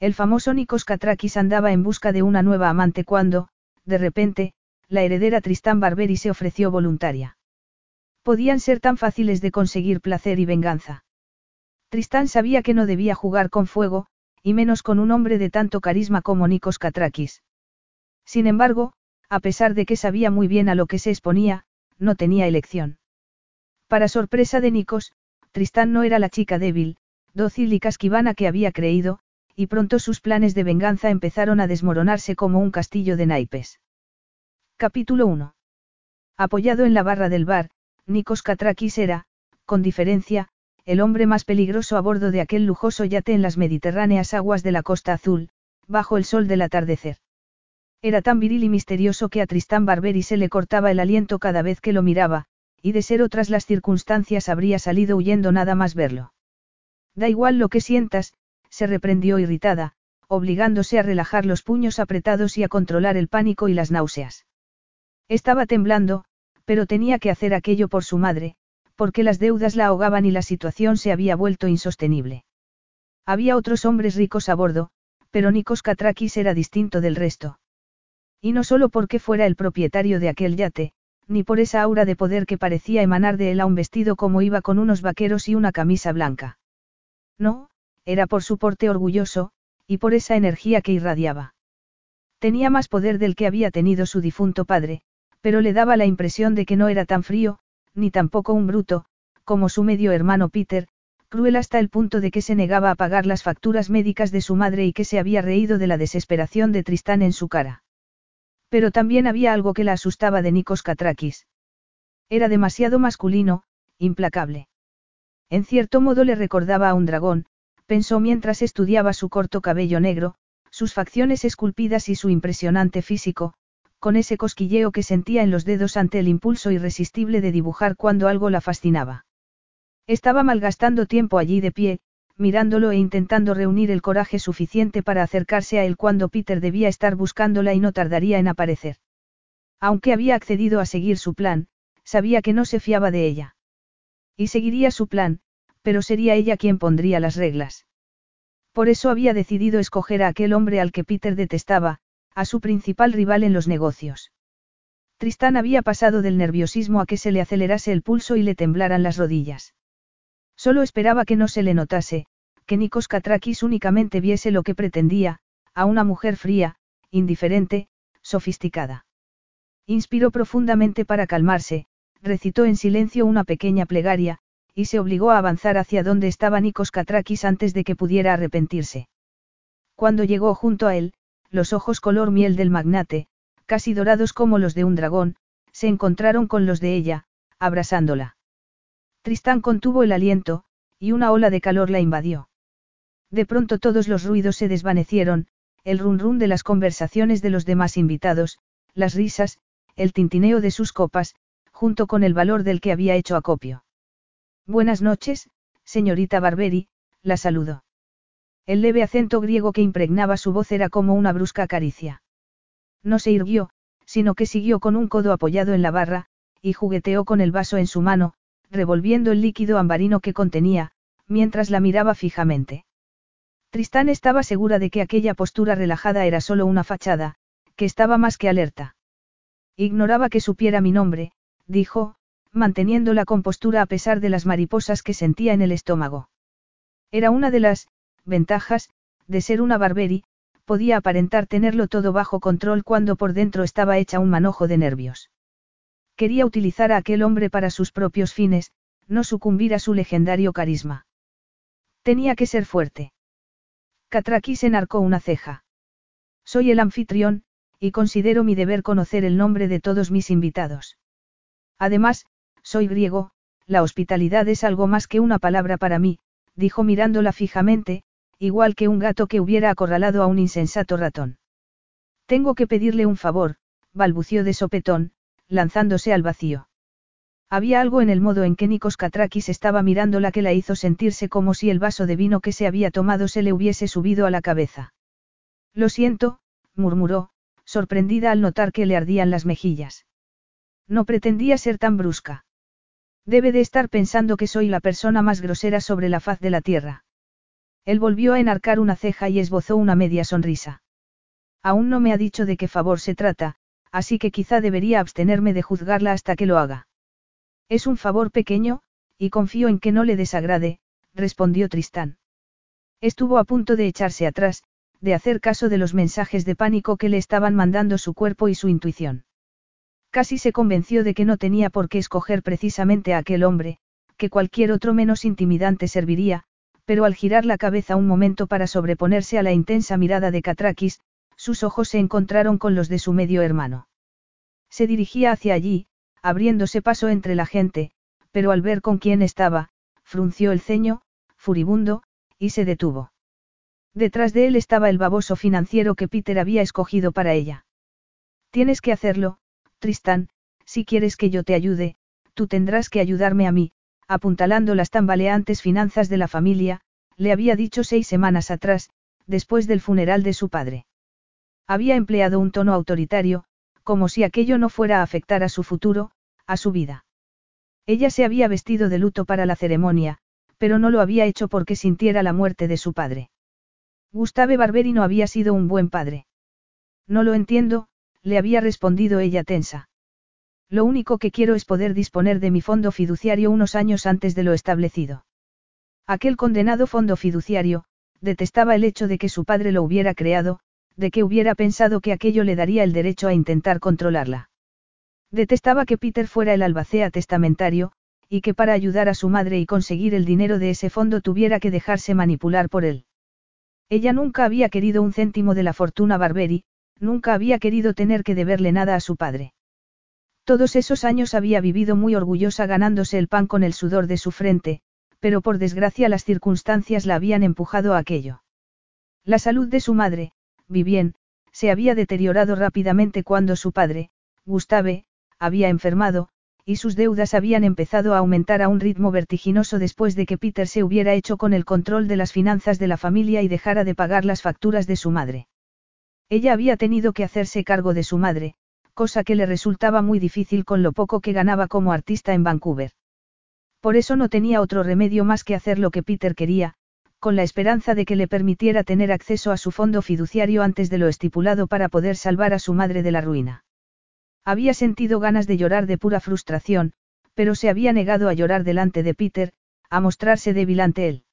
El famoso Nikos Katrakis andaba en busca de una nueva amante cuando, de repente, la heredera Tristán Barberi se ofreció voluntaria. Podían ser tan fáciles de conseguir placer y venganza. Tristán sabía que no debía jugar con fuego, y menos con un hombre de tanto carisma como Nikos Katrakis. Sin embargo, a pesar de que sabía muy bien a lo que se exponía, no tenía elección. Para sorpresa de Nikos, Tristán no era la chica débil, dócil y casquivana que había creído, y pronto sus planes de venganza empezaron a desmoronarse como un castillo de naipes. Capítulo 1. Apoyado en la barra del bar, Nikos Katrakis era, con diferencia, el hombre más peligroso a bordo de aquel lujoso yate en las mediterráneas aguas de la Costa Azul, bajo el sol del atardecer. Era tan viril y misterioso que a Tristán Barberi se le cortaba el aliento cada vez que lo miraba, y de ser otras las circunstancias habría salido huyendo nada más verlo. Da igual lo que sientas, se reprendió irritada, obligándose a relajar los puños apretados y a controlar el pánico y las náuseas. Estaba temblando, pero tenía que hacer aquello por su madre, porque las deudas la ahogaban y la situación se había vuelto insostenible. Había otros hombres ricos a bordo, pero Nikos Katrakis era distinto del resto. Y no solo porque fuera el propietario de aquel yate, ni por esa aura de poder que parecía emanar de él a un vestido como iba con unos vaqueros y una camisa blanca. No, era por su porte orgulloso, y por esa energía que irradiaba. Tenía más poder del que había tenido su difunto padre, pero le daba la impresión de que no era tan frío, ni tampoco un bruto, como su medio hermano Peter, cruel hasta el punto de que se negaba a pagar las facturas médicas de su madre y que se había reído de la desesperación de Tristán en su cara. Pero también había algo que la asustaba de Nikos Katrakis. Era demasiado masculino, implacable. En cierto modo le recordaba a un dragón, pensó mientras estudiaba su corto cabello negro, sus facciones esculpidas y su impresionante físico, con ese cosquilleo que sentía en los dedos ante el impulso irresistible de dibujar cuando algo la fascinaba. Estaba malgastando tiempo allí de pie, mirándolo e intentando reunir el coraje suficiente para acercarse a él cuando Peter debía estar buscándola y no tardaría en aparecer. Aunque había accedido a seguir su plan, sabía que no se fiaba de ella. Y seguiría su plan, pero sería ella quien pondría las reglas. Por eso había decidido escoger a aquel hombre al que Peter detestaba, a su principal rival en los negocios. Tristán había pasado del nerviosismo a que se le acelerase el pulso y le temblaran las rodillas. Solo esperaba que no se le notase, que Nikos Katrakis únicamente viese lo que pretendía, a una mujer fría, indiferente, sofisticada. Inspiró profundamente para calmarse, recitó en silencio una pequeña plegaria, y se obligó a avanzar hacia donde estaba Nikos Katrakis antes de que pudiera arrepentirse. Cuando llegó junto a él, los ojos color miel del magnate, casi dorados como los de un dragón, se encontraron con los de ella, abrazándola. Tristán contuvo el aliento, y una ola de calor la invadió. De pronto todos los ruidos se desvanecieron, el run de las conversaciones de los demás invitados, las risas, el tintineo de sus copas, junto con el valor del que había hecho acopio. Buenas noches, señorita Barberi, la saludó. El leve acento griego que impregnaba su voz era como una brusca caricia. No se irguió, sino que siguió con un codo apoyado en la barra, y jugueteó con el vaso en su mano, revolviendo el líquido ambarino que contenía, mientras la miraba fijamente. Tristán estaba segura de que aquella postura relajada era solo una fachada, que estaba más que alerta. Ignoraba que supiera mi nombre, dijo, manteniendo la compostura a pesar de las mariposas que sentía en el estómago. Era una de las ventajas de ser una Barberi, podía aparentar tenerlo todo bajo control cuando por dentro estaba hecha un manojo de nervios. Quería utilizar a aquel hombre para sus propios fines, no sucumbir a su legendario carisma. Tenía que ser fuerte. se enarcó una ceja. Soy el anfitrión, y considero mi deber conocer el nombre de todos mis invitados. Además, soy griego, la hospitalidad es algo más que una palabra para mí, dijo mirándola fijamente, igual que un gato que hubiera acorralado a un insensato ratón. Tengo que pedirle un favor, balbució de sopetón, lanzándose al vacío. Había algo en el modo en que Nikos Katrakis estaba mirándola que la hizo sentirse como si el vaso de vino que se había tomado se le hubiese subido a la cabeza. Lo siento, murmuró, sorprendida al notar que le ardían las mejillas. No pretendía ser tan brusca. Debe de estar pensando que soy la persona más grosera sobre la faz de la tierra. Él volvió a enarcar una ceja y esbozó una media sonrisa. Aún no me ha dicho de qué favor se trata, así que quizá debería abstenerme de juzgarla hasta que lo haga. Es un favor pequeño, y confío en que no le desagrade, respondió Tristán. Estuvo a punto de echarse atrás, de hacer caso de los mensajes de pánico que le estaban mandando su cuerpo y su intuición. Casi se convenció de que no tenía por qué escoger precisamente a aquel hombre, que cualquier otro menos intimidante serviría, pero al girar la cabeza un momento para sobreponerse a la intensa mirada de Catrakis, sus ojos se encontraron con los de su medio hermano. Se dirigía hacia allí, abriéndose paso entre la gente, pero al ver con quién estaba, frunció el ceño, furibundo, y se detuvo. Detrás de él estaba el baboso financiero que Peter había escogido para ella. Tienes que hacerlo, Tristán, si quieres que yo te ayude, tú tendrás que ayudarme a mí, apuntalando las tambaleantes finanzas de la familia, le había dicho seis semanas atrás, después del funeral de su padre. Había empleado un tono autoritario, como si aquello no fuera a afectar a su futuro, a su vida. Ella se había vestido de luto para la ceremonia, pero no lo había hecho porque sintiera la muerte de su padre. Gustave Barberi no había sido un buen padre. No lo entiendo, le había respondido ella tensa. Lo único que quiero es poder disponer de mi fondo fiduciario unos años antes de lo establecido. Aquel condenado fondo fiduciario, detestaba el hecho de que su padre lo hubiera creado, de que hubiera pensado que aquello le daría el derecho a intentar controlarla. Detestaba que Peter fuera el albacea testamentario, y que para ayudar a su madre y conseguir el dinero de ese fondo tuviera que dejarse manipular por él. Ella nunca había querido un céntimo de la fortuna Barberi, nunca había querido tener que deberle nada a su padre. Todos esos años había vivido muy orgullosa ganándose el pan con el sudor de su frente, pero por desgracia las circunstancias la habían empujado a aquello. La salud de su madre, Vivien, se había deteriorado rápidamente cuando su padre, Gustave, había enfermado, y sus deudas habían empezado a aumentar a un ritmo vertiginoso después de que Peter se hubiera hecho con el control de las finanzas de la familia y dejara de pagar las facturas de su madre. Ella había tenido que hacerse cargo de su madre, cosa que le resultaba muy difícil con lo poco que ganaba como artista en Vancouver. Por eso no tenía otro remedio más que hacer lo que Peter quería, con la esperanza de que le permitiera tener acceso a su fondo fiduciario antes de lo estipulado para poder salvar a su madre de la ruina. Había sentido ganas de llorar de pura frustración, pero se había negado a llorar delante de Peter, a mostrarse débil ante él.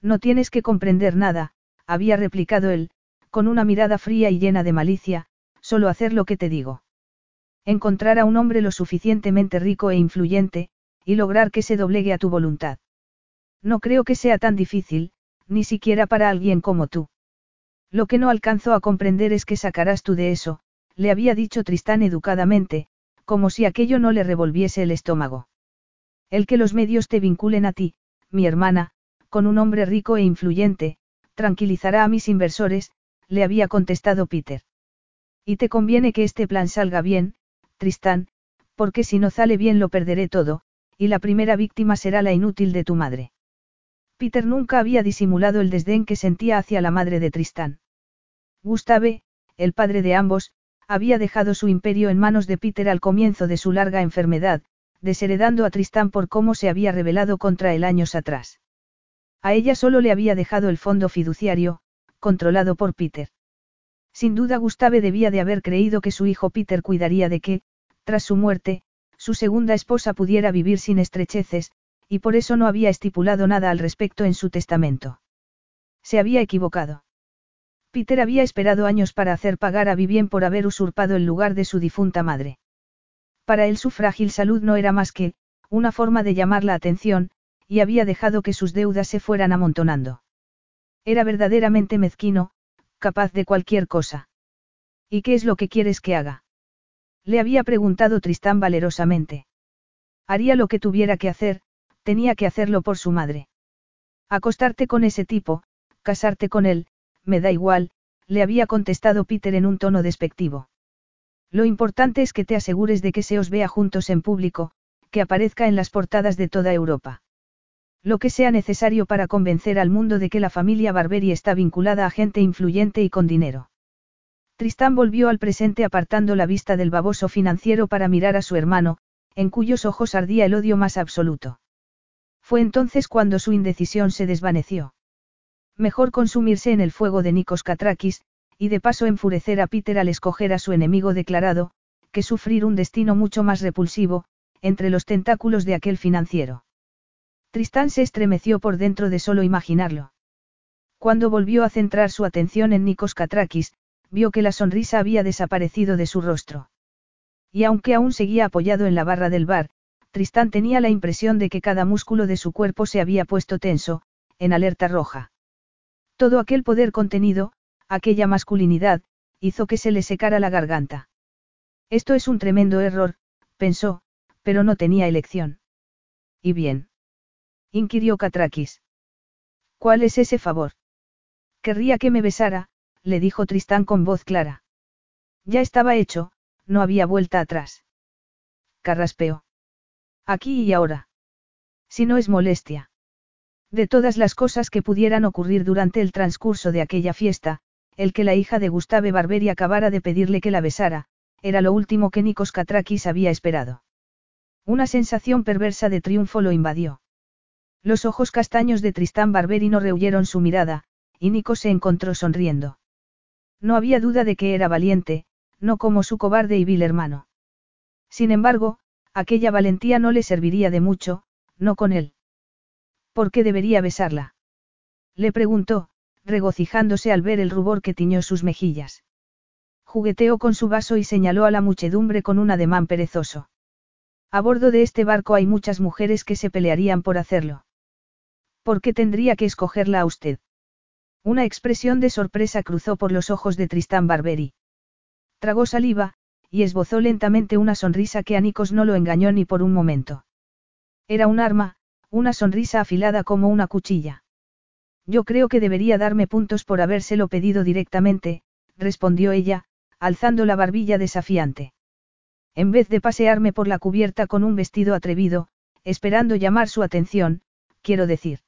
No tienes que comprender nada, había replicado él, con una mirada fría y llena de malicia, solo hacer lo que te digo. Encontrar a un hombre lo suficientemente rico e influyente, y lograr que se doblegue a tu voluntad. No creo que sea tan difícil, ni siquiera para alguien como tú. Lo que no alcanzo a comprender es que sacarás tú de eso, le había dicho Tristán educadamente, como si aquello no le revolviese el estómago. El que los medios te vinculen a ti, mi hermana, con un hombre rico e influyente, tranquilizará a mis inversores, le había contestado Peter. Y te conviene que este plan salga bien, Tristán, porque si no sale bien lo perderé todo, y la primera víctima será la inútil de tu madre. Peter nunca había disimulado el desdén que sentía hacia la madre de Tristán. Gustave, el padre de ambos, había dejado su imperio en manos de Peter al comienzo de su larga enfermedad, desheredando a Tristán por cómo se había rebelado contra él años atrás. A ella solo le había dejado el fondo fiduciario, controlado por Peter. Sin duda Gustave debía de haber creído que su hijo Peter cuidaría de que, tras su muerte, su segunda esposa pudiera vivir sin estrecheces, y por eso no había estipulado nada al respecto en su testamento. Se había equivocado. Peter había esperado años para hacer pagar a Vivien por haber usurpado el lugar de su difunta madre. Para él su frágil salud no era más que, una forma de llamar la atención, y había dejado que sus deudas se fueran amontonando. Era verdaderamente mezquino, capaz de cualquier cosa. ¿Y qué es lo que quieres que haga? Le había preguntado Tristán valerosamente. Haría lo que tuviera que hacer, tenía que hacerlo por su madre. Acostarte con ese tipo, Casarte con él, me da igual, le había contestado Peter en un tono despectivo. Lo importante es que te asegures de que se os vea juntos en público, que aparezca en las portadas de toda Europa. Lo que sea necesario para convencer al mundo de que la familia Barberi está vinculada a gente influyente y con dinero. Tristán volvió al presente apartando la vista del baboso financiero para mirar a su hermano, en cuyos ojos ardía el odio más absoluto. Fue entonces cuando su indecisión se desvaneció. Mejor consumirse en el fuego de Nikos Katrakis, y de paso enfurecer a Peter al escoger a su enemigo declarado, que sufrir un destino mucho más repulsivo, entre los tentáculos de aquel financiero. Tristán se estremeció por dentro de solo imaginarlo. Cuando volvió a centrar su atención en Nikos Katrakis, vio que la sonrisa había desaparecido de su rostro. Y aunque aún seguía apoyado en la barra del bar, Tristán tenía la impresión de que cada músculo de su cuerpo se había puesto tenso, en alerta roja. Todo aquel poder contenido, aquella masculinidad, hizo que se le secara la garganta. Esto es un tremendo error, pensó, pero no tenía elección. ¿Y bien? Inquirió Catrakis. ¿Cuál es ese favor? Querría que me besara, le dijo Tristán con voz clara. Ya estaba hecho, no había vuelta atrás. Carraspeó. Aquí y ahora. Si no es molestia. De todas las cosas que pudieran ocurrir durante el transcurso de aquella fiesta, el que la hija de Gustave Barberi acabara de pedirle que la besara, era lo último que Nikos Katrakis había esperado. Una sensación perversa de triunfo lo invadió. Los ojos castaños de Tristán Barberi no rehuyeron su mirada, y Nikos se encontró sonriendo. No había duda de que era valiente, no como su cobarde y vil hermano. Sin embargo, aquella valentía no le serviría de mucho, no con él. ¿Por qué debería besarla? Le preguntó, regocijándose al ver el rubor que tiñó sus mejillas. Jugueteó con su vaso y señaló a la muchedumbre con un ademán perezoso. A bordo de este barco hay muchas mujeres que se pelearían por hacerlo. ¿Por qué tendría que escogerla a usted? Una expresión de sorpresa cruzó por los ojos de Tristán Barberi. Tragó saliva, y esbozó lentamente una sonrisa que a Nikos no lo engañó ni por un momento. Era un arma, una sonrisa afilada como una cuchilla. Yo creo que debería darme puntos por habérselo pedido directamente, respondió ella, alzando la barbilla desafiante. En vez de pasearme por la cubierta con un vestido atrevido, esperando llamar su atención, quiero decir.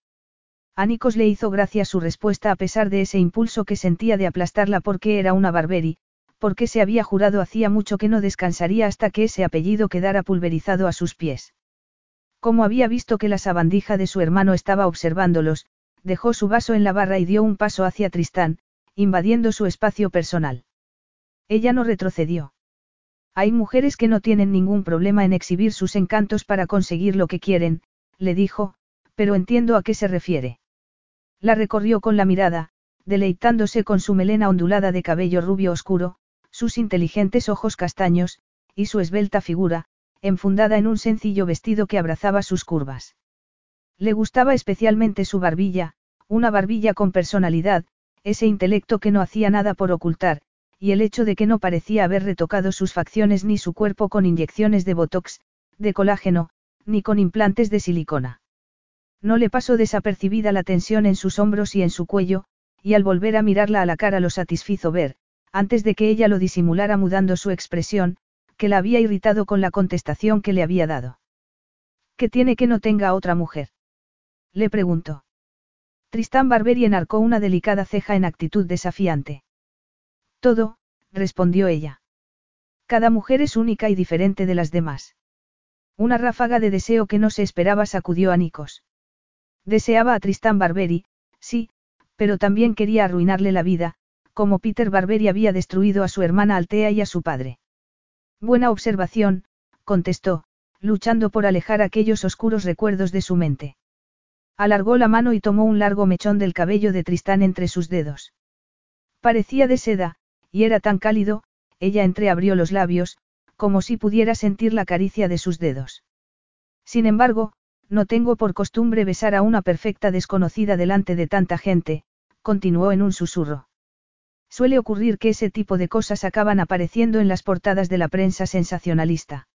A le hizo gracia su respuesta a pesar de ese impulso que sentía de aplastarla porque era una barberi, porque se había jurado hacía mucho que no descansaría hasta que ese apellido quedara pulverizado a sus pies. Como había visto que la sabandija de su hermano estaba observándolos, dejó su vaso en la barra y dio un paso hacia Tristán, invadiendo su espacio personal. Ella no retrocedió. Hay mujeres que no tienen ningún problema en exhibir sus encantos para conseguir lo que quieren, le dijo, pero entiendo a qué se refiere. La recorrió con la mirada, deleitándose con su melena ondulada de cabello rubio oscuro, sus inteligentes ojos castaños, y su esbelta figura, enfundada en un sencillo vestido que abrazaba sus curvas. Le gustaba especialmente su barbilla, una barbilla con personalidad, ese intelecto que no hacía nada por ocultar, y el hecho de que no parecía haber retocado sus facciones ni su cuerpo con inyecciones de botox, de colágeno, ni con implantes de silicona. No le pasó desapercibida la tensión en sus hombros y en su cuello, y al volver a mirarla a la cara lo satisfizo ver, antes de que ella lo disimulara mudando su expresión, que la había irritado con la contestación que le había dado. ¿Qué tiene que no tenga otra mujer? Le preguntó. Tristán Barberi enarcó una delicada ceja en actitud desafiante. Todo, respondió ella. Cada mujer es única y diferente de las demás. Una ráfaga de deseo que no se esperaba sacudió a Nikos. Deseaba a Tristán Barberi, sí, pero también quería arruinarle la vida, como Peter Barberi había destruido a su hermana Altea y a su padre. Buena observación, contestó, luchando por alejar aquellos oscuros recuerdos de su mente. Alargó la mano y tomó un largo mechón del cabello de Tristán entre sus dedos. Parecía de seda, y era tan cálido, ella entreabrió los labios, como si pudiera sentir la caricia de sus dedos. Sin embargo, no tengo por costumbre besar a una perfecta desconocida delante de tanta gente, continuó en un susurro. Suele ocurrir que ese tipo de cosas acaban apareciendo en las portadas de la prensa sensacionalista.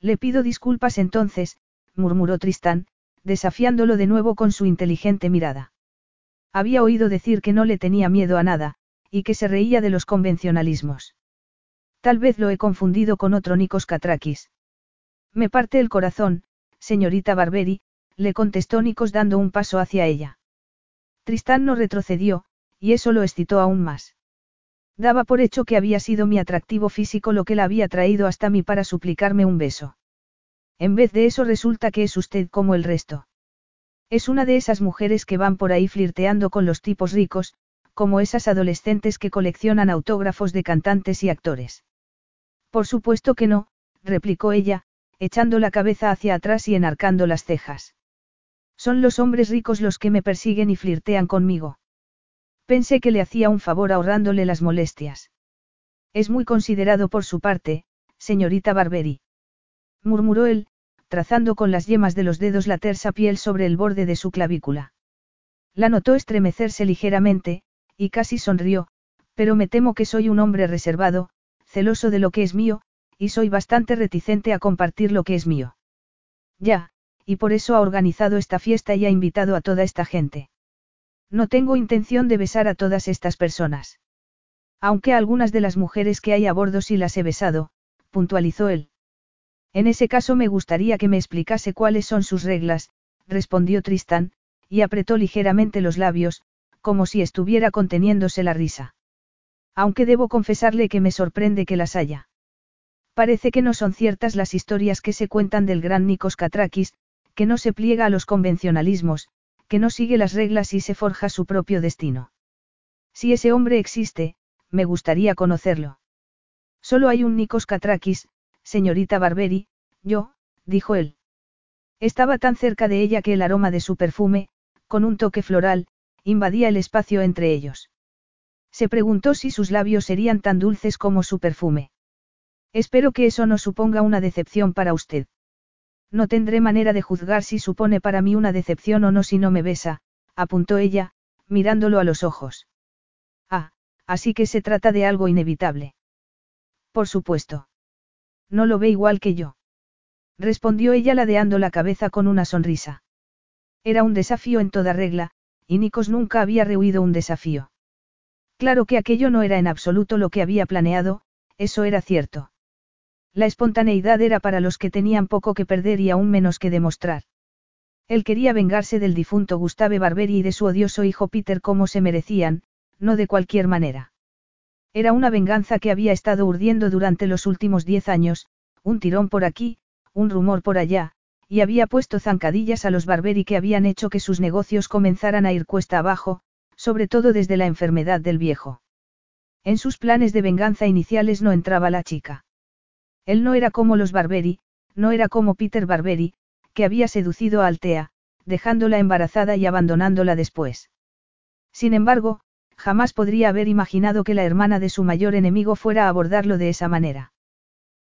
Le pido disculpas entonces, murmuró Tristán, desafiándolo de nuevo con su inteligente mirada. Había oído decir que no le tenía miedo a nada, y que se reía de los convencionalismos. Tal vez lo he confundido con otro Nikos Katrakis. Me parte el corazón, señorita Barberi, le contestó Nikos dando un paso hacia ella. Tristán no retrocedió, y eso lo excitó aún más. Daba por hecho que había sido mi atractivo físico lo que la había traído hasta mí para suplicarme un beso. En vez de eso resulta que es usted como el resto. Es una de esas mujeres que van por ahí flirteando con los tipos ricos, como esas adolescentes que coleccionan autógrafos de cantantes y actores. Por supuesto que no, replicó ella, echando la cabeza hacia atrás y enarcando las cejas. Son los hombres ricos los que me persiguen y flirtean conmigo. Pensé que le hacía un favor ahorrándole las molestias. Es muy considerado por su parte, señorita Barberi. Murmuró él, trazando con las yemas de los dedos la tersa piel sobre el borde de su clavícula. La notó estremecerse ligeramente, y casi sonrió, pero me temo que soy un hombre reservado, celoso de lo que es mío, y soy bastante reticente a compartir lo que es mío. Ya, y por eso ha organizado esta fiesta y ha invitado a toda esta gente. No tengo intención de besar a todas estas personas. Aunque a algunas de las mujeres que hay a bordo sí las he besado, puntualizó él. En ese caso me gustaría que me explicase cuáles son sus reglas, respondió Tristán, y apretó ligeramente los labios, como si estuviera conteniéndose la risa. Aunque debo confesarle que me sorprende que las haya. Parece que no son ciertas las historias que se cuentan del gran Nikos Katrakis, que no se pliega a los convencionalismos, que no sigue las reglas y se forja su propio destino. Si ese hombre existe, me gustaría conocerlo. Solo hay un Nikos Katrakis, señorita Barberi, yo, dijo él. Estaba tan cerca de ella que el aroma de su perfume, con un toque floral, invadía el espacio entre ellos. Se preguntó si sus labios serían tan dulces como su perfume. Espero que eso no suponga una decepción para usted. No tendré manera de juzgar si supone para mí una decepción o no si no me besa, apuntó ella, mirándolo a los ojos. Ah, así que se trata de algo inevitable. Por supuesto. No lo ve igual que yo. Respondió ella ladeando la cabeza con una sonrisa. Era un desafío en toda regla, y Nikos nunca había rehuido un desafío. Claro que aquello no era en absoluto lo que había planeado, eso era cierto. La espontaneidad era para los que tenían poco que perder y aún menos que demostrar. Él quería vengarse del difunto Gustave Barberi y de su odioso hijo Peter como se merecían, no de cualquier manera. Era una venganza que había estado urdiendo durante los últimos diez años, un tirón por aquí, un rumor por allá, y había puesto zancadillas a los Barberi que habían hecho que sus negocios comenzaran a ir cuesta abajo, sobre todo desde la enfermedad del viejo. En sus planes de venganza iniciales no entraba la chica. Él no era como los Barberi, no era como Peter Barberi, que había seducido a Altea, dejándola embarazada y abandonándola después. Sin embargo, jamás podría haber imaginado que la hermana de su mayor enemigo fuera a abordarlo de esa manera.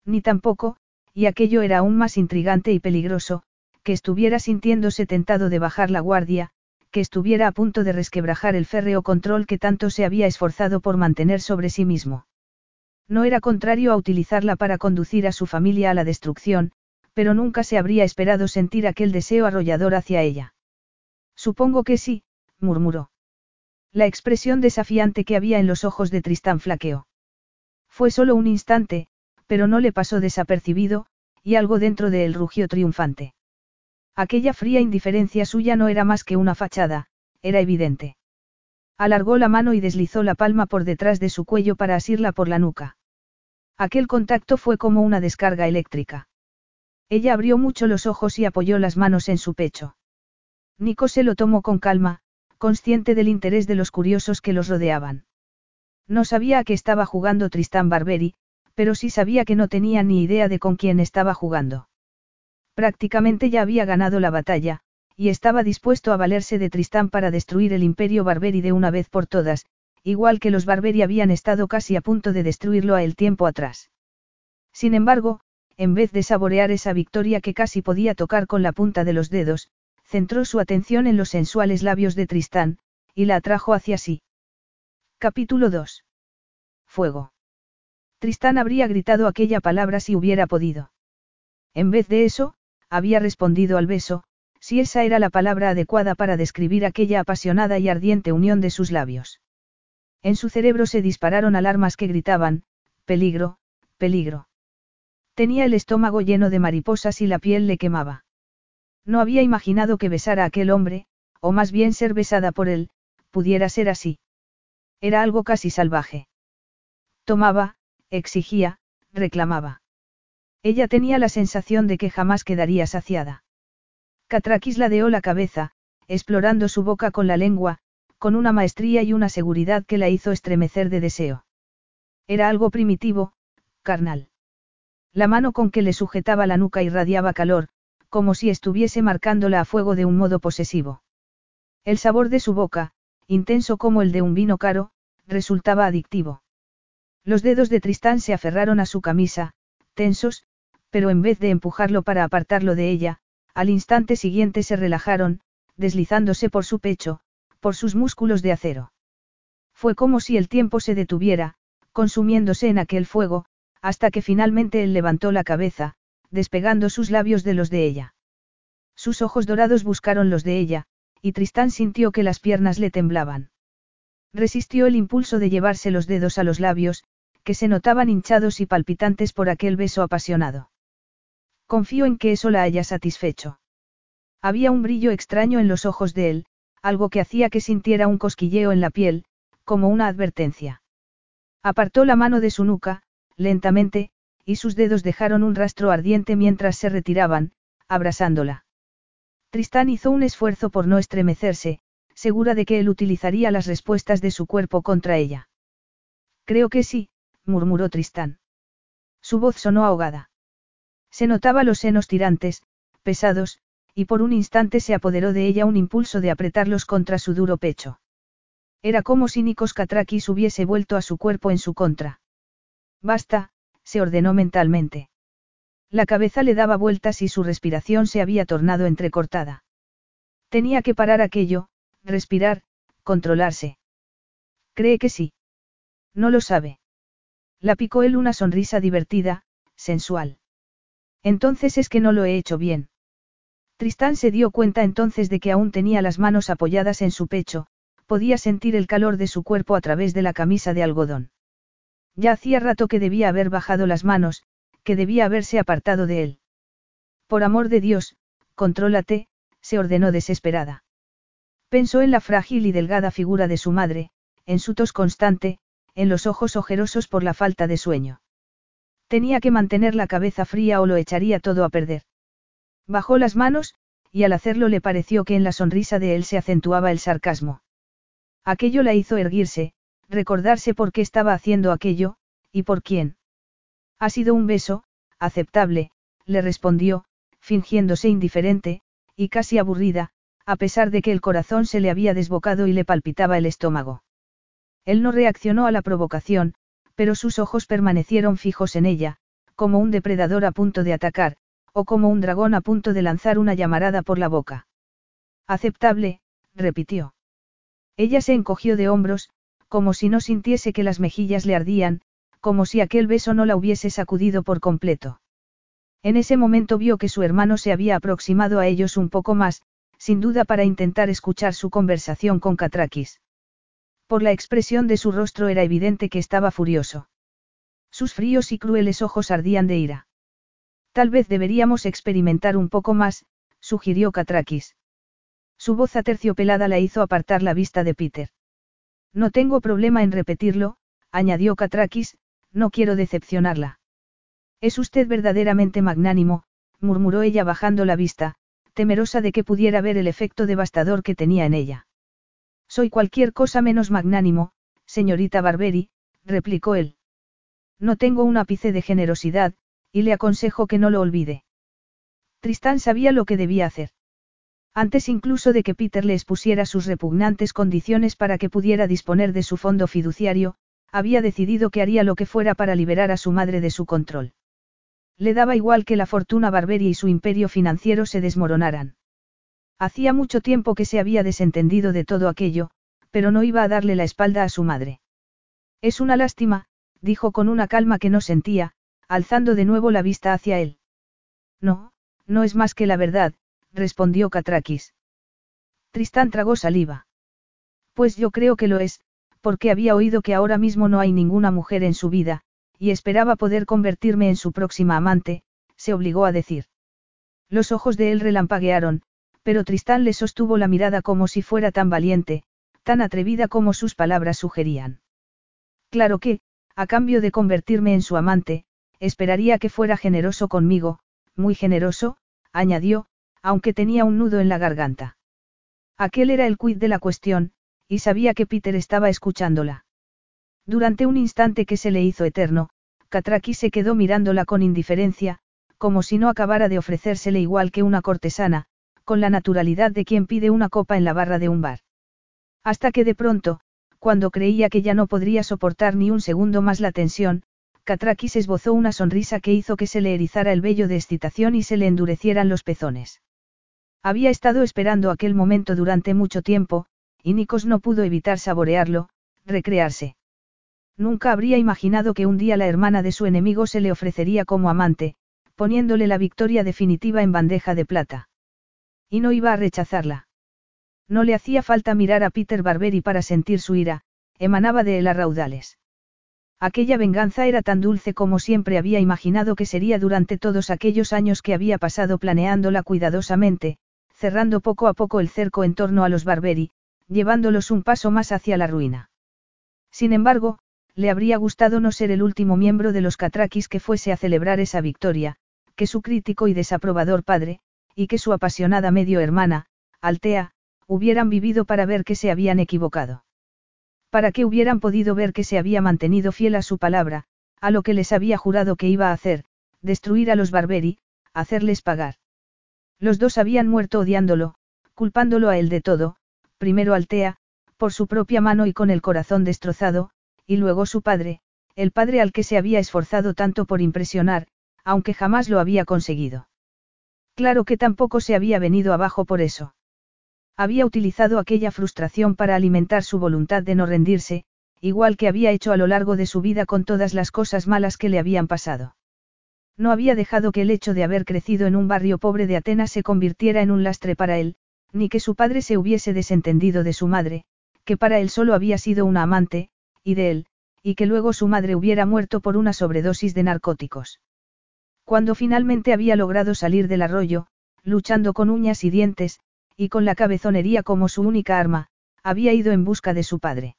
Ni tampoco, y aquello era aún más intrigante y peligroso, que estuviera sintiéndose tentado de bajar la guardia, que estuviera a punto de resquebrajar el férreo control que tanto se había esforzado por mantener sobre sí mismo. No era contrario a utilizarla para conducir a su familia a la destrucción, pero nunca se habría esperado sentir aquel deseo arrollador hacia ella. Supongo que sí, murmuró. La expresión desafiante que había en los ojos de Tristán flaqueó. Fue solo un instante, pero no le pasó desapercibido, y algo dentro de él rugió triunfante. Aquella fría indiferencia suya no era más que una fachada, era evidente. Alargó la mano y deslizó la palma por detrás de su cuello para asirla por la nuca. Aquel contacto fue como una descarga eléctrica. Ella abrió mucho los ojos y apoyó las manos en su pecho. Nico se lo tomó con calma, consciente del interés de los curiosos que los rodeaban. No sabía a qué estaba jugando Tristán Barberi, pero sí sabía que no tenía ni idea de con quién estaba jugando. Prácticamente ya había ganado la batalla, y estaba dispuesto a valerse de Tristán para destruir el imperio Barberi de una vez por todas, igual que los Barberi habían estado casi a punto de destruirlo a el tiempo atrás. Sin embargo, en vez de saborear esa victoria que casi podía tocar con la punta de los dedos, centró su atención en los sensuales labios de Tristán, y la atrajo hacia sí. Capítulo 2. Fuego. Tristán habría gritado aquella palabra si hubiera podido. En vez de eso, había respondido al beso, si esa era la palabra adecuada para describir aquella apasionada y ardiente unión de sus labios. En su cerebro se dispararon alarmas que gritaban, peligro, peligro. Tenía el estómago lleno de mariposas y la piel le quemaba. No había imaginado que besar a aquel hombre, o más bien ser besada por él, pudiera ser así. Era algo casi salvaje. Tomaba, exigía, reclamaba. Ella tenía la sensación de que jamás quedaría saciada. Catrakis ladeó la cabeza, explorando su boca con la lengua, con una maestría y una seguridad que la hizo estremecer de deseo. Era algo primitivo, carnal. La mano con que le sujetaba la nuca irradiaba calor, como si estuviese marcándola a fuego de un modo posesivo. El sabor de su boca, intenso como el de un vino caro, resultaba adictivo. Los dedos de Tristán se aferraron a su camisa, tensos, pero en vez de empujarlo para apartarlo de ella, al instante siguiente se relajaron, deslizándose por su pecho, por sus músculos de acero. Fue como si el tiempo se detuviera, consumiéndose en aquel fuego, hasta que finalmente él levantó la cabeza, despegando sus labios de los de ella. Sus ojos dorados buscaron los de ella, y Tristán sintió que las piernas le temblaban. Resistió el impulso de llevarse los dedos a los labios, que se notaban hinchados y palpitantes por aquel beso apasionado. Confío en que eso la haya satisfecho. Había un brillo extraño en los ojos de él, algo que hacía que sintiera un cosquilleo en la piel, como una advertencia. Apartó la mano de su nuca, lentamente, y sus dedos dejaron un rastro ardiente mientras se retiraban, abrazándola. Tristán hizo un esfuerzo por no estremecerse, segura de que él utilizaría las respuestas de su cuerpo contra ella. Creo que sí, murmuró Tristán. Su voz sonó ahogada. Se notaba los senos tirantes, pesados, y por un instante se apoderó de ella un impulso de apretarlos contra su duro pecho. Era como si Nikos Katrakis hubiese vuelto a su cuerpo en su contra. Basta, se ordenó mentalmente. La cabeza le daba vueltas y su respiración se había tornado entrecortada. Tenía que parar aquello, respirar, controlarse. ¿Cree que sí? No lo sabe. La picó él una sonrisa divertida, sensual. Entonces es que no lo he hecho bien. Tristán se dio cuenta entonces de que aún tenía las manos apoyadas en su pecho, podía sentir el calor de su cuerpo a través de la camisa de algodón. Ya hacía rato que debía haber bajado las manos, que debía haberse apartado de él. Por amor de Dios, contrólate, se ordenó desesperada. Pensó en la frágil y delgada figura de su madre, en su tos constante, en los ojos ojerosos por la falta de sueño. Tenía que mantener la cabeza fría o lo echaría todo a perder. Bajó las manos, y al hacerlo le pareció que en la sonrisa de él se acentuaba el sarcasmo. Aquello la hizo erguirse, recordarse por qué estaba haciendo aquello, y por quién. Ha sido un beso, aceptable, le respondió, fingiéndose indiferente, y casi aburrida, a pesar de que el corazón se le había desbocado y le palpitaba el estómago. Él no reaccionó a la provocación, pero sus ojos permanecieron fijos en ella, como un depredador a punto de atacar, o como un dragón a punto de lanzar una llamarada por la boca. Aceptable, repitió. Ella se encogió de hombros, como si no sintiese que las mejillas le ardían, como si aquel beso no la hubiese sacudido por completo. En ese momento vio que su hermano se había aproximado a ellos un poco más, sin duda para intentar escuchar su conversación con Catrakis. Por la expresión de su rostro era evidente que estaba furioso. Sus fríos y crueles ojos ardían de ira. Tal vez deberíamos experimentar un poco más, sugirió Catrakis. Su voz aterciopelada la hizo apartar la vista de Peter. No tengo problema en repetirlo, añadió Catrakis, no quiero decepcionarla. Es usted verdaderamente magnánimo, murmuró ella bajando la vista, temerosa de que pudiera ver el efecto devastador que tenía en ella. Soy cualquier cosa menos magnánimo, señorita Barberi, replicó él. No tengo un ápice de generosidad, y le aconsejo que no lo olvide. Tristán sabía lo que debía hacer. Antes incluso de que Peter le expusiera sus repugnantes condiciones para que pudiera disponer de su fondo fiduciario, había decidido que haría lo que fuera para liberar a su madre de su control. Le daba igual que la fortuna Barberia y su imperio financiero se desmoronaran. Hacía mucho tiempo que se había desentendido de todo aquello, pero no iba a darle la espalda a su madre. Es una lástima, dijo con una calma que no sentía, alzando de nuevo la vista hacia él. No, no es más que la verdad, respondió Catrakis. Tristán tragó saliva. Pues yo creo que lo es, porque había oído que ahora mismo no hay ninguna mujer en su vida, y esperaba poder convertirme en su próxima amante, se obligó a decir. Los ojos de él relampaguearon, pero Tristán le sostuvo la mirada como si fuera tan valiente, tan atrevida como sus palabras sugerían. Claro que, a cambio de convertirme en su amante, esperaría que fuera generoso conmigo, muy generoso, añadió, aunque tenía un nudo en la garganta. Aquel era el quid de la cuestión, y sabía que Peter estaba escuchándola. Durante un instante que se le hizo eterno, Catraki se quedó mirándola con indiferencia, como si no acabara de ofrecérsele igual que una cortesana, con la naturalidad de quien pide una copa en la barra de un bar. Hasta que de pronto, cuando creía que ya no podría soportar ni un segundo más la tensión, Catrakis esbozó una sonrisa que hizo que se le erizara el vello de excitación y se le endurecieran los pezones. Había estado esperando aquel momento durante mucho tiempo, y Nikos no pudo evitar saborearlo, recrearse. Nunca habría imaginado que un día la hermana de su enemigo se le ofrecería como amante, poniéndole la victoria definitiva en bandeja de plata. Y no iba a rechazarla. No le hacía falta mirar a Peter Barberi para sentir su ira, emanaba de él a raudales. Aquella venganza era tan dulce como siempre había imaginado que sería durante todos aquellos años que había pasado planeándola cuidadosamente, cerrando poco a poco el cerco en torno a los Barberi, llevándolos un paso más hacia la ruina. Sin embargo, le habría gustado no ser el último miembro de los Catrakis que fuese a celebrar esa victoria, que su crítico y desaprobador padre, y que su apasionada medio hermana, Altea, hubieran vivido para ver que se habían equivocado para que hubieran podido ver que se había mantenido fiel a su palabra, a lo que les había jurado que iba a hacer, destruir a los Barberi, hacerles pagar. Los dos habían muerto odiándolo, culpándolo a él de todo, primero Altea, por su propia mano y con el corazón destrozado, y luego su padre, el padre al que se había esforzado tanto por impresionar, aunque jamás lo había conseguido. Claro que tampoco se había venido abajo por eso. Había utilizado aquella frustración para alimentar su voluntad de no rendirse, igual que había hecho a lo largo de su vida con todas las cosas malas que le habían pasado. No había dejado que el hecho de haber crecido en un barrio pobre de Atenas se convirtiera en un lastre para él, ni que su padre se hubiese desentendido de su madre, que para él solo había sido una amante, y de él, y que luego su madre hubiera muerto por una sobredosis de narcóticos. Cuando finalmente había logrado salir del arroyo, luchando con uñas y dientes, y con la cabezonería como su única arma, había ido en busca de su padre.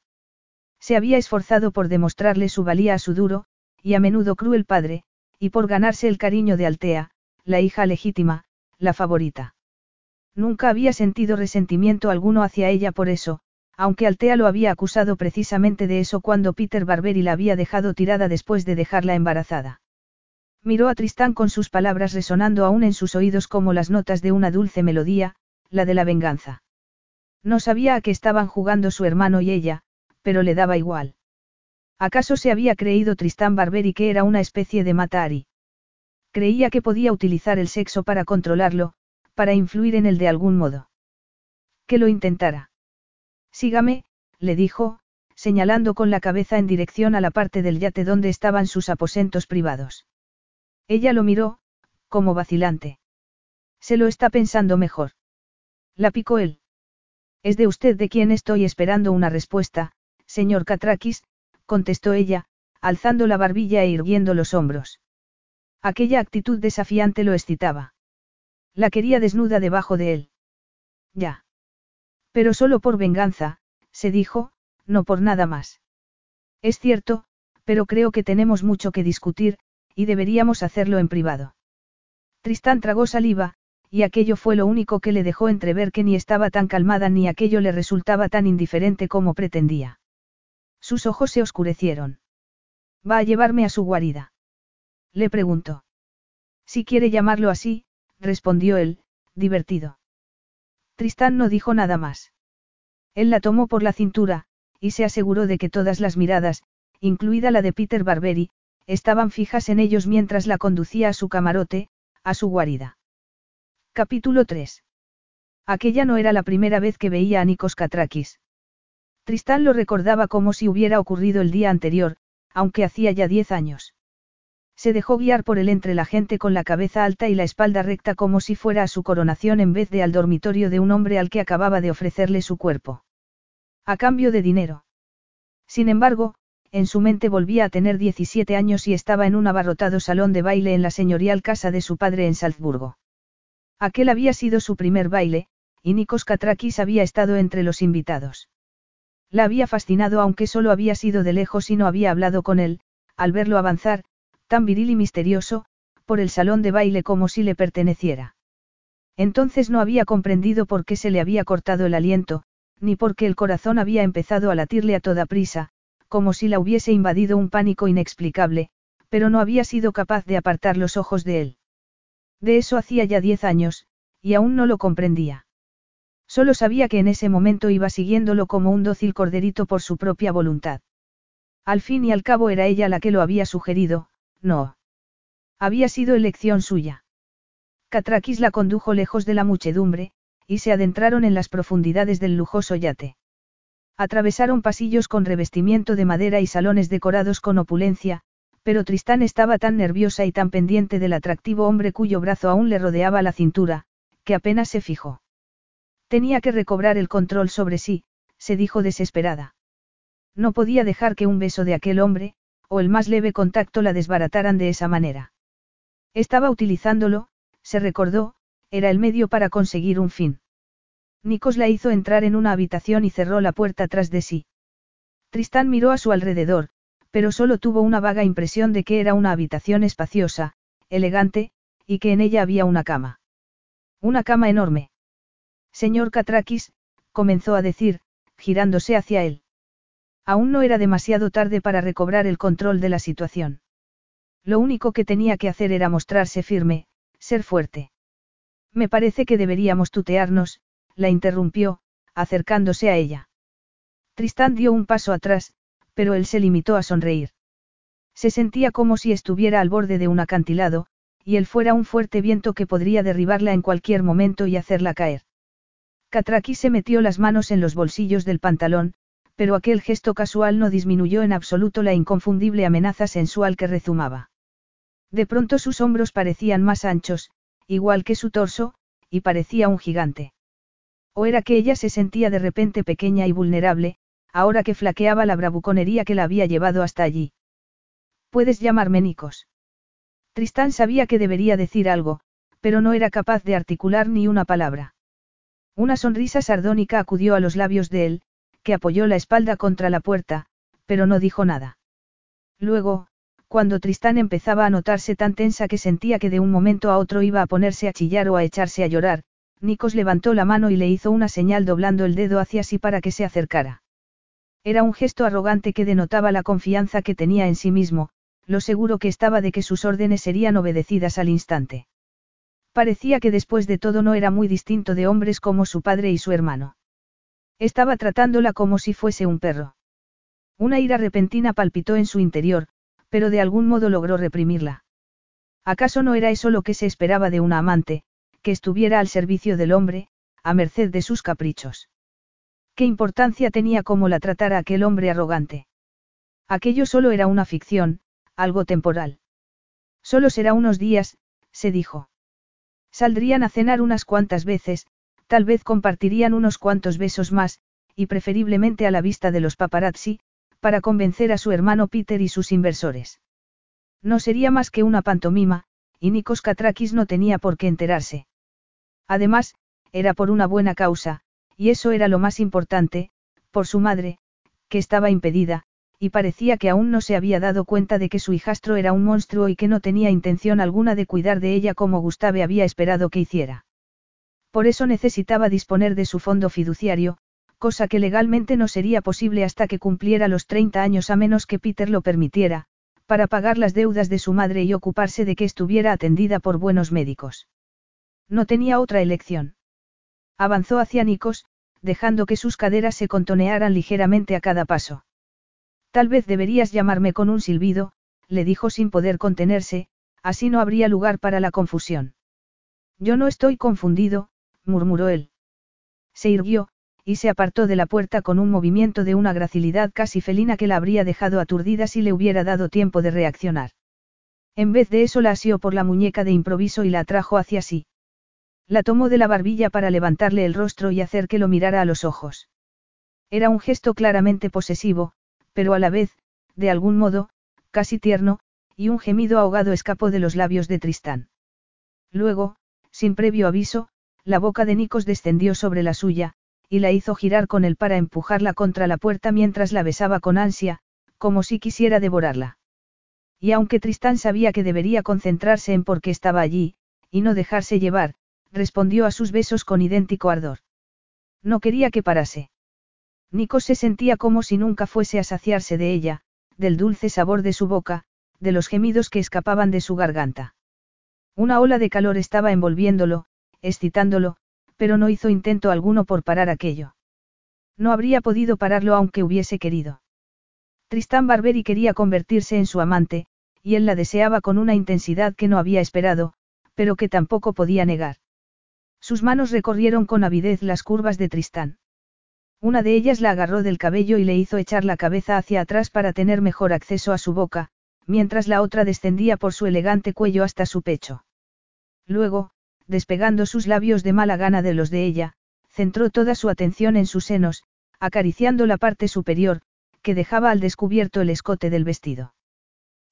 Se había esforzado por demostrarle su valía a su duro, y a menudo cruel padre, y por ganarse el cariño de Altea, la hija legítima, la favorita. Nunca había sentido resentimiento alguno hacia ella por eso, aunque Altea lo había acusado precisamente de eso cuando Peter Barberi la había dejado tirada después de dejarla embarazada. Miró a Tristán con sus palabras resonando aún en sus oídos como las notas de una dulce melodía, la de la venganza. No sabía a qué estaban jugando su hermano y ella, pero le daba igual. ¿Acaso se había creído Tristán Barberi que era una especie de Matari? Creía que podía utilizar el sexo para controlarlo, para influir en él de algún modo. Que lo intentara. Sígame, le dijo, señalando con la cabeza en dirección a la parte del yate donde estaban sus aposentos privados. Ella lo miró, como vacilante. Se lo está pensando mejor. La picó él. Es de usted de quien estoy esperando una respuesta, señor Catrakis, contestó ella, alzando la barbilla e irguiendo los hombros. Aquella actitud desafiante lo excitaba. La quería desnuda debajo de él. Ya. Pero solo por venganza, se dijo, no por nada más. Es cierto, pero creo que tenemos mucho que discutir, y deberíamos hacerlo en privado. Tristán tragó saliva, y aquello fue lo único que le dejó entrever que ni estaba tan calmada ni aquello le resultaba tan indiferente como pretendía. Sus ojos se oscurecieron. ¿Va a llevarme a su guarida? Le preguntó. Si quiere llamarlo así, respondió él, divertido. Tristán no dijo nada más. Él la tomó por la cintura, y se aseguró de que todas las miradas, incluida la de Peter Barberi, estaban fijas en ellos mientras la conducía a su camarote, a su guarida. Capítulo 3. Aquella no era la primera vez que veía a Nikos Katrakis. Tristán lo recordaba como si hubiera ocurrido el día anterior, aunque hacía ya diez años. Se dejó guiar por él entre la gente con la cabeza alta y la espalda recta como si fuera a su coronación en vez de al dormitorio de un hombre al que acababa de ofrecerle su cuerpo. A cambio de dinero. Sin embargo, en su mente volvía a tener 17 años y estaba en un abarrotado salón de baile en la señorial casa de su padre en Salzburgo. Aquel había sido su primer baile, y Nikos Katrakis había estado entre los invitados. La había fascinado aunque solo había sido de lejos y no había hablado con él, al verlo avanzar, tan viril y misterioso, por el salón de baile como si le perteneciera. Entonces no había comprendido por qué se le había cortado el aliento, ni por qué el corazón había empezado a latirle a toda prisa, como si la hubiese invadido un pánico inexplicable, pero no había sido capaz de apartar los ojos de él. De eso hacía ya diez años, y aún no lo comprendía. Solo sabía que en ese momento iba siguiéndolo como un dócil corderito por su propia voluntad. Al fin y al cabo era ella la que lo había sugerido, no. Había sido elección suya. Catrakis la condujo lejos de la muchedumbre, y se adentraron en las profundidades del lujoso yate. Atravesaron pasillos con revestimiento de madera y salones decorados con opulencia, pero Tristán estaba tan nerviosa y tan pendiente del atractivo hombre cuyo brazo aún le rodeaba la cintura, que apenas se fijó. Tenía que recobrar el control sobre sí, se dijo desesperada. No podía dejar que un beso de aquel hombre, o el más leve contacto la desbarataran de esa manera. Estaba utilizándolo, se recordó, era el medio para conseguir un fin. Nikos la hizo entrar en una habitación y cerró la puerta tras de sí. Tristán miró a su alrededor, pero solo tuvo una vaga impresión de que era una habitación espaciosa, elegante, y que en ella había una cama. Una cama enorme. Señor Katrakis, comenzó a decir, girándose hacia él. Aún no era demasiado tarde para recobrar el control de la situación. Lo único que tenía que hacer era mostrarse firme, ser fuerte. Me parece que deberíamos tutearnos, la interrumpió, acercándose a ella. Tristán dio un paso atrás, pero él se limitó a sonreír. Se sentía como si estuviera al borde de un acantilado, y él fuera un fuerte viento que podría derribarla en cualquier momento y hacerla caer. Catraki se metió las manos en los bolsillos del pantalón, pero aquel gesto casual no disminuyó en absoluto la inconfundible amenaza sensual que rezumaba. De pronto sus hombros parecían más anchos, igual que su torso, y parecía un gigante. O era que ella se sentía de repente pequeña y vulnerable, ahora que flaqueaba la bravuconería que la había llevado hasta allí. Puedes llamarme Nikos. Tristán sabía que debería decir algo, pero no era capaz de articular ni una palabra. Una sonrisa sardónica acudió a los labios de él, que apoyó la espalda contra la puerta, pero no dijo nada. Luego, cuando Tristán empezaba a notarse tan tensa que sentía que de un momento a otro iba a ponerse a chillar o a echarse a llorar, Nikos levantó la mano y le hizo una señal doblando el dedo hacia sí para que se acercara. Era un gesto arrogante que denotaba la confianza que tenía en sí mismo, lo seguro que estaba de que sus órdenes serían obedecidas al instante. Parecía que después de todo no era muy distinto de hombres como su padre y su hermano. Estaba tratándola como si fuese un perro. Una ira repentina palpitó en su interior, pero de algún modo logró reprimirla. ¿Acaso no era eso lo que se esperaba de una amante, que estuviera al servicio del hombre, a merced de sus caprichos? ¿Qué importancia tenía cómo la tratara aquel hombre arrogante? Aquello solo era una ficción, algo temporal. Solo será unos días, se dijo. Saldrían a cenar unas cuantas veces, tal vez compartirían unos cuantos besos más, y preferiblemente a la vista de los paparazzi, para convencer a su hermano Peter y sus inversores. No sería más que una pantomima, y Nikos Katrakis no tenía por qué enterarse. Además, era por una buena causa, y eso era lo más importante, por su madre, que estaba impedida, y parecía que aún no se había dado cuenta de que su hijastro era un monstruo y que no tenía intención alguna de cuidar de ella como Gustave había esperado que hiciera. Por eso necesitaba disponer de su fondo fiduciario, cosa que legalmente no sería posible hasta que cumpliera los 30 años a menos que Peter lo permitiera, para pagar las deudas de su madre y ocuparse de que estuviera atendida por buenos médicos. No tenía otra elección. Avanzó hacia Nikos, dejando que sus caderas se contonearan ligeramente a cada paso. Tal vez deberías llamarme con un silbido, le dijo sin poder contenerse, así no habría lugar para la confusión. Yo no estoy confundido, murmuró él. Se irguió, y se apartó de la puerta con un movimiento de una gracilidad casi felina que la habría dejado aturdida si le hubiera dado tiempo de reaccionar. En vez de eso la asió por la muñeca de improviso y la atrajo hacia sí. La tomó de la barbilla para levantarle el rostro y hacer que lo mirara a los ojos. Era un gesto claramente posesivo, pero a la vez, de algún modo, casi tierno, y un gemido ahogado escapó de los labios de Tristán. Luego, sin previo aviso, la boca de Nikos descendió sobre la suya, y la hizo girar con él para empujarla contra la puerta mientras la besaba con ansia, como si quisiera devorarla. Y aunque Tristán sabía que debería concentrarse en por qué estaba allí, y no dejarse llevar, respondió a sus besos con idéntico ardor. No quería que parase. Nikos se sentía como si nunca fuese a saciarse de ella, del dulce sabor de su boca, de los gemidos que escapaban de su garganta. Una ola de calor estaba envolviéndolo, excitándolo, pero no hizo intento alguno por parar aquello. No habría podido pararlo aunque hubiese querido. Tristán Barberi quería convertirse en su amante, y él la deseaba con una intensidad que no había esperado, pero que tampoco podía negar. Sus manos recorrieron con avidez las curvas de Tristán. Una de ellas la agarró del cabello y le hizo echar la cabeza hacia atrás para tener mejor acceso a su boca, mientras la otra descendía por su elegante cuello hasta su pecho. Luego, despegando sus labios de mala gana de los de ella, centró toda su atención en sus senos, acariciando la parte superior, que dejaba al descubierto el escote del vestido.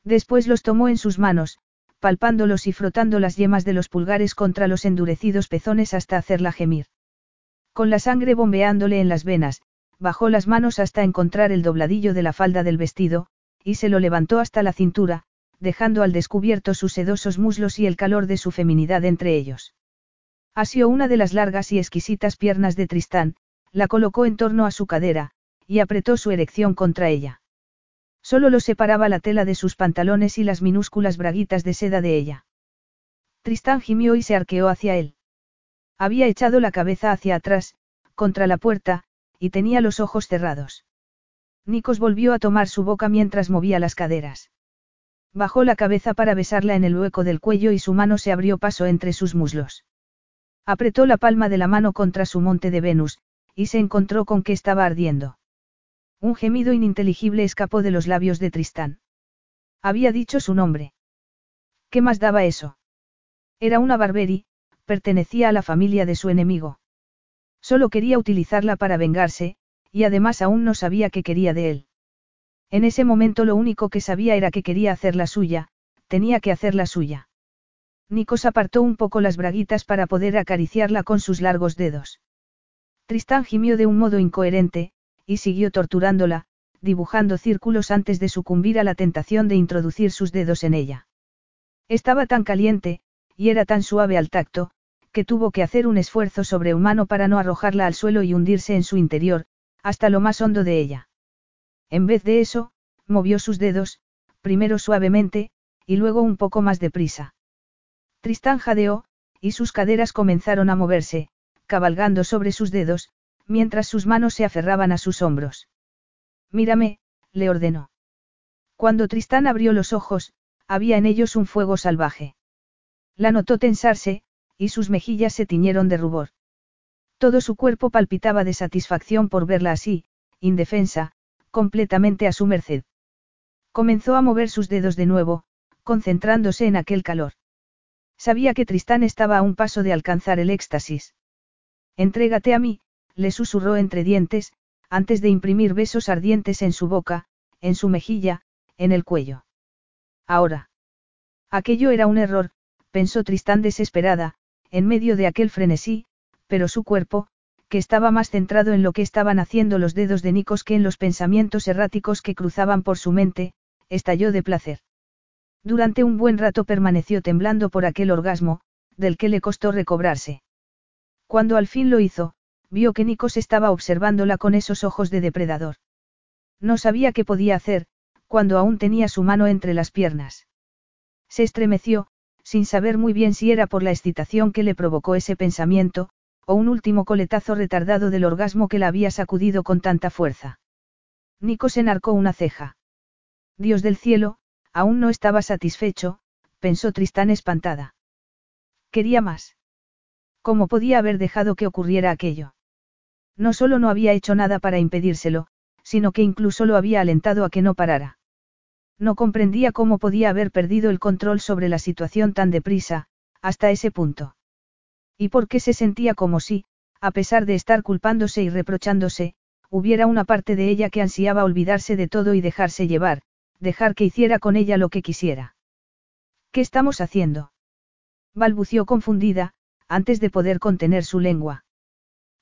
Después los tomó en sus manos, palpándolos y frotando las yemas de los pulgares contra los endurecidos pezones hasta hacerla gemir. Con la sangre bombeándole en las venas, bajó las manos hasta encontrar el dobladillo de la falda del vestido, y se lo levantó hasta la cintura, dejando al descubierto sus sedosos muslos y el calor de su feminidad entre ellos. Asió una de las largas y exquisitas piernas de Tristán, la colocó en torno a su cadera, y apretó su erección contra ella. Solo lo separaba la tela de sus pantalones y las minúsculas braguitas de seda de ella. Tristán gimió y se arqueó hacia él. Había echado la cabeza hacia atrás, contra la puerta, y tenía los ojos cerrados. Nikos volvió a tomar su boca mientras movía las caderas. Bajó la cabeza para besarla en el hueco del cuello y su mano se abrió paso entre sus muslos. Apretó la palma de la mano contra su monte de Venus, y se encontró con que estaba ardiendo. Un gemido ininteligible escapó de los labios de Tristán. Había dicho su nombre. ¿Qué más daba eso? Era una Barberi, pertenecía a la familia de su enemigo. Solo quería utilizarla para vengarse, y además aún no sabía qué quería de él. En ese momento lo único que sabía era que quería hacer la suya, tenía que hacer la suya. Nikos apartó un poco las braguitas para poder acariciarla con sus largos dedos. Tristán gimió de un modo incoherente, y siguió torturándola, dibujando círculos antes de sucumbir a la tentación de introducir sus dedos en ella. Estaba tan caliente, y era tan suave al tacto, que tuvo que hacer un esfuerzo sobrehumano para no arrojarla al suelo y hundirse en su interior, hasta lo más hondo de ella. En vez de eso, movió sus dedos, primero suavemente, y luego un poco más deprisa. Tristán jadeó, y sus caderas comenzaron a moverse, cabalgando sobre sus dedos, mientras sus manos se aferraban a sus hombros. Mírame, le ordenó. Cuando Tristán abrió los ojos, había en ellos un fuego salvaje. La notó tensarse, y sus mejillas se tiñeron de rubor. Todo su cuerpo palpitaba de satisfacción por verla así, indefensa, completamente a su merced. Comenzó a mover sus dedos de nuevo, concentrándose en aquel calor. Sabía que Tristán estaba a un paso de alcanzar el éxtasis. Entrégate a mí, le susurró entre dientes, antes de imprimir besos ardientes en su boca, en su mejilla, en el cuello. Ahora. Aquello era un error, pensó Tristán desesperada, en medio de aquel frenesí, pero su cuerpo, que estaba más centrado en lo que estaban haciendo los dedos de Nikos que en los pensamientos erráticos que cruzaban por su mente, estalló de placer. Durante un buen rato permaneció temblando por aquel orgasmo, del que le costó recobrarse. Cuando al fin lo hizo, vio que Nikos estaba observándola con esos ojos de depredador. No sabía qué podía hacer, cuando aún tenía su mano entre las piernas. Se estremeció, sin saber muy bien si era por la excitación que le provocó ese pensamiento, o un último coletazo retardado del orgasmo que la había sacudido con tanta fuerza. Nico se enarcó una ceja. Dios del cielo, aún no estaba satisfecho, pensó Tristán espantada. Quería más. ¿Cómo podía haber dejado que ocurriera aquello? No solo no había hecho nada para impedírselo, sino que incluso lo había alentado a que no parara. No comprendía cómo podía haber perdido el control sobre la situación tan deprisa, hasta ese punto. Y por qué se sentía como si, a pesar de estar culpándose y reprochándose, hubiera una parte de ella que ansiaba olvidarse de todo y dejarse llevar, dejar que hiciera con ella lo que quisiera. ¿Qué estamos haciendo? balbució confundida, antes de poder contener su lengua.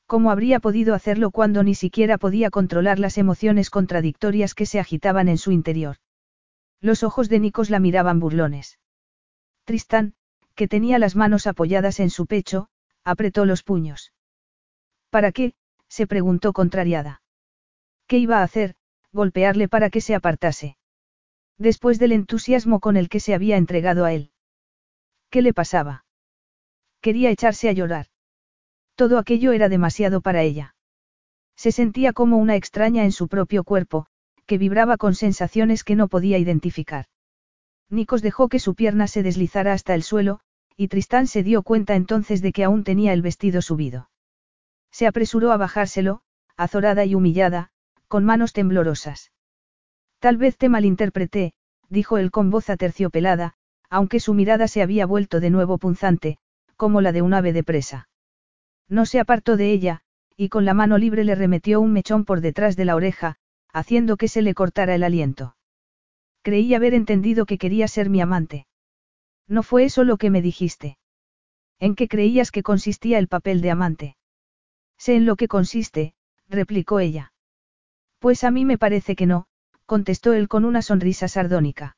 ¿Cómo habría podido hacerlo cuando ni siquiera podía controlar las emociones contradictorias que se agitaban en su interior? Los ojos de Nikos la miraban burlones. Tristán, que tenía las manos apoyadas en su pecho, apretó los puños. ¿Para qué? se preguntó contrariada. ¿Qué iba a hacer? Golpearle para que se apartase. Después del entusiasmo con el que se había entregado a él. ¿Qué le pasaba? Quería echarse a llorar. Todo aquello era demasiado para ella. Se sentía como una extraña en su propio cuerpo, que vibraba con sensaciones que no podía identificar. Nikos dejó que su pierna se deslizara hasta el suelo, y Tristán se dio cuenta entonces de que aún tenía el vestido subido. Se apresuró a bajárselo, azorada y humillada, con manos temblorosas. Tal vez te malinterpreté, dijo él con voz aterciopelada, aunque su mirada se había vuelto de nuevo punzante, como la de un ave de presa. No se apartó de ella, y con la mano libre le remetió un mechón por detrás de la oreja, haciendo que se le cortara el aliento. Creí haber entendido que quería ser mi amante. No fue eso lo que me dijiste. ¿En qué creías que consistía el papel de amante? Sé en lo que consiste, replicó ella. Pues a mí me parece que no, contestó él con una sonrisa sardónica.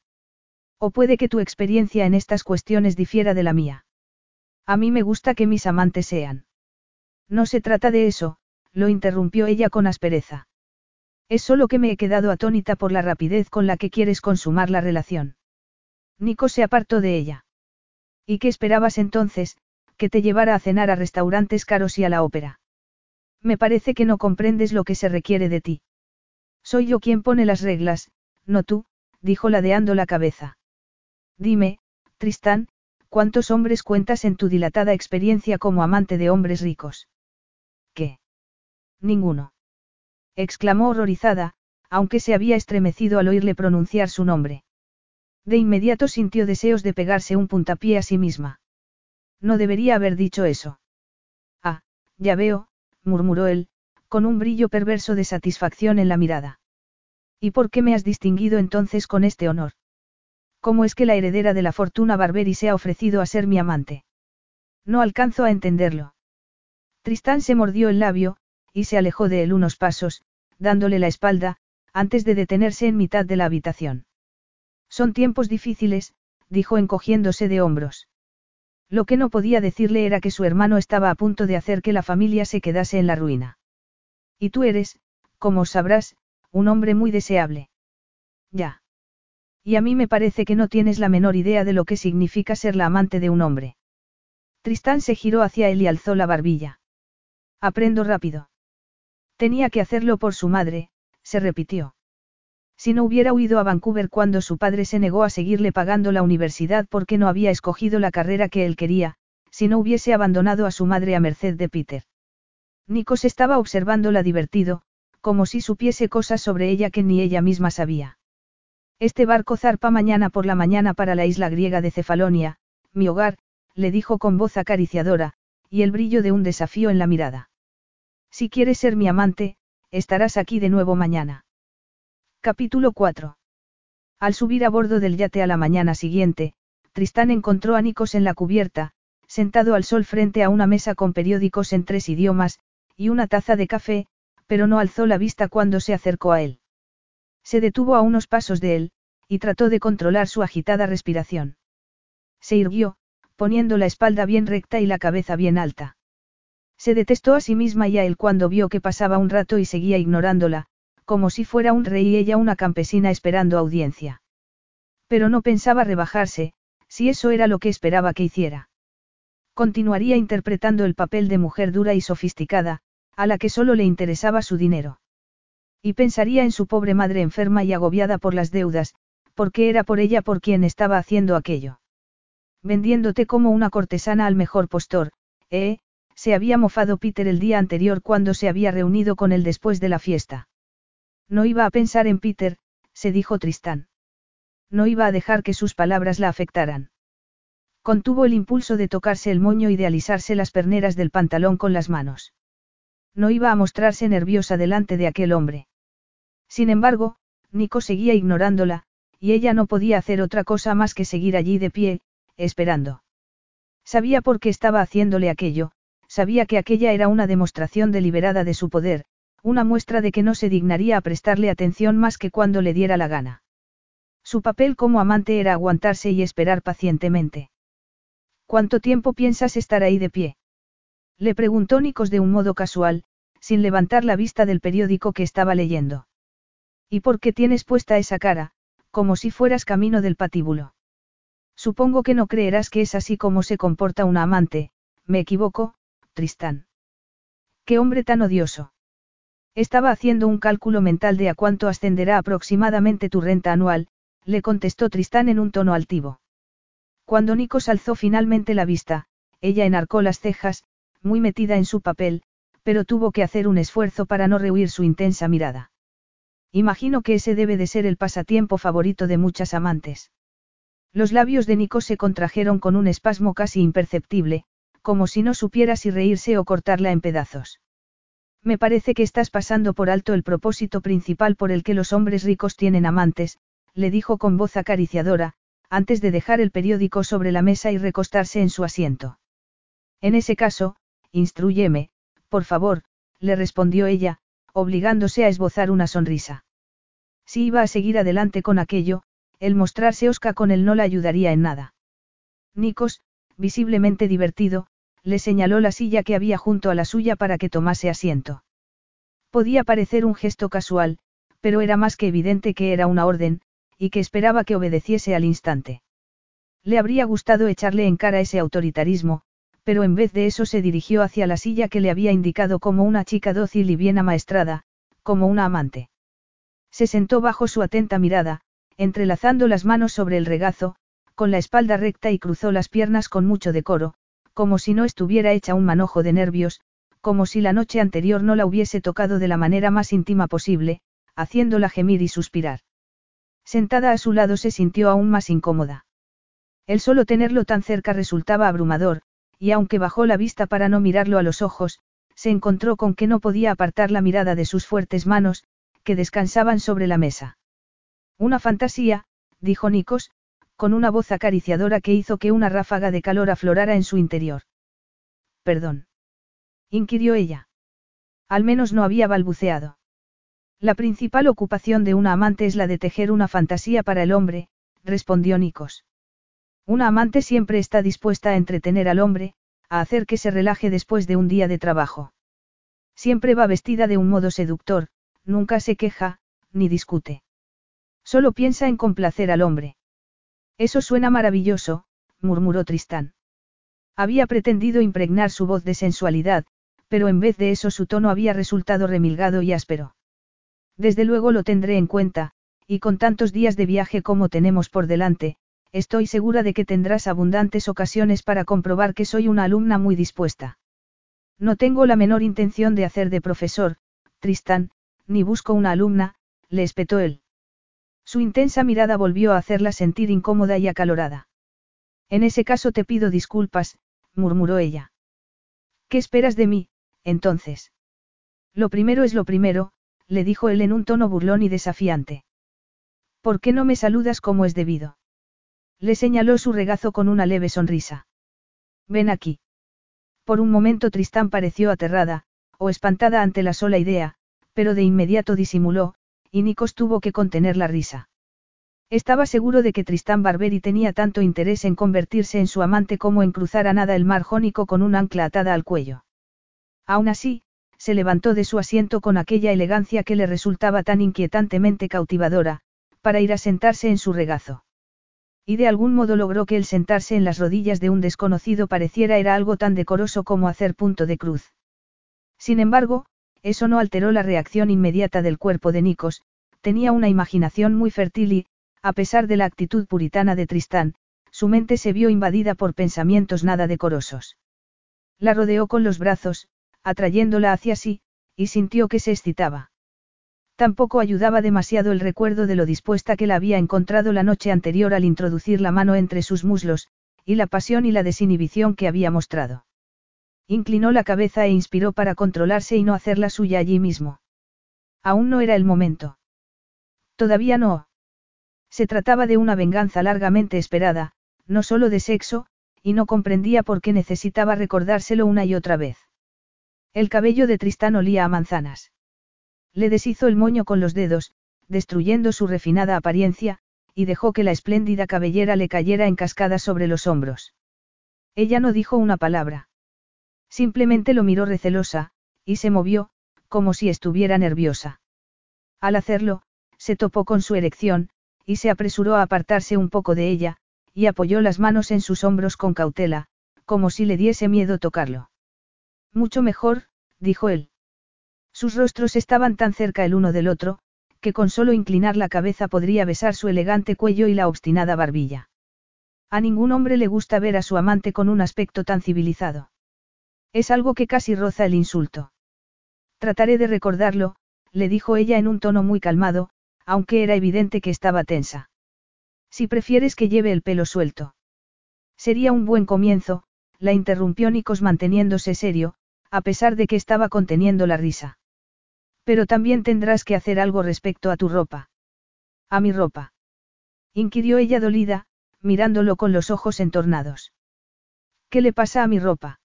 O puede que tu experiencia en estas cuestiones difiera de la mía. A mí me gusta que mis amantes sean. No se trata de eso, lo interrumpió ella con aspereza. Es solo que me he quedado atónita por la rapidez con la que quieres consumar la relación. Nico se apartó de ella. ¿Y qué esperabas entonces, que te llevara a cenar a restaurantes caros y a la ópera? Me parece que no comprendes lo que se requiere de ti. Soy yo quien pone las reglas, no tú, dijo ladeando la cabeza. Dime, Tristán, ¿cuántos hombres cuentas en tu dilatada experiencia como amante de hombres ricos? Ninguno. exclamó horrorizada, aunque se había estremecido al oírle pronunciar su nombre. De inmediato sintió deseos de pegarse un puntapié a sí misma. No debería haber dicho eso. Ah, ya veo, murmuró él, con un brillo perverso de satisfacción en la mirada. ¿Y por qué me has distinguido entonces con este honor? ¿Cómo es que la heredera de la fortuna Barberi se ha ofrecido a ser mi amante? No alcanzo a entenderlo. Tristán se mordió el labio, y se alejó de él unos pasos, dándole la espalda, antes de detenerse en mitad de la habitación. Son tiempos difíciles, dijo encogiéndose de hombros. Lo que no podía decirle era que su hermano estaba a punto de hacer que la familia se quedase en la ruina. Y tú eres, como sabrás, un hombre muy deseable. Ya. Y a mí me parece que no tienes la menor idea de lo que significa ser la amante de un hombre. Tristán se giró hacia él y alzó la barbilla. Aprendo rápido. Tenía que hacerlo por su madre, se repitió. Si no hubiera huido a Vancouver cuando su padre se negó a seguirle pagando la universidad porque no había escogido la carrera que él quería, si no hubiese abandonado a su madre a merced de Peter. Nikos estaba observándola divertido, como si supiese cosas sobre ella que ni ella misma sabía. Este barco zarpa mañana por la mañana para la isla griega de Cefalonia, mi hogar, le dijo con voz acariciadora, y el brillo de un desafío en la mirada. Si quieres ser mi amante, estarás aquí de nuevo mañana. Capítulo 4. Al subir a bordo del yate a la mañana siguiente, Tristán encontró a Nikos en la cubierta, sentado al sol frente a una mesa con periódicos en tres idiomas, y una taza de café, pero no alzó la vista cuando se acercó a él. Se detuvo a unos pasos de él, y trató de controlar su agitada respiración. Se irguió, poniendo la espalda bien recta y la cabeza bien alta. Se detestó a sí misma y a él cuando vio que pasaba un rato y seguía ignorándola, como si fuera un rey y ella una campesina esperando audiencia. Pero no pensaba rebajarse, si eso era lo que esperaba que hiciera. Continuaría interpretando el papel de mujer dura y sofisticada, a la que solo le interesaba su dinero. Y pensaría en su pobre madre enferma y agobiada por las deudas, porque era por ella por quien estaba haciendo aquello. Vendiéndote como una cortesana al mejor postor, eh, se había mofado Peter el día anterior cuando se había reunido con él después de la fiesta. No iba a pensar en Peter, se dijo Tristán. No iba a dejar que sus palabras la afectaran. Contuvo el impulso de tocarse el moño y de alisarse las perneras del pantalón con las manos. No iba a mostrarse nerviosa delante de aquel hombre. Sin embargo, Nico seguía ignorándola, y ella no podía hacer otra cosa más que seguir allí de pie, esperando. Sabía por qué estaba haciéndole aquello, sabía que aquella era una demostración deliberada de su poder, una muestra de que no se dignaría a prestarle atención más que cuando le diera la gana. Su papel como amante era aguantarse y esperar pacientemente. ¿Cuánto tiempo piensas estar ahí de pie? Le preguntó Nicos de un modo casual, sin levantar la vista del periódico que estaba leyendo. ¿Y por qué tienes puesta esa cara, como si fueras camino del patíbulo? Supongo que no creerás que es así como se comporta una amante, me equivoco, Tristán. Qué hombre tan odioso. Estaba haciendo un cálculo mental de a cuánto ascenderá aproximadamente tu renta anual, le contestó Tristán en un tono altivo. Cuando Nikos alzó finalmente la vista, ella enarcó las cejas, muy metida en su papel, pero tuvo que hacer un esfuerzo para no rehuir su intensa mirada. Imagino que ese debe de ser el pasatiempo favorito de muchas amantes. Los labios de Nikos se contrajeron con un espasmo casi imperceptible, como si no supiera si reírse o cortarla en pedazos. Me parece que estás pasando por alto el propósito principal por el que los hombres ricos tienen amantes, le dijo con voz acariciadora, antes de dejar el periódico sobre la mesa y recostarse en su asiento. En ese caso, instruyeme, por favor, le respondió ella, obligándose a esbozar una sonrisa. Si iba a seguir adelante con aquello, el mostrarse osca con él no la ayudaría en nada. Nikos, visiblemente divertido, le señaló la silla que había junto a la suya para que tomase asiento. Podía parecer un gesto casual, pero era más que evidente que era una orden, y que esperaba que obedeciese al instante. Le habría gustado echarle en cara ese autoritarismo, pero en vez de eso se dirigió hacia la silla que le había indicado como una chica dócil y bien amaestrada, como una amante. Se sentó bajo su atenta mirada, entrelazando las manos sobre el regazo, con la espalda recta y cruzó las piernas con mucho decoro, como si no estuviera hecha un manojo de nervios, como si la noche anterior no la hubiese tocado de la manera más íntima posible, haciéndola gemir y suspirar. Sentada a su lado se sintió aún más incómoda. El solo tenerlo tan cerca resultaba abrumador, y aunque bajó la vista para no mirarlo a los ojos, se encontró con que no podía apartar la mirada de sus fuertes manos, que descansaban sobre la mesa. Una fantasía, dijo Nikos, con una voz acariciadora que hizo que una ráfaga de calor aflorara en su interior. Perdón. inquirió ella. Al menos no había balbuceado. La principal ocupación de una amante es la de tejer una fantasía para el hombre, respondió Nikos. Una amante siempre está dispuesta a entretener al hombre, a hacer que se relaje después de un día de trabajo. Siempre va vestida de un modo seductor, nunca se queja, ni discute. Solo piensa en complacer al hombre. Eso suena maravilloso, murmuró Tristán. Había pretendido impregnar su voz de sensualidad, pero en vez de eso su tono había resultado remilgado y áspero. Desde luego lo tendré en cuenta, y con tantos días de viaje como tenemos por delante, estoy segura de que tendrás abundantes ocasiones para comprobar que soy una alumna muy dispuesta. No tengo la menor intención de hacer de profesor, Tristán, ni busco una alumna, le espetó él. Su intensa mirada volvió a hacerla sentir incómoda y acalorada. En ese caso te pido disculpas, murmuró ella. ¿Qué esperas de mí, entonces? Lo primero es lo primero, le dijo él en un tono burlón y desafiante. ¿Por qué no me saludas como es debido? Le señaló su regazo con una leve sonrisa. Ven aquí. Por un momento Tristán pareció aterrada, o espantada ante la sola idea, pero de inmediato disimuló, y Nikos tuvo que contener la risa. Estaba seguro de que Tristán Barberi tenía tanto interés en convertirse en su amante como en cruzar a nada el mar jónico con un ancla atada al cuello. Aún así, se levantó de su asiento con aquella elegancia que le resultaba tan inquietantemente cautivadora, para ir a sentarse en su regazo. Y de algún modo logró que el sentarse en las rodillas de un desconocido pareciera era algo tan decoroso como hacer punto de cruz. Sin embargo, eso no alteró la reacción inmediata del cuerpo de Nikos, tenía una imaginación muy fértil y, a pesar de la actitud puritana de Tristán, su mente se vio invadida por pensamientos nada decorosos. La rodeó con los brazos, atrayéndola hacia sí, y sintió que se excitaba. Tampoco ayudaba demasiado el recuerdo de lo dispuesta que la había encontrado la noche anterior al introducir la mano entre sus muslos, y la pasión y la desinhibición que había mostrado. Inclinó la cabeza e inspiró para controlarse y no hacerla suya allí mismo. Aún no era el momento. Todavía no. Se trataba de una venganza largamente esperada, no solo de sexo, y no comprendía por qué necesitaba recordárselo una y otra vez. El cabello de Tristán olía a manzanas. Le deshizo el moño con los dedos, destruyendo su refinada apariencia, y dejó que la espléndida cabellera le cayera en cascada sobre los hombros. Ella no dijo una palabra. Simplemente lo miró recelosa, y se movió, como si estuviera nerviosa. Al hacerlo, se topó con su erección, y se apresuró a apartarse un poco de ella, y apoyó las manos en sus hombros con cautela, como si le diese miedo tocarlo. Mucho mejor, dijo él. Sus rostros estaban tan cerca el uno del otro, que con solo inclinar la cabeza podría besar su elegante cuello y la obstinada barbilla. A ningún hombre le gusta ver a su amante con un aspecto tan civilizado. Es algo que casi roza el insulto. Trataré de recordarlo, le dijo ella en un tono muy calmado, aunque era evidente que estaba tensa. Si prefieres que lleve el pelo suelto. Sería un buen comienzo, la interrumpió Nikos manteniéndose serio, a pesar de que estaba conteniendo la risa. Pero también tendrás que hacer algo respecto a tu ropa. A mi ropa. Inquirió ella dolida, mirándolo con los ojos entornados. ¿Qué le pasa a mi ropa?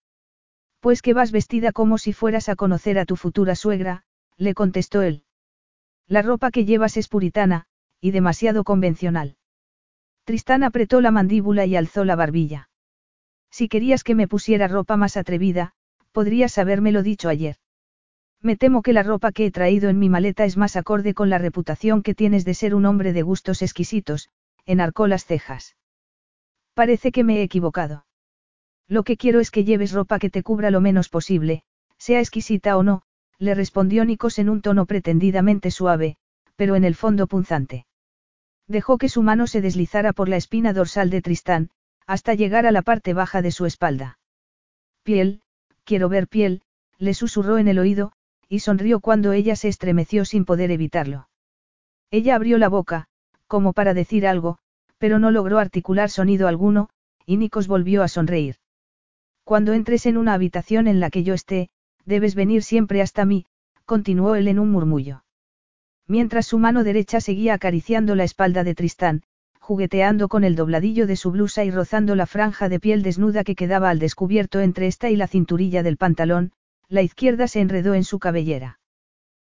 Pues que vas vestida como si fueras a conocer a tu futura suegra, le contestó él. La ropa que llevas es puritana, y demasiado convencional. Tristán apretó la mandíbula y alzó la barbilla. Si querías que me pusiera ropa más atrevida, podrías habérmelo dicho ayer. Me temo que la ropa que he traído en mi maleta es más acorde con la reputación que tienes de ser un hombre de gustos exquisitos, enarcó las cejas. Parece que me he equivocado. Lo que quiero es que lleves ropa que te cubra lo menos posible, sea exquisita o no, le respondió Nikos en un tono pretendidamente suave, pero en el fondo punzante. Dejó que su mano se deslizara por la espina dorsal de Tristán, hasta llegar a la parte baja de su espalda. Piel, quiero ver piel, le susurró en el oído, y sonrió cuando ella se estremeció sin poder evitarlo. Ella abrió la boca, como para decir algo, pero no logró articular sonido alguno, y Nikos volvió a sonreír. Cuando entres en una habitación en la que yo esté, debes venir siempre hasta mí, continuó él en un murmullo. Mientras su mano derecha seguía acariciando la espalda de Tristán, jugueteando con el dobladillo de su blusa y rozando la franja de piel desnuda que quedaba al descubierto entre esta y la cinturilla del pantalón, la izquierda se enredó en su cabellera.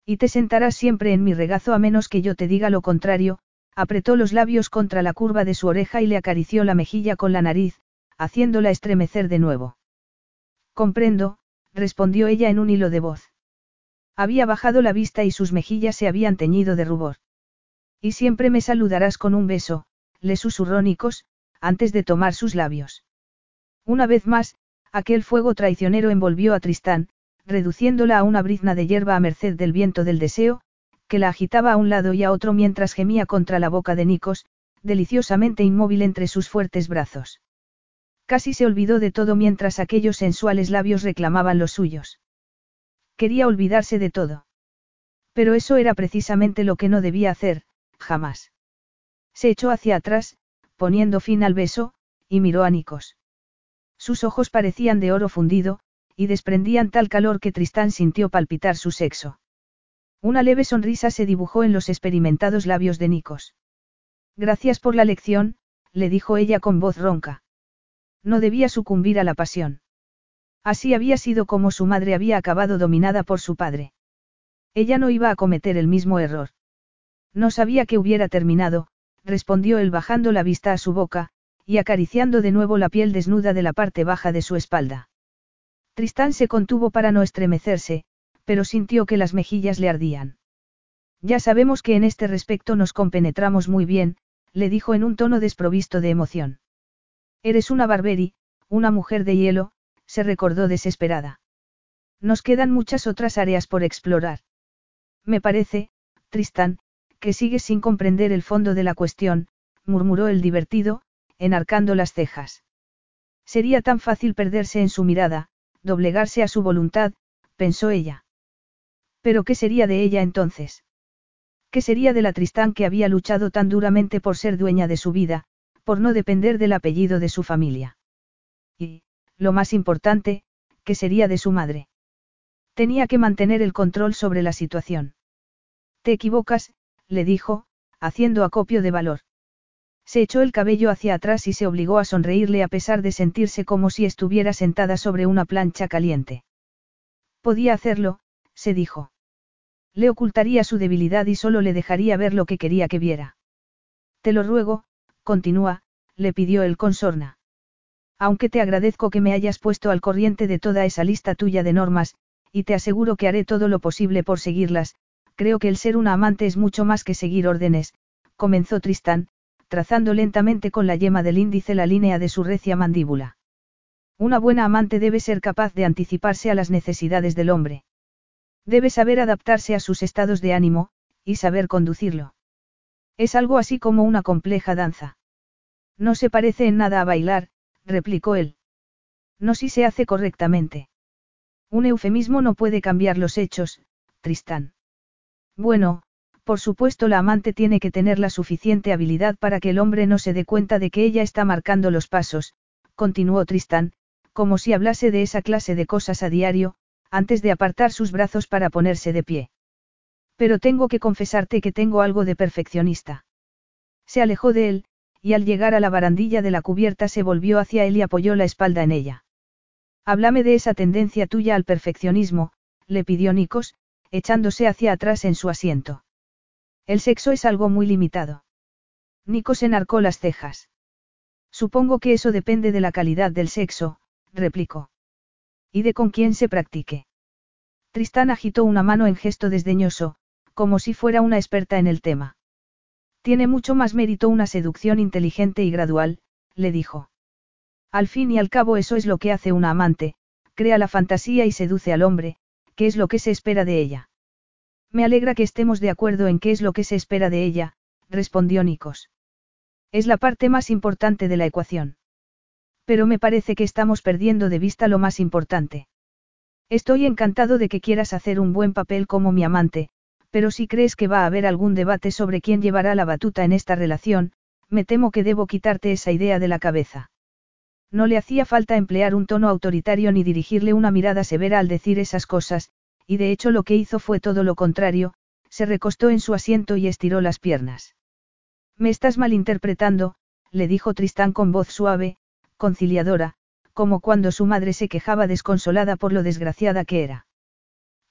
Y te sentarás siempre en mi regazo a menos que yo te diga lo contrario, apretó los labios contra la curva de su oreja y le acarició la mejilla con la nariz, haciéndola estremecer de nuevo. Comprendo, respondió ella en un hilo de voz. Había bajado la vista y sus mejillas se habían teñido de rubor. Y siempre me saludarás con un beso, le susurró Nikos, antes de tomar sus labios. Una vez más, aquel fuego traicionero envolvió a Tristán, reduciéndola a una brizna de hierba a merced del viento del deseo, que la agitaba a un lado y a otro mientras gemía contra la boca de Nikos, deliciosamente inmóvil entre sus fuertes brazos. Casi se olvidó de todo mientras aquellos sensuales labios reclamaban los suyos. Quería olvidarse de todo. Pero eso era precisamente lo que no debía hacer, jamás. Se echó hacia atrás, poniendo fin al beso, y miró a Nikos. Sus ojos parecían de oro fundido, y desprendían tal calor que Tristán sintió palpitar su sexo. Una leve sonrisa se dibujó en los experimentados labios de Nikos. Gracias por la lección, le dijo ella con voz ronca. No debía sucumbir a la pasión. Así había sido como su madre había acabado dominada por su padre. Ella no iba a cometer el mismo error. No sabía que hubiera terminado, respondió él bajando la vista a su boca, y acariciando de nuevo la piel desnuda de la parte baja de su espalda. Tristán se contuvo para no estremecerse, pero sintió que las mejillas le ardían. Ya sabemos que en este respecto nos compenetramos muy bien, le dijo en un tono desprovisto de emoción. Eres una Barberi, una mujer de hielo, se recordó desesperada. Nos quedan muchas otras áreas por explorar. Me parece, Tristán, que sigues sin comprender el fondo de la cuestión, murmuró el divertido, enarcando las cejas. Sería tan fácil perderse en su mirada, doblegarse a su voluntad, pensó ella. Pero ¿qué sería de ella entonces? ¿Qué sería de la Tristán que había luchado tan duramente por ser dueña de su vida, por no depender del apellido de su familia? Y, lo más importante, ¿qué sería de su madre? Tenía que mantener el control sobre la situación. Te equivocas, le dijo, haciendo acopio de valor. Se echó el cabello hacia atrás y se obligó a sonreírle a pesar de sentirse como si estuviera sentada sobre una plancha caliente. Podía hacerlo, se dijo. Le ocultaría su debilidad y solo le dejaría ver lo que quería que viera. Te lo ruego, continúa, le pidió el consorna. Aunque te agradezco que me hayas puesto al corriente de toda esa lista tuya de normas, y te aseguro que haré todo lo posible por seguirlas, creo que el ser una amante es mucho más que seguir órdenes, comenzó Tristán, trazando lentamente con la yema del índice la línea de su recia mandíbula. Una buena amante debe ser capaz de anticiparse a las necesidades del hombre. Debe saber adaptarse a sus estados de ánimo, y saber conducirlo. Es algo así como una compleja danza. No se parece en nada a bailar, replicó él. No si se hace correctamente. Un eufemismo no puede cambiar los hechos, Tristán. Bueno, por supuesto la amante tiene que tener la suficiente habilidad para que el hombre no se dé cuenta de que ella está marcando los pasos, continuó Tristán, como si hablase de esa clase de cosas a diario, antes de apartar sus brazos para ponerse de pie. Pero tengo que confesarte que tengo algo de perfeccionista. Se alejó de él, y al llegar a la barandilla de la cubierta se volvió hacia él y apoyó la espalda en ella. Háblame de esa tendencia tuya al perfeccionismo, le pidió Nikos, echándose hacia atrás en su asiento. El sexo es algo muy limitado. Nikos enarcó las cejas. Supongo que eso depende de la calidad del sexo, replicó. Y de con quién se practique. Tristán agitó una mano en gesto desdeñoso, como si fuera una experta en el tema. Tiene mucho más mérito una seducción inteligente y gradual, le dijo. Al fin y al cabo eso es lo que hace una amante, crea la fantasía y seduce al hombre, que es lo que se espera de ella. Me alegra que estemos de acuerdo en qué es lo que se espera de ella, respondió Nikos. Es la parte más importante de la ecuación. Pero me parece que estamos perdiendo de vista lo más importante. Estoy encantado de que quieras hacer un buen papel como mi amante, pero si crees que va a haber algún debate sobre quién llevará la batuta en esta relación, me temo que debo quitarte esa idea de la cabeza. No le hacía falta emplear un tono autoritario ni dirigirle una mirada severa al decir esas cosas, y de hecho lo que hizo fue todo lo contrario, se recostó en su asiento y estiró las piernas. Me estás malinterpretando, le dijo Tristán con voz suave, conciliadora, como cuando su madre se quejaba desconsolada por lo desgraciada que era.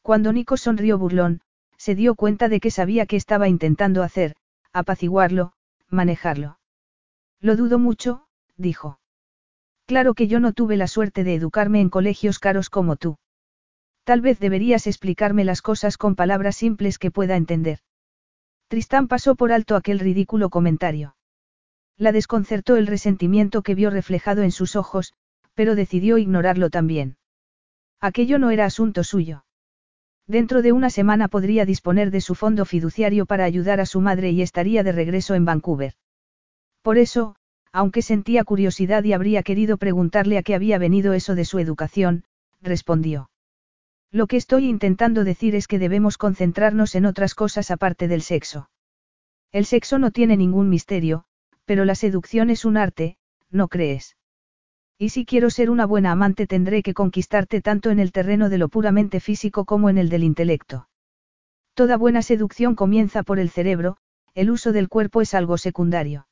Cuando Nico sonrió burlón, se dio cuenta de que sabía que estaba intentando hacer, apaciguarlo, manejarlo. Lo dudo mucho, dijo. Claro que yo no tuve la suerte de educarme en colegios caros como tú. Tal vez deberías explicarme las cosas con palabras simples que pueda entender. Tristán pasó por alto aquel ridículo comentario. La desconcertó el resentimiento que vio reflejado en sus ojos, pero decidió ignorarlo también. Aquello no era asunto suyo. Dentro de una semana podría disponer de su fondo fiduciario para ayudar a su madre y estaría de regreso en Vancouver. Por eso, aunque sentía curiosidad y habría querido preguntarle a qué había venido eso de su educación, respondió. Lo que estoy intentando decir es que debemos concentrarnos en otras cosas aparte del sexo. El sexo no tiene ningún misterio, pero la seducción es un arte, ¿no crees? Y si quiero ser una buena amante tendré que conquistarte tanto en el terreno de lo puramente físico como en el del intelecto. Toda buena seducción comienza por el cerebro, el uso del cuerpo es algo secundario.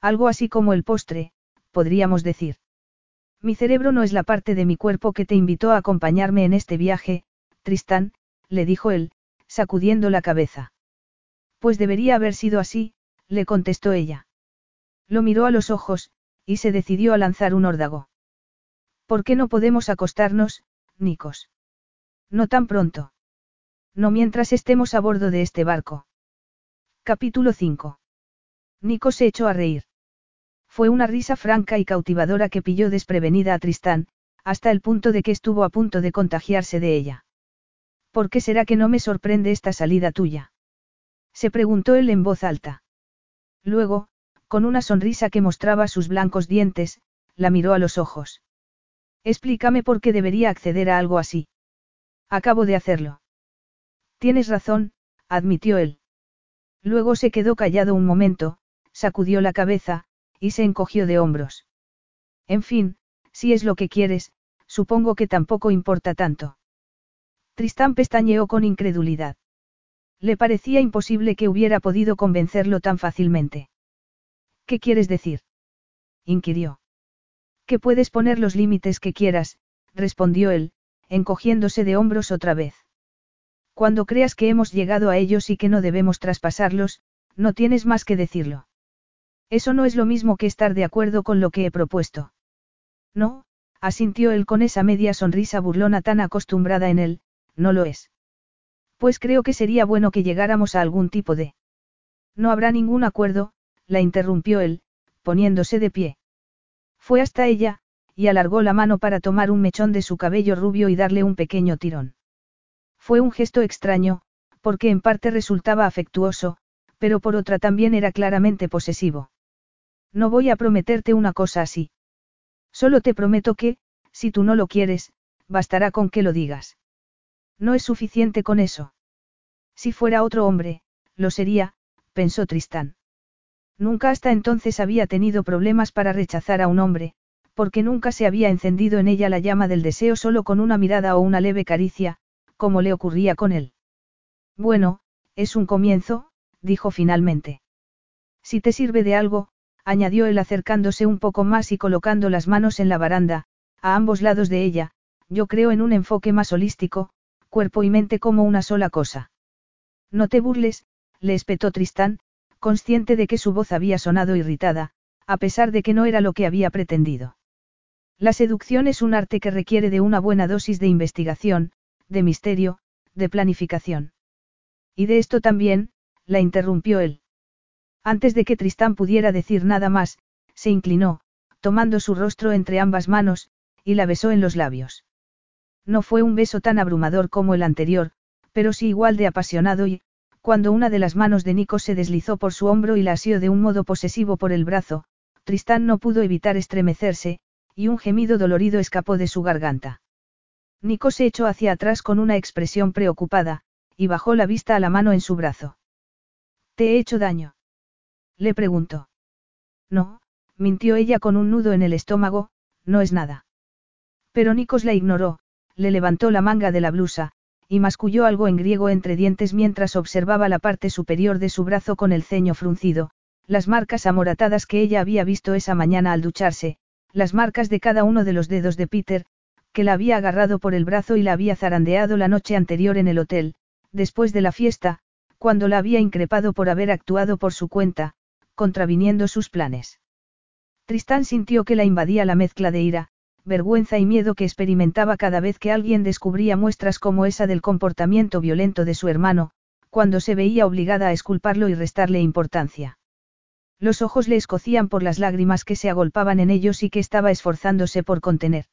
Algo así como el postre, podríamos decir. Mi cerebro no es la parte de mi cuerpo que te invitó a acompañarme en este viaje, Tristán, le dijo él, sacudiendo la cabeza. Pues debería haber sido así, le contestó ella. Lo miró a los ojos, y se decidió a lanzar un órdago. ¿Por qué no podemos acostarnos, Nikos? No tan pronto. No mientras estemos a bordo de este barco. Capítulo 5. Nikos se echó a reír. Fue una risa franca y cautivadora que pilló desprevenida a Tristán, hasta el punto de que estuvo a punto de contagiarse de ella. ¿Por qué será que no me sorprende esta salida tuya? Se preguntó él en voz alta. Luego, con una sonrisa que mostraba sus blancos dientes, la miró a los ojos. Explícame por qué debería acceder a algo así. Acabo de hacerlo. Tienes razón, admitió él. Luego se quedó callado un momento, sacudió la cabeza, y se encogió de hombros. En fin, si es lo que quieres, supongo que tampoco importa tanto. Tristán pestañeó con incredulidad. Le parecía imposible que hubiera podido convencerlo tan fácilmente. ¿Qué quieres decir? inquirió. Que puedes poner los límites que quieras, respondió él, encogiéndose de hombros otra vez. Cuando creas que hemos llegado a ellos y que no debemos traspasarlos, no tienes más que decirlo. Eso no es lo mismo que estar de acuerdo con lo que he propuesto. No, asintió él con esa media sonrisa burlona tan acostumbrada en él, no lo es. Pues creo que sería bueno que llegáramos a algún tipo de... No habrá ningún acuerdo, la interrumpió él, poniéndose de pie. Fue hasta ella, y alargó la mano para tomar un mechón de su cabello rubio y darle un pequeño tirón. Fue un gesto extraño, porque en parte resultaba afectuoso, pero por otra también era claramente posesivo. No voy a prometerte una cosa así. Solo te prometo que, si tú no lo quieres, bastará con que lo digas. No es suficiente con eso. Si fuera otro hombre, lo sería, pensó Tristán. Nunca hasta entonces había tenido problemas para rechazar a un hombre, porque nunca se había encendido en ella la llama del deseo solo con una mirada o una leve caricia, como le ocurría con él. Bueno, es un comienzo, dijo finalmente. Si te sirve de algo, añadió él acercándose un poco más y colocando las manos en la baranda, a ambos lados de ella, yo creo en un enfoque más holístico, cuerpo y mente como una sola cosa. No te burles, le espetó Tristán, consciente de que su voz había sonado irritada, a pesar de que no era lo que había pretendido. La seducción es un arte que requiere de una buena dosis de investigación, de misterio, de planificación. Y de esto también, la interrumpió él. Antes de que Tristán pudiera decir nada más, se inclinó, tomando su rostro entre ambas manos, y la besó en los labios. No fue un beso tan abrumador como el anterior, pero sí igual de apasionado y, cuando una de las manos de Nico se deslizó por su hombro y la asió de un modo posesivo por el brazo, Tristán no pudo evitar estremecerse, y un gemido dolorido escapó de su garganta. Nico se echó hacia atrás con una expresión preocupada, y bajó la vista a la mano en su brazo. ¿Te he hecho daño? Le preguntó. No, mintió ella con un nudo en el estómago, no es nada. Pero Nikos la ignoró, le levantó la manga de la blusa, y masculló algo en griego entre dientes mientras observaba la parte superior de su brazo con el ceño fruncido, las marcas amoratadas que ella había visto esa mañana al ducharse, las marcas de cada uno de los dedos de Peter, que la había agarrado por el brazo y la había zarandeado la noche anterior en el hotel, después de la fiesta, cuando la había increpado por haber actuado por su cuenta, contraviniendo sus planes. Tristán sintió que la invadía la mezcla de ira, vergüenza y miedo que experimentaba cada vez que alguien descubría muestras como esa del comportamiento violento de su hermano, cuando se veía obligada a esculparlo y restarle importancia. Los ojos le escocían por las lágrimas que se agolpaban en ellos y que estaba esforzándose por contener.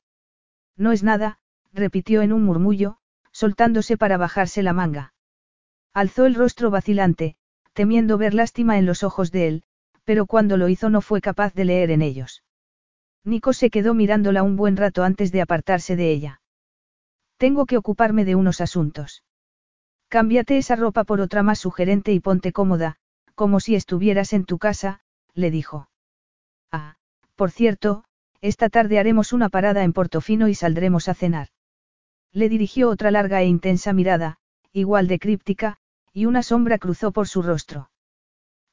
No es nada, repitió en un murmullo, soltándose para bajarse la manga. Alzó el rostro vacilante, temiendo ver lástima en los ojos de él, pero cuando lo hizo no fue capaz de leer en ellos. Nico se quedó mirándola un buen rato antes de apartarse de ella. Tengo que ocuparme de unos asuntos. Cámbiate esa ropa por otra más sugerente y ponte cómoda, como si estuvieras en tu casa, le dijo. Ah, por cierto, esta tarde haremos una parada en Portofino y saldremos a cenar. Le dirigió otra larga e intensa mirada, igual de críptica, y una sombra cruzó por su rostro.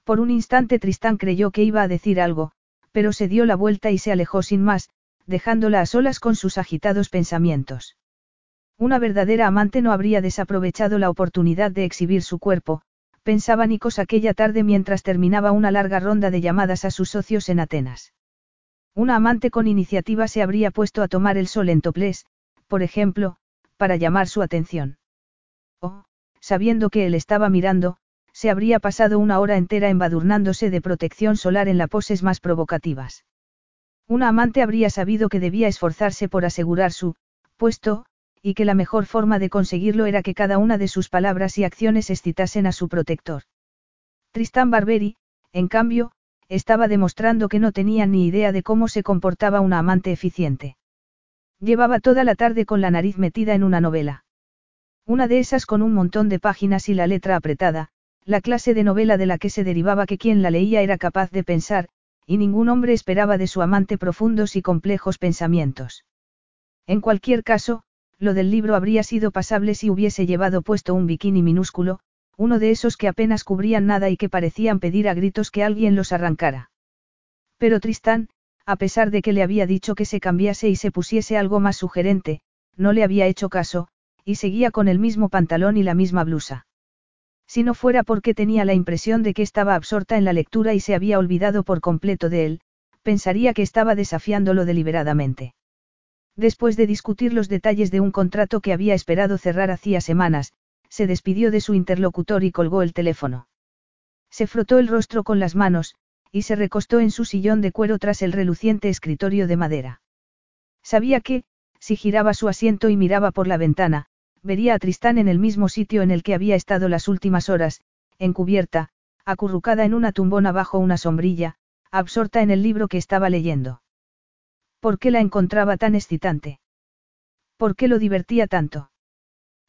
Por un instante Tristán creyó que iba a decir algo, pero se dio la vuelta y se alejó sin más, dejándola a solas con sus agitados pensamientos. Una verdadera amante no habría desaprovechado la oportunidad de exhibir su cuerpo, pensaba Nikos aquella tarde mientras terminaba una larga ronda de llamadas a sus socios en Atenas. Una amante con iniciativa se habría puesto a tomar el sol en toplés, por ejemplo, para llamar su atención. O, sabiendo que él estaba mirando, se habría pasado una hora entera embadurnándose de protección solar en las poses más provocativas. Una amante habría sabido que debía esforzarse por asegurar su puesto, y que la mejor forma de conseguirlo era que cada una de sus palabras y acciones excitasen a su protector. Tristán Barberi, en cambio, estaba demostrando que no tenía ni idea de cómo se comportaba una amante eficiente. Llevaba toda la tarde con la nariz metida en una novela. Una de esas con un montón de páginas y la letra apretada, La clase de novela de la que se derivaba que quien la leía era capaz de pensar, y ningún hombre esperaba de su amante profundos y complejos pensamientos. En cualquier caso, lo del libro habría sido pasable si hubiese llevado puesto un bikini minúsculo, uno de esos que apenas cubrían nada y que parecían pedir a gritos que alguien los arrancara. Pero Tristán, a pesar de que le había dicho que se cambiase y se pusiese algo más sugerente, no le había hecho caso, y seguía con el mismo pantalón y la misma blusa. Si no fuera porque tenía la impresión de que estaba absorta en la lectura y se había olvidado por completo de él, pensaría que estaba desafiándolo deliberadamente. Después de discutir los detalles de un contrato que había esperado cerrar hacía semanas, se despidió de su interlocutor y colgó el teléfono. Se frotó el rostro con las manos, y se recostó en su sillón de cuero tras el reluciente escritorio de madera. Sabía que, si giraba su asiento y miraba por la ventana, vería a Tristán en el mismo sitio en el que había estado las últimas horas, encubierta, acurrucada en una tumbona bajo una sombrilla, absorta en el libro que estaba leyendo. ¿Por qué la encontraba tan excitante? ¿Por qué lo divertía tanto?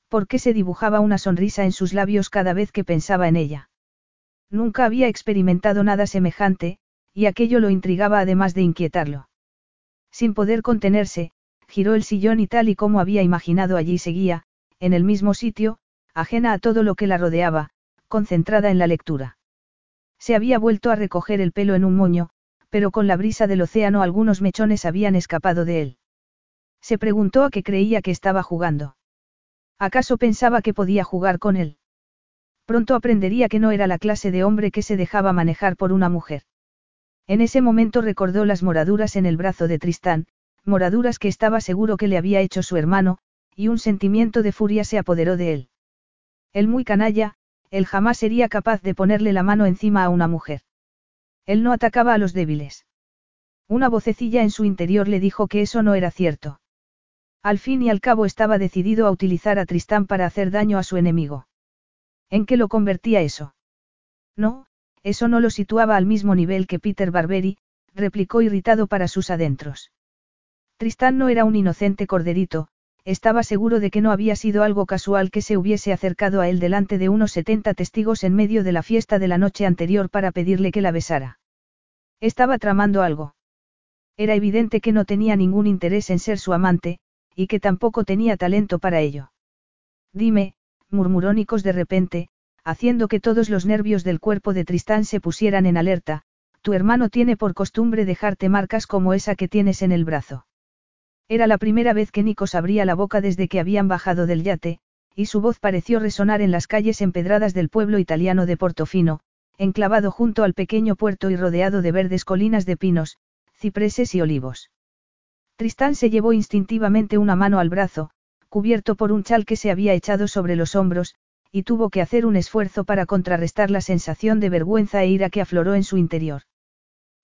¿Por qué se dibujaba una sonrisa en sus labios cada vez que pensaba en ella? Nunca había experimentado nada semejante, y aquello lo intrigaba además de inquietarlo. Sin poder contenerse, giró el sillón y tal y como había imaginado allí seguía, en el mismo sitio, ajena a todo lo que la rodeaba, concentrada en la lectura. Se había vuelto a recoger el pelo en un moño, pero con la brisa del océano algunos mechones habían escapado de él. Se preguntó a qué creía que estaba jugando. ¿Acaso pensaba que podía jugar con él? Pronto aprendería que no era la clase de hombre que se dejaba manejar por una mujer. En ese momento recordó las moraduras en el brazo de Tristán, moraduras que estaba seguro que le había hecho su hermano, y un sentimiento de furia se apoderó de él. Él muy canalla, él jamás sería capaz de ponerle la mano encima a una mujer. Él no atacaba a los débiles. Una vocecilla en su interior le dijo que eso no era cierto. Al fin y al cabo estaba decidido a utilizar a Tristán para hacer daño a su enemigo. ¿En qué lo convertía eso? No, eso no lo situaba al mismo nivel que Peter Barberi, replicó irritado para sus adentros. Tristán no era un inocente corderito, estaba seguro de que no había sido algo casual que se hubiese acercado a él delante de unos 70 testigos en medio de la fiesta de la noche anterior para pedirle que la besara. Estaba tramando algo. Era evidente que no tenía ningún interés en ser su amante, y que tampoco tenía talento para ello. Dime, murmuró Nicos de repente, haciendo que todos los nervios del cuerpo de Tristán se pusieran en alerta, tu hermano tiene por costumbre dejarte marcas como esa que tienes en el brazo. Era la primera vez que Nikos abría la boca desde que habían bajado del yate, y su voz pareció resonar en las calles empedradas del pueblo italiano de Portofino, enclavado junto al pequeño puerto y rodeado de verdes colinas de pinos, cipreses y olivos. Tristán se llevó instintivamente una mano al brazo, cubierto por un chal que se había echado sobre los hombros, y tuvo que hacer un esfuerzo para contrarrestar la sensación de vergüenza e ira que afloró en su interior.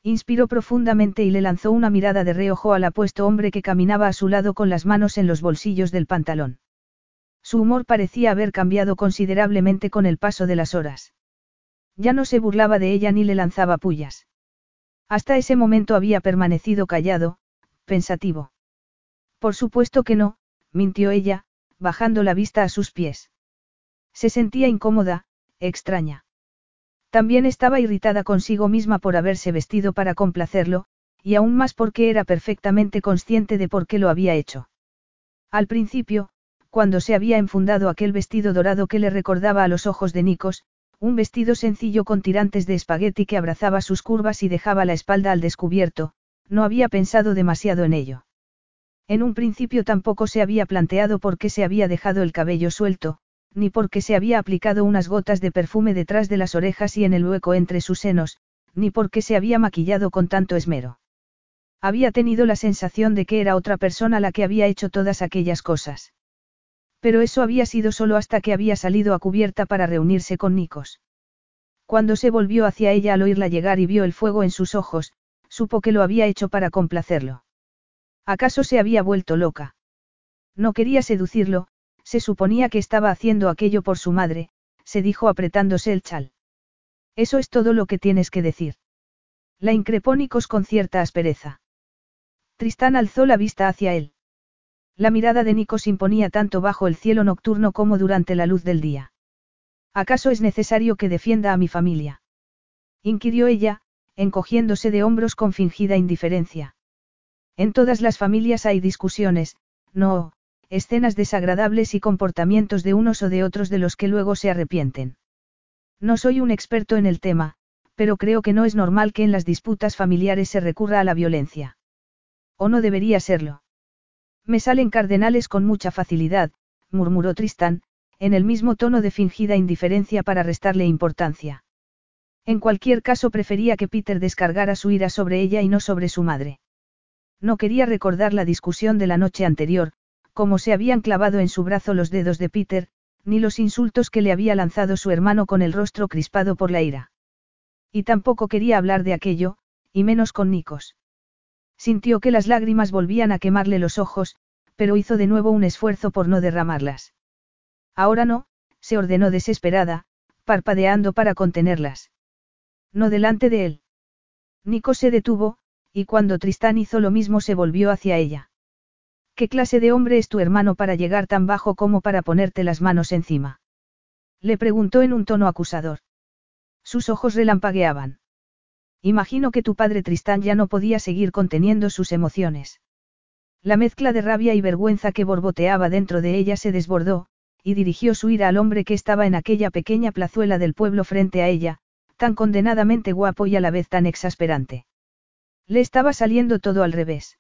Inspiró profundamente y le lanzó una mirada de reojo al apuesto hombre que caminaba a su lado con las manos en los bolsillos del pantalón. Su humor parecía haber cambiado considerablemente con el paso de las horas. Ya no se burlaba de ella ni le lanzaba pullas. Hasta ese momento había permanecido callado, pensativo. Por supuesto que no, mintió ella, bajando la vista a sus pies. Se sentía incómoda, extraña. También estaba irritada consigo misma por haberse vestido para complacerlo, y aún más porque era perfectamente consciente de por qué lo había hecho. Al principio, cuando se había enfundado aquel vestido dorado que le recordaba a los ojos de Nikos, un vestido sencillo con tirantes de espagueti que abrazaba sus curvas y dejaba la espalda al descubierto, no había pensado demasiado en ello. En un principio tampoco se había planteado por qué se había dejado el cabello suelto, ni porque se había aplicado unas gotas de perfume detrás de las orejas y en el hueco entre sus senos, ni porque se había maquillado con tanto esmero. Había tenido la sensación de que era otra persona la que había hecho todas aquellas cosas. Pero eso había sido solo hasta que había salido a cubierta para reunirse con Nikos. Cuando se volvió hacia ella al oírla llegar y vio el fuego en sus ojos, supo que lo había hecho para complacerlo. ¿Acaso se había vuelto loca? No quería seducirlo, se suponía que estaba haciendo aquello por su madre, se dijo apretándose el chal. Eso es todo lo que tienes que decir. La increpó Nikos con cierta aspereza. Tristán alzó la vista hacia él. La mirada de Nikos imponía tanto bajo el cielo nocturno como durante la luz del día. ¿Acaso es necesario que defienda a mi familia? inquirió ella, encogiéndose de hombros con fingida indiferencia. En todas las familias hay discusiones, no, escenas desagradables y comportamientos de unos o de otros de los que luego se arrepienten. No soy un experto en el tema, pero creo que no es normal que en las disputas familiares se recurra a la violencia. O no debería serlo. Me salen cardenales con mucha facilidad, murmuró Tristán, en el mismo tono de fingida indiferencia para restarle importancia. En cualquier caso prefería que Peter descargara su ira sobre ella y no sobre su madre. No quería recordar la discusión de la noche anterior, cómo se habían clavado en su brazo los dedos de Peter, ni los insultos que le había lanzado su hermano con el rostro crispado por la ira. Y tampoco quería hablar de aquello, y menos con Nikos. Sintió que las lágrimas volvían a quemarle los ojos, pero hizo de nuevo un esfuerzo por no derramarlas. Ahora no, se ordenó desesperada, parpadeando para contenerlas. No delante de él. Nico se detuvo, y cuando Tristán hizo lo mismo se volvió hacia ella. ¿Qué clase de hombre es tu hermano para llegar tan bajo como para ponerte las manos encima? Le preguntó en un tono acusador. Sus ojos relampagueaban. Imagino que tu padre Tristán ya no podía seguir conteniendo sus emociones. La mezcla de rabia y vergüenza que borboteaba dentro de ella se desbordó, y dirigió su ira al hombre que estaba en aquella pequeña plazuela del pueblo frente a ella, tan condenadamente guapo y a la vez tan exasperante. Le estaba saliendo todo al revés.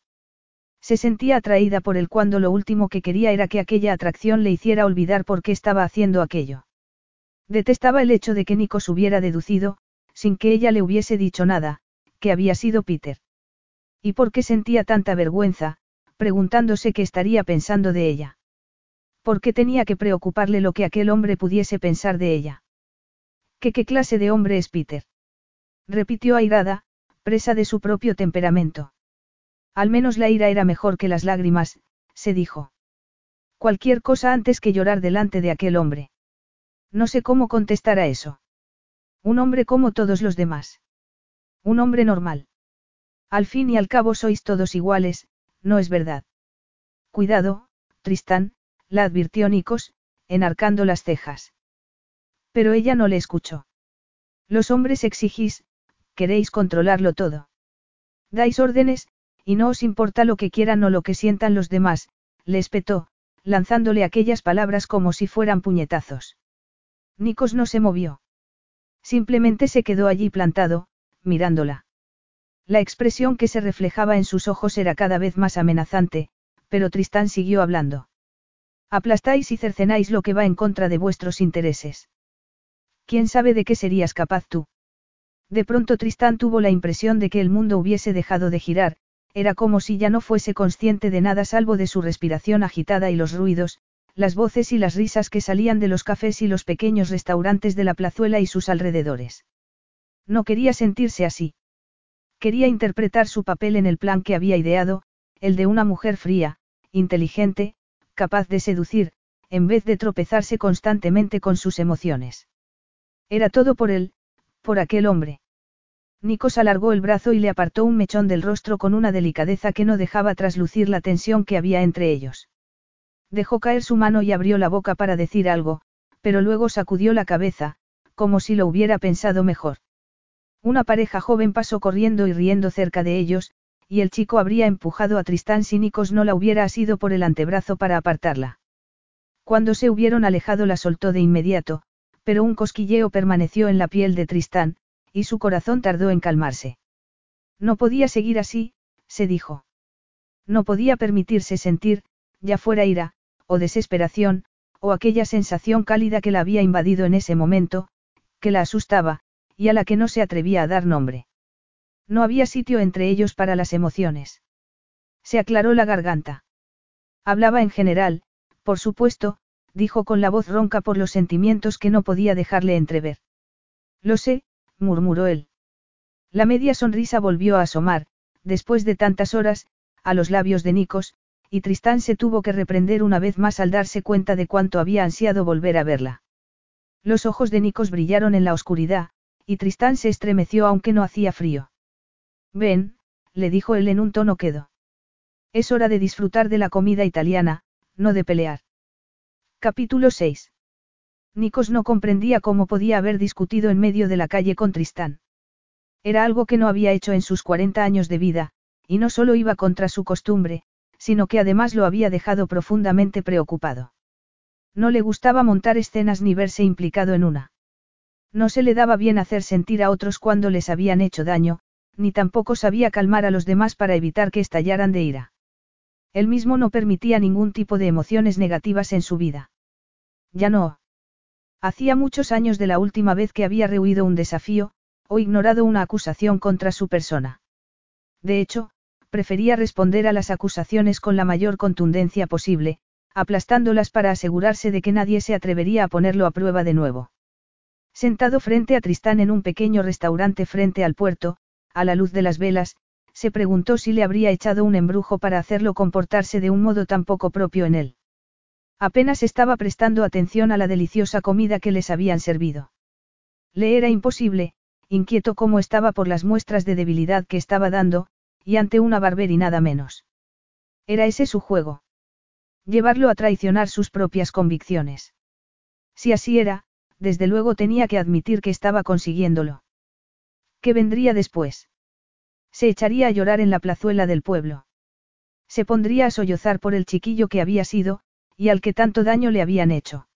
Se sentía atraída por él cuando lo último que quería era que aquella atracción le hiciera olvidar por qué estaba haciendo aquello. Detestaba el hecho de que Nikos hubiera deducido, sin que ella le hubiese dicho nada, que había sido Peter. ¿Y por qué sentía tanta vergüenza, preguntándose qué estaría pensando de ella? ¿Por qué tenía que preocuparle lo que aquel hombre pudiese pensar de ella? ¿Qué qué clase de hombre es Peter? Repitió airada, presa de su propio temperamento. Al menos la ira era mejor que las lágrimas, se dijo. Cualquier cosa antes que llorar delante de aquel hombre. No sé cómo contestar a eso. Un hombre como todos los demás. Un hombre normal. Al fin y al cabo sois todos iguales, ¿no es verdad? Cuidado, Tristán, la advirtió Nikos, enarcando las cejas. Pero ella no le escuchó. Los hombres exigís, queréis controlarlo todo. Dais órdenes, y no os importa lo que quieran o lo que sientan los demás, le espetó, lanzándole aquellas palabras como si fueran puñetazos. Nikos no se movió. Simplemente se quedó allí plantado, mirándola. La expresión que se reflejaba en sus ojos era cada vez más amenazante, pero Tristán siguió hablando. Aplastáis y cercenáis lo que va en contra de vuestros intereses. ¿Quién sabe de qué serías capaz tú? De pronto Tristán tuvo la impresión de que el mundo hubiese dejado de girar, era como si ya no fuese consciente de nada salvo de su respiración agitada y los ruidos, las voces y las risas que salían de los cafés y los pequeños restaurantes de la plazuela y sus alrededores. No quería sentirse así. Quería interpretar su papel en el plan que había ideado, el de una mujer fría, inteligente, capaz de seducir, en vez de tropezarse constantemente con sus emociones. Era todo por él, por aquel hombre. Nikos alargó el brazo y le apartó un mechón del rostro con una delicadeza que no dejaba traslucir la tensión que había entre ellos. Dejó caer su mano y abrió la boca para decir algo, pero luego sacudió la cabeza, como si lo hubiera pensado mejor. Una pareja joven pasó corriendo y riendo cerca de ellos, y el chico habría empujado a Tristán si Nikos no la hubiera asido por el antebrazo para apartarla. Cuando se hubieron alejado la soltó de inmediato, pero un cosquilleo permaneció en la piel de Tristán, y su corazón tardó en calmarse. No podía seguir así, se dijo. No podía permitirse sentir, ya fuera ira, o desesperación, o aquella sensación cálida que la había invadido en ese momento, que la asustaba, y a la que no se atrevía a dar nombre. No había sitio entre ellos para las emociones. Se aclaró la garganta. Hablaba en general, por supuesto, dijo con la voz ronca por los sentimientos que no podía dejarle entrever. Lo sé, murmuró él. La media sonrisa volvió a asomar, después de tantas horas, a los labios de Nikos, y Tristán se tuvo que reprender una vez más al darse cuenta de cuánto había ansiado volver a verla. Los ojos de Nikos brillaron en la oscuridad, y Tristán se estremeció aunque no hacía frío. Ven, le dijo él en un tono quedo. Es hora de disfrutar de la comida italiana, no de pelear. Capítulo 6. Nikos no comprendía cómo podía haber discutido en medio de la calle con Tristán. Era algo que no había hecho en sus 40 años de vida, y no solo iba contra su costumbre, sino que además lo había dejado profundamente preocupado. No le gustaba montar escenas ni verse implicado en una. No se le daba bien hacer sentir a otros cuando les habían hecho daño, ni tampoco sabía calmar a los demás para evitar que estallaran de ira. Él mismo no permitía ningún tipo de emociones negativas en su vida. Ya no. Hacía muchos años de la última vez que había rehuido un desafío, o ignorado una acusación contra su persona. De hecho, prefería responder a las acusaciones con la mayor contundencia posible, aplastándolas para asegurarse de que nadie se atrevería a ponerlo a prueba de nuevo. Sentado frente a Tristán en un pequeño restaurante frente al puerto, a la luz de las velas, se preguntó si le habría echado un embrujo para hacerlo comportarse de un modo tan poco propio en él. Apenas estaba prestando atención a la deliciosa comida que les habían servido. Le era imposible, inquieto como estaba por las muestras de debilidad que estaba dando, y ante una y nada menos. Era ese su juego. Llevarlo a traicionar sus propias convicciones. Si así era, desde luego tenía que admitir que estaba consiguiéndolo. ¿Qué vendría después? Se echaría a llorar en la plazuela del pueblo. Se pondría a sollozar por el chiquillo que había sido, y al que tanto daño le habían hecho.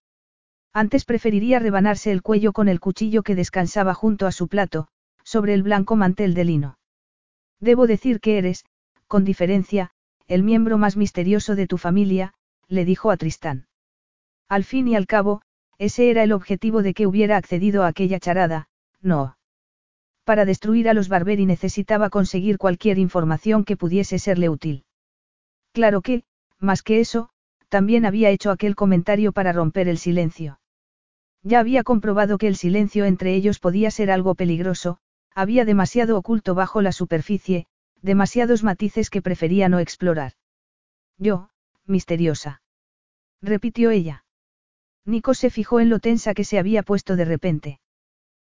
Antes preferiría rebanarse el cuello con el cuchillo que descansaba junto a su plato, sobre el blanco mantel de lino. Debo decir que eres, con diferencia, el miembro más misterioso de tu familia, le dijo a Tristán. Al fin y al cabo, ese era el objetivo de que hubiera accedido a aquella charada, no. Para destruir a los Barberi necesitaba conseguir cualquier información que pudiese serle útil. Claro que, más que eso, también había hecho aquel comentario para romper el silencio. Ya había comprobado que el silencio entre ellos podía ser algo peligroso, había demasiado oculto bajo la superficie, demasiados matices que prefería no explorar. Yo, misteriosa. Repitió ella. Nico se fijó en lo tensa que se había puesto de repente.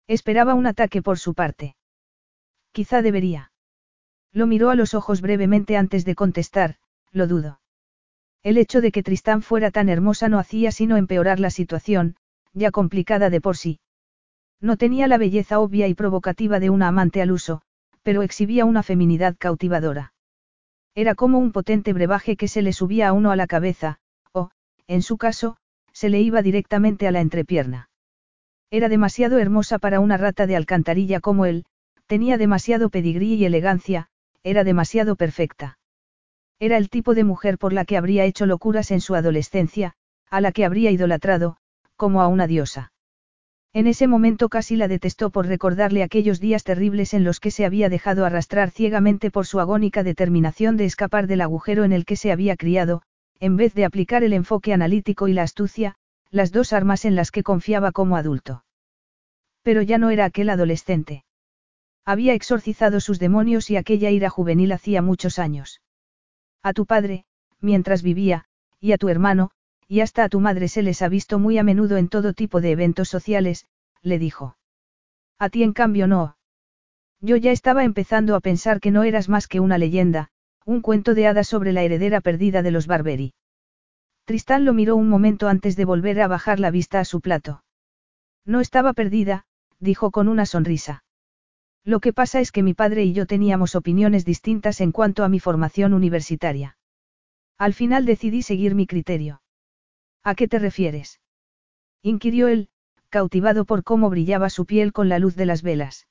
Esperaba un ataque por su parte. Quizá debería. Lo miró a los ojos brevemente antes de contestar, lo dudo. El hecho de que Tristán fuera tan hermosa no hacía sino empeorar la situación, ya complicada de por sí. No tenía la belleza obvia y provocativa de una amante al uso, pero exhibía una feminidad cautivadora. Era como un potente brebaje que se le subía a uno a la cabeza, o, en su caso, se le iba directamente a la entrepierna. Era demasiado hermosa para una rata de alcantarilla como él, tenía demasiado pedigrí y elegancia, era demasiado perfecta. Era el tipo de mujer por la que habría hecho locuras en su adolescencia, a la que habría idolatrado, como a una diosa. En ese momento casi la detestó por recordarle aquellos días terribles en los que se había dejado arrastrar ciegamente por su agónica determinación de escapar del agujero en el que se había criado, en vez de aplicar el enfoque analítico y la astucia, las dos armas en las que confiaba como adulto. Pero ya no era aquel adolescente. Había exorcizado sus demonios y aquella ira juvenil hacía muchos años. A tu padre, mientras vivía, y a tu hermano, y hasta a tu madre se les ha visto muy a menudo en todo tipo de eventos sociales, le dijo. A ti en cambio no. Yo ya estaba empezando a pensar que no eras más que una leyenda, un cuento de hadas sobre la heredera perdida de los Barberi. Tristán lo miró un momento antes de volver a bajar la vista a su plato. No estaba perdida, dijo con una sonrisa. Lo que pasa es que mi padre y yo teníamos opiniones distintas en cuanto a mi formación universitaria. Al final decidí seguir mi criterio. ¿A qué te refieres? inquirió él, cautivado por cómo brillaba su piel con la luz de las velas.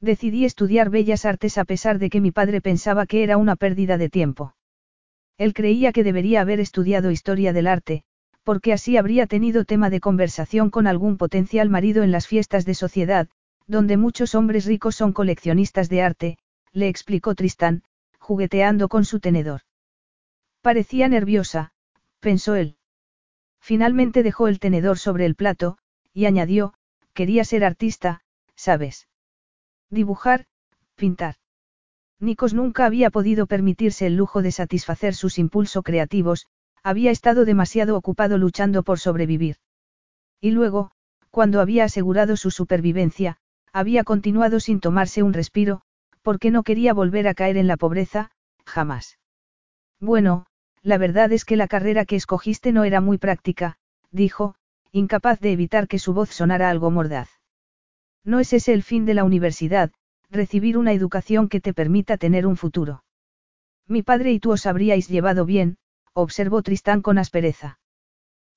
Decidí estudiar bellas artes a pesar de que mi padre pensaba que era una pérdida de tiempo. Él creía que debería haber estudiado historia del arte, porque así habría tenido tema de conversación con algún potencial marido en las fiestas de sociedad, donde muchos hombres ricos son coleccionistas de arte, le explicó Tristán, jugueteando con su tenedor. Parecía nerviosa, pensó él. Finalmente dejó el tenedor sobre el plato, y añadió, quería ser artista, ¿sabes? Dibujar, pintar. Nikos nunca había podido permitirse el lujo de satisfacer sus impulsos creativos, había estado demasiado ocupado luchando por sobrevivir. Y luego, cuando había asegurado su supervivencia, había continuado sin tomarse un respiro, porque no quería volver a caer en la pobreza, jamás. Bueno, la verdad es que la carrera que escogiste no era muy práctica, dijo, incapaz de evitar que su voz sonara algo mordaz. No es ese el fin de la universidad, recibir una educación que te permita tener un futuro. Mi padre y tú os habríais llevado bien, observó Tristán con aspereza.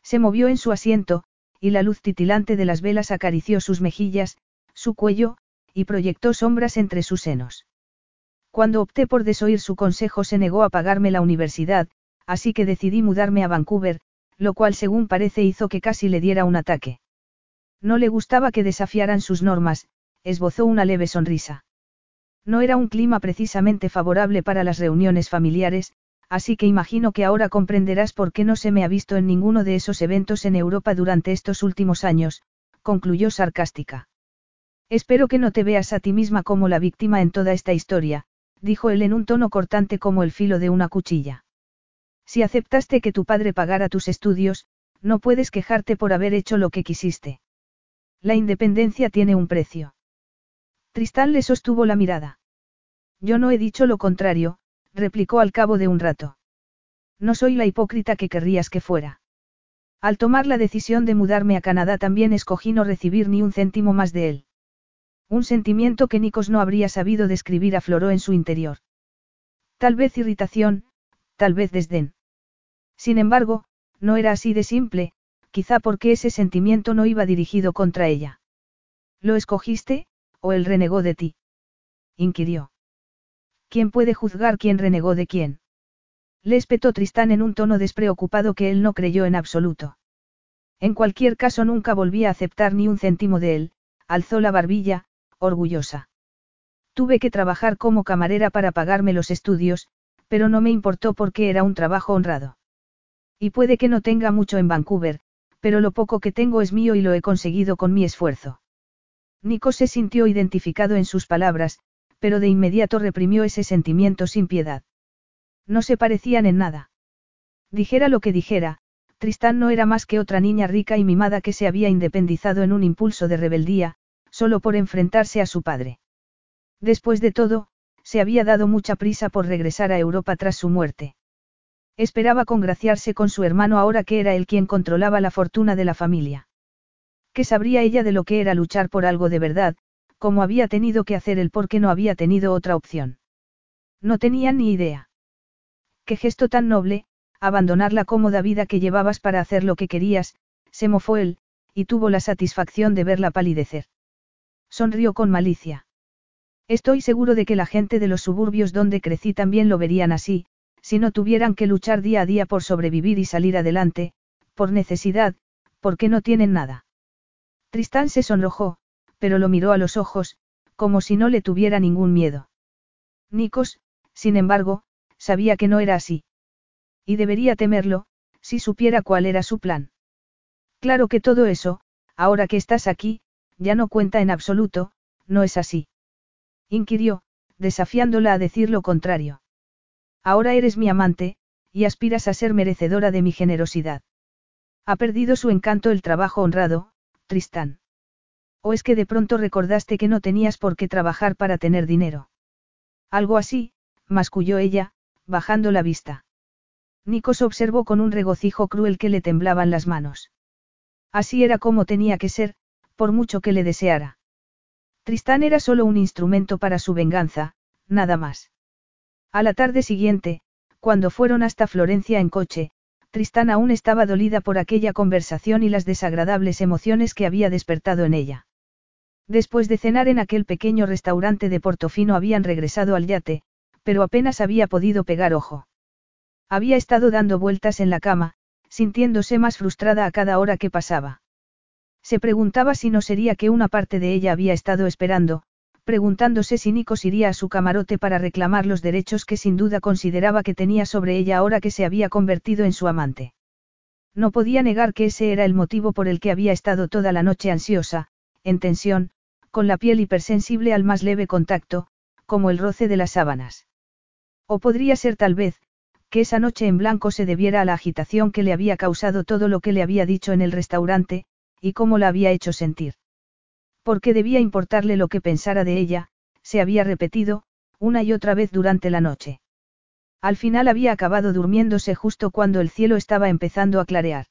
Se movió en su asiento, y la luz titilante de las velas acarició sus mejillas, su cuello, y proyectó sombras entre sus senos. Cuando opté por desoír su consejo se negó a pagarme la universidad, así que decidí mudarme a Vancouver, lo cual según parece hizo que casi le diera un ataque. No le gustaba que desafiaran sus normas, esbozó una leve sonrisa. No era un clima precisamente favorable para las reuniones familiares, así que imagino que ahora comprenderás por qué no se me ha visto en ninguno de esos eventos en Europa durante estos últimos años, concluyó sarcástica. Espero que no te veas a ti misma como la víctima en toda esta historia, dijo él en un tono cortante como el filo de una cuchilla. Si aceptaste que tu padre pagara tus estudios, no puedes quejarte por haber hecho lo que quisiste. La independencia tiene un precio. Tristán le sostuvo la mirada. Yo no he dicho lo contrario, replicó al cabo de un rato. No soy la hipócrita que querrías que fuera. Al tomar la decisión de mudarme a Canadá también escogí no recibir ni un céntimo más de él. Un sentimiento que Nikos no habría sabido describir afloró en su interior. Tal vez irritación, tal vez desdén. Sin embargo, no era así de simple, quizá porque ese sentimiento no iba dirigido contra ella. ¿Lo escogiste, o él renegó de ti? inquirió. ¿Quién puede juzgar quién renegó de quién? Le espetó Tristán en un tono despreocupado que él no creyó en absoluto. En cualquier caso nunca volví a aceptar ni un céntimo de él, alzó la barbilla, orgullosa. Tuve que trabajar como camarera para pagarme los estudios, pero no me importó porque era un trabajo honrado. Y puede que no tenga mucho en Vancouver, pero lo poco que tengo es mío y lo he conseguido con mi esfuerzo. Nico se sintió identificado en sus palabras, pero de inmediato reprimió ese sentimiento sin piedad. No se parecían en nada. Dijera lo que dijera, Tristán no era más que otra niña rica y mimada que se había independizado en un impulso de rebeldía, solo por enfrentarse a su padre. Después de todo, se había dado mucha prisa por regresar a Europa tras su muerte. Esperaba congraciarse con su hermano ahora que era él quien controlaba la fortuna de la familia. ¿Qué sabría ella de lo que era luchar por algo de verdad, como había tenido que hacer él porque no había tenido otra opción. No tenía ni idea. Qué gesto tan noble, abandonar la cómoda vida que llevabas para hacer lo que querías, se mofó él, y tuvo la satisfacción de verla palidecer. Sonrió con malicia. Estoy seguro de que la gente de los suburbios donde crecí también lo verían así, si no tuvieran que luchar día a día por sobrevivir y salir adelante, por necesidad, porque no tienen nada. Tristán se sonrojó, pero lo miró a los ojos, como si no le tuviera ningún miedo. Nikos, sin embargo, sabía que no era así. Y debería temerlo, si supiera cuál era su plan. Claro que todo eso, ahora que estás aquí, ya no cuenta en absoluto, no es así. Inquirió, desafiándola a decir lo contrario. Ahora eres mi amante, y aspiras a ser merecedora de mi generosidad. Ha perdido su encanto el trabajo honrado, Tristán. ¿O es que de pronto recordaste que no tenías por qué trabajar para tener dinero? Algo así, masculló ella, bajando la vista. Nikos observó con un regocijo cruel que le temblaban las manos. Así era como tenía que ser, por mucho que le deseara. Tristán era solo un instrumento para su venganza, nada más. A la tarde siguiente, cuando fueron hasta Florencia en coche, Tristán aún estaba dolida por aquella conversación y las desagradables emociones que había despertado en ella. Después de cenar en aquel pequeño restaurante de Portofino habían regresado al yate, pero apenas había podido pegar ojo. Había estado dando vueltas en la cama, sintiéndose más frustrada a cada hora que pasaba. Se preguntaba si no sería que una parte de ella había estado esperando, preguntándose si Nikos iría a su camarote para reclamar los derechos que sin duda consideraba que tenía sobre ella ahora que se había convertido en su amante. No podía negar que ese era el motivo por el que había estado toda la noche ansiosa, en tensión, con la piel hipersensible al más leve contacto, como el roce de las sábanas. O podría ser tal vez, que esa noche en blanco se debiera a la agitación que le había causado todo lo que le había dicho en el restaurante, y cómo la había hecho sentir. Porque debía importarle lo que pensara de ella, se había repetido, una y otra vez durante la noche. Al final había acabado durmiéndose justo cuando el cielo estaba empezando a clarear.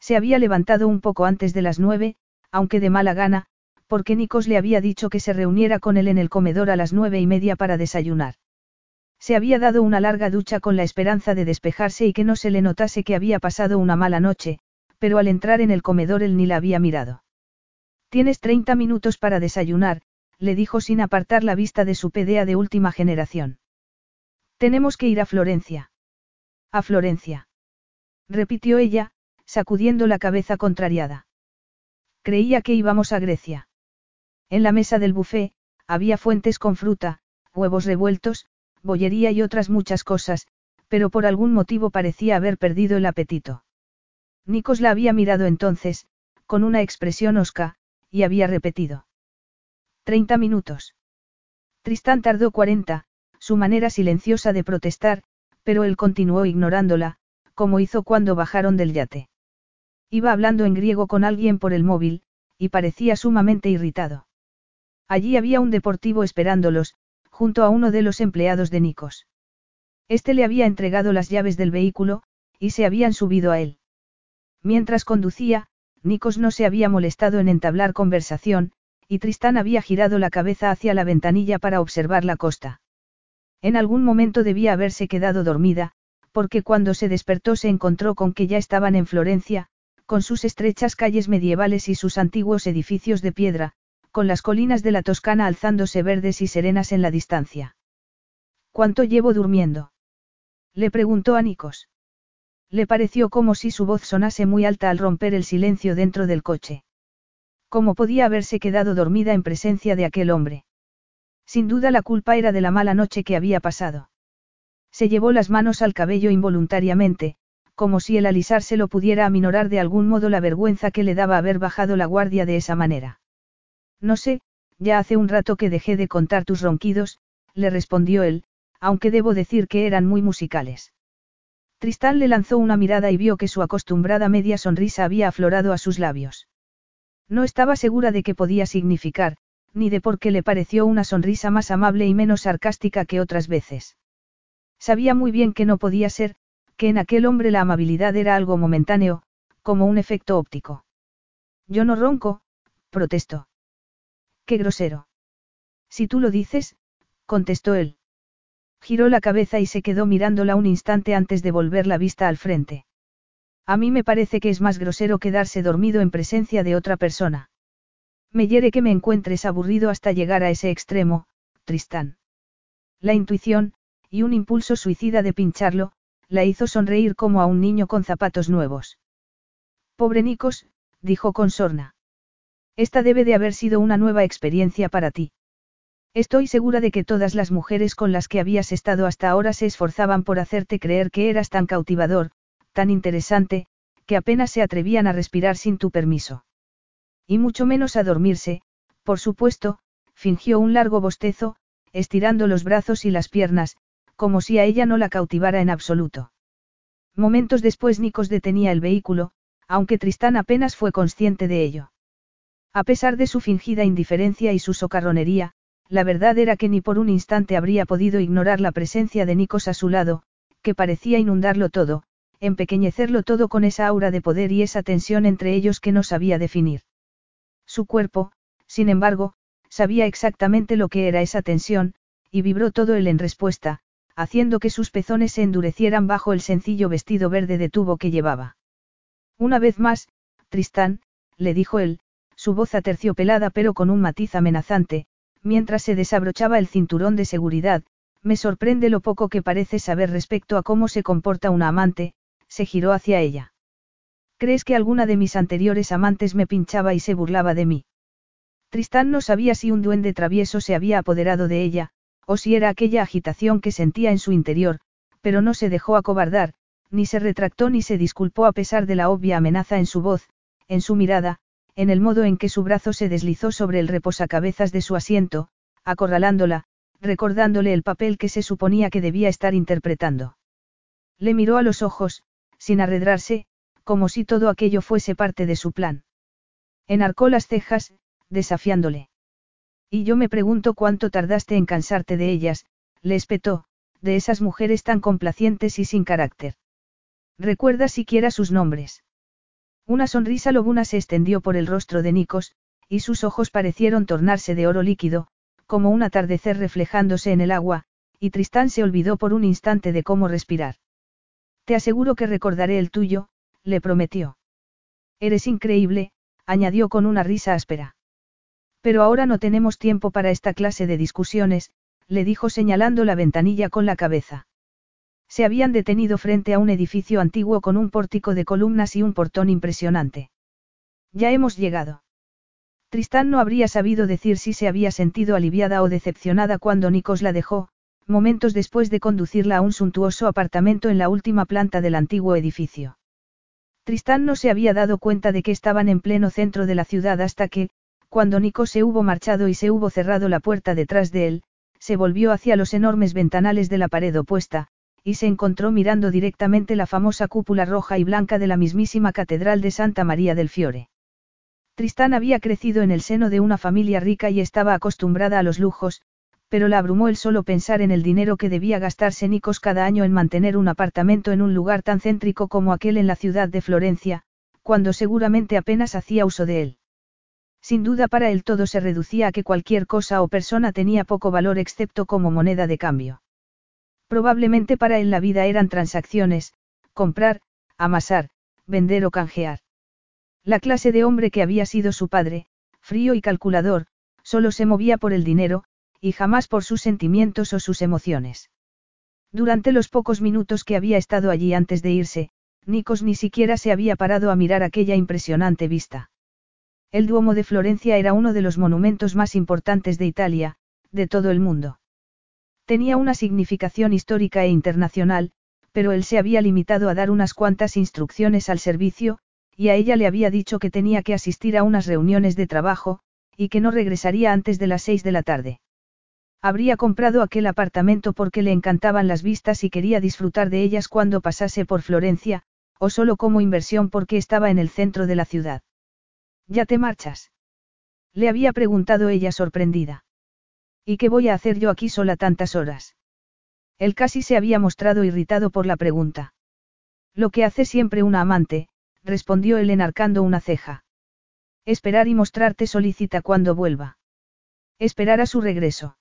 Se había levantado un poco antes de las nueve, aunque de mala gana, porque Nikos le había dicho que se reuniera con él en el comedor a las nueve y media para desayunar. Se había dado una larga ducha con la esperanza de despejarse y que no se le notase que había pasado una mala noche, pero al entrar en el comedor él ni la había mirado. Tienes 30 minutos para desayunar, le dijo sin apartar la vista de su pedea de última generación. Tenemos que ir a Florencia. A Florencia. Repitió ella, sacudiendo la cabeza contrariada. Creía que íbamos a Grecia. En la mesa del buffet, había fuentes con fruta, huevos revueltos, bollería y otras muchas cosas, pero por algún motivo parecía haber perdido el apetito. Nikos la había mirado entonces, con una expresión osca, y había repetido. Treinta minutos. Tristán tardó cuarenta, su manera silenciosa de protestar, pero él continuó ignorándola, como hizo cuando bajaron del yate. Iba hablando en griego con alguien por el móvil, y parecía sumamente irritado. Allí había un deportivo esperándolos, junto a uno de los empleados de Nikos. Este le había entregado las llaves del vehículo, y se habían subido a él. Mientras conducía, Nikos no se había molestado en entablar conversación, y Tristán había girado la cabeza hacia la ventanilla para observar la costa. En algún momento debía haberse quedado dormida, porque cuando se despertó se encontró con que ya estaban en Florencia, con sus estrechas calles medievales y sus antiguos edificios de piedra, con las colinas de la Toscana alzándose verdes y serenas en la distancia. ¿Cuánto llevo durmiendo? Le preguntó a Nikos. Le pareció como si su voz sonase muy alta al romper el silencio dentro del coche. ¿Cómo podía haberse quedado dormida en presencia de aquel hombre? Sin duda la culpa era de la mala noche que había pasado. Se llevó las manos al cabello involuntariamente, como si el alisarse pudiera aminorar de algún modo la vergüenza que le daba haber bajado la guardia de esa manera. No sé, ya hace un rato que dejé de contar tus ronquidos, le respondió él, aunque debo decir que eran muy musicales. Tristán le lanzó una mirada y vio que su acostumbrada media sonrisa había aflorado a sus labios. No estaba segura de qué podía significar, ni de por qué le pareció una sonrisa más amable y menos sarcástica que otras veces. Sabía muy bien que no podía ser, que en aquel hombre la amabilidad era algo momentáneo, como un efecto óptico. Yo no ronco, protestó. Qué grosero. Si tú lo dices, contestó él. Giró la cabeza y se quedó mirándola un instante antes de volver la vista al frente. A mí me parece que es más grosero quedarse dormido en presencia de otra persona. Me hiere que me encuentres aburrido hasta llegar a ese extremo, Tristán. La intuición, y un impulso suicida de pincharlo, la hizo sonreír como a un niño con zapatos nuevos. Pobre Nicos, dijo con sorna. Esta debe de haber sido una nueva experiencia para ti. Estoy segura de que todas las mujeres con las que habías estado hasta ahora se esforzaban por hacerte creer que eras tan cautivador, tan interesante, que apenas se atrevían a respirar sin tu permiso. Y mucho menos a dormirse, por supuesto, fingió un largo bostezo, estirando los brazos y las piernas, como si a ella no la cautivara en absoluto. Momentos después Nikos detenía el vehículo, aunque Tristán apenas fue consciente de ello. A pesar de su fingida indiferencia y su socarronería, la verdad era que ni por un instante habría podido ignorar la presencia de Nikos a su lado, que parecía inundarlo todo, empequeñecerlo todo con esa aura de poder y esa tensión entre ellos que no sabía definir. Su cuerpo, sin embargo, sabía exactamente lo que era esa tensión, y vibró todo él en respuesta, haciendo que sus pezones se endurecieran bajo el sencillo vestido verde de tubo que llevaba. Una vez más, Tristán, le dijo él, su voz aterciopelada pero con un matiz amenazante, mientras se desabrochaba el cinturón de seguridad, me sorprende lo poco que parece saber respecto a cómo se comporta una amante, se giró hacia ella. ¿Crees que alguna de mis anteriores amantes me pinchaba y se burlaba de mí? Tristán no sabía si un duende travieso se había apoderado de ella, o si era aquella agitación que sentía en su interior, pero no se dejó acobardar, ni se retractó ni se disculpó a pesar de la obvia amenaza en su voz, en su mirada, en el modo en que su brazo se deslizó sobre el reposacabezas de su asiento, acorralándola, recordándole el papel que se suponía que debía estar interpretando. Le miró a los ojos, sin arredrarse, como si todo aquello fuese parte de su plan. Enarcó las cejas, desafiándole. Y yo me pregunto cuánto tardaste en cansarte de ellas, le espetó, de esas mujeres tan complacientes y sin carácter. ¿Recuerda siquiera sus nombres? Una sonrisa lobuna se extendió por el rostro de Nikos, y sus ojos parecieron tornarse de oro líquido, como un atardecer reflejándose en el agua, y Tristán se olvidó por un instante de cómo respirar. Te aseguro que recordaré el tuyo, le prometió. Eres increíble, añadió con una risa áspera. Pero ahora no tenemos tiempo para esta clase de discusiones, le dijo señalando la ventanilla con la cabeza. Se habían detenido frente a un edificio antiguo con un pórtico de columnas y un portón impresionante. Ya hemos llegado. Tristán no habría sabido decir si se había sentido aliviada o decepcionada cuando Nikos la dejó, momentos después de conducirla a un suntuoso apartamento en la última planta del antiguo edificio. Tristán no se había dado cuenta de que estaban en pleno centro de la ciudad hasta que, cuando Nico se hubo marchado y se hubo cerrado la puerta detrás de él, se volvió hacia los enormes ventanales de la pared opuesta, y se encontró mirando directamente la famosa cúpula roja y blanca de la mismísima Catedral de Santa María del Fiore. Tristán había crecido en el seno de una familia rica y estaba acostumbrada a los lujos, pero la abrumó el solo pensar en el dinero que debía gastarse Nikos cada año en mantener un apartamento en un lugar tan céntrico como aquel en la ciudad de Florencia, cuando seguramente apenas hacía uso de él. Sin duda para él todo se reducía a que cualquier cosa o persona tenía poco valor excepto como moneda de cambio. Probablemente para él la vida eran transacciones, comprar, amasar, vender o canjear. La clase de hombre que había sido su padre, frío y calculador, solo se movía por el dinero, y jamás por sus sentimientos o sus emociones. Durante los pocos minutos que había estado allí antes de irse, Nikos ni siquiera se había parado a mirar aquella impresionante vista. El Duomo de Florencia era uno de los monumentos más importantes de Italia, de todo el mundo. Tenía una significación histórica e internacional, pero él se había limitado a dar unas cuantas instrucciones al servicio, y a ella le había dicho que tenía que asistir a unas reuniones de trabajo, y que no regresaría antes de las seis de la tarde. Habría comprado aquel apartamento porque le encantaban las vistas y quería disfrutar de ellas cuando pasase por Florencia, o solo como inversión porque estaba en el centro de la ciudad. ¿Ya te marchas? Le había preguntado ella sorprendida. ¿Y qué voy a hacer yo aquí sola tantas horas? Él casi se había mostrado irritado por la pregunta. Lo que hace siempre una amante, respondió él enarcando una ceja. Esperar y mostrarte solícita cuando vuelva. Esperar a su regreso.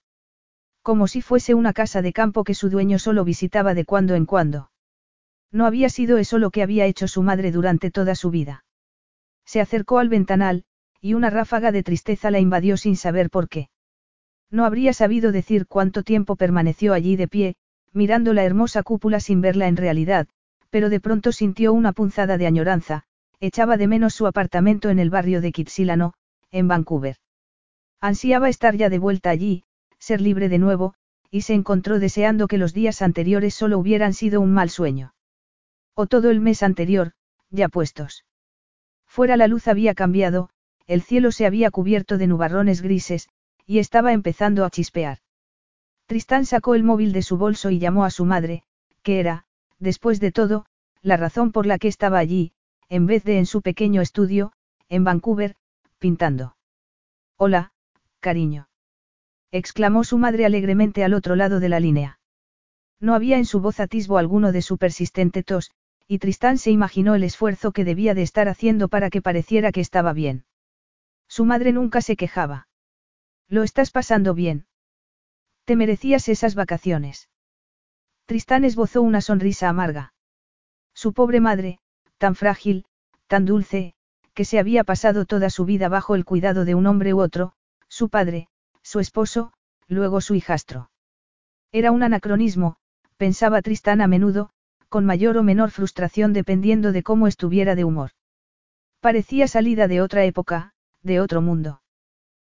Como si fuese una casa de campo que su dueño solo visitaba de cuando en cuando. No había sido eso lo que había hecho su madre durante toda su vida. Se acercó al ventanal, y una ráfaga de tristeza la invadió sin saber por qué. No habría sabido decir cuánto tiempo permaneció allí de pie, mirando la hermosa cúpula sin verla en realidad, pero de pronto sintió una punzada de añoranza, echaba de menos su apartamento en el barrio de Kitsilano, en Vancouver. Ansiaba estar ya de vuelta allí, ser libre de nuevo, y se encontró deseando que los días anteriores solo hubieran sido un mal sueño. O todo el mes anterior, ya puestos. Fuera la luz había cambiado, el cielo se había cubierto de nubarrones grises, y estaba empezando a chispear. Tristán sacó el móvil de su bolso y llamó a su madre, que era, después de todo, la razón por la que estaba allí, en vez de en su pequeño estudio, en Vancouver, pintando. Hola, cariño exclamó su madre alegremente al otro lado de la línea. No había en su voz atisbo alguno de su persistente tos, y Tristán se imaginó el esfuerzo que debía de estar haciendo para que pareciera que estaba bien. Su madre nunca se quejaba. Lo estás pasando bien. Te merecías esas vacaciones. Tristán esbozó una sonrisa amarga. Su pobre madre, tan frágil, tan dulce, que se había pasado toda su vida bajo el cuidado de un hombre u otro, su padre, su esposo, luego su hijastro. Era un anacronismo, pensaba Tristán a menudo, con mayor o menor frustración dependiendo de cómo estuviera de humor. Parecía salida de otra época, de otro mundo.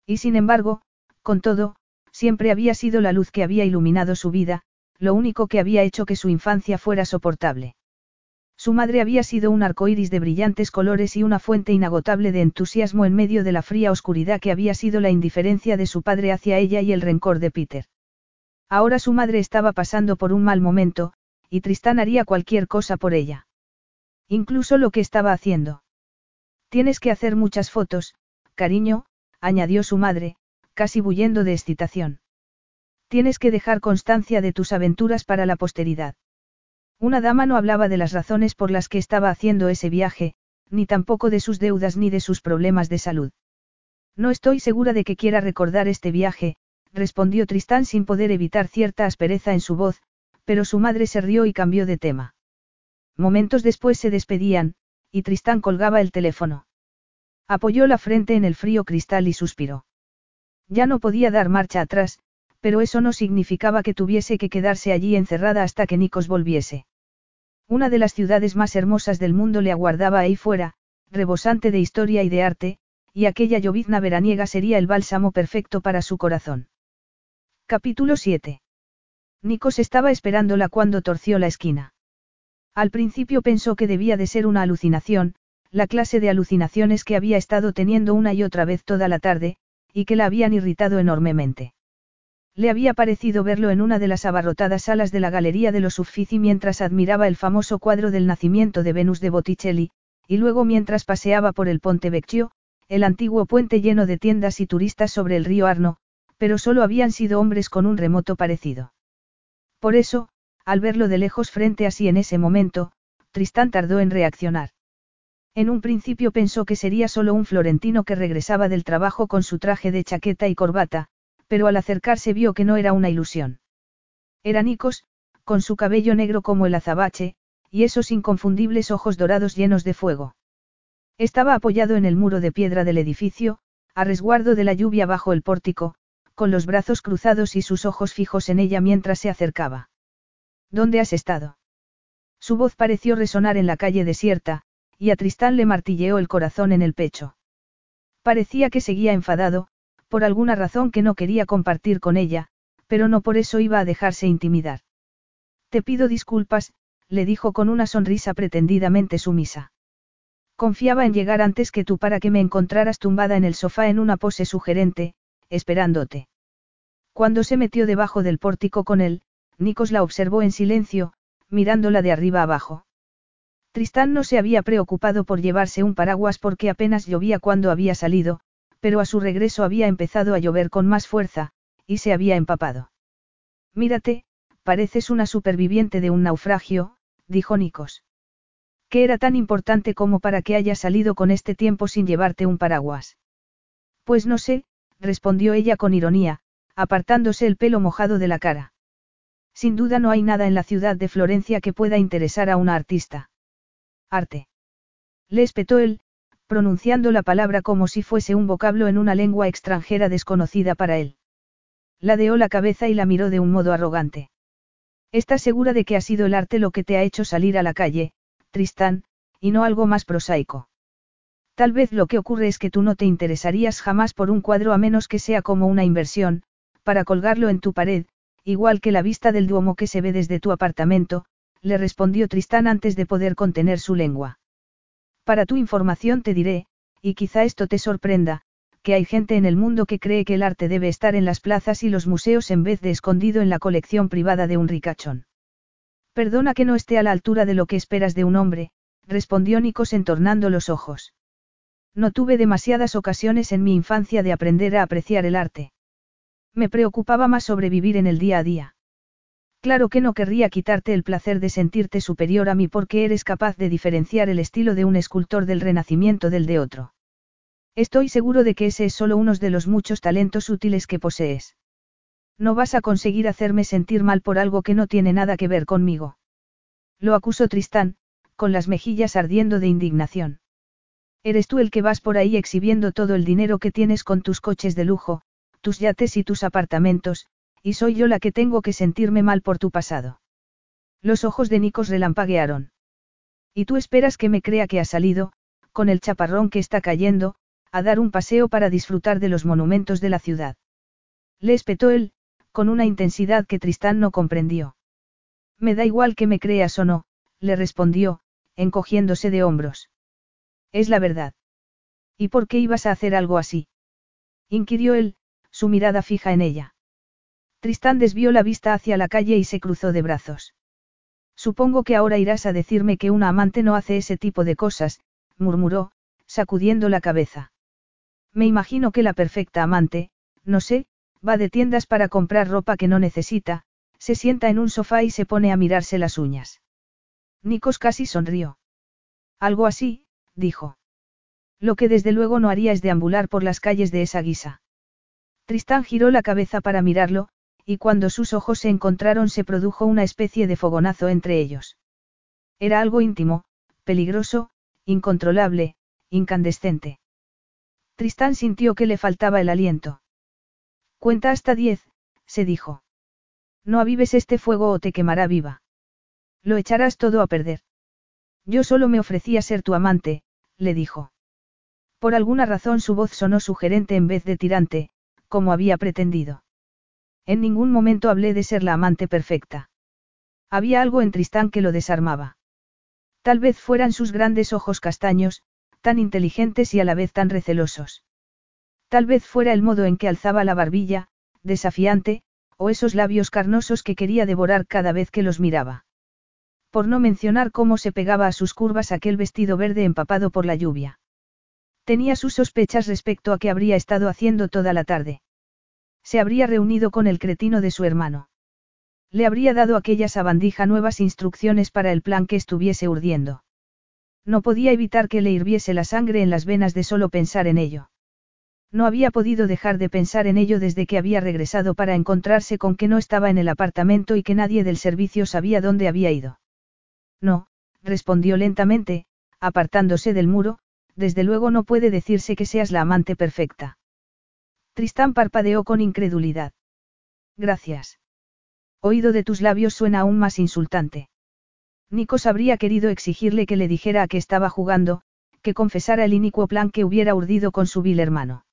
Y sin embargo, con todo, siempre había sido la luz que había iluminado su vida, lo único que había hecho que su infancia fuera soportable. Su madre había sido un arcoíris de brillantes colores y una fuente inagotable de entusiasmo en medio de la fría oscuridad que había sido la indiferencia de su padre hacia ella y el rencor de Peter. Ahora su madre estaba pasando por un mal momento, y Tristán haría cualquier cosa por ella. Incluso lo que estaba haciendo. Tienes que hacer muchas fotos, cariño, añadió su madre, casi bullendo de excitación. Tienes que dejar constancia de tus aventuras para la posteridad. Una dama no hablaba de las razones por las que estaba haciendo ese viaje, ni tampoco de sus deudas ni de sus problemas de salud. No estoy segura de que quiera recordar este viaje, respondió Tristán sin poder evitar cierta aspereza en su voz, pero su madre se rió y cambió de tema. Momentos después se despedían, y Tristán colgaba el teléfono. Apoyó la frente en el frío cristal y suspiró. Ya no podía dar marcha atrás, pero eso no significaba que tuviese que quedarse allí encerrada hasta que Nikos volviese. Una de las ciudades más hermosas del mundo le aguardaba ahí fuera, rebosante de historia y de arte, y aquella llovizna veraniega sería el bálsamo perfecto para su corazón. Capítulo 7. Nikos estaba esperándola cuando torció la esquina. Al principio pensó que debía de ser una alucinación, la clase de alucinaciones que había estado teniendo una y otra vez toda la tarde, y que la habían irritado enormemente. Le había parecido verlo en una de las abarrotadas salas de la Galería de los Uffizi mientras admiraba el famoso cuadro del nacimiento de Venus de Botticelli, y luego mientras paseaba por el Ponte Vecchio, el antiguo puente lleno de tiendas y turistas sobre el río Arno, pero solo habían sido hombres con un remoto parecido. Por eso, al verlo de lejos frente a sí en ese momento, Tristán tardó en reaccionar. En un principio pensó que sería solo un florentino que regresaba del trabajo con su traje de chaqueta y corbata, pero al acercarse vio que no era una ilusión. Era Nikos, con su cabello negro como el azabache, y esos inconfundibles ojos dorados llenos de fuego. Estaba apoyado en el muro de piedra del edificio, a resguardo de la lluvia bajo el pórtico, con los brazos cruzados y sus ojos fijos en ella mientras se acercaba. ¿Dónde has estado? Su voz pareció resonar en la calle desierta, y a Tristán le martilleó el corazón en el pecho. Parecía que seguía enfadado, por alguna razón que no quería compartir con ella, pero no por eso iba a dejarse intimidar. Te pido disculpas, le dijo con una sonrisa pretendidamente sumisa. Confiaba en llegar antes que tú para que me encontraras tumbada en el sofá en una pose sugerente, esperándote. Cuando se metió debajo del pórtico con él, Nikos la observó en silencio, mirándola de arriba abajo. Tristán no se había preocupado por llevarse un paraguas porque apenas llovía cuando había salido, pero a su regreso había empezado a llover con más fuerza, y se había empapado. Mírate, pareces una superviviente de un naufragio, dijo Nikos. ¿Qué era tan importante como para que hayas salido con este tiempo sin llevarte un paraguas? Pues no sé, respondió ella con ironía, apartándose el pelo mojado de la cara. Sin duda no hay nada en la ciudad de Florencia que pueda interesar a una artista. Arte. Le espetó él, pronunciando la palabra como si fuese un vocablo en una lengua extranjera desconocida para él. Ladeó la cabeza y la miró de un modo arrogante. ¿Estás segura de que ha sido el arte lo que te ha hecho salir a la calle, Tristán, y no algo más prosaico? Tal vez lo que ocurre es que tú no te interesarías jamás por un cuadro a menos que sea como una inversión, para colgarlo en tu pared, igual que la vista del duomo que se ve desde tu apartamento, le respondió Tristán antes de poder contener su lengua. Para tu información te diré, y quizá esto te sorprenda, que hay gente en el mundo que cree que el arte debe estar en las plazas y los museos en vez de escondido en la colección privada de un ricachón. Perdona que no esté a la altura de lo que esperas de un hombre, respondió Nikos entornando los ojos. No tuve demasiadas ocasiones en mi infancia de aprender a apreciar el arte. Me preocupaba más sobrevivir en el día a día. Claro que no querría quitarte el placer de sentirte superior a mí porque eres capaz de diferenciar el estilo de un escultor del Renacimiento del de otro. Estoy seguro de que ese es solo uno de los muchos talentos útiles que posees. No vas a conseguir hacerme sentir mal por algo que no tiene nada que ver conmigo. Lo acusó Tristán, con las mejillas ardiendo de indignación. Eres tú el que vas por ahí exhibiendo todo el dinero que tienes con tus coches de lujo, tus yates y tus apartamentos, y soy yo la que tengo que sentirme mal por tu pasado. Los ojos de Nikos relampaguearon. Y tú esperas que me crea que ha salido, con el chaparrón que está cayendo, a dar un paseo para disfrutar de los monumentos de la ciudad. Le espetó él, con una intensidad que Tristán no comprendió. Me da igual que me creas o no, le respondió, encogiéndose de hombros. Es la verdad. ¿Y por qué ibas a hacer algo así? inquirió él, su mirada fija en ella. Tristán desvió la vista hacia la calle y se cruzó de brazos. Supongo que ahora irás a decirme que una amante no hace ese tipo de cosas, murmuró, sacudiendo la cabeza. Me imagino que la perfecta amante, no sé, va de tiendas para comprar ropa que no necesita, se sienta en un sofá y se pone a mirarse las uñas. Nikos casi sonrió. Algo así, dijo. Lo que desde luego no haría es deambular por las calles de esa guisa. Tristán giró la cabeza para mirarlo, y cuando sus ojos se encontraron se produjo una especie de fogonazo entre ellos. Era algo íntimo, peligroso, incontrolable, incandescente. Tristán sintió que le faltaba el aliento. Cuenta hasta diez, se dijo. No avives este fuego o te quemará viva. Lo echarás todo a perder. Yo solo me ofrecía ser tu amante, le dijo. Por alguna razón su voz sonó sugerente en vez de tirante, como había pretendido. En ningún momento hablé de ser la amante perfecta. Había algo en Tristán que lo desarmaba. Tal vez fueran sus grandes ojos castaños, tan inteligentes y a la vez tan recelosos. Tal vez fuera el modo en que alzaba la barbilla, desafiante, o esos labios carnosos que quería devorar cada vez que los miraba. Por no mencionar cómo se pegaba a sus curvas aquel vestido verde empapado por la lluvia. Tenía sus sospechas respecto a qué habría estado haciendo toda la tarde. Se habría reunido con el cretino de su hermano. Le habría dado aquella sabandija nuevas instrucciones para el plan que estuviese urdiendo. No podía evitar que le hirviese la sangre en las venas de solo pensar en ello. No había podido dejar de pensar en ello desde que había regresado para encontrarse con que no estaba en el apartamento y que nadie del servicio sabía dónde había ido. No, respondió lentamente, apartándose del muro, desde luego no puede decirse que seas la amante perfecta. Tristán parpadeó con incredulidad. Gracias. Oído de tus labios suena aún más insultante. Nikos habría querido exigirle que le dijera a qué estaba jugando, que confesara el inicuo plan que hubiera urdido con su vil hermano.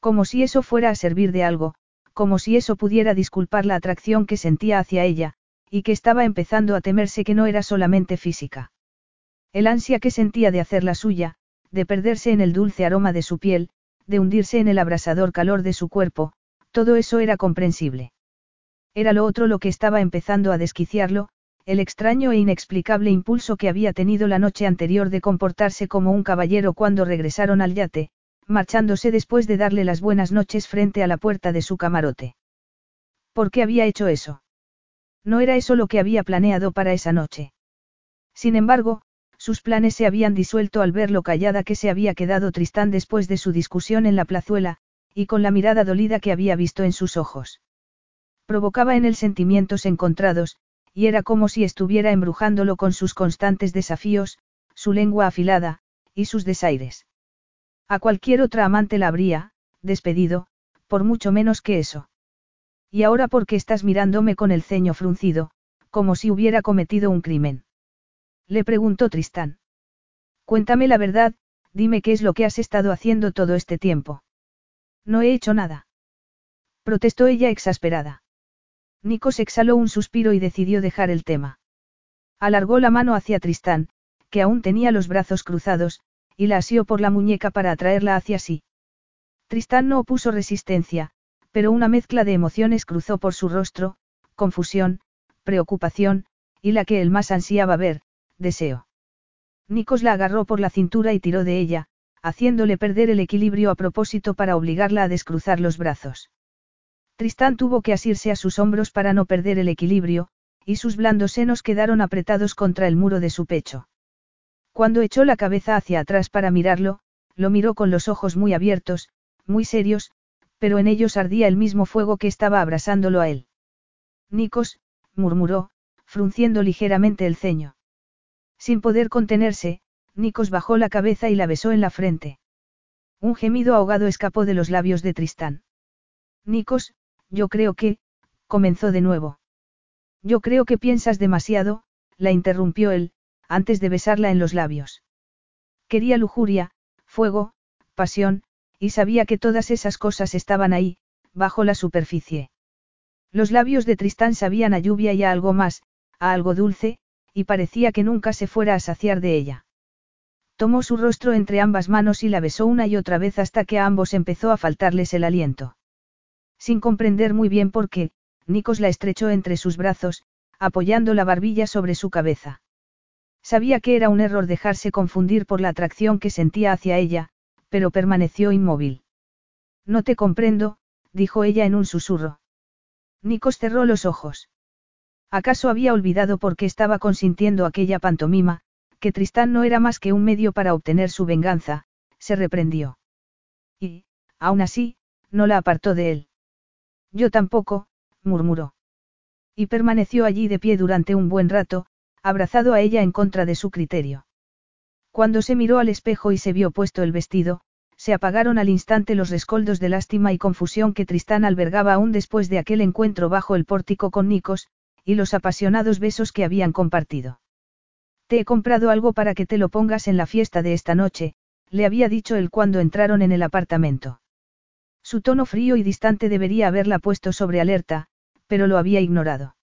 Como si eso fuera a servir de algo, como si eso pudiera disculpar la atracción que sentía hacia ella, y que estaba empezando a temerse que no era solamente física. El ansia que sentía de hacer la suya, de perderse en el dulce aroma de su piel, de hundirse en el abrasador calor de su cuerpo, todo eso era comprensible. Era lo otro lo que estaba empezando a desquiciarlo, el extraño e inexplicable impulso que había tenido la noche anterior de comportarse como un caballero cuando regresaron al yate, marchándose después de darle las buenas noches frente a la puerta de su camarote. ¿Por qué había hecho eso? No era eso lo que había planeado para esa noche. Sin embargo, sus planes se habían disuelto al ver lo callada que se había quedado Tristán después de su discusión en la plazuela, y con la mirada dolida que había visto en sus ojos. Provocaba en él sentimientos encontrados, y era como si estuviera embrujándolo con sus constantes desafíos, su lengua afilada, y sus desaires. A cualquier otra amante la habría, despedido, por mucho menos que eso. Y ahora porque estás mirándome con el ceño fruncido, como si hubiera cometido un crimen. Le preguntó Tristán. Cuéntame la verdad, dime qué es lo que has estado haciendo todo este tiempo. No he hecho nada. Protestó ella exasperada. Nikos exhaló un suspiro y decidió dejar el tema. Alargó la mano hacia Tristán, que aún tenía los brazos cruzados, y la asió por la muñeca para atraerla hacia sí. Tristán no opuso resistencia, pero una mezcla de emociones cruzó por su rostro, confusión, preocupación, y la que él más ansiaba ver, deseo. Nikos la agarró por la cintura y tiró de ella, haciéndole perder el equilibrio a propósito para obligarla a descruzar los brazos. Tristán tuvo que asirse a sus hombros para no perder el equilibrio, y sus blandos senos quedaron apretados contra el muro de su pecho. Cuando echó la cabeza hacia atrás para mirarlo, lo miró con los ojos muy abiertos, muy serios, pero en ellos ardía el mismo fuego que estaba abrasándolo a él. Nikos, murmuró, frunciendo ligeramente el ceño. Sin poder contenerse, Nikos bajó la cabeza y la besó en la frente. Un gemido ahogado escapó de los labios de Tristán. Nikos, yo creo que, comenzó de nuevo. Yo creo que piensas demasiado, la interrumpió él, antes de besarla en los labios. Quería lujuria, fuego, pasión, y sabía que todas esas cosas estaban ahí, bajo la superficie. Los labios de Tristán sabían a lluvia y a algo más, a algo dulce, y parecía que nunca se fuera a saciar de ella. Tomó su rostro entre ambas manos y la besó una y otra vez hasta que a ambos empezó a faltarles el aliento. Sin comprender muy bien por qué, Nikos la estrechó entre sus brazos, apoyando la barbilla sobre su cabeza. Sabía que era un error dejarse confundir por la atracción que sentía hacia ella, pero permaneció inmóvil. No te comprendo, dijo ella en un susurro. Nikos cerró los ojos. ¿Acaso había olvidado por qué estaba consintiendo aquella pantomima, que Tristán no era más que un medio para obtener su venganza, se reprendió. Y, aún así, no la apartó de él. Yo tampoco, murmuró. Y permaneció allí de pie durante un buen rato, abrazado a ella en contra de su criterio. Cuando se miró al espejo y se vio puesto el vestido, se apagaron al instante los rescoldos de lástima y confusión que Tristán albergaba aún después de aquel encuentro bajo el pórtico con Nikos, y los apasionados besos que habían compartido. Te he comprado algo para que te lo pongas en la fiesta de esta noche, le había dicho él cuando entraron en el apartamento. Su tono frío y distante debería haberla puesto sobre alerta, pero lo había ignorado.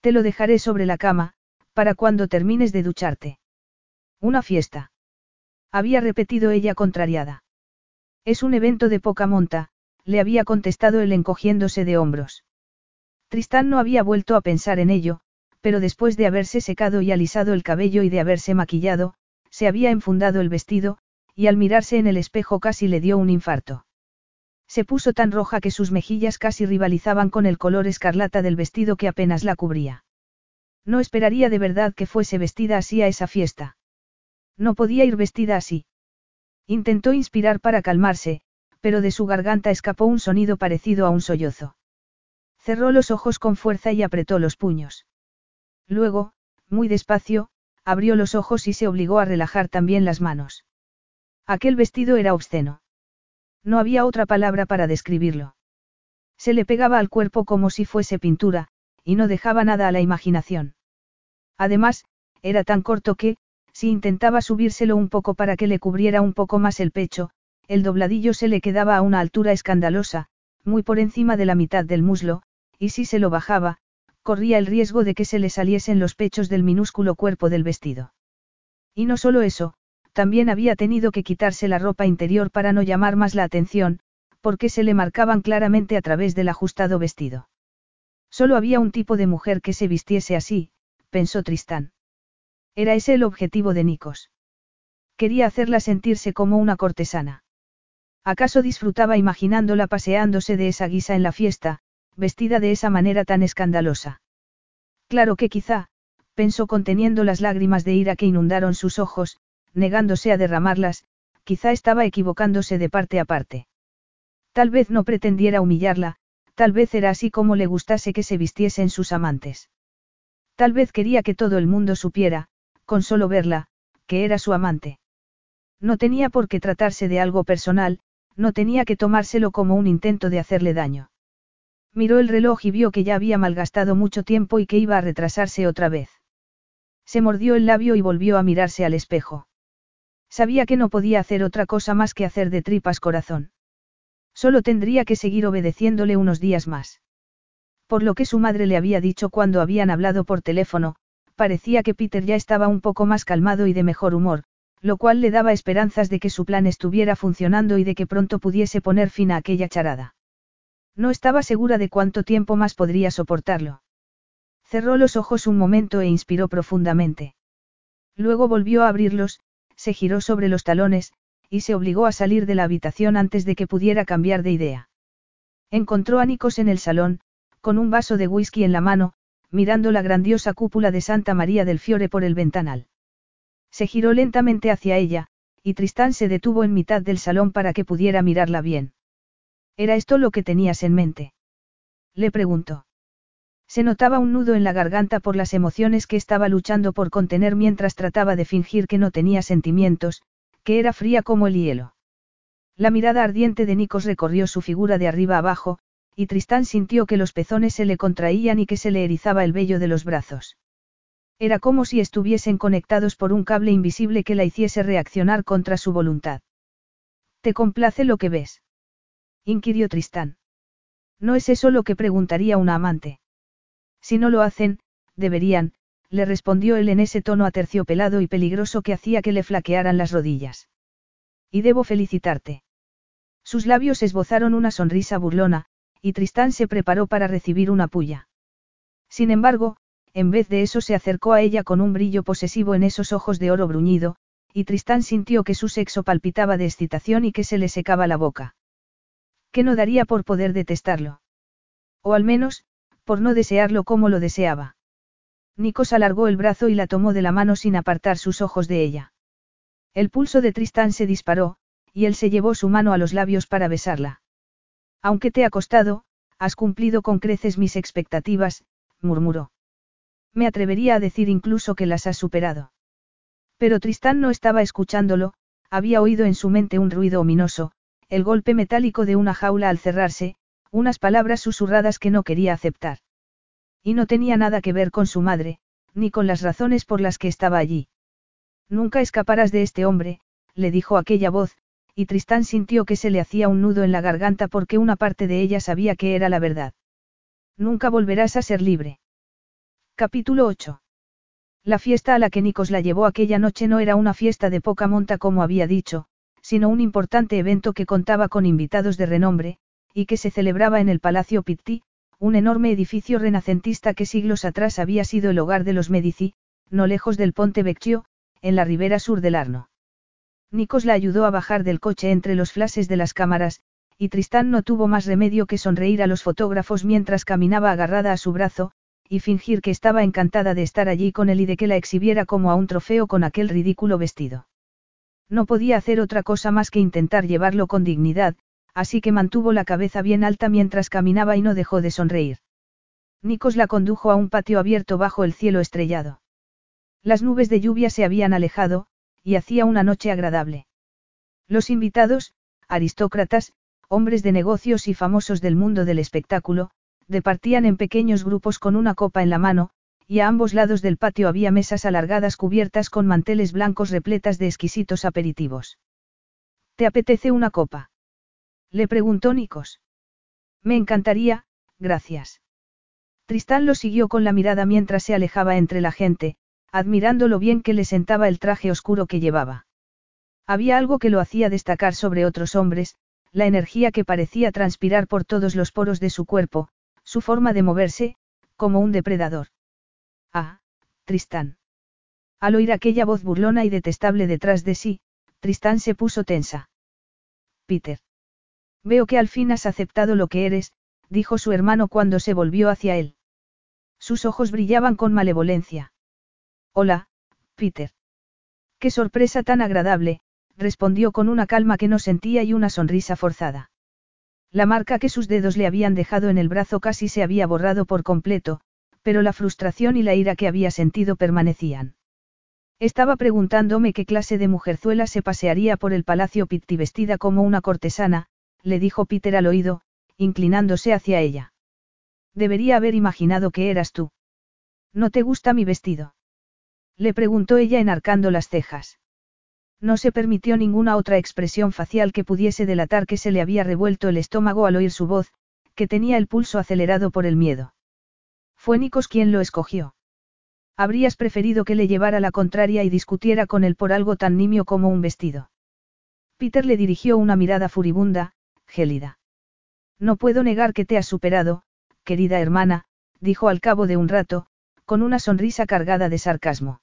Te lo dejaré sobre la cama, para cuando termines de ducharte. Una fiesta. Había repetido ella contrariada. Es un evento de poca monta, le había contestado él encogiéndose de hombros. Tristán no había vuelto a pensar en ello, pero después de haberse secado y alisado el cabello y de haberse maquillado, se había enfundado el vestido, y al mirarse en el espejo casi le dio un infarto. Se puso tan roja que sus mejillas casi rivalizaban con el color escarlata del vestido que apenas la cubría. No esperaría de verdad que fuese vestida así a esa fiesta. No podía ir vestida así. Intentó inspirar para calmarse, pero de su garganta escapó un sonido parecido a un sollozo. Cerró los ojos con fuerza y apretó los puños. Luego, muy despacio, abrió los ojos y se obligó a relajar también las manos. Aquel vestido era obsceno. No había otra palabra para describirlo. Se le pegaba al cuerpo como si fuese pintura, y no dejaba nada a la imaginación. Además, era tan corto que, si intentaba subírselo un poco para que le cubriera un poco más el pecho, el dobladillo se le quedaba a una altura escandalosa, muy por encima de la mitad del muslo, y si se lo bajaba, corría el riesgo de que se le saliesen los pechos del minúsculo cuerpo del vestido. Y no solo eso, también había tenido que quitarse la ropa interior para no llamar más la atención, porque se le marcaban claramente a través del ajustado vestido. Solo había un tipo de mujer que se vistiese así, pensó Tristán. Era ese el objetivo de Nikos. Quería hacerla sentirse como una cortesana. ¿Acaso disfrutaba imaginándola paseándose de esa guisa en la fiesta, vestida de esa manera tan escandalosa. Claro que quizá, pensó conteniendo las lágrimas de ira que inundaron sus ojos, negándose a derramarlas, quizá estaba equivocándose de parte a parte. Tal vez no pretendiera humillarla, tal vez era así como le gustase que se vistiesen sus amantes. Tal vez quería que todo el mundo supiera, con solo verla, que era su amante. No tenía por qué tratarse de algo personal, no tenía que tomárselo como un intento de hacerle daño. Miró el reloj y vio que ya había malgastado mucho tiempo y que iba a retrasarse otra vez. Se mordió el labio y volvió a mirarse al espejo. Sabía que no podía hacer otra cosa más que hacer de tripas corazón. Solo tendría que seguir obedeciéndole unos días más. Por lo que su madre le había dicho cuando habían hablado por teléfono, parecía que Peter ya estaba un poco más calmado y de mejor humor, lo cual le daba esperanzas de que su plan estuviera funcionando y de que pronto pudiese poner fin a aquella charada. No estaba segura de cuánto tiempo más podría soportarlo. Cerró los ojos un momento e inspiró profundamente. Luego volvió a abrirlos, se giró sobre los talones, y se obligó a salir de la habitación antes de que pudiera cambiar de idea. Encontró a Nikos en el salón, con un vaso de whisky en la mano, mirando la grandiosa cúpula de Santa María del Fiore por el ventanal. Se giró lentamente hacia ella, y Tristán se detuvo en mitad del salón para que pudiera mirarla bien. ¿Era esto lo que tenías en mente? Le preguntó. Se notaba un nudo en la garganta por las emociones que estaba luchando por contener mientras trataba de fingir que no tenía sentimientos, que era fría como el hielo. La mirada ardiente de Nikos recorrió su figura de arriba abajo, y Tristán sintió que los pezones se le contraían y que se le erizaba el vello de los brazos. Era como si estuviesen conectados por un cable invisible que la hiciese reaccionar contra su voluntad. ¿Te complace lo que ves? Inquirió Tristán. No es eso lo que preguntaría una amante. Si no lo hacen, deberían, le respondió él en ese tono aterciopelado y peligroso que hacía que le flaquearan las rodillas. Y debo felicitarte. Sus labios esbozaron una sonrisa burlona, y Tristán se preparó para recibir una puya. Sin embargo, en vez de eso se acercó a ella con un brillo posesivo en esos ojos de oro bruñido, y Tristán sintió que su sexo palpitaba de excitación y que se le secaba la boca que no daría por poder detestarlo. O al menos, por no desearlo como lo deseaba. Nikos alargó el brazo y la tomó de la mano sin apartar sus ojos de ella. El pulso de Tristán se disparó, y él se llevó su mano a los labios para besarla. Aunque te ha costado, has cumplido con creces mis expectativas, murmuró. Me atrevería a decir incluso que las has superado. Pero Tristán no estaba escuchándolo, había oído en su mente un ruido ominoso, el golpe metálico de una jaula al cerrarse, unas palabras susurradas que no quería aceptar. Y no tenía nada que ver con su madre, ni con las razones por las que estaba allí. Nunca escaparás de este hombre, le dijo aquella voz, y Tristán sintió que se le hacía un nudo en la garganta porque una parte de ella sabía que era la verdad. Nunca volverás a ser libre. Capítulo 8. La fiesta a la que Nikos la llevó aquella noche no era una fiesta de poca monta como había dicho, sino un importante evento que contaba con invitados de renombre, y que se celebraba en el Palacio Pitti, un enorme edificio renacentista que siglos atrás había sido el hogar de los Medici, no lejos del Ponte Vecchio, en la ribera sur del Arno. Nikos la ayudó a bajar del coche entre los flashes de las cámaras, y Tristán no tuvo más remedio que sonreír a los fotógrafos mientras caminaba agarrada a su brazo, y fingir que estaba encantada de estar allí con él y de que la exhibiera como a un trofeo con aquel ridículo vestido. No podía hacer otra cosa más que intentar llevarlo con dignidad, así que mantuvo la cabeza bien alta mientras caminaba y no dejó de sonreír. Nikos la condujo a un patio abierto bajo el cielo estrellado. Las nubes de lluvia se habían alejado, y hacía una noche agradable. Los invitados, aristócratas, hombres de negocios y famosos del mundo del espectáculo, departían en pequeños grupos con una copa en la mano, y a ambos lados del patio había mesas alargadas cubiertas con manteles blancos repletas de exquisitos aperitivos. ¿Te apetece una copa? Le preguntó Nikos. Me encantaría, gracias. Tristán lo siguió con la mirada mientras se alejaba entre la gente, admirando lo bien que le sentaba el traje oscuro que llevaba. Había algo que lo hacía destacar sobre otros hombres, la energía que parecía transpirar por todos los poros de su cuerpo, su forma de moverse, como un depredador. Ah, Tristán. Al oír aquella voz burlona y detestable detrás de sí, Tristán se puso tensa. Peter. Veo que al fin has aceptado lo que eres, dijo su hermano cuando se volvió hacia él. Sus ojos brillaban con malevolencia. Hola, Peter. Qué sorpresa tan agradable, respondió con una calma que no sentía y una sonrisa forzada. La marca que sus dedos le habían dejado en el brazo casi se había borrado por completo, pero la frustración y la ira que había sentido permanecían. Estaba preguntándome qué clase de mujerzuela se pasearía por el palacio Pitti vestida como una cortesana, le dijo Peter al oído, inclinándose hacia ella. Debería haber imaginado que eras tú. ¿No te gusta mi vestido? Le preguntó ella enarcando las cejas. No se permitió ninguna otra expresión facial que pudiese delatar que se le había revuelto el estómago al oír su voz, que tenía el pulso acelerado por el miedo. Fue Nikos quien lo escogió. Habrías preferido que le llevara la contraria y discutiera con él por algo tan nimio como un vestido. Peter le dirigió una mirada furibunda, gélida. No puedo negar que te has superado, querida hermana, dijo al cabo de un rato, con una sonrisa cargada de sarcasmo.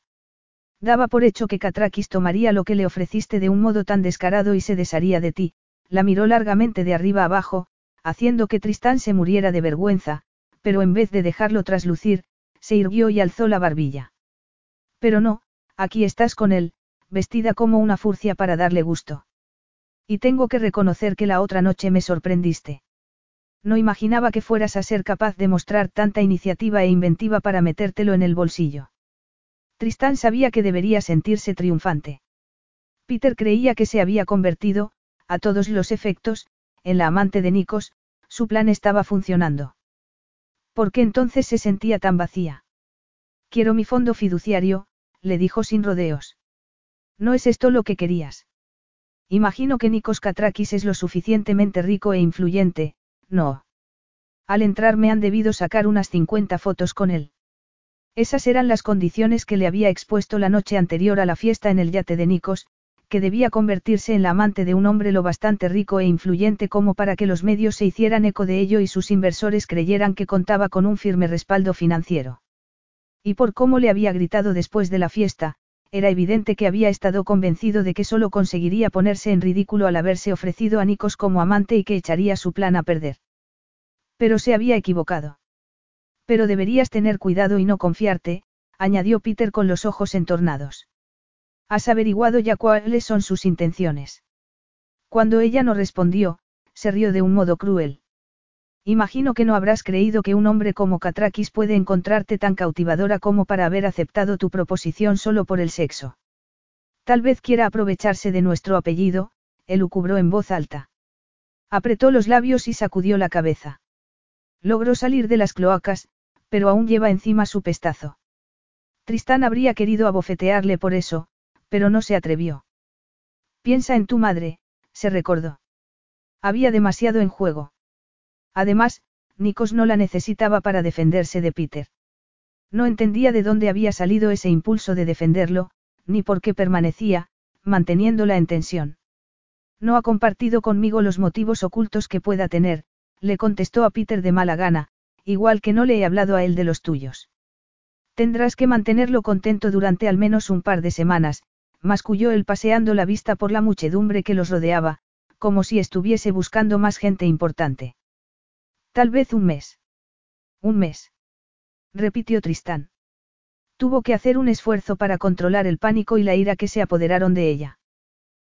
Daba por hecho que Catrakis tomaría lo que le ofreciste de un modo tan descarado y se desharía de ti, la miró largamente de arriba abajo, haciendo que Tristán se muriera de vergüenza, pero en vez de dejarlo traslucir, se irguió y alzó la barbilla. Pero no, aquí estás con él, vestida como una furcia para darle gusto. Y tengo que reconocer que la otra noche me sorprendiste. No imaginaba que fueras a ser capaz de mostrar tanta iniciativa e inventiva para metértelo en el bolsillo. Tristán sabía que debería sentirse triunfante. Peter creía que se había convertido, a todos los efectos, en la amante de Nikos, su plan estaba funcionando. ¿Por qué entonces se sentía tan vacía? Quiero mi fondo fiduciario, le dijo sin rodeos. ¿No es esto lo que querías? Imagino que Nikos Katrakis es lo suficientemente rico e influyente, no. Al entrar me han debido sacar unas 50 fotos con él. Esas eran las condiciones que le había expuesto la noche anterior a la fiesta en el yate de Nikos, que debía convertirse en la amante de un hombre lo bastante rico e influyente como para que los medios se hicieran eco de ello y sus inversores creyeran que contaba con un firme respaldo financiero. Y por cómo le había gritado después de la fiesta, era evidente que había estado convencido de que solo conseguiría ponerse en ridículo al haberse ofrecido a Nikos como amante y que echaría su plan a perder. Pero se había equivocado. Pero deberías tener cuidado y no confiarte, añadió Peter con los ojos entornados. Has averiguado ya cuáles son sus intenciones. Cuando ella no respondió, se rió de un modo cruel. Imagino que no habrás creído que un hombre como Catrakis puede encontrarte tan cautivadora como para haber aceptado tu proposición solo por el sexo. Tal vez quiera aprovecharse de nuestro apellido, elucubró en voz alta. Apretó los labios y sacudió la cabeza. Logró salir de las cloacas, pero aún lleva encima su pestazo. Tristán habría querido abofetearle por eso, pero no se atrevió. Piensa en tu madre, se recordó. Había demasiado en juego. Además, Nikos no la necesitaba para defenderse de Peter. No entendía de dónde había salido ese impulso de defenderlo, ni por qué permanecía, manteniéndola en tensión. No ha compartido conmigo los motivos ocultos que pueda tener, le contestó a Peter de mala gana, igual que no le he hablado a él de los tuyos. Tendrás que mantenerlo contento durante al menos un par de semanas, masculló él paseando la vista por la muchedumbre que los rodeaba, como si estuviese buscando más gente importante. Tal vez un mes. Un mes. Repitió Tristán. Tuvo que hacer un esfuerzo para controlar el pánico y la ira que se apoderaron de ella.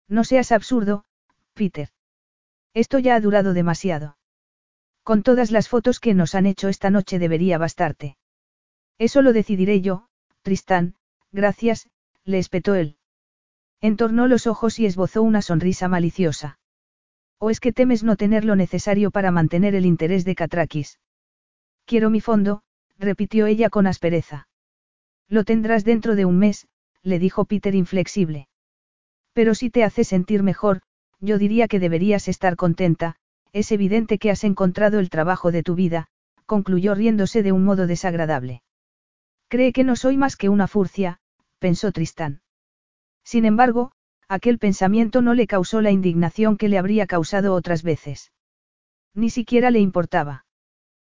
No seas absurdo, Peter. Esto ya ha durado demasiado. Con todas las fotos que nos han hecho esta noche debería bastarte. Eso lo decidiré yo, Tristán, gracias, le espetó él. Entornó los ojos y esbozó una sonrisa maliciosa. ¿O es que temes no tener lo necesario para mantener el interés de Catrakis? Quiero mi fondo, repitió ella con aspereza. Lo tendrás dentro de un mes, le dijo Peter inflexible. Pero si te hace sentir mejor, yo diría que deberías estar contenta, es evidente que has encontrado el trabajo de tu vida, concluyó riéndose de un modo desagradable. Cree que no soy más que una furcia, pensó Tristán. Sin embargo, aquel pensamiento no le causó la indignación que le habría causado otras veces. Ni siquiera le importaba.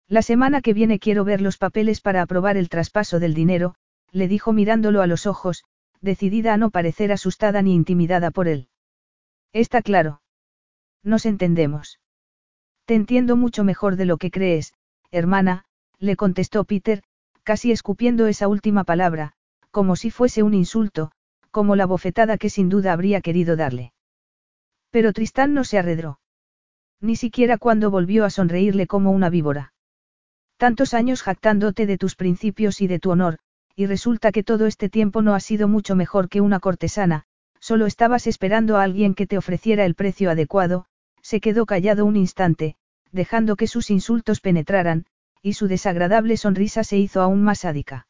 La semana que viene quiero ver los papeles para aprobar el traspaso del dinero, le dijo mirándolo a los ojos, decidida a no parecer asustada ni intimidada por él. Está claro. Nos entendemos. Te entiendo mucho mejor de lo que crees, hermana, le contestó Peter, casi escupiendo esa última palabra, como si fuese un insulto, como la bofetada que sin duda habría querido darle. Pero Tristán no se arredró. Ni siquiera cuando volvió a sonreírle como una víbora. Tantos años jactándote de tus principios y de tu honor, y resulta que todo este tiempo no has sido mucho mejor que una cortesana, solo estabas esperando a alguien que te ofreciera el precio adecuado, se quedó callado un instante, dejando que sus insultos penetraran, y su desagradable sonrisa se hizo aún más sádica.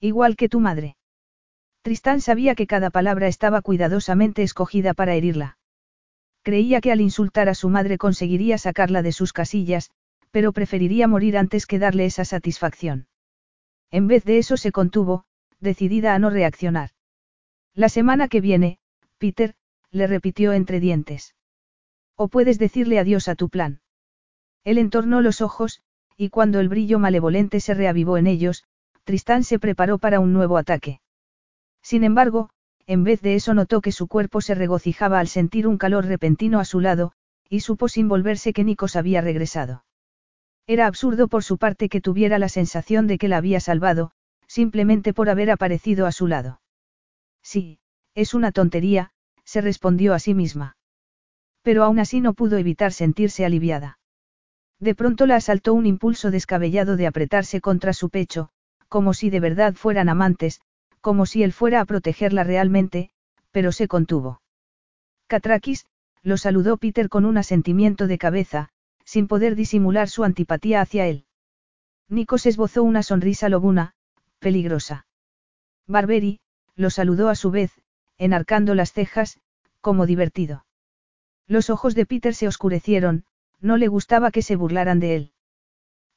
Igual que tu madre. Tristán sabía que cada palabra estaba cuidadosamente escogida para herirla. Creía que al insultar a su madre conseguiría sacarla de sus casillas, pero preferiría morir antes que darle esa satisfacción. En vez de eso se contuvo, decidida a no reaccionar. La semana que viene, Peter, le repitió entre dientes. O puedes decirle adiós a tu plan. Él entornó los ojos, y cuando el brillo malevolente se reavivó en ellos, Tristán se preparó para un nuevo ataque. Sin embargo, en vez de eso notó que su cuerpo se regocijaba al sentir un calor repentino a su lado, y supo sin volverse que Nikos había regresado. Era absurdo por su parte que tuviera la sensación de que la había salvado, simplemente por haber aparecido a su lado. Sí, es una tontería, se respondió a sí misma. Pero aún así no pudo evitar sentirse aliviada. De pronto la asaltó un impulso descabellado de apretarse contra su pecho, como si de verdad fueran amantes, como si él fuera a protegerla realmente, pero se contuvo. Catrakis, lo saludó Peter con un asentimiento de cabeza, sin poder disimular su antipatía hacia él. Nikos esbozó una sonrisa lobuna, peligrosa. Barberi, lo saludó a su vez, enarcando las cejas, como divertido. Los ojos de Peter se oscurecieron, no le gustaba que se burlaran de él.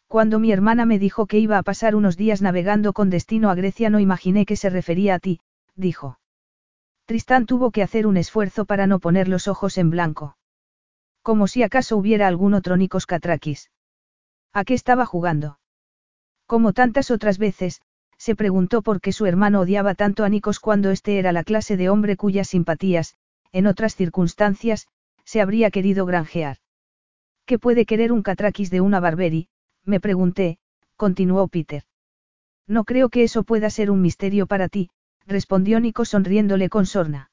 Cuando mi hermana me dijo que iba a pasar unos días navegando con destino a Grecia no imaginé que se refería a ti, dijo. Tristán tuvo que hacer un esfuerzo para no poner los ojos en blanco. Como si acaso hubiera algún otro Nikos Katrakis. ¿A qué estaba jugando? Como tantas otras veces, se preguntó por qué su hermano odiaba tanto a Nikos cuando este era la clase de hombre cuyas simpatías, en otras circunstancias, se habría querido granjear. ¿Qué puede querer un Katrakis de una Barberi? Me pregunté, continuó Peter. No creo que eso pueda ser un misterio para ti, respondió Nico sonriéndole con sorna.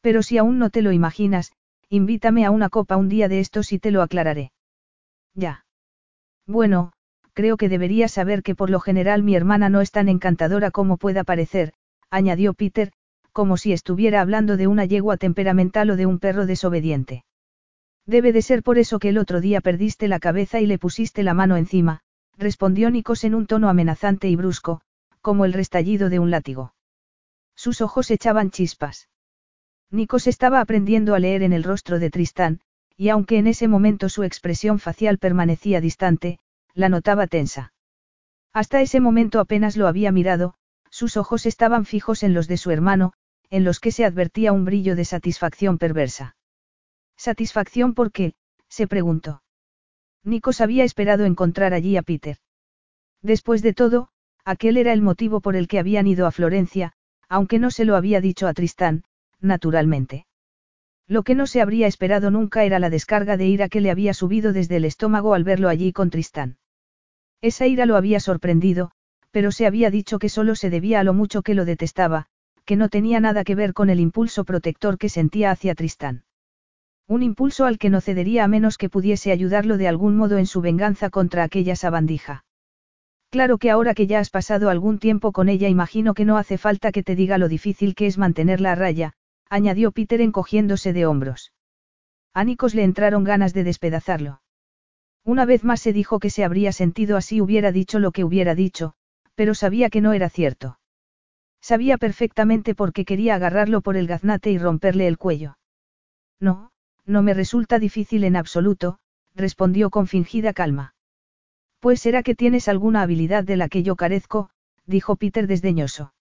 Pero si aún no te lo imaginas, invítame a una copa un día de estos y te lo aclararé. Ya. Bueno, creo que deberías saber que por lo general mi hermana no es tan encantadora como pueda parecer, añadió Peter, como si estuviera hablando de una yegua temperamental o de un perro desobediente. Debe de ser por eso que el otro día perdiste la cabeza y le pusiste la mano encima, respondió Nikos en un tono amenazante y brusco, como el restallido de un látigo. Sus ojos echaban chispas. Nikos estaba aprendiendo a leer en el rostro de Tristán, y aunque en ese momento su expresión facial permanecía distante, la notaba tensa. Hasta ese momento apenas lo había mirado, sus ojos estaban fijos en los de su hermano, en los que se advertía un brillo de satisfacción perversa. ¿Satisfacción por qué? se preguntó. Nikos había esperado encontrar allí a Peter. Después de todo, aquel era el motivo por el que habían ido a Florencia, aunque no se lo había dicho a Tristán, naturalmente. Lo que no se habría esperado nunca era la descarga de ira que le había subido desde el estómago al verlo allí con Tristán. Esa ira lo había sorprendido, pero se había dicho que solo se debía a lo mucho que lo detestaba, que no tenía nada que ver con el impulso protector que sentía hacia Tristán. Un impulso al que no cedería a menos que pudiese ayudarlo de algún modo en su venganza contra aquella sabandija. Claro que ahora que ya has pasado algún tiempo con ella imagino que no hace falta que te diga lo difícil que es mantenerla a raya, añadió Peter encogiéndose de hombros. A Nikos le entraron ganas de despedazarlo. Una vez más se dijo que se habría sentido así hubiera dicho lo que hubiera dicho, pero sabía que no era cierto. Sabía perfectamente por qué quería agarrarlo por el gaznate y romperle el cuello. No, no me resulta difícil en absoluto, respondió con fingida calma. Pues será que tienes alguna habilidad de la que yo carezco, dijo Peter desdeñoso.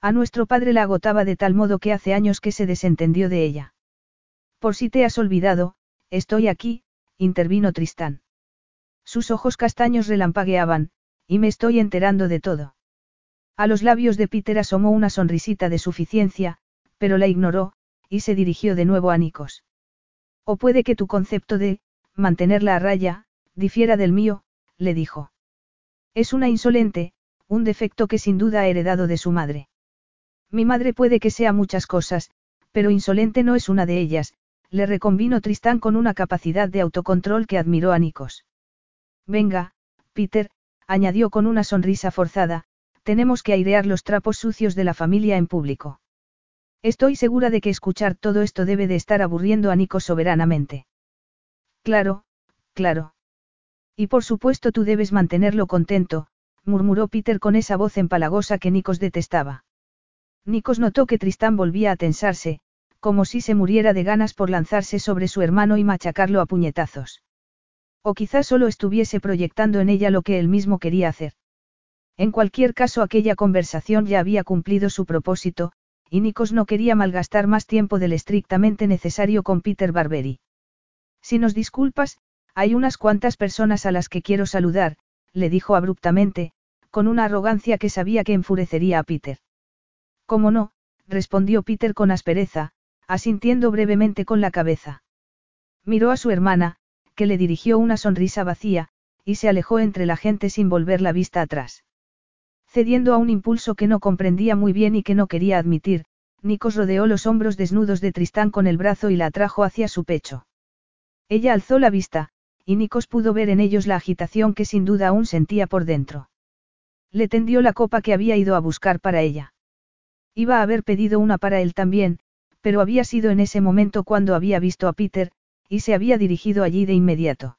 A nuestro padre la agotaba de tal modo que hace años que se desentendió de ella. Por si te has olvidado, estoy aquí, intervino Tristán. Sus ojos castaños relampagueaban, y me estoy enterando de todo. A los labios de Peter asomó una sonrisita de suficiencia, pero la ignoró, y se dirigió de nuevo a Nikos. O puede que tu concepto de, mantenerla a raya, difiera del mío, le dijo. Es una insolente, un defecto que sin duda ha heredado de su madre. Mi madre puede que sea muchas cosas, pero insolente no es una de ellas, le reconvino Tristán con una capacidad de autocontrol que admiró a Nikos. Venga, Peter, añadió con una sonrisa forzada, tenemos que airear los trapos sucios de la familia en público. Estoy segura de que escuchar todo esto debe de estar aburriendo a Nikos soberanamente. Claro, claro. Y por supuesto tú debes mantenerlo contento, murmuró Peter con esa voz empalagosa que Nikos detestaba. Nikos notó que Tristán volvía a tensarse, como si se muriera de ganas por lanzarse sobre su hermano y machacarlo a puñetazos. O quizás solo estuviese proyectando en ella lo que él mismo quería hacer. En cualquier caso aquella conversación ya había cumplido su propósito, y Nikos no quería malgastar más tiempo del estrictamente necesario con Peter Barberi. Si nos disculpas, hay unas cuantas personas a las que quiero saludar, le dijo abruptamente, con una arrogancia que sabía que enfurecería a Peter. ¿Cómo no? respondió Peter con aspereza, asintiendo brevemente con la cabeza. Miró a su hermana, que le dirigió una sonrisa vacía, y se alejó entre la gente sin volver la vista atrás. Cediendo a un impulso que no comprendía muy bien y que no quería admitir, Nikos rodeó los hombros desnudos de Tristán con el brazo y la atrajo hacia su pecho. Ella alzó la vista, y Nikos pudo ver en ellos la agitación que sin duda aún sentía por dentro. Le tendió la copa que había ido a buscar para ella. Iba a haber pedido una para él también, pero había sido en ese momento cuando había visto a Peter, y se había dirigido allí de inmediato.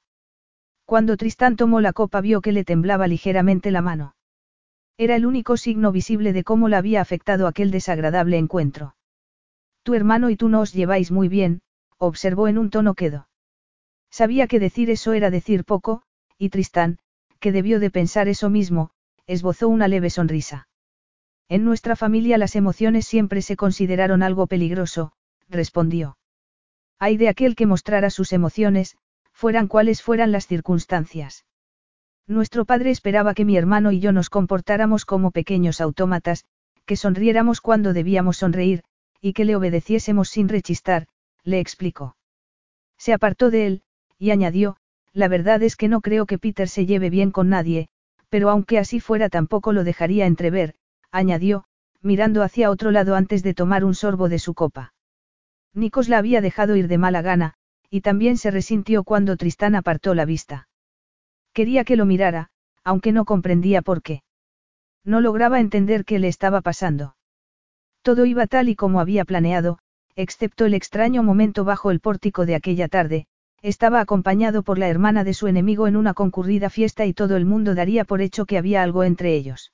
Cuando Tristán tomó la copa vio que le temblaba ligeramente la mano. Era el único signo visible de cómo la había afectado aquel desagradable encuentro. Tu hermano y tú no os lleváis muy bien, observó en un tono quedo. Sabía que decir eso era decir poco, y Tristán, que debió de pensar eso mismo, esbozó una leve sonrisa. En nuestra familia las emociones siempre se consideraron algo peligroso, respondió. Hay de aquel que mostrara sus emociones, fueran cuales fueran las circunstancias. Nuestro padre esperaba que mi hermano y yo nos comportáramos como pequeños autómatas, que sonriéramos cuando debíamos sonreír, y que le obedeciésemos sin rechistar, le explicó. Se apartó de él, y añadió, la verdad es que no creo que Peter se lleve bien con nadie, Pero aunque así fuera tampoco lo dejaría entrever, añadió, mirando hacia otro lado antes de tomar un sorbo de su copa. Nikos la había dejado ir de mala gana, y también se resintió cuando Tristán apartó la vista. Quería que lo mirara, aunque no comprendía por qué. No lograba entender qué le estaba pasando. Todo iba tal y como había planeado, excepto el extraño momento bajo el pórtico de aquella tarde, estaba acompañado por la hermana de su enemigo en una concurrida fiesta y todo el mundo daría por hecho que había algo entre ellos.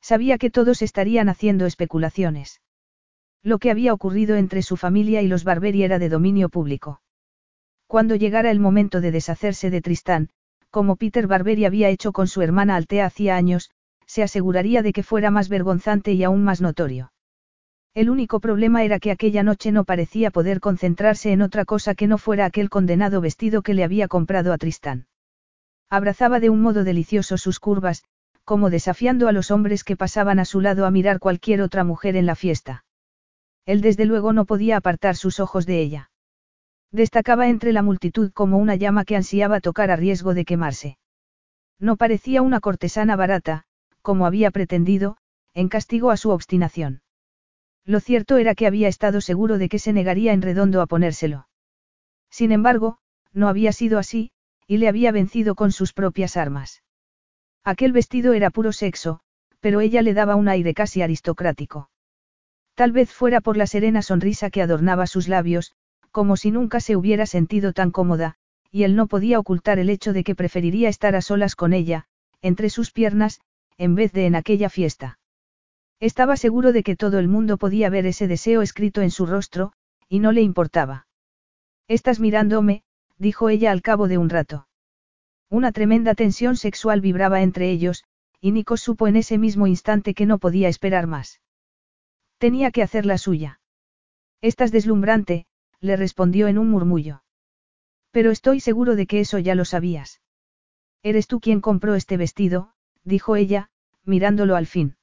Sabía que todos estarían haciendo especulaciones. Lo que había ocurrido entre su familia y los Barberi era de dominio público. Cuando llegara el momento de deshacerse de Tristán, como Peter Barberi había hecho con su hermana Altea hacía años, se aseguraría de que fuera más vergonzante y aún más notorio. El único problema era que aquella noche no parecía poder concentrarse en otra cosa que no fuera aquel condenado vestido que le había comprado a Tristán. Abrazaba de un modo delicioso sus curvas, como desafiando a los hombres que pasaban a su lado a mirar cualquier otra mujer en la fiesta. Él desde luego no podía apartar sus ojos de ella. Destacaba entre la multitud como una llama que ansiaba tocar a riesgo de quemarse. No parecía una cortesana barata, como había pretendido, en castigo a su obstinación. Lo cierto era que había estado seguro de que se negaría en redondo a ponérselo. Sin embargo, no había sido así, y le había vencido con sus propias armas. Aquel vestido era puro sexo, pero ella le daba un aire casi aristocrático. Tal vez fuera por la serena sonrisa que adornaba sus labios, como si nunca se hubiera sentido tan cómoda, y él no podía ocultar el hecho de que preferiría estar a solas con ella, entre sus piernas, en vez de en aquella fiesta. Estaba seguro de que todo el mundo podía ver ese deseo escrito en su rostro, y no le importaba. Estás mirándome, dijo ella al cabo de un rato. Una tremenda tensión sexual vibraba entre ellos, y Nico supo en ese mismo instante que no podía esperar más. Tenía que hacer la suya. Estás deslumbrante, le respondió en un murmullo. Pero estoy seguro de que eso ya lo sabías. Eres tú quien compró este vestido, dijo ella, mirándolo al fin.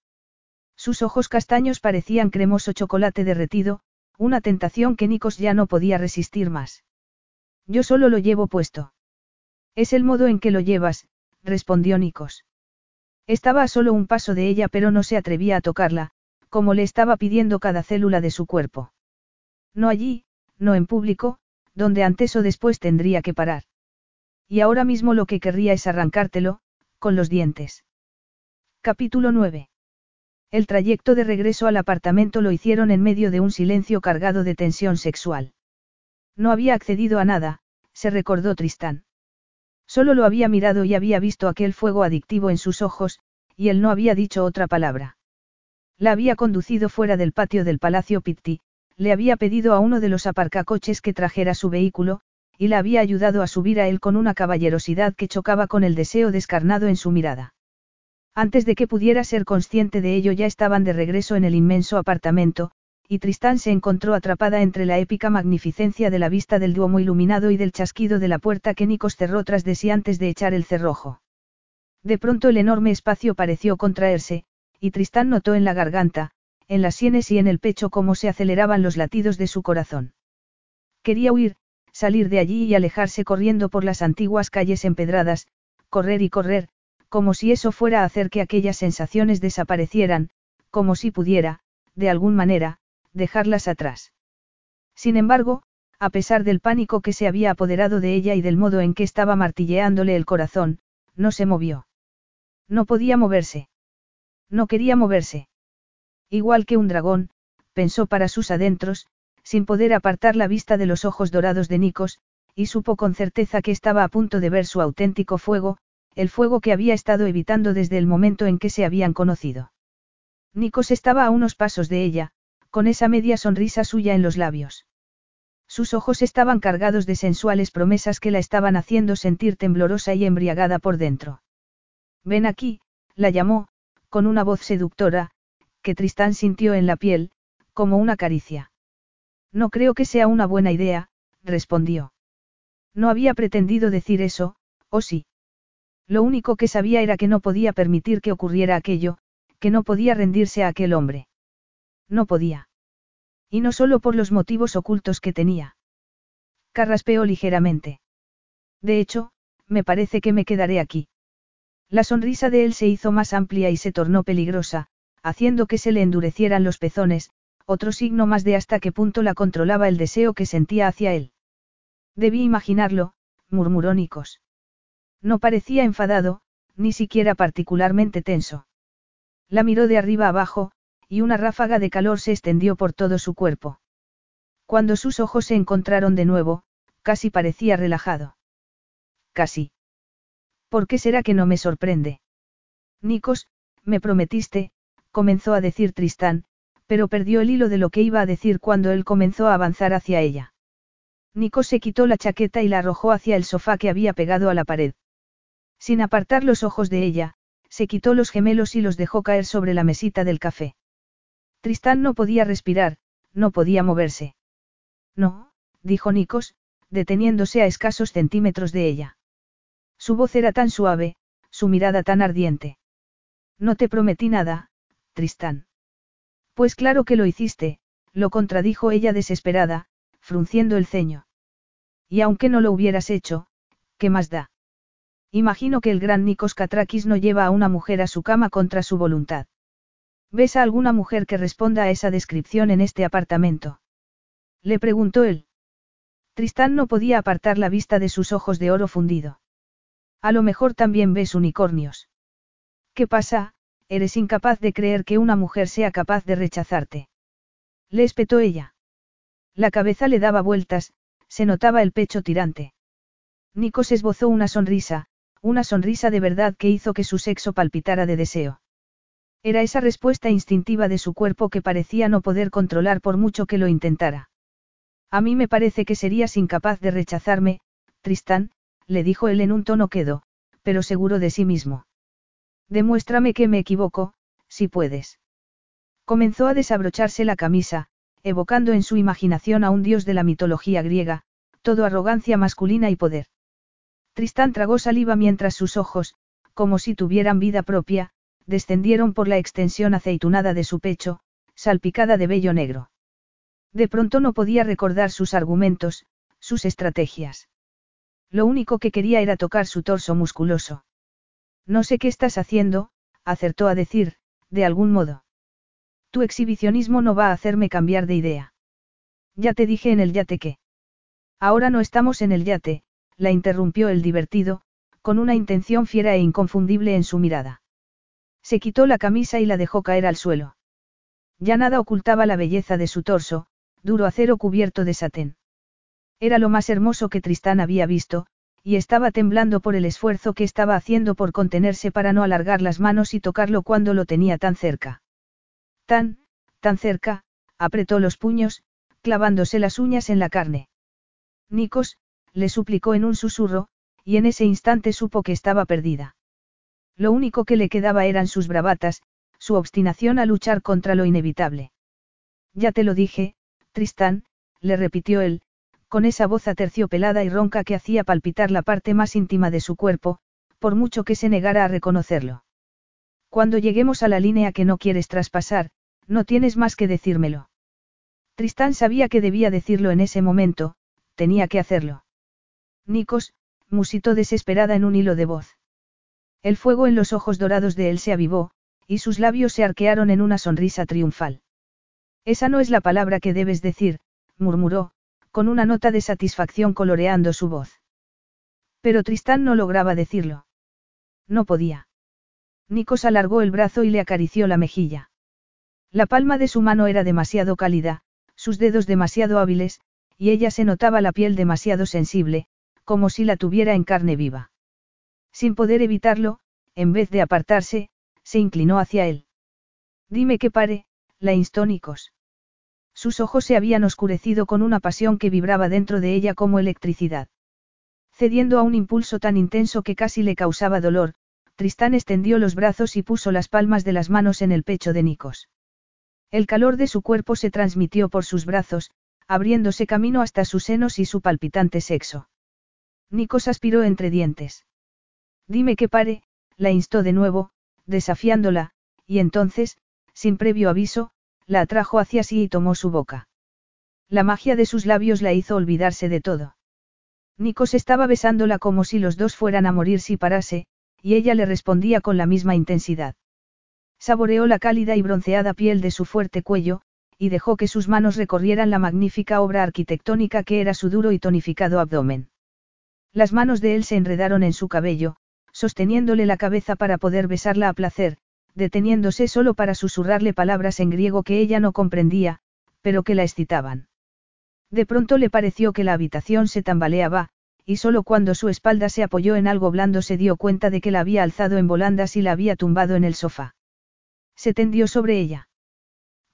Sus ojos castaños parecían cremoso chocolate derretido, una tentación que Nikos ya no podía resistir más. Yo solo lo llevo puesto. Es el modo en que lo llevas, respondió Nikos. Estaba a solo un paso de ella pero no se atrevía a tocarla, como le estaba pidiendo cada célula de su cuerpo. No allí, no en público, donde antes o después tendría que parar. Y ahora mismo lo que querría es arrancártelo, con los dientes. Capítulo 9. El trayecto de regreso al apartamento lo hicieron en medio de un silencio cargado de tensión sexual. No había accedido a nada, se recordó Tristán. Solo lo había mirado y había visto aquel fuego adictivo en sus ojos, y él no había dicho otra palabra. La había conducido fuera del patio del Palacio Pitti, le había pedido a uno de los aparcacoches que trajera su vehículo, y la había ayudado a subir a él con una caballerosidad que chocaba con el deseo descarnado en su mirada. Antes de que pudiera ser consciente de ello ya estaban de regreso en el inmenso apartamento, y Tristán se encontró atrapada entre la épica magnificencia de la vista del duomo iluminado y del chasquido de la puerta que Nikos cerró tras de sí antes de echar el cerrojo. De pronto el enorme espacio pareció contraerse, y Tristán notó en la garganta, en las sienes y en el pecho cómo se aceleraban los latidos de su corazón. Quería huir, salir de allí y alejarse corriendo por las antiguas calles empedradas, correr y correr, como si eso fuera a hacer que aquellas sensaciones desaparecieran, como si pudiera, de alguna manera, dejarlas atrás. Sin embargo, a pesar del pánico que se había apoderado de ella y del modo en que estaba martilleándole el corazón, no se movió. No podía moverse. No quería moverse. Igual que un dragón, pensó para sus adentros, sin poder apartar la vista de los ojos dorados de Nikos, y supo con certeza que estaba a punto de ver su auténtico fuego, el fuego que había estado evitando desde el momento en que se habían conocido. Nikos estaba a unos pasos de ella, con esa media sonrisa suya en los labios. Sus ojos estaban cargados de sensuales promesas que la estaban haciendo sentir temblorosa y embriagada por dentro. Ven aquí, la llamó, con una voz seductora, que Tristán sintió en la piel, como una caricia. No creo que sea una buena idea, respondió. No había pretendido decir eso, ¿o sí? Lo único que sabía era que no podía permitir que ocurriera aquello, que no podía rendirse a aquel hombre. No podía. Y no solo por los motivos ocultos que tenía. Carraspeó ligeramente. De hecho, me parece que me quedaré aquí. La sonrisa de él se hizo más amplia y se tornó peligrosa, haciendo que se le endurecieran los pezones, otro signo más de hasta qué punto la controlaba el deseo que sentía hacia él. Debí imaginarlo, murmuró Nikos. No parecía enfadado, ni siquiera particularmente tenso. La miró de arriba abajo, y una ráfaga de calor se extendió por todo su cuerpo. Cuando sus ojos se encontraron de nuevo, casi parecía relajado. Casi. ¿Por qué será que no me sorprende? Nikos, me prometiste, comenzó a decir Tristán, pero perdió el hilo de lo que iba a decir cuando él comenzó a avanzar hacia ella. Nikos se quitó la chaqueta y la arrojó hacia el sofá que había pegado a la pared. Sin apartar los ojos de ella, se quitó los gemelos y los dejó caer sobre la mesita del café. Tristán no podía respirar, no podía moverse. No, dijo Nikos, deteniéndose a escasos centímetros de ella. Su voz era tan suave, su mirada tan ardiente. No te prometí nada, Tristán. Pues claro que lo hiciste, lo contradijo ella desesperada, frunciendo el ceño. Y aunque no lo hubieras hecho, ¿qué más da? Imagino que el gran Nikos Katrakis no lleva a una mujer a su cama contra su voluntad. ¿Ves a alguna mujer que responda a esa descripción en este apartamento? Le preguntó él. Tristán no podía apartar la vista de sus ojos de oro fundido. A lo mejor también ves unicornios. ¿Qué pasa? Eres incapaz de creer que una mujer sea capaz de rechazarte. Le espetó ella. La cabeza le daba vueltas, se notaba el pecho tirante. Nikos esbozó una sonrisa, una sonrisa de verdad que hizo que su sexo palpitara de deseo. Era esa respuesta instintiva de su cuerpo que parecía no poder controlar por mucho que lo intentara. A mí me parece que serías incapaz de rechazarme, Tristán, le dijo él en un tono quedo, pero seguro de sí mismo. Demuéstrame que me equivoco, si puedes. Comenzó a desabrocharse la camisa, evocando en su imaginación a un dios de la mitología griega, todo arrogancia masculina y poder. Tristán tragó saliva mientras sus ojos, como si tuvieran vida propia, descendieron por la extensión aceitunada de su pecho, salpicada de vello negro. De pronto no podía recordar sus argumentos, sus estrategias. Lo único que quería era tocar su torso musculoso. No sé qué estás haciendo, acertó a decir, de algún modo. Tu exhibicionismo no va a hacerme cambiar de idea. Ya te dije en el yate que. Ahora no estamos en el yate, la interrumpió el divertido, con una intención fiera e inconfundible en su mirada. Se quitó la camisa y la dejó caer al suelo. Ya nada ocultaba la belleza de su torso, duro acero cubierto de satén. Era lo más hermoso que Tristán había visto, y estaba temblando por el esfuerzo que estaba haciendo por contenerse para no alargar las manos y tocarlo cuando lo tenía tan cerca. Tan, tan cerca, apretó los puños, clavándose las uñas en la carne. Nikos, le suplicó en un susurro, y en ese instante supo que estaba perdida. Lo único que le quedaba eran sus bravatas, su obstinación a luchar contra lo inevitable. Ya te lo dije, Tristán, le repitió él, con esa voz aterciopelada y ronca que hacía palpitar la parte más íntima de su cuerpo, por mucho que se negara a reconocerlo. Cuando lleguemos a la línea que no quieres traspasar, no tienes más que decírmelo. Tristán sabía que debía decirlo en ese momento, tenía que hacerlo. Nikos, musitó desesperada en un hilo de voz. El fuego en los ojos dorados de él se avivó, y sus labios se arquearon en una sonrisa triunfal. Esa no es la palabra que debes decir, murmuró, con una nota de satisfacción coloreando su voz. Pero Tristán no lograba decirlo. No podía. Nikos alargó el brazo y le acarició la mejilla. La palma de su mano era demasiado cálida, sus dedos demasiado hábiles, y ella se notaba la piel demasiado sensible, como si la tuviera en carne viva. Sin poder evitarlo, en vez de apartarse, se inclinó hacia él. Dime que pare, la instó Nikos. Sus ojos se habían oscurecido con una pasión que vibraba dentro de ella como electricidad. Cediendo a un impulso tan intenso que casi le causaba dolor, Tristán extendió los brazos y puso las palmas de las manos en el pecho de Nikos. El calor de su cuerpo se transmitió por sus brazos, abriéndose camino hasta sus senos y su palpitante sexo. Nikos aspiró entre dientes. Dime que pare, la instó de nuevo, desafiándola, y entonces, sin previo aviso, la atrajo hacia sí y tomó su boca. La magia de sus labios la hizo olvidarse de todo. Nikos estaba besándola como si los dos fueran a morir si parase, y ella le respondía con la misma intensidad. Saboreó la cálida y bronceada piel de su fuerte cuello, y dejó que sus manos recorrieran la magnífica obra arquitectónica que era su duro y tonificado abdomen. Las manos de él se enredaron en su cabello, sosteniéndole la cabeza para poder besarla a placer, deteniéndose solo para susurrarle palabras en griego que ella no comprendía, pero que la excitaban. De pronto le pareció que la habitación se tambaleaba, y solo cuando su espalda se apoyó en algo blando se dio cuenta de que la había alzado en volandas y la había tumbado en el sofá. Se tendió sobre ella.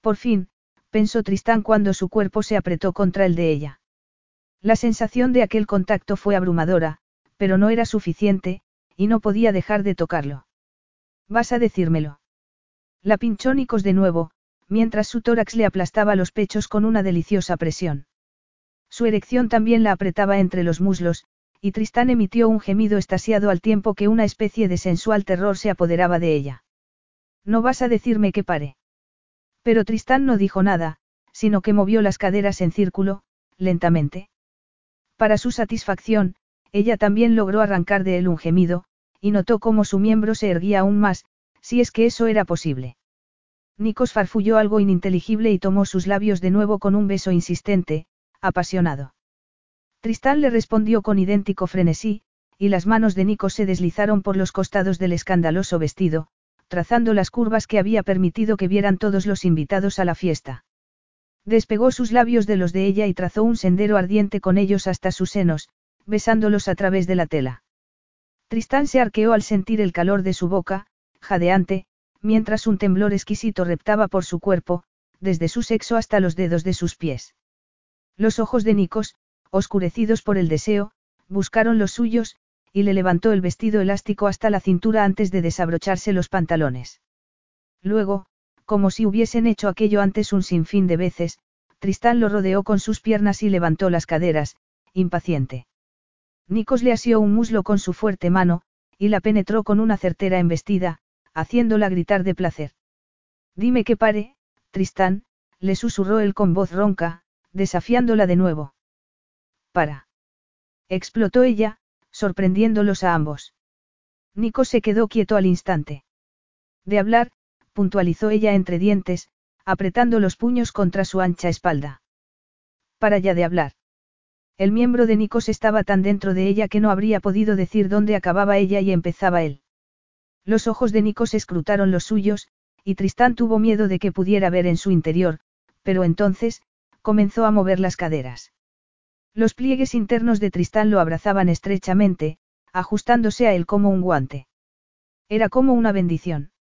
Por fin, pensó Tristán cuando su cuerpo se apretó contra el de ella. La sensación de aquel contacto fue abrumadora, pero no era suficiente, y no podía dejar de tocarlo. ¿Vas a decírmelo? La pinchó Nicos de nuevo, mientras su tórax le aplastaba los pechos con una deliciosa presión. Su erección también la apretaba entre los muslos, y Tristán emitió un gemido estasiado al tiempo que una especie de sensual terror se apoderaba de ella. No vas a decirme que pare. Pero Tristán no dijo nada, sino que movió las caderas en círculo, lentamente. Para su satisfacción, ella también logró arrancar de él un gemido, y notó cómo su miembro se erguía aún más, si es que eso era posible. Nikos farfulló algo ininteligible y tomó sus labios de nuevo con un beso insistente, apasionado. Tristán le respondió con idéntico frenesí, y las manos de Nikos se deslizaron por los costados del escandaloso vestido, trazando las curvas que había permitido que vieran todos los invitados a la fiesta. Despegó sus labios de los de ella y trazó un sendero ardiente con ellos hasta sus senos, besándolos a través de la tela. Tristán se arqueó al sentir el calor de su boca, jadeante, mientras un temblor exquisito reptaba por su cuerpo, desde su sexo hasta los dedos de sus pies. Los ojos de Nikos, oscurecidos por el deseo, buscaron los suyos, y le levantó el vestido elástico hasta la cintura antes de desabrocharse los pantalones. Luego, como si hubiesen hecho aquello antes un sinfín de veces, Tristán lo rodeó con sus piernas y levantó las caderas, impaciente. Nikos le asió un muslo con su fuerte mano, y la penetró con una certera embestida, haciéndola gritar de placer. Dime que pare, Tristán, le susurró él con voz ronca, desafiándola de nuevo. Para. Explotó ella, sorprendiéndolos a ambos. Nico se quedó quieto al instante. De hablar, puntualizó ella entre dientes, apretando los puños contra su ancha espalda. Para ya de hablar. El miembro de Nikos estaba tan dentro de ella que no habría podido decir dónde acababa ella y empezaba él. Los ojos de Nikos escrutaron los suyos, y Tristán tuvo miedo de que pudiera ver en su interior, pero entonces, comenzó a mover las caderas. Los pliegues internos de Tristán lo abrazaban estrechamente, ajustándose a él como un guante. Era como una bendición.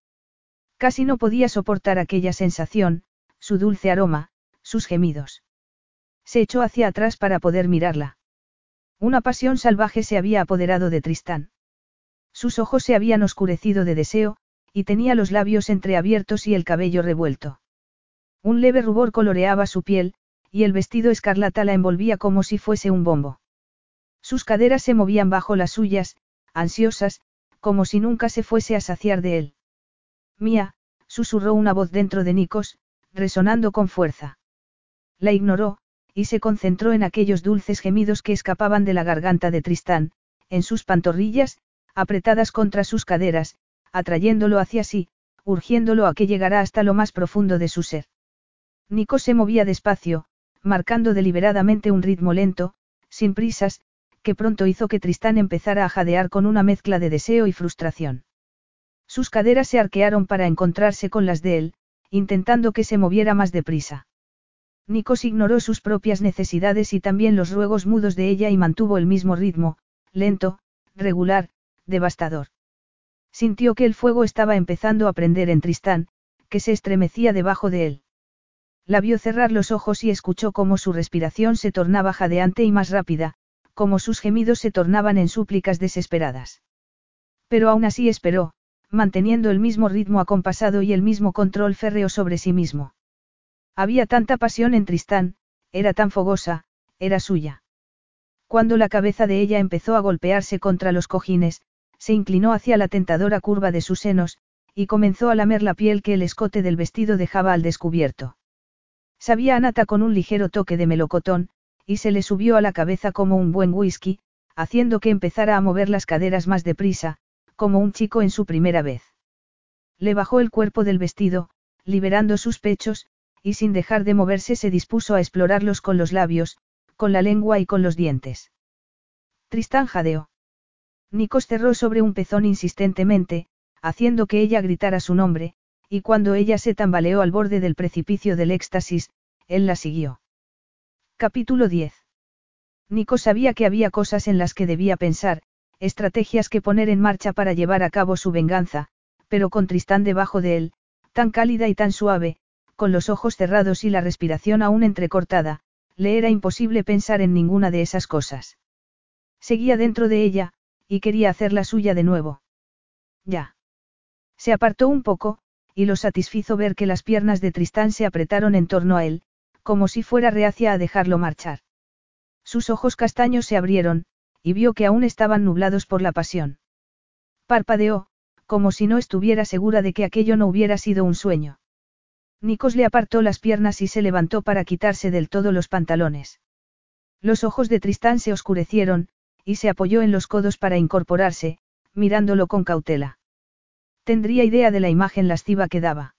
Casi no podía soportar aquella sensación, su dulce aroma, sus gemidos. Se echó hacia atrás para poder mirarla. Una pasión salvaje se había apoderado de Tristán. Sus ojos se habían oscurecido de deseo, y tenía los labios entreabiertos y el cabello revuelto. Un leve rubor coloreaba su piel, y el vestido escarlata la envolvía como si fuese un bombo. Sus caderas se movían bajo las suyas, ansiosas, como si nunca se fuese a saciar de él. Mía, susurró una voz dentro de Nikos, resonando con fuerza. La ignoró, y se concentró en aquellos dulces gemidos que escapaban de la garganta de Tristán, en sus pantorrillas, apretadas contra sus caderas, atrayéndolo hacia sí, urgiéndolo a que llegara hasta lo más profundo de su ser. Nikos se movía despacio, marcando deliberadamente un ritmo lento, sin prisas, que pronto hizo que Tristán empezara a jadear con una mezcla de deseo y frustración. Sus caderas se arquearon para encontrarse con las de él, intentando que se moviera más deprisa. Nikos ignoró sus propias necesidades y también los ruegos mudos de ella y mantuvo el mismo ritmo, lento, regular, devastador. Sintió que el fuego estaba empezando a prender en Tristán, que se estremecía debajo de él. La vio cerrar los ojos y escuchó cómo su respiración se tornaba jadeante y más rápida, como sus gemidos se tornaban en súplicas desesperadas. Pero aún así esperó, manteniendo el mismo ritmo acompasado y el mismo control férreo sobre sí mismo. Había tanta pasión en Tristán, era tan fogosa, era suya. Cuando la cabeza de ella empezó a golpearse contra los cojines, se inclinó hacia la tentadora curva de sus senos, y comenzó a lamer la piel que el escote del vestido dejaba al descubierto. Sabía a nata con un ligero toque de melocotón, y se le subió a la cabeza como un buen whisky, haciendo que empezara a mover las caderas más deprisa, como un chico en su primera vez. Le bajó el cuerpo del vestido, liberando sus pechos, y sin dejar de moverse se dispuso a explorarlos con los labios, con la lengua y con los dientes. Tristán jadeó. Nikos cerró sobre un pezón insistentemente, haciendo que ella gritara su nombre, y cuando ella se tambaleó al borde del precipicio del éxtasis, él la siguió. Capítulo 10. Nico sabía que había cosas en las que debía pensar, estrategias que poner en marcha para llevar a cabo su venganza, pero con Tristán debajo de él, tan cálida y tan suave, con los ojos cerrados y la respiración aún entrecortada, le era imposible pensar en ninguna de esas cosas. Seguía dentro de ella, y quería hacerla suya de nuevo. Ya. Se apartó un poco, y lo satisfizo ver que las piernas de Tristán se apretaron en torno a él, como si fuera reacia a dejarlo marchar. Sus ojos castaños se abrieron, y vio que aún estaban nublados por la pasión. Parpadeó, como si no estuviera segura de que aquello no hubiera sido un sueño. Nikos le apartó las piernas y se levantó para quitarse del todo los pantalones. Los ojos de Tristán se oscurecieron, y se apoyó en los codos para incorporarse, mirándolo con cautela. Tendría idea de la imagen lasciva que daba.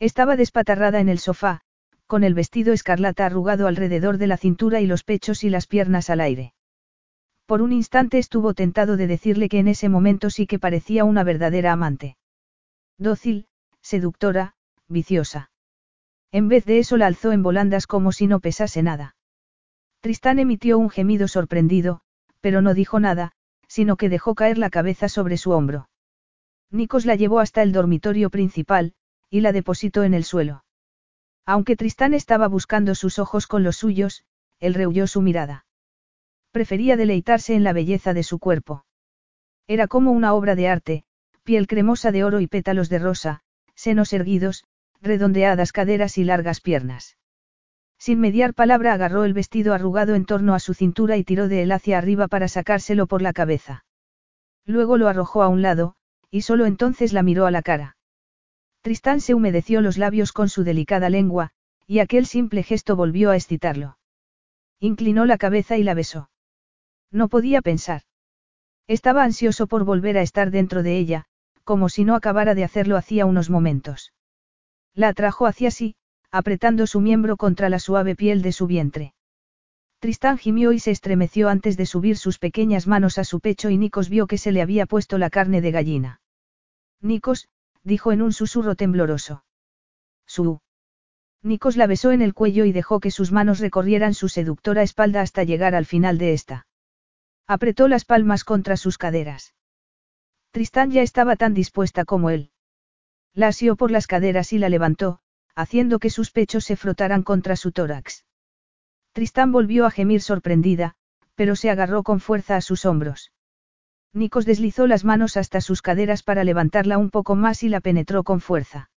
Estaba despatarrada en el sofá, con el vestido escarlata arrugado alrededor de la cintura y los pechos y las piernas al aire. Por un instante estuvo tentado de decirle que en ese momento sí que parecía una verdadera amante. Dócil, seductora, viciosa. En vez de eso la alzó en volandas como si no pesase nada. Tristán emitió un gemido sorprendido, pero no dijo nada, sino que dejó caer la cabeza sobre su hombro. Nikos la llevó hasta el dormitorio principal, y la depositó en el suelo. Aunque Tristán estaba buscando sus ojos con los suyos, él rehuyó su mirada. Prefería deleitarse en la belleza de su cuerpo. Era como una obra de arte, piel cremosa de oro y pétalos de rosa, senos erguidos, redondeadas caderas y largas piernas. Sin mediar palabra agarró el vestido arrugado en torno a su cintura y tiró de él hacia arriba para sacárselo por la cabeza. Luego lo arrojó a un lado, y solo entonces la miró a la cara. Tristán se humedeció los labios con su delicada lengua, y aquel simple gesto volvió a excitarlo. Inclinó la cabeza y la besó. No podía pensar. Estaba ansioso por volver a estar dentro de ella, como si no acabara de hacerlo hacía unos momentos. La atrajo hacia sí, apretando su miembro contra la suave piel de su vientre. Tristán gimió y se estremeció antes de subir sus pequeñas manos a su pecho y Nikos vio que se le había puesto la carne de gallina. Nikos, dijo en un susurro tembloroso. Su. Nikos la besó en el cuello y dejó que sus manos recorrieran su seductora espalda hasta llegar al final de esta. Apretó las palmas contra sus caderas. Tristán ya estaba tan dispuesta como él. La asió por las caderas y la levantó, haciendo que sus pechos se frotaran contra su tórax. Tristán volvió a gemir sorprendida, pero se agarró con fuerza a sus hombros. Nikos deslizó las manos hasta sus caderas para levantarla un poco más y la penetró con fuerza.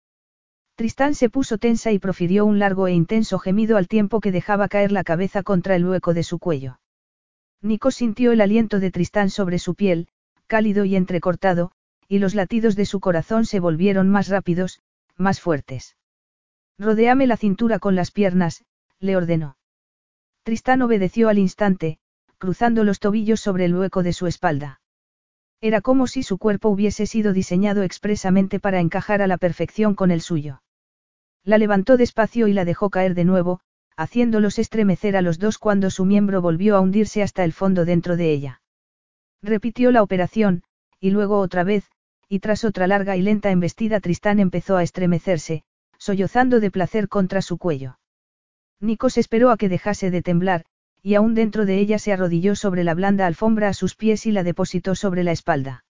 Tristán se puso tensa y profirió un largo e intenso gemido al tiempo que dejaba caer la cabeza contra el hueco de su cuello. Nico sintió el aliento de Tristán sobre su piel, cálido y entrecortado, y los latidos de su corazón se volvieron más rápidos, más fuertes. Rodéame la cintura con las piernas, le ordenó. Tristán obedeció al instante, cruzando los tobillos sobre el hueco de su espalda. Era como si su cuerpo hubiese sido diseñado expresamente para encajar a la perfección con el suyo. La levantó despacio y la dejó caer de nuevo, haciéndolos estremecer a los dos cuando su miembro volvió a hundirse hasta el fondo dentro de ella. Repitió la operación, y luego otra vez, y tras otra larga y lenta embestida Tristán empezó a estremecerse, sollozando de placer contra su cuello. Nikos esperó a que dejase de temblar, y aún dentro de ella se arrodilló sobre la blanda alfombra a sus pies y la depositó sobre la espalda.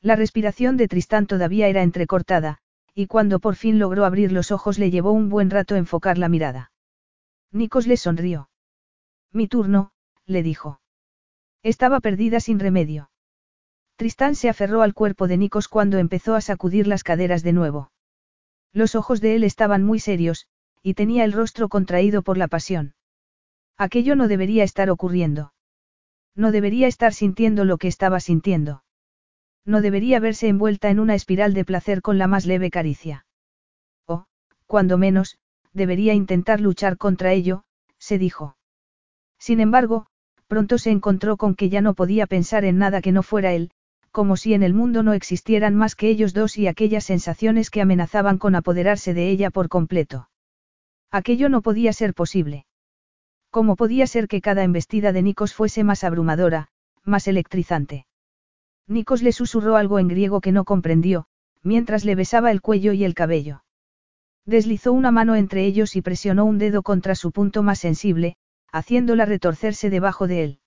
La respiración de Tristán todavía era entrecortada, y cuando por fin logró abrir los ojos le llevó un buen rato enfocar la mirada. Nikos le sonrió. Mi turno, le dijo. Estaba perdida sin remedio. Tristán se aferró al cuerpo de Nikos cuando empezó a sacudir las caderas de nuevo. Los ojos de él estaban muy serios, y tenía el rostro contraído por la pasión. Aquello no debería estar ocurriendo. No debería estar sintiendo lo que estaba sintiendo. No debería verse envuelta en una espiral de placer con la más leve caricia. O, cuando menos, debería intentar luchar contra ello, se dijo. Sin embargo, pronto se encontró con que ya no podía pensar en nada que no fuera él, como si en el mundo no existieran más que ellos dos y aquellas sensaciones que amenazaban con apoderarse de ella por completo. Aquello no podía ser posible. ¿Cómo podía ser que cada embestida de Nikos fuese más abrumadora, más electrizante? Nikos le susurró algo en griego que no comprendió, mientras le besaba el cuello y el cabello. Deslizó una mano entre ellos y presionó un dedo contra su punto más sensible, haciéndola retorcerse debajo de él.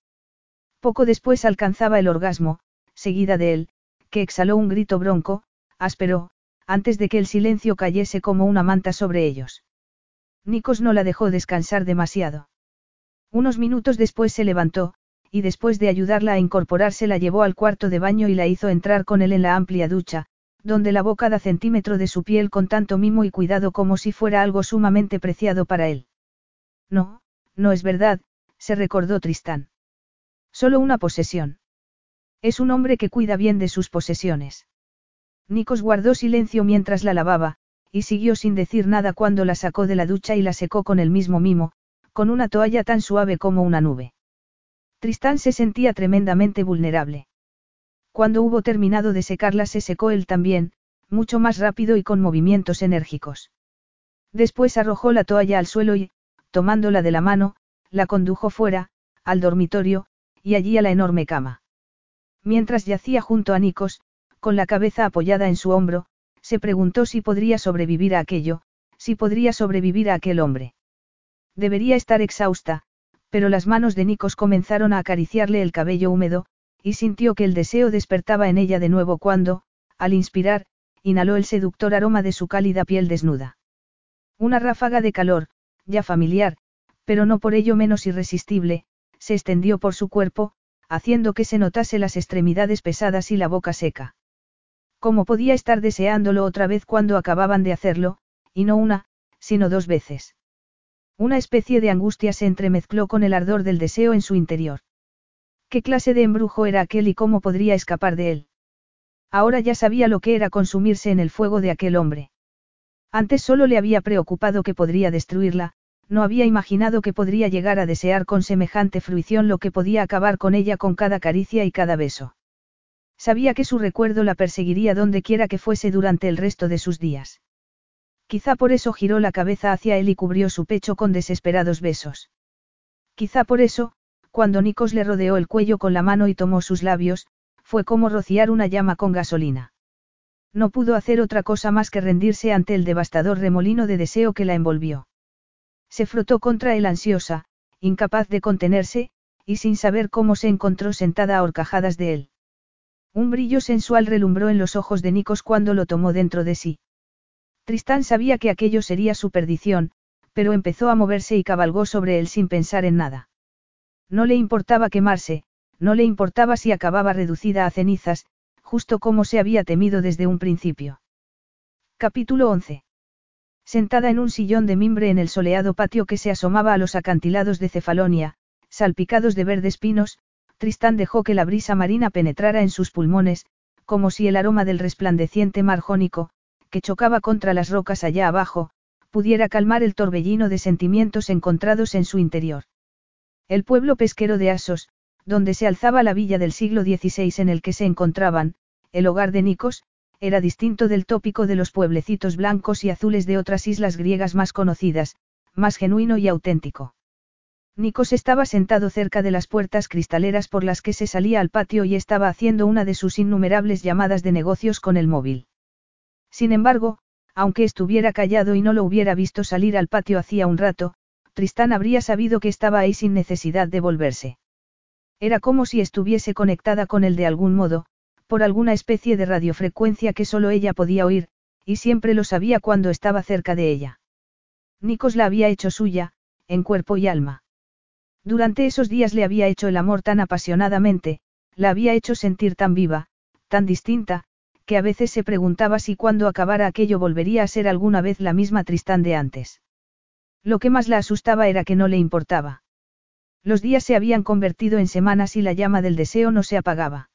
Poco después alcanzaba el orgasmo, seguida de él, que exhaló un grito bronco, áspero, antes de que el silencio cayese como una manta sobre ellos. Nikos no la dejó descansar demasiado. Unos minutos después se levantó, y después de ayudarla a incorporarse la llevó al cuarto de baño y la hizo entrar con él en la amplia ducha, donde lavó cada centímetro de su piel con tanto mimo y cuidado como si fuera algo sumamente preciado para él. No, no es verdad, se recordó Tristán. Solo una posesión. Es un hombre que cuida bien de sus posesiones. Nikos guardó silencio mientras la lavaba, y siguió sin decir nada cuando la sacó de la ducha y la secó con el mismo mimo, con una toalla tan suave como una nube. Tristán se sentía tremendamente vulnerable. Cuando hubo terminado de secarla se secó él también, mucho más rápido y con movimientos enérgicos. Después arrojó la toalla al suelo y, tomándola de la mano, la condujo fuera, al dormitorio, y allí a la enorme cama. Mientras yacía junto a Nikos, con la cabeza apoyada en su hombro, se preguntó si podría sobrevivir a aquello, si podría sobrevivir a aquel hombre. Debería estar exhausta, pero las manos de Nikos comenzaron a acariciarle el cabello húmedo, y sintió que el deseo despertaba en ella de nuevo cuando, al inspirar, inhaló el seductor aroma de su cálida piel desnuda. Una ráfaga de calor, ya familiar, pero no por ello menos irresistible, se extendió por su cuerpo, haciendo que se notase las extremidades pesadas y la boca seca. ¿Cómo podía estar deseándolo otra vez cuando acababan de hacerlo, y no una, sino dos veces? Una especie de angustia se entremezcló con el ardor del deseo en su interior. ¿Qué clase de embrujo era aquel y cómo podría escapar de él? Ahora ya sabía lo que era consumirse en el fuego de aquel hombre. Antes solo le había preocupado que podría destruirla, no había imaginado que podría llegar a desear con semejante fruición lo que podía acabar con ella con cada caricia y cada beso. Sabía que su recuerdo la perseguiría donde quiera que fuese durante el resto de sus días. Quizá por eso giró la cabeza hacia él y cubrió su pecho con desesperados besos. Quizá por eso, cuando Nikos le rodeó el cuello con la mano y tomó sus labios, fue como rociar una llama con gasolina. No pudo hacer otra cosa más que rendirse ante el devastador remolino de deseo que la envolvió. Se frotó contra él ansiosa, incapaz de contenerse, y sin saber cómo se encontró sentada a horcajadas de él. Un brillo sensual relumbró en los ojos de Nikos cuando lo tomó dentro de sí. Tristán sabía que aquello sería su perdición, pero empezó a moverse y cabalgó sobre él sin pensar en nada. No le importaba quemarse, no le importaba si acababa reducida a cenizas, justo como se había temido desde un principio. Capítulo 11. Sentada en un sillón de mimbre en el soleado patio que se asomaba a los acantilados de Cefalonia, salpicados de verdes pinos, Tristán dejó que la brisa marina penetrara en sus pulmones, como si el aroma del resplandeciente mar jónico, que chocaba contra las rocas allá abajo, pudiera calmar el torbellino de sentimientos encontrados en su interior. El pueblo pesquero de Asos, donde se alzaba la villa del siglo XVI en el que se encontraban, el hogar de Nikos, era distinto del tópico de los pueblecitos blancos y azules de otras islas griegas más conocidas, más genuino y auténtico. Nikos estaba sentado cerca de las puertas cristaleras por las que se salía al patio y estaba haciendo una de sus innumerables llamadas de negocios con el móvil. Sin embargo, aunque estuviera callado y no lo hubiera visto salir al patio hacía un rato, Tristán habría sabido que estaba ahí sin necesidad de volverse. Era como si estuviese conectada con él de algún modo, por alguna especie de radiofrecuencia que solo ella podía oír, y siempre lo sabía cuando estaba cerca de ella. Nikos la había hecho suya, en cuerpo y alma. Durante esos días le había hecho el amor tan apasionadamente, la había hecho sentir tan viva, tan distinta, que a veces se preguntaba si cuando acabara aquello volvería a ser alguna vez la misma Tristán de antes. Lo que más la asustaba era que no le importaba. Los días se habían convertido en semanas y la llama del deseo no se apagaba.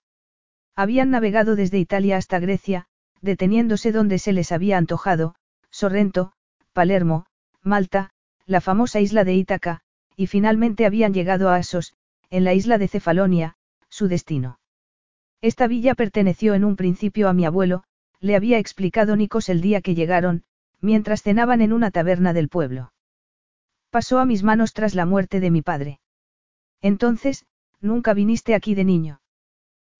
Habían navegado desde Italia hasta Grecia, deteniéndose donde se les había antojado, Sorrento, Palermo, Malta, la famosa isla de Ítaca, y finalmente habían llegado a Asos, en la isla de Cefalonia, su destino. Esta villa perteneció en un principio a mi abuelo, le había explicado Nikos el día que llegaron, mientras cenaban en una taberna del pueblo. Pasó a mis manos tras la muerte de mi padre. Entonces, nunca viniste aquí de niño.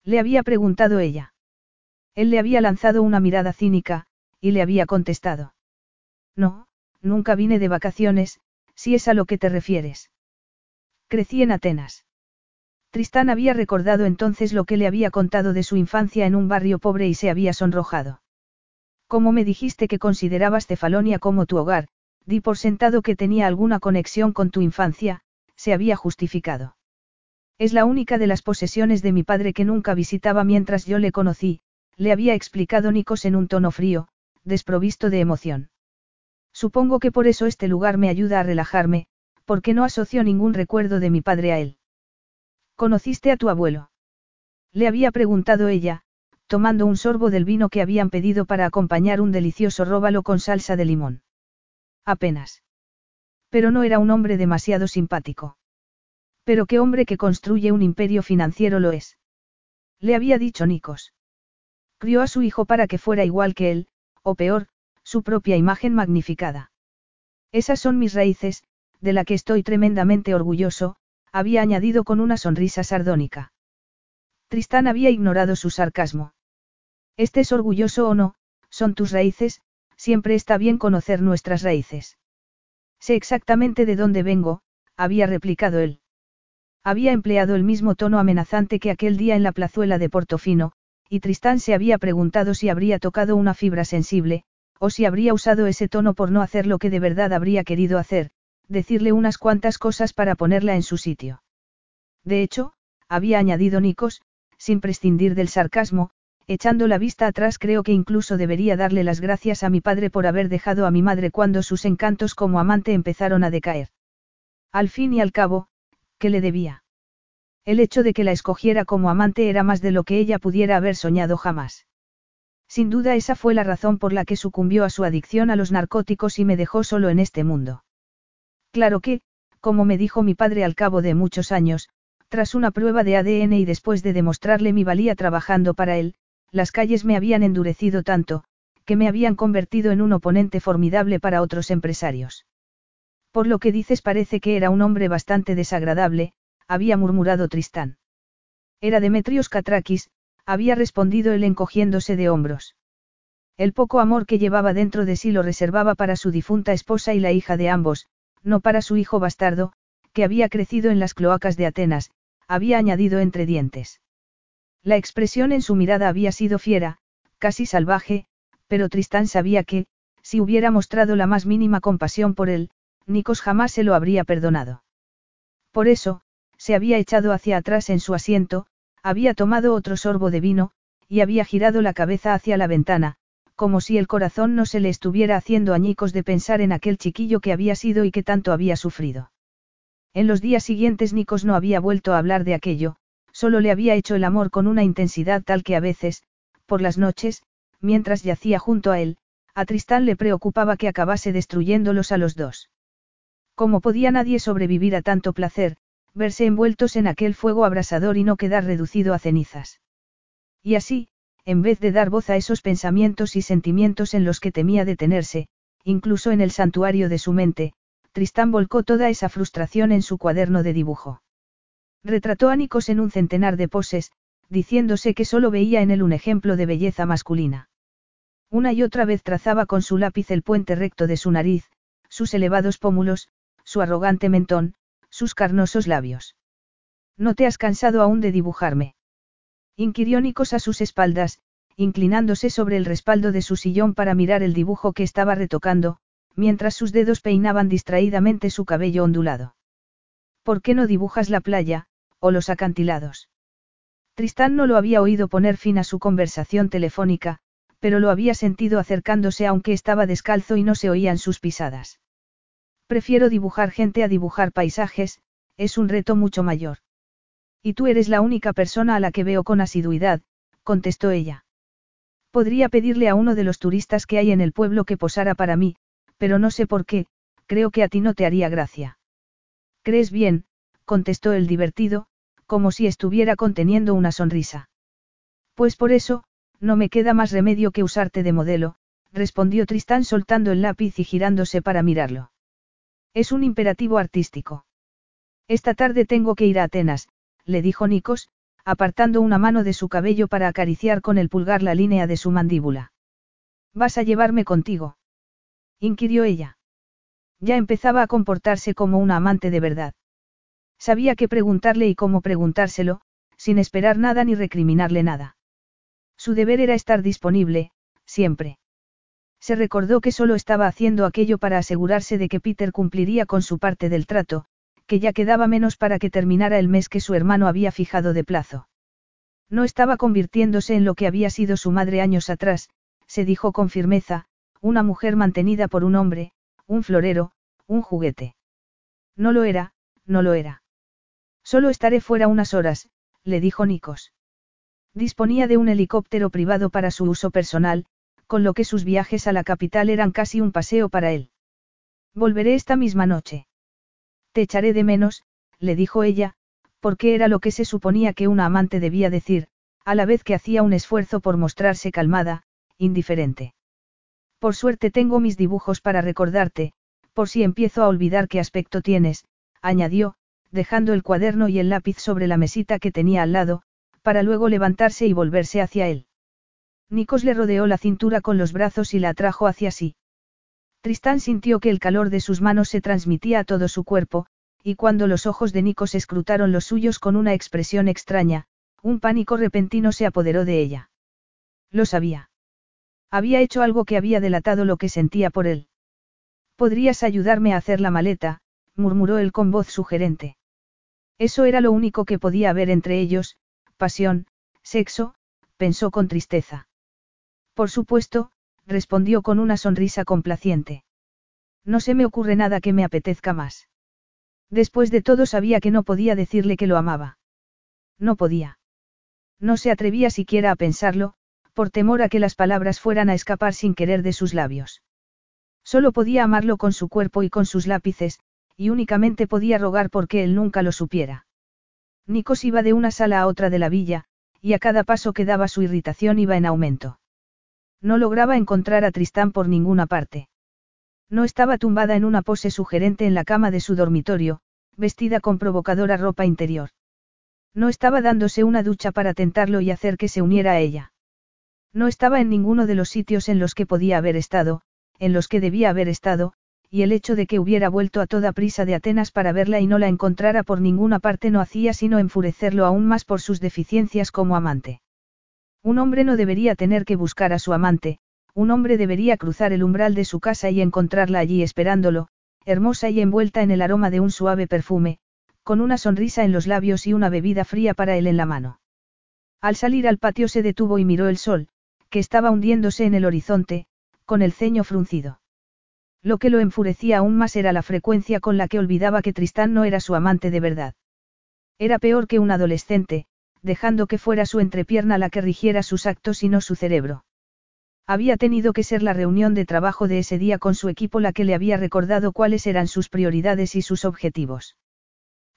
Le había preguntado ella. Él le había lanzado una mirada cínica, y le había contestado. No, nunca vine de vacaciones, si es a lo que te refieres. Crecí en Atenas. Tristán había recordado entonces lo que le había contado de su infancia en un barrio pobre y se había sonrojado. Como me dijiste que considerabas Cefalonia como tu hogar, di por sentado que tenía alguna conexión con tu infancia, se había justificado. Es la única de las posesiones de mi padre que nunca visitaba mientras yo le conocí, le había explicado Nikos en un tono frío, desprovisto de emoción. Supongo que por eso este lugar me ayuda a relajarme, porque no asocio ningún recuerdo de mi padre a él. ¿Conociste a tu abuelo? Le había preguntado ella, tomando un sorbo del vino que habían pedido para acompañar un delicioso róbalo con salsa de limón. Apenas. Pero no era un hombre demasiado simpático. Pero qué hombre que construye un imperio financiero lo es. Le había dicho Nikos. Crió a su hijo para que fuera igual que él, o peor, su propia imagen magnificada. Esas son mis raíces, de la que estoy tremendamente orgulloso, había añadido con una sonrisa sardónica. Tristán había ignorado su sarcasmo. Estés orgulloso o no, son tus raíces, siempre está bien conocer nuestras raíces. Sé exactamente de dónde vengo, había replicado él. Había empleado el mismo tono amenazante que aquel día en la plazuela de Portofino, y Tristán se había preguntado si habría tocado una fibra sensible, o si habría usado ese tono por no hacer lo que de verdad habría querido hacer, decirle unas cuantas cosas para ponerla en su sitio. De hecho, había añadido Nikos, sin prescindir del sarcasmo, echando la vista atrás creo que incluso debería darle las gracias a mi padre por haber dejado a mi madre cuando sus encantos como amante empezaron a decaer. Al fin y al cabo, ¿qué le debía? El hecho de que la escogiera como amante era más de lo que ella pudiera haber soñado jamás. Sin duda esa fue la razón por la que sucumbió a su adicción a los narcóticos y me dejó solo en este mundo. Claro que, como me dijo mi padre al cabo de muchos años, tras una prueba de ADN y después de demostrarle mi valía trabajando para él, las calles me habían endurecido tanto, que me habían convertido en un oponente formidable para otros empresarios. Por lo que dices parece que era un hombre bastante desagradable, había murmurado Tristán. Era Demetrios Katrakis, había respondido él encogiéndose de hombros. El poco amor que llevaba dentro de sí lo reservaba para su difunta esposa y la hija de ambos, no para su hijo bastardo, que había crecido en las cloacas de Atenas, había añadido entre dientes. La expresión en su mirada había sido fiera, casi salvaje, pero Tristán sabía que, si hubiera mostrado la más mínima compasión por él, Nikos jamás se lo habría perdonado. Por eso, se había echado hacia atrás en su asiento, había tomado otro sorbo de vino, y había girado la cabeza hacia la ventana, como si el corazón no se le estuviera haciendo añicos de pensar en aquel chiquillo que había sido y que tanto había sufrido. En los días siguientes Nikos no había vuelto a hablar de aquello, solo le había hecho el amor con una intensidad tal que a veces, por las noches, mientras yacía junto a él, a Tristán le preocupaba que acabase destruyéndolos a los dos. ¿Cómo podía nadie sobrevivir a tanto placer, verse envueltos en aquel fuego abrasador y no quedar reducido a cenizas. Y así, en vez de dar voz a esos pensamientos y sentimientos en los que temía detenerse, incluso en el santuario de su mente, Tristán volcó toda esa frustración en su cuaderno de dibujo. Retrató a Nikos en un centenar de poses, diciéndose que solo veía en él un ejemplo de belleza masculina. Una y otra vez trazaba con su lápiz el puente recto de su nariz, sus elevados pómulos, su arrogante mentón, sus carnosos labios. ¿No te has cansado aún de dibujarme? Inquirió Nikos a sus espaldas, inclinándose sobre el respaldo de su sillón para mirar el dibujo que estaba retocando, mientras sus dedos peinaban distraídamente su cabello ondulado. ¿Por qué no dibujas la playa, o los acantilados? Tristán no lo había oído poner fin a su conversación telefónica, pero lo había sentido acercándose aunque estaba descalzo y no se oían sus pisadas. Prefiero dibujar gente a dibujar paisajes, es un reto mucho mayor. Y tú eres la única persona a la que veo con asiduidad, contestó ella. Podría pedirle a uno de los turistas que hay en el pueblo que posara para mí, pero no sé por qué, creo que a ti no te haría gracia. ¿Crees bien? contestó el divertido, como si estuviera conteniendo una sonrisa. Pues por eso, no me queda más remedio que usarte de modelo, respondió Tristán soltando el lápiz y girándose para mirarlo. Es un imperativo artístico. Esta tarde tengo que ir a Atenas, le dijo Nikos, apartando una mano de su cabello para acariciar con el pulgar la línea de su mandíbula. ¿Vas a llevarme contigo? inquirió ella. Ya empezaba a comportarse como una amante de verdad. Sabía qué preguntarle y cómo preguntárselo, sin esperar nada ni recriminarle nada. Su deber era estar disponible, siempre. Se recordó que solo estaba haciendo aquello para asegurarse de que Peter cumpliría con su parte del trato, que ya quedaba menos para que terminara el mes que su hermano había fijado de plazo. No estaba convirtiéndose en lo que había sido su madre años atrás, se dijo con firmeza, una mujer mantenida por un hombre, un florero, un juguete. No lo era, no lo era. Solo estaré fuera unas horas, le dijo Nikos. Disponía de un helicóptero privado para su uso personal, con lo que sus viajes a la capital eran casi un paseo para él. Volveré esta misma noche. Te echaré de menos, le dijo ella, porque era lo que se suponía que una amante debía decir, a la vez que hacía un esfuerzo por mostrarse calmada, indiferente. Por suerte tengo mis dibujos para recordarte, por si empiezo a olvidar qué aspecto tienes, añadió, dejando el cuaderno y el lápiz sobre la mesita que tenía al lado, para luego levantarse y volverse hacia él. Nikos le rodeó la cintura con los brazos y la atrajo hacia sí. Tristán sintió que el calor de sus manos se transmitía a todo su cuerpo, y cuando los ojos de Nikos escrutaron los suyos con una expresión extraña, un pánico repentino se apoderó de ella. Lo sabía. Había hecho algo que había delatado lo que sentía por él. Podrías ayudarme a hacer la maleta, murmuró él con voz sugerente. Eso era lo único que podía haber entre ellos, pasión, sexo, pensó con tristeza. Por supuesto, respondió con una sonrisa complaciente. No se me ocurre nada que me apetezca más. Después de todo sabía que no podía decirle que lo amaba. No podía. No se atrevía siquiera a pensarlo, por temor a que las palabras fueran a escapar sin querer de sus labios. Solo podía amarlo con su cuerpo y con sus lápices, y únicamente podía rogar porque él nunca lo supiera. Nikos iba de una sala a otra de la villa, y a cada paso que daba su irritación iba en aumento. No lograba encontrar a Tristán por ninguna parte. No estaba tumbada en una pose sugerente en la cama de su dormitorio, vestida con provocadora ropa interior. No estaba dándose una ducha para tentarlo y hacer que se uniera a ella. No estaba en ninguno de los sitios en los que podía haber estado, en los que debía haber estado, y el hecho de que hubiera vuelto a toda prisa de Atenas para verla y no la encontrara por ninguna parte no hacía sino enfurecerlo aún más por sus deficiencias como amante. Un hombre no debería tener que buscar a su amante, un hombre debería cruzar el umbral de su casa y encontrarla allí esperándolo, hermosa y envuelta en el aroma de un suave perfume, con una sonrisa en los labios y una bebida fría para él en la mano. Al salir al patio se detuvo y miró el sol, que estaba hundiéndose en el horizonte, con el ceño fruncido. Lo que lo enfurecía aún más era la frecuencia con la que olvidaba que Tristán no era su amante de verdad. Era peor que un adolescente, dejando que fuera su entrepierna la que rigiera sus actos y no su cerebro. Había tenido que ser la reunión de trabajo de ese día con su equipo la que le había recordado cuáles eran sus prioridades y sus objetivos.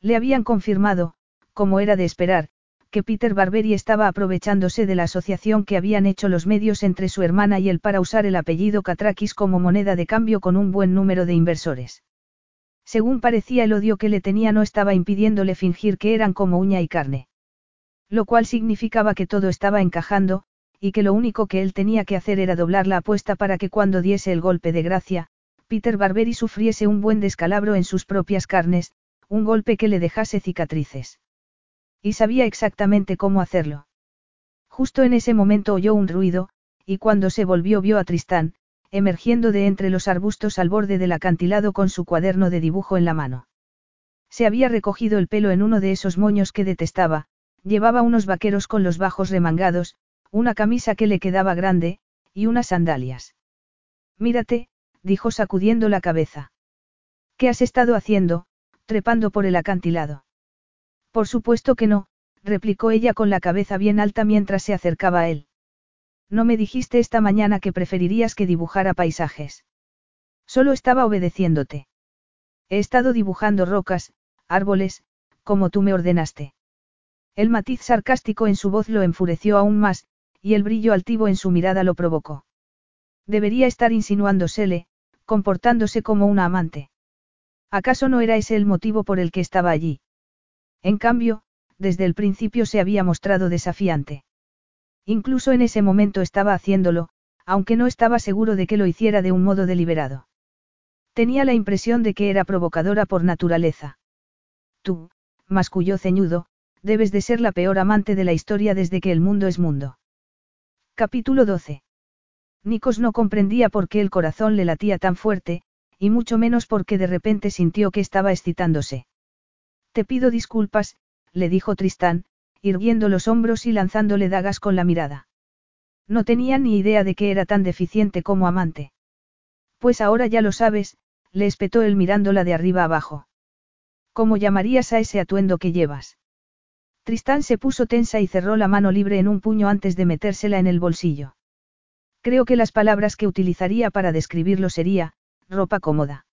Le habían confirmado, como era de esperar, que Peter Barberi estaba aprovechándose de la asociación que habían hecho los medios entre su hermana y él para usar el apellido Katrakis como moneda de cambio con un buen número de inversores. Según parecía el odio que le tenía no estaba impidiéndole fingir que eran como uña y carne. Lo cual significaba que todo estaba encajando, y que lo único que él tenía que hacer era doblar la apuesta para que cuando diese el golpe de gracia, Peter Barberi sufriese un buen descalabro en sus propias carnes, un golpe que le dejase cicatrices. Y sabía exactamente cómo hacerlo. Justo en ese momento oyó un ruido, y cuando se volvió vio a Tristán, emergiendo de entre los arbustos al borde del acantilado con su cuaderno de dibujo en la mano. Se había recogido el pelo en uno de esos moños que detestaba, Llevaba unos vaqueros con los bajos remangados, una camisa que le quedaba grande, y unas sandalias. Mírate, dijo sacudiendo la cabeza. ¿Qué has estado haciendo, trepando por el acantilado? Por supuesto que no, replicó ella con la cabeza bien alta mientras se acercaba a él. No me dijiste esta mañana que preferirías que dibujara paisajes. Solo estaba obedeciéndote. He estado dibujando rocas, árboles, como tú me ordenaste. El matiz sarcástico en su voz lo enfureció aún más, y el brillo altivo en su mirada lo provocó. Debería estar insinuándosele, comportándose como una amante. ¿Acaso no era ese el motivo por el que estaba allí? En cambio, desde el principio se había mostrado desafiante. Incluso en ese momento estaba haciéndolo, aunque no estaba seguro de que lo hiciera de un modo deliberado. Tenía la impresión de que era provocadora por naturaleza. Tú, masculló ceñudo, debes de ser la peor amante de la historia desde que el mundo es mundo. Capítulo 12. Nikos no comprendía por qué el corazón le latía tan fuerte, y mucho menos porque de repente sintió que estaba excitándose. Te pido disculpas, le dijo Tristán, irguiendo los hombros y lanzándole dagas con la mirada. No tenía ni idea de que era tan deficiente como amante. Pues ahora ya lo sabes, le espetó él mirándola de arriba abajo. ¿Cómo llamarías a ese atuendo que llevas? Tristán se puso tensa y cerró la mano libre en un puño antes de metérsela en el bolsillo. Creo que las palabras que utilizaría para describirlo sería, ropa cómoda.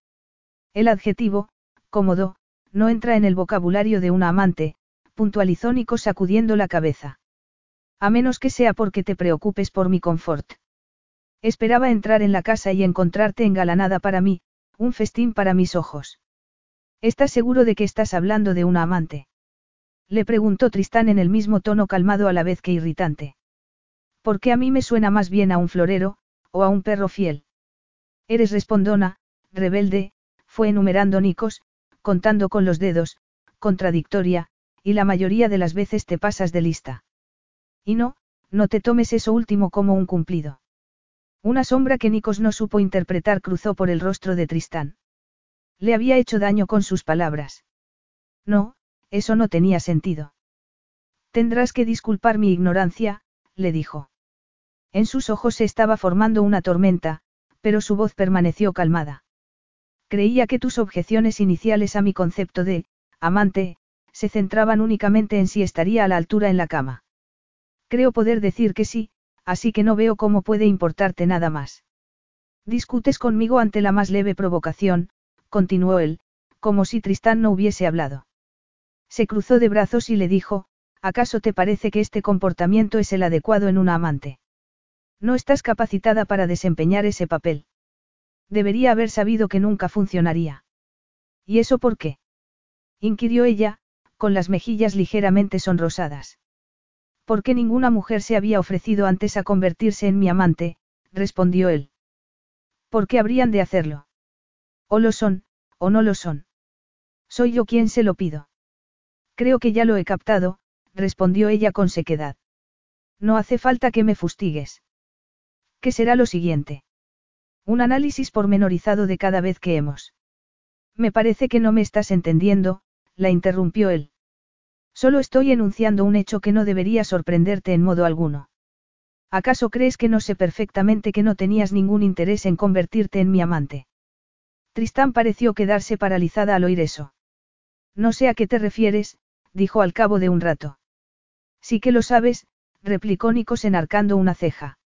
El adjetivo, cómodo, no entra en el vocabulario de una amante, puntualizó Nico sacudiendo la cabeza. A menos que sea porque te preocupes por mi confort. Esperaba entrar en la casa y encontrarte engalanada para mí, un festín para mis ojos. ¿Estás seguro de que estás hablando de una amante? Le preguntó Tristán en el mismo tono calmado a la vez que irritante. Porque a mí me suena más bien a un florero, o a un perro fiel. Eres respondona, rebelde, fue enumerando Nicos, contando con los dedos, contradictoria, y la mayoría de las veces te pasas de lista. Y no, no te tomes eso último como un cumplido. Una sombra que Nicos no supo interpretar cruzó por el rostro de Tristán. Le había hecho daño con sus palabras. No, eso no tenía sentido. Tendrás que disculpar mi ignorancia, le dijo. En sus ojos se estaba formando una tormenta, pero su voz permaneció calmada. Creía que tus objeciones iniciales a mi concepto de, amante, se centraban únicamente en si estaría a la altura en la cama. Creo poder decir que sí, así que no veo cómo puede importarte nada más. Discutes conmigo ante la más leve provocación, continuó él, como si Tristán no hubiese hablado. Se cruzó de brazos y le dijo, ¿acaso te parece que este comportamiento es el adecuado en una amante? No estás capacitada para desempeñar ese papel. Debería haber sabido que nunca funcionaría. ¿Y eso por qué? inquirió ella, con las mejillas ligeramente sonrosadas. ¿Por qué ninguna mujer se había ofrecido antes a convertirse en mi amante? respondió él. ¿Por qué habrían de hacerlo? O lo son, o no lo son. Soy yo quien se lo pido. Creo que ya lo he captado, respondió ella con sequedad. No hace falta que me fustigues. ¿Qué será lo siguiente? Un análisis pormenorizado de cada vez que hemos. Me parece que no me estás entendiendo, la interrumpió él. Solo estoy enunciando un hecho que no debería sorprenderte en modo alguno. ¿Acaso crees que no sé perfectamente que no tenías ningún interés en convertirte en mi amante? Tristán pareció quedarse paralizada al oír eso. No sé a qué te refieres, dijo al cabo de un rato. Sí que lo sabes, replicó Nicos enarcando una ceja.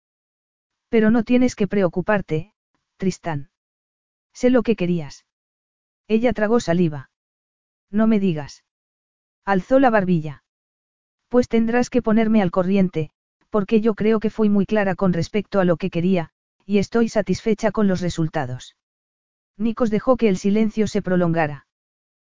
Pero no tienes que preocuparte, Tristán. Sé lo que querías. Ella tragó saliva. No me digas. Alzó la barbilla. Pues tendrás que ponerme al corriente, porque yo creo que fui muy clara con respecto a lo que quería, y estoy satisfecha con los resultados. Nicos dejó que el silencio se prolongara.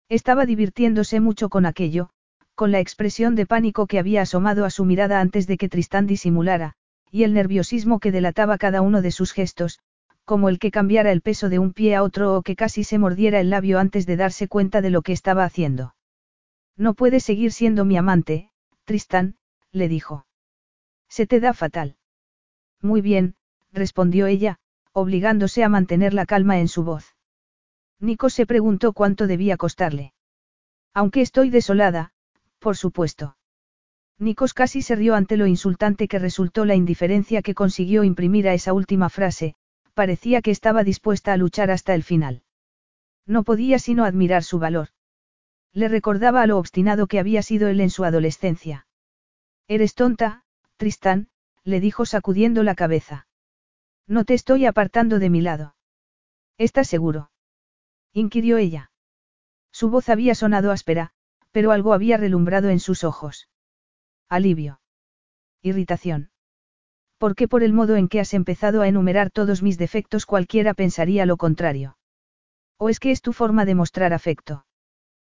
Estaba divirtiéndose mucho con aquello, con la expresión de pánico que había asomado a su mirada antes de que Tristán disimulara, y el nerviosismo que delataba cada uno de sus gestos, como el que cambiara el peso de un pie a otro o que casi se mordiera el labio antes de darse cuenta de lo que estaba haciendo. No puedes seguir siendo mi amante, Tristán, le dijo. Se te da fatal. Muy bien, respondió ella, obligándose a mantener la calma en su voz. Nico se preguntó cuánto debía costarle. Aunque estoy desolada, por supuesto. Nikos casi se rió ante lo insultante que resultó la indiferencia que consiguió imprimir a esa última frase, parecía que estaba dispuesta a luchar hasta el final. No podía sino admirar su valor. Le recordaba a lo obstinado que había sido él en su adolescencia. Eres tonta, Tristán, le dijo sacudiendo la cabeza. No te estoy apartando de mi lado. ¿Estás seguro? inquirió ella. Su voz había sonado áspera, pero algo había relumbrado en sus ojos. Alivio. Irritación. Porque por el modo en que has empezado a enumerar todos mis defectos cualquiera pensaría lo contrario. ¿O es que es tu forma de mostrar afecto?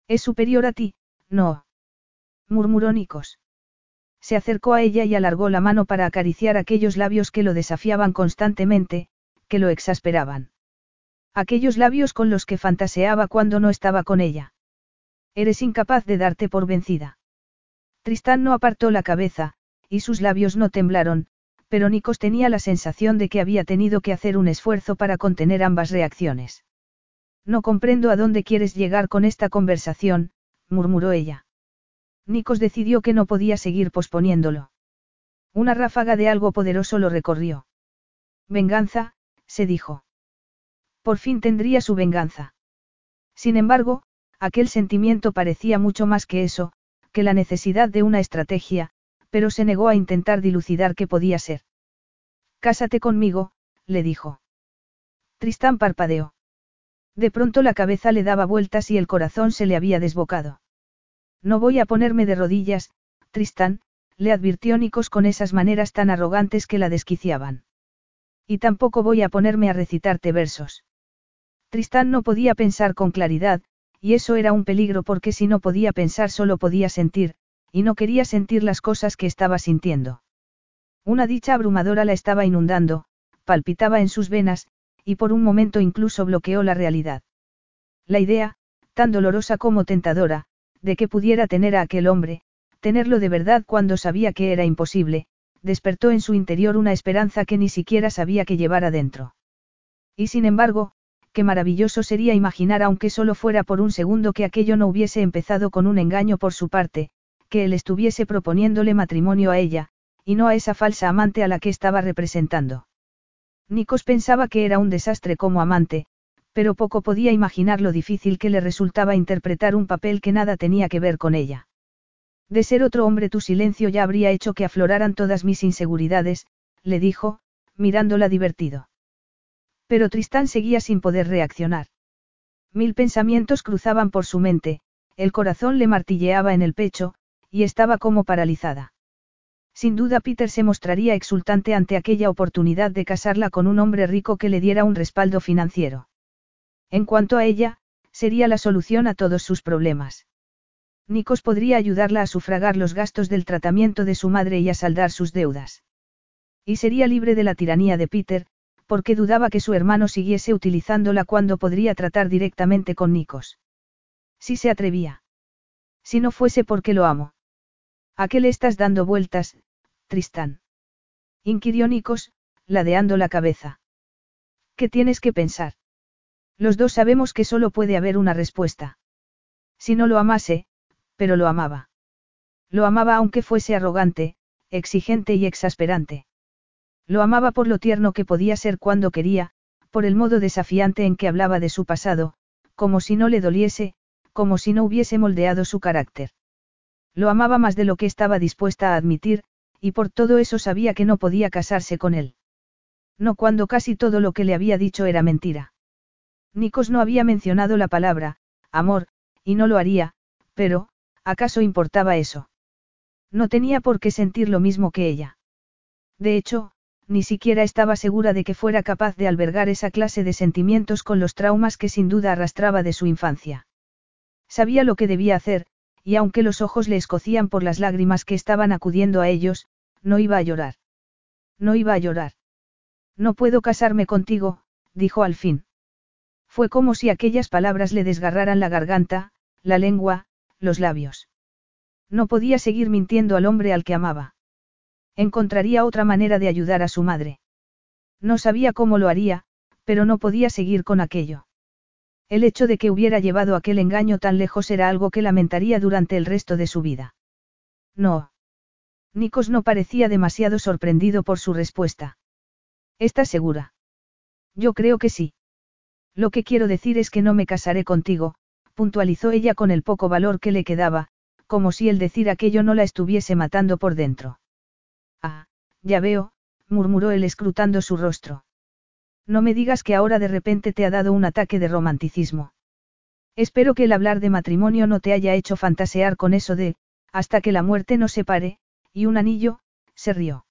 Es superior a ti, no. murmuró Nikos. Se acercó a ella y alargó la mano para acariciar aquellos labios que lo desafiaban constantemente, que lo exasperaban. Aquellos labios con los que fantaseaba cuando no estaba con ella. Eres incapaz de darte por vencida. Tristán no apartó la cabeza, y sus labios no temblaron, pero Nikos tenía la sensación de que había tenido que hacer un esfuerzo para contener ambas reacciones. No comprendo a dónde quieres llegar con esta conversación, murmuró ella. Nikos decidió que no podía seguir posponiéndolo. Una ráfaga de algo poderoso lo recorrió. Venganza, se dijo. Por fin tendría su venganza. Sin embargo, aquel sentimiento parecía mucho más que eso, que la necesidad de una estrategia, pero se negó a intentar dilucidar qué podía ser. Cásate conmigo, le dijo. Tristán parpadeó. De pronto la cabeza le daba vueltas y el corazón se le había desbocado. No voy a ponerme de rodillas, Tristán, le advirtió Nikos con esas maneras tan arrogantes que la desquiciaban. Y tampoco voy a ponerme a recitarte versos. Tristán no podía pensar con claridad, y eso era un peligro porque si no podía pensar solo podía sentir, y no quería sentir las cosas que estaba sintiendo. Una dicha abrumadora la estaba inundando, palpitaba en sus venas, y por un momento incluso bloqueó la realidad. La idea, tan dolorosa como tentadora, de que pudiera tener a aquel hombre, tenerlo de verdad cuando sabía que era imposible, despertó en su interior una esperanza que ni siquiera sabía que llevar adentro. Y sin embargo, qué maravilloso sería imaginar aunque solo fuera por un segundo que aquello no hubiese empezado con un engaño por su parte, que él estuviese proponiéndole matrimonio a ella, y no a esa falsa amante a la que estaba representando. Nikos pensaba que era un desastre como amante, pero poco podía imaginar lo difícil que le resultaba interpretar un papel que nada tenía que ver con ella. De ser otro hombre tu silencio ya habría hecho que afloraran todas mis inseguridades, le dijo, mirándola divertido. Pero Tristán seguía sin poder reaccionar. Mil pensamientos cruzaban por su mente, el corazón le martilleaba en el pecho, y estaba como paralizada. Sin duda Peter se mostraría exultante ante aquella oportunidad de casarla con un hombre rico que le diera un respaldo financiero. En cuanto a ella, sería la solución a todos sus problemas. Nikos podría ayudarla a sufragar los gastos del tratamiento de su madre y a saldar sus deudas. Y sería libre de la tiranía de Peter, porque dudaba que su hermano siguiese utilizándola cuando podría tratar directamente con Nikos. Si se atrevía. Si no fuese porque lo amo. ¿A qué le estás dando vueltas, Tristán? inquirió Nikos, ladeando la cabeza. ¿Qué tienes que pensar? Los dos sabemos que solo puede haber una respuesta. Si no lo amase, pero lo amaba. Lo amaba aunque fuese arrogante, exigente y exasperante. Lo amaba por lo tierno que podía ser cuando quería, por el modo desafiante en que hablaba de su pasado, como si no le doliese, como si no hubiese moldeado su carácter. Lo amaba más de lo que estaba dispuesta a admitir, y por todo eso sabía que no podía casarse con él. No cuando casi todo lo que le había dicho era mentira. Nikos no había mencionado la palabra, amor, y no lo haría, pero, ¿acaso importaba eso? No tenía por qué sentir lo mismo que ella. De hecho, ni siquiera estaba segura de que fuera capaz de albergar esa clase de sentimientos con los traumas que sin duda arrastraba de su infancia. Sabía lo que debía hacer, y aunque los ojos le escocían por las lágrimas que estaban acudiendo a ellos, no iba a llorar. No iba a llorar. No puedo casarme contigo, dijo al fin. Fue como si aquellas palabras le desgarraran la garganta, la lengua, los labios. No podía seguir mintiendo al hombre al que amaba. Encontraría otra manera de ayudar a su madre. No sabía cómo lo haría, pero no podía seguir con aquello. El hecho de que hubiera llevado aquel engaño tan lejos era algo que lamentaría durante el resto de su vida. No. Nikos no parecía demasiado sorprendido por su respuesta. ¿Estás segura? Yo creo que sí. Lo que quiero decir es que no me casaré contigo, puntualizó ella con el poco valor que le quedaba, como si el decir aquello no la estuviese matando por dentro. Ah, ya veo, murmuró él escrutando su rostro. No me digas que ahora de repente te ha dado un ataque de romanticismo. Espero que el hablar de matrimonio no te haya hecho fantasear con eso de, hasta que la muerte nos separe, y un anillo, se rió.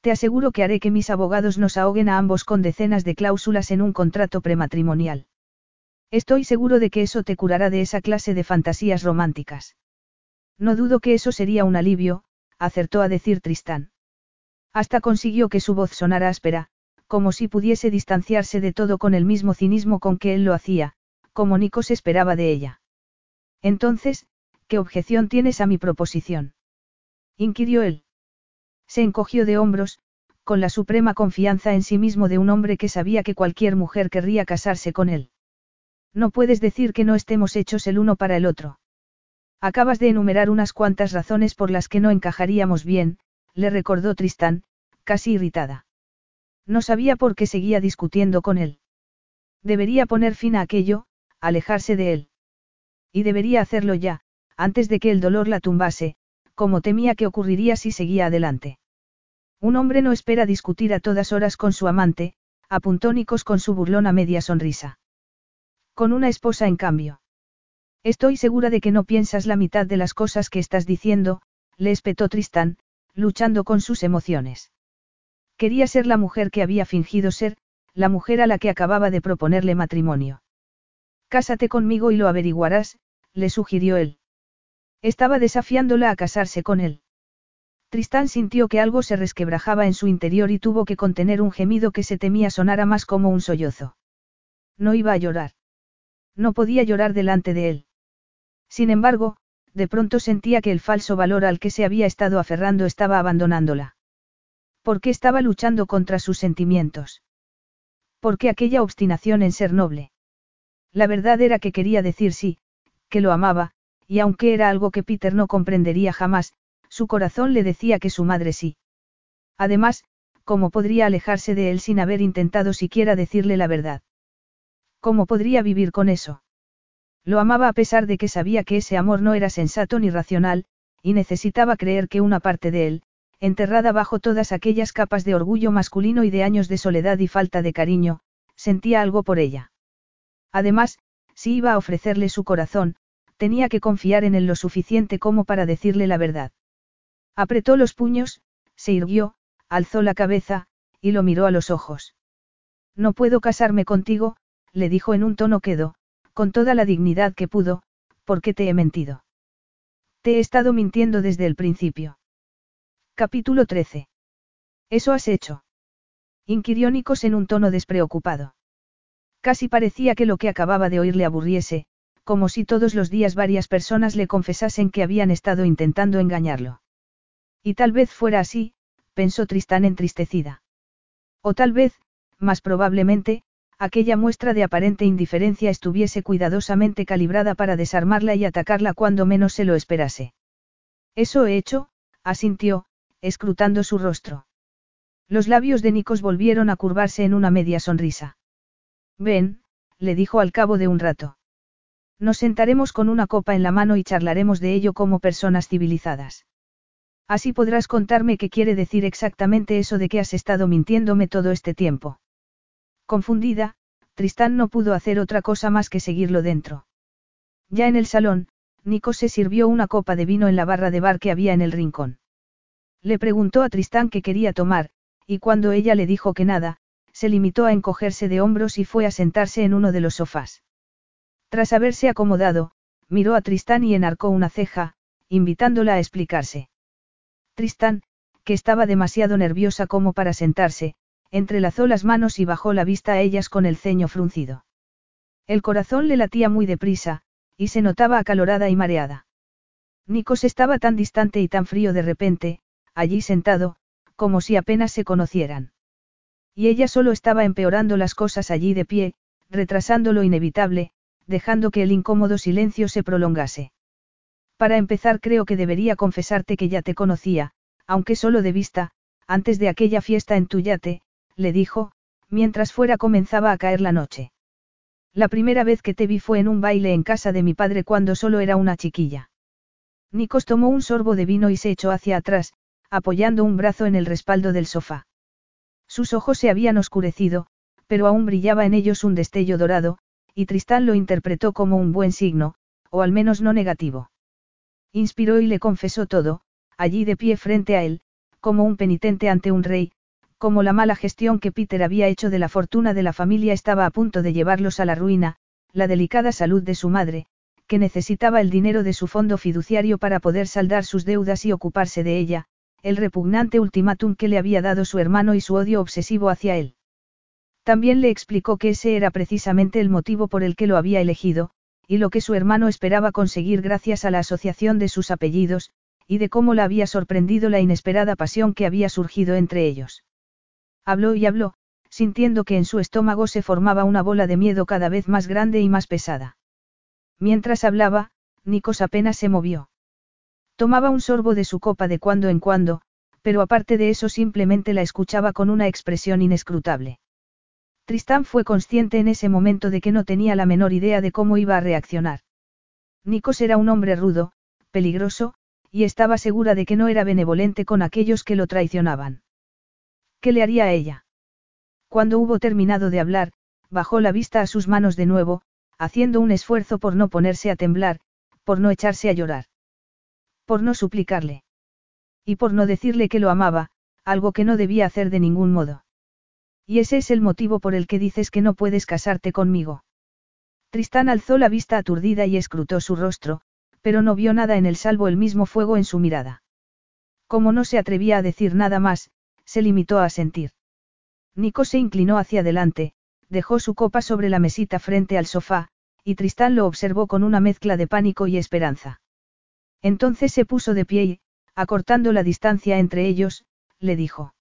Te aseguro que haré que mis abogados nos ahoguen a ambos con decenas de cláusulas en un contrato prematrimonial. Estoy seguro de que eso te curará de esa clase de fantasías románticas. No dudo que eso sería un alivio, acertó a decir Tristán. Hasta consiguió que su voz sonara áspera, como si pudiese distanciarse de todo con el mismo cinismo con que él lo hacía, como Nikos esperaba de ella. Entonces, ¿qué objeción tienes a mi proposición? inquirió él. Se encogió de hombros, con la suprema confianza en sí mismo de un hombre que sabía que cualquier mujer querría casarse con él. No puedes decir que no estemos hechos el uno para el otro. Acabas de enumerar unas cuantas razones por las que no encajaríamos bien, le recordó Tristán, casi irritada. No sabía por qué seguía discutiendo con él. Debería poner fin a aquello, alejarse de él. Y debería hacerlo ya, antes de que el dolor la tumbase, como temía que ocurriría si seguía adelante. Un hombre no espera discutir a todas horas con su amante, apuntó Nicos con su burlona media sonrisa. Con una esposa en cambio. Estoy segura de que no piensas la mitad de las cosas que estás diciendo, le espetó Tristán, luchando con sus emociones. Quería ser la mujer que había fingido ser, la mujer a la que acababa de proponerle matrimonio. Cásate conmigo y lo averiguarás, le sugirió él. Estaba desafiándola a casarse con él. Tristán sintió que algo se resquebrajaba en su interior y tuvo que contener un gemido que se temía sonara más como un sollozo. No iba a llorar. No podía llorar delante de él. Sin embargo, de pronto sentía que el falso valor al que se había estado aferrando estaba abandonándola. ¿Por qué estaba luchando contra sus sentimientos? ¿Por qué aquella obstinación en ser noble? La verdad era que quería decir sí, que lo amaba, y aunque era algo que Peter no comprendería jamás, su corazón le decía que su madre sí. Además, ¿cómo podría alejarse de él sin haber intentado siquiera decirle la verdad? ¿Cómo podría vivir con eso? Lo amaba a pesar de que sabía que ese amor no era sensato ni racional, y necesitaba creer que una parte de él, enterrada bajo todas aquellas capas de orgullo masculino y de años de soledad y falta de cariño, sentía algo por ella. Además, si iba a ofrecerle su corazón, tenía que confiar en él lo suficiente como para decirle la verdad. Apretó los puños, se irguió, alzó la cabeza, y lo miró a los ojos. No puedo casarme contigo, le dijo en un tono quedo, con toda la dignidad que pudo, porque te he mentido. Te he estado mintiendo desde el principio. Capítulo 13. Eso has hecho. Inquirió Nikos en un tono despreocupado. Casi parecía que lo que acababa de oír le aburriese, como si todos los días varias personas le confesasen que habían estado intentando engañarlo. Y tal vez fuera así, pensó Tristán entristecida. O tal vez, más probablemente, aquella muestra de aparente indiferencia estuviese cuidadosamente calibrada para desarmarla y atacarla cuando menos se lo esperase. Eso he hecho, asintió, escrutando su rostro. Los labios de Nikos volvieron a curvarse en una media sonrisa. Ven, le dijo al cabo de un rato. Nos sentaremos con una copa en la mano y charlaremos de ello como personas civilizadas. Así podrás contarme qué quiere decir exactamente eso de que has estado mintiéndome todo este tiempo. Confundida, Tristán no pudo hacer otra cosa más que seguirlo dentro. Ya en el salón, Nico se sirvió una copa de vino en la barra de bar que había en el rincón. Le preguntó a Tristán qué quería tomar, y cuando ella le dijo que nada, se limitó a encogerse de hombros y fue a sentarse en uno de los sofás. Tras haberse acomodado, miró a Tristán y enarcó una ceja, invitándola a explicarse. Tristán, que estaba demasiado nerviosa como para sentarse, entrelazó las manos y bajó la vista a ellas con el ceño fruncido. El corazón le latía muy deprisa, y se notaba acalorada y mareada. Nikos estaba tan distante y tan frío de repente, allí sentado, como si apenas se conocieran. Y ella solo estaba empeorando las cosas allí de pie, retrasando lo inevitable, dejando que el incómodo silencio se prolongase. Para empezar creo que debería confesarte que ya te conocía, aunque solo de vista, antes de aquella fiesta en tu yate, le dijo, mientras fuera comenzaba a caer la noche. La primera vez que te vi fue en un baile en casa de mi padre cuando solo era una chiquilla. Nikos tomó un sorbo de vino y se echó hacia atrás, apoyando un brazo en el respaldo del sofá. Sus ojos se habían oscurecido, pero aún brillaba en ellos un destello dorado, y Tristán lo interpretó como un buen signo, o al menos no negativo. Inspiró y le confesó todo, allí de pie frente a él, como un penitente ante un rey, como la mala gestión que Peter había hecho de la fortuna de la familia estaba a punto de llevarlos a la ruina, la delicada salud de su madre, que necesitaba el dinero de su fondo fiduciario para poder saldar sus deudas y ocuparse de ella, el repugnante ultimátum que le había dado su hermano y su odio obsesivo hacia él. También le explicó que ese era precisamente el motivo por el que lo había elegido, y lo que su hermano esperaba conseguir gracias a la asociación de sus apellidos, y de cómo la había sorprendido la inesperada pasión que había surgido entre ellos. Habló y habló, sintiendo que en su estómago se formaba una bola de miedo cada vez más grande y más pesada. Mientras hablaba, Nikos apenas se movió. Tomaba un sorbo de su copa de cuando en cuando, pero aparte de eso simplemente la escuchaba con una expresión inescrutable. Tristán fue consciente en ese momento de que no tenía la menor idea de cómo iba a reaccionar. Nikos era un hombre rudo, peligroso, y estaba segura de que no era benevolente con aquellos que lo traicionaban. ¿Qué le haría a ella? Cuando hubo terminado de hablar, bajó la vista a sus manos de nuevo, haciendo un esfuerzo por no ponerse a temblar, por no echarse a llorar. Por no suplicarle. Y por no decirle que lo amaba, algo que no debía hacer de ningún modo. Y ese es el motivo por el que dices que no puedes casarte conmigo. Tristán alzó la vista aturdida y escrutó su rostro, pero no vio nada en él salvo el mismo fuego en su mirada. Como no se atrevía a decir nada más, se limitó a sentir. Nico se inclinó hacia adelante, dejó su copa sobre la mesita frente al sofá, y Tristán lo observó con una mezcla de pánico y esperanza. Entonces se puso de pie y, acortando la distancia entre ellos, le dijo.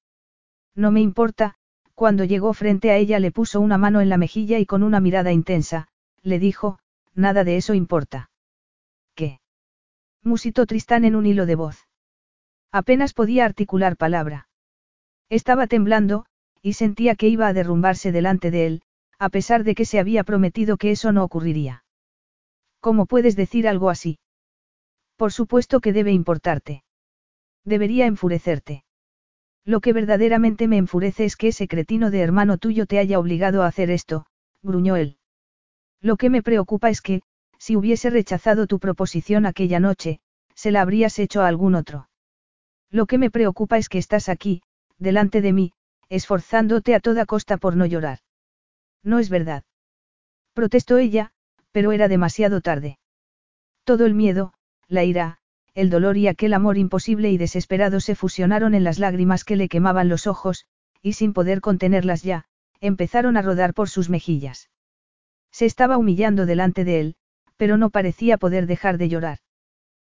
No me importa, cuando llegó frente a ella le puso una mano en la mejilla y con una mirada intensa, le dijo, nada de eso importa. ¿Qué? musitó Tristán en un hilo de voz. Apenas podía articular palabra. Estaba temblando, y sentía que iba a derrumbarse delante de él, a pesar de que se había prometido que eso no ocurriría. ¿Cómo puedes decir algo así? Por supuesto que debe importarte. Debería enfurecerte. Lo que verdaderamente me enfurece es que ese cretino de hermano tuyo te haya obligado a hacer esto, gruñó él. Lo que me preocupa es que, si hubiese rechazado tu proposición aquella noche, se la habrías hecho a algún otro. Lo que me preocupa es que estás aquí, delante de mí, esforzándote a toda costa por no llorar. No es verdad. Protestó ella, pero era demasiado tarde. Todo el miedo, la ira, el dolor y aquel amor imposible y desesperado se fusionaron en las lágrimas que le quemaban los ojos, y sin poder contenerlas ya, empezaron a rodar por sus mejillas. Se estaba humillando delante de él, pero no parecía poder dejar de llorar.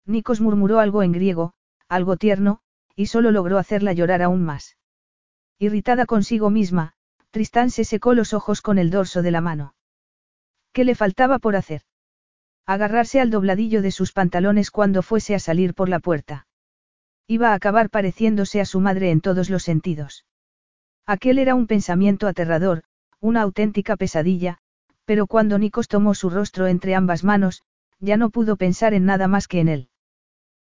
Nikos murmuró algo en griego, algo tierno, y solo logró hacerla llorar aún más. Irritada consigo misma, Tristán se secó los ojos con el dorso de la mano. ¿Qué le faltaba por hacer? Agarrarse al dobladillo de sus pantalones cuando fuese a salir por la puerta. Iba a acabar pareciéndose a su madre en todos los sentidos. Aquel era un pensamiento aterrador, una auténtica pesadilla, pero cuando Nikos tomó su rostro entre ambas manos, ya no pudo pensar en nada más que en él.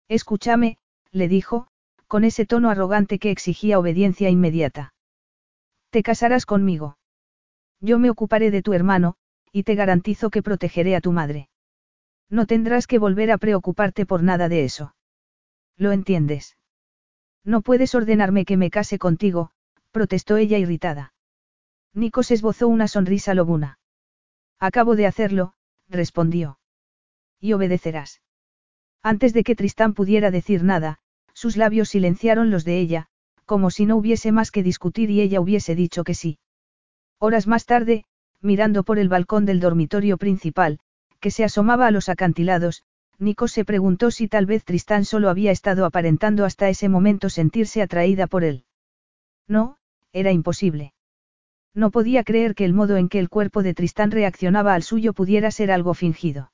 Escúchame, le dijo, con ese tono arrogante que exigía obediencia inmediata. Te casarás conmigo. Yo me ocuparé de tu hermano, y te garantizo que protegeré a tu madre. No tendrás que volver a preocuparte por nada de eso. ¿Lo entiendes? No puedes ordenarme que me case contigo, protestó ella irritada. Nikos esbozó una sonrisa lobuna. Acabo de hacerlo, respondió. Y obedecerás. Antes de que Tristán pudiera decir nada, sus labios silenciaron los de ella, como si no hubiese más que discutir y ella hubiese dicho que sí. Horas más tarde, mirando por el balcón del dormitorio principal, que se asomaba a los acantilados, Nico se preguntó si tal vez Tristán solo había estado aparentando hasta ese momento sentirse atraída por él. No, era imposible. No podía creer que el modo en que el cuerpo de Tristán reaccionaba al suyo pudiera ser algo fingido.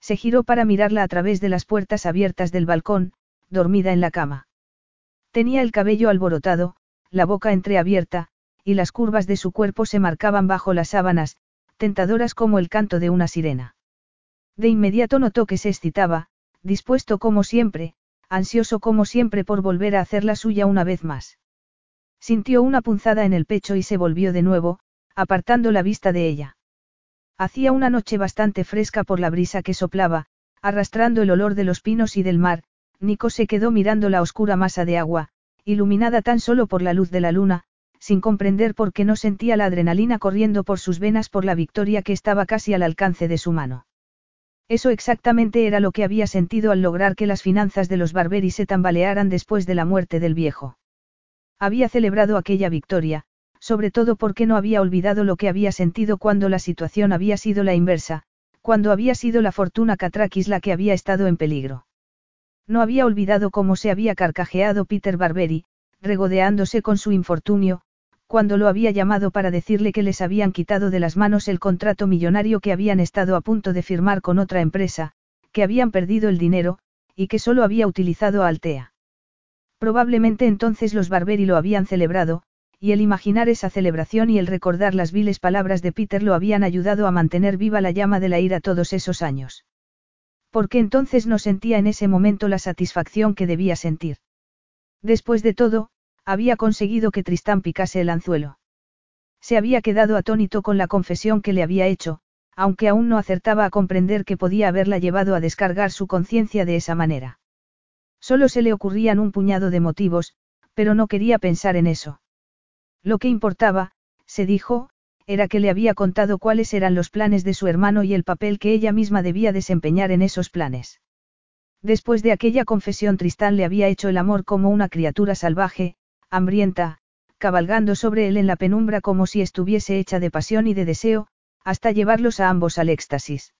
Se giró para mirarla a través de las puertas abiertas del balcón, dormida en la cama. Tenía el cabello alborotado, la boca entreabierta, y las curvas de su cuerpo se marcaban bajo las sábanas, tentadoras como el canto de una sirena. De inmediato notó que se excitaba, dispuesto como siempre, ansioso como siempre por volver a hacer la suya una vez más. Sintió una punzada en el pecho y se volvió de nuevo, apartando la vista de ella. Hacía una noche bastante fresca por la brisa que soplaba, arrastrando el olor de los pinos y del mar, Nico se quedó mirando la oscura masa de agua, iluminada tan solo por la luz de la luna, sin comprender por qué no sentía la adrenalina corriendo por sus venas por la victoria que estaba casi al alcance de su mano. Eso exactamente era lo que había sentido al lograr que las finanzas de los Barberi se tambalearan después de la muerte del viejo. Había celebrado aquella victoria, sobre todo porque no había olvidado lo que había sentido cuando la situación había sido la inversa, cuando había sido la fortuna Catrakis la que había estado en peligro. No había olvidado cómo se había carcajeado Peter Barberi, regodeándose con su infortunio, cuando lo había llamado para decirle que les habían quitado de las manos el contrato millonario que habían estado a punto de firmar con otra empresa, que habían perdido el dinero, y que solo había utilizado a Altea. Probablemente entonces los Barberi lo habían celebrado, y el imaginar esa celebración y el recordar las viles palabras de Peter lo habían ayudado a mantener viva la llama de la ira todos esos años. Porque entonces no sentía en ese momento la satisfacción que debía sentir. Después de todo, había conseguido que Tristán picase el anzuelo. Se había quedado atónito con la confesión que le había hecho, aunque aún no acertaba a comprender que podía haberla llevado a descargar su conciencia de esa manera. Solo se le ocurrían un puñado de motivos, pero no quería pensar en eso. Lo que importaba, se dijo, era que le había contado cuáles eran los planes de su hermano y el papel que ella misma debía desempeñar en esos planes. Después de aquella confesión Tristán le había hecho el amor como una criatura salvaje, hambrienta, cabalgando sobre él en la penumbra como si estuviese hecha de pasión y de deseo, hasta llevarlos a ambos al éxtasis.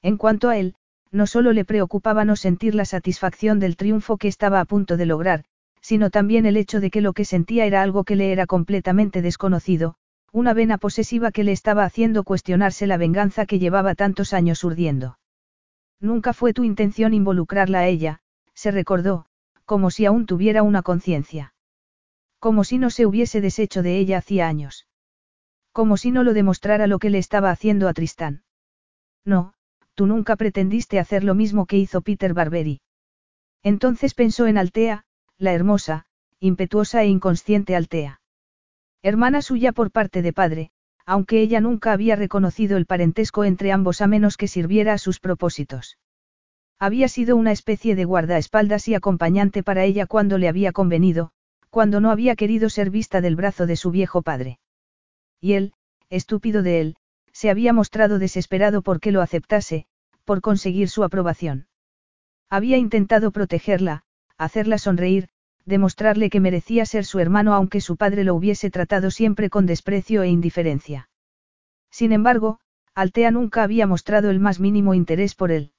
En cuanto a él, no solo le preocupaba no sentir la satisfacción del triunfo que estaba a punto de lograr, sino también el hecho de que lo que sentía era algo que le era completamente desconocido, una vena posesiva que le estaba haciendo cuestionarse la venganza que llevaba tantos años urdiendo. Nunca fue tu intención involucrarla a ella, se recordó, como si aún tuviera una conciencia. Como si no se hubiese deshecho de ella hacía años. Como si no lo demostrara lo que le estaba haciendo a Tristán. No, tú nunca pretendiste hacer lo mismo que hizo Peter Barberi. Entonces pensó en Altea, la hermosa, impetuosa e inconsciente Altea. Hermana suya por parte de padre, aunque ella nunca había reconocido el parentesco entre ambos a menos que sirviera a sus propósitos. Había sido una especie de guardaespaldas y acompañante para ella cuando le había convenido, cuando no había querido ser vista del brazo de su viejo padre. Y él, estúpido de él, se había mostrado desesperado por que lo aceptase, por conseguir su aprobación. Había intentado protegerla, hacerla sonreír, demostrarle que merecía ser su hermano aunque su padre lo hubiese tratado siempre con desprecio e indiferencia. Sin embargo, Altea nunca había mostrado el más mínimo interés por él.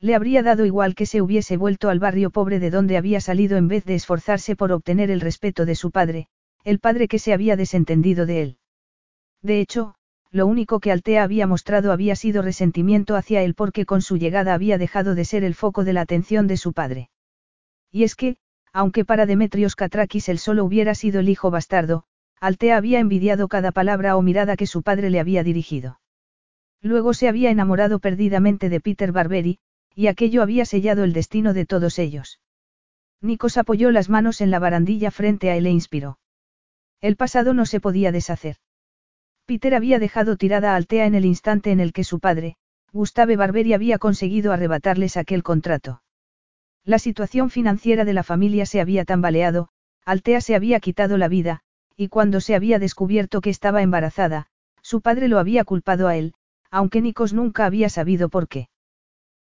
Le habría dado igual que se hubiese vuelto al barrio pobre de donde había salido en vez de esforzarse por obtener el respeto de su padre, el padre que se había desentendido de él. De hecho, lo único que Altea había mostrado había sido resentimiento hacia él porque con su llegada había dejado de ser el foco de la atención de su padre. Y es que, aunque para Demetrios Katrakis él solo hubiera sido el hijo bastardo, Altea había envidiado cada palabra o mirada que su padre le había dirigido. Luego se había enamorado perdidamente de Peter Barberi, y aquello había sellado el destino de todos ellos. Nikos apoyó las manos en la barandilla frente a él e inspiró. El pasado no se podía deshacer. Peter había dejado tirada a Altea en el instante en el que su padre, Gustave Barberi había conseguido arrebatarles aquel contrato. La situación financiera de la familia se había tambaleado, Altea se había quitado la vida, y cuando se había descubierto que estaba embarazada, su padre lo había culpado a él, aunque Nikos nunca había sabido por qué.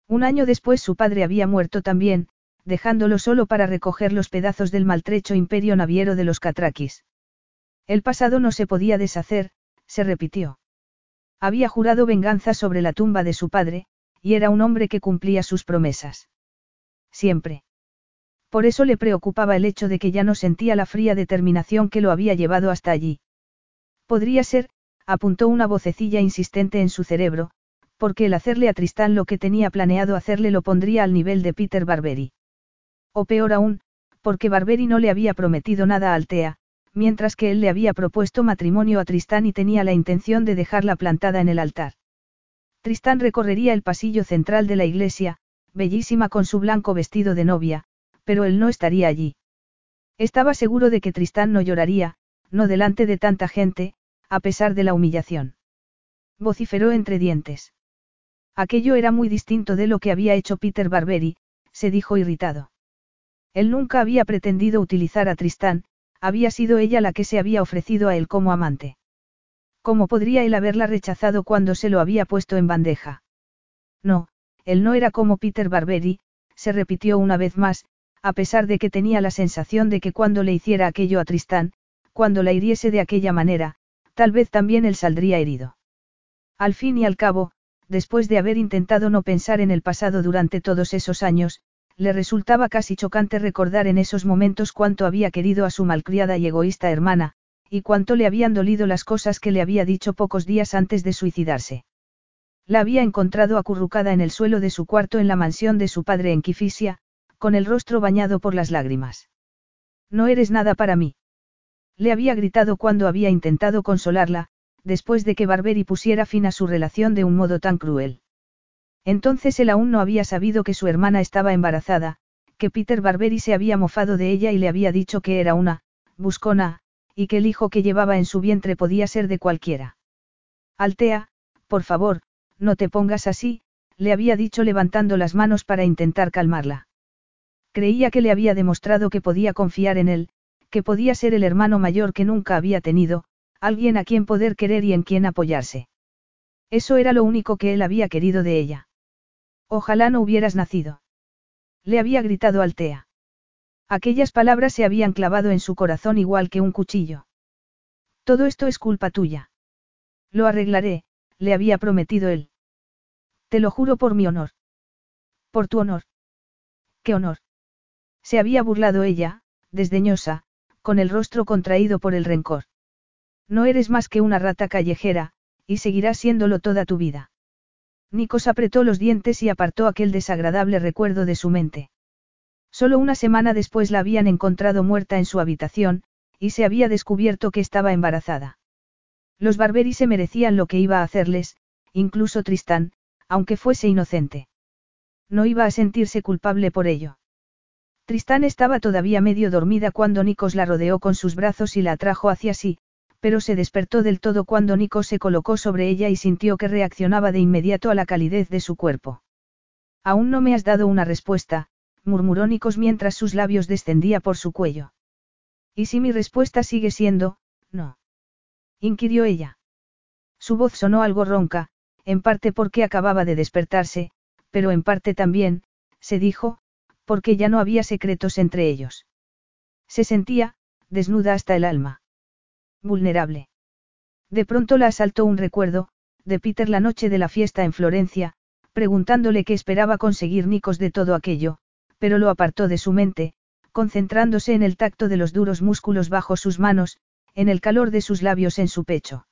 Un año después su padre había muerto también, dejándolo solo para recoger los pedazos del maltrecho imperio naviero de los Catrakis. El pasado no se podía deshacer, se repitió. Había jurado venganza sobre la tumba de su padre, y era un hombre que cumplía sus promesas siempre. Por eso le preocupaba el hecho de que ya no sentía la fría determinación que lo había llevado hasta allí. Podría ser, apuntó una vocecilla insistente en su cerebro, porque el hacerle a Tristán lo que tenía planeado hacerle lo pondría al nivel de Peter Barberi. O peor aún, porque Barberi no le había prometido nada a Altea, mientras que él le había propuesto matrimonio a Tristán y tenía la intención de dejarla plantada en el altar. Tristán recorrería el pasillo central de la iglesia, bellísima con su blanco vestido de novia, pero él no estaría allí. Estaba seguro de que Tristán no lloraría, no delante de tanta gente, a pesar de la humillación. Vociferó entre dientes. Aquello era muy distinto de lo que había hecho Peter Barberi, se dijo irritado. Él nunca había pretendido utilizar a Tristán, Había sido ella la que se había ofrecido a él como amante. ¿Cómo podría él haberla rechazado cuando se lo había puesto en bandeja? No, él no era como Peter Barberi, se repitió una vez más, a pesar de que tenía la sensación de que cuando le hiciera aquello a Tristán, cuando la hiriese de aquella manera, tal vez también él saldría herido. Al fin y al cabo, después de haber intentado no pensar en el pasado durante todos esos años, le resultaba casi chocante recordar en esos momentos cuánto había querido a su malcriada y egoísta hermana, y cuánto le habían dolido las cosas que le había dicho pocos días antes de suicidarse. La había encontrado acurrucada en el suelo de su cuarto en la mansión de su padre en Kifisia, con el rostro bañado por las lágrimas. No eres nada para mí. Le había gritado cuando había intentado consolarla, después de que Barberi pusiera fin a su relación de un modo tan cruel. Entonces él aún no había sabido que su hermana estaba embarazada, que Peter Barberi se había mofado de ella y le había dicho que era una, buscona, y que el hijo que llevaba en su vientre podía ser de cualquiera. Altea, por favor, no te pongas así, le había dicho levantando las manos para intentar calmarla. Creía que le había demostrado que podía confiar en él, que podía ser el hermano mayor que nunca había tenido, alguien a quien poder querer y en quien apoyarse. Eso era lo único que él había querido de ella. Ojalá no hubieras nacido. Le había gritado Altea. Aquellas palabras se habían clavado en su corazón igual que un cuchillo. Todo esto es culpa tuya. Lo arreglaré, le había prometido él. Te lo juro por mi honor. Por tu honor. ¿Qué honor? Se había burlado ella, desdeñosa, con el rostro contraído por el rencor. No eres más que una rata callejera, y seguirás siéndolo toda tu vida. Nikos apretó los dientes y apartó aquel desagradable recuerdo de su mente. Solo una semana después la habían encontrado muerta en su habitación, y se había descubierto que estaba embarazada. Los Barberi se merecían lo que iba a hacerles, incluso Tristán, aunque fuese inocente. No iba a sentirse culpable por ello. Tristán estaba todavía medio dormida cuando Nikos la rodeó con sus brazos y la atrajo hacia sí, pero se despertó del todo cuando Nico se colocó sobre ella y sintió que reaccionaba de inmediato a la calidez de su cuerpo. Aún no me has dado una respuesta, murmuró Nikos mientras sus labios descendía por su cuello. ¿Y si mi respuesta sigue siendo? Inquirió ella. Su voz sonó algo ronca, en parte porque acababa de despertarse, pero en parte también, se dijo, porque ya no había secretos entre ellos. Se sentía, desnuda hasta el alma vulnerable. De pronto la asaltó un recuerdo, de Peter la noche de la fiesta en Florencia, preguntándole qué esperaba conseguir Nicos de todo aquello, pero lo apartó de su mente, concentrándose en el tacto de los duros músculos bajo sus manos, en el calor de sus labios en su pecho.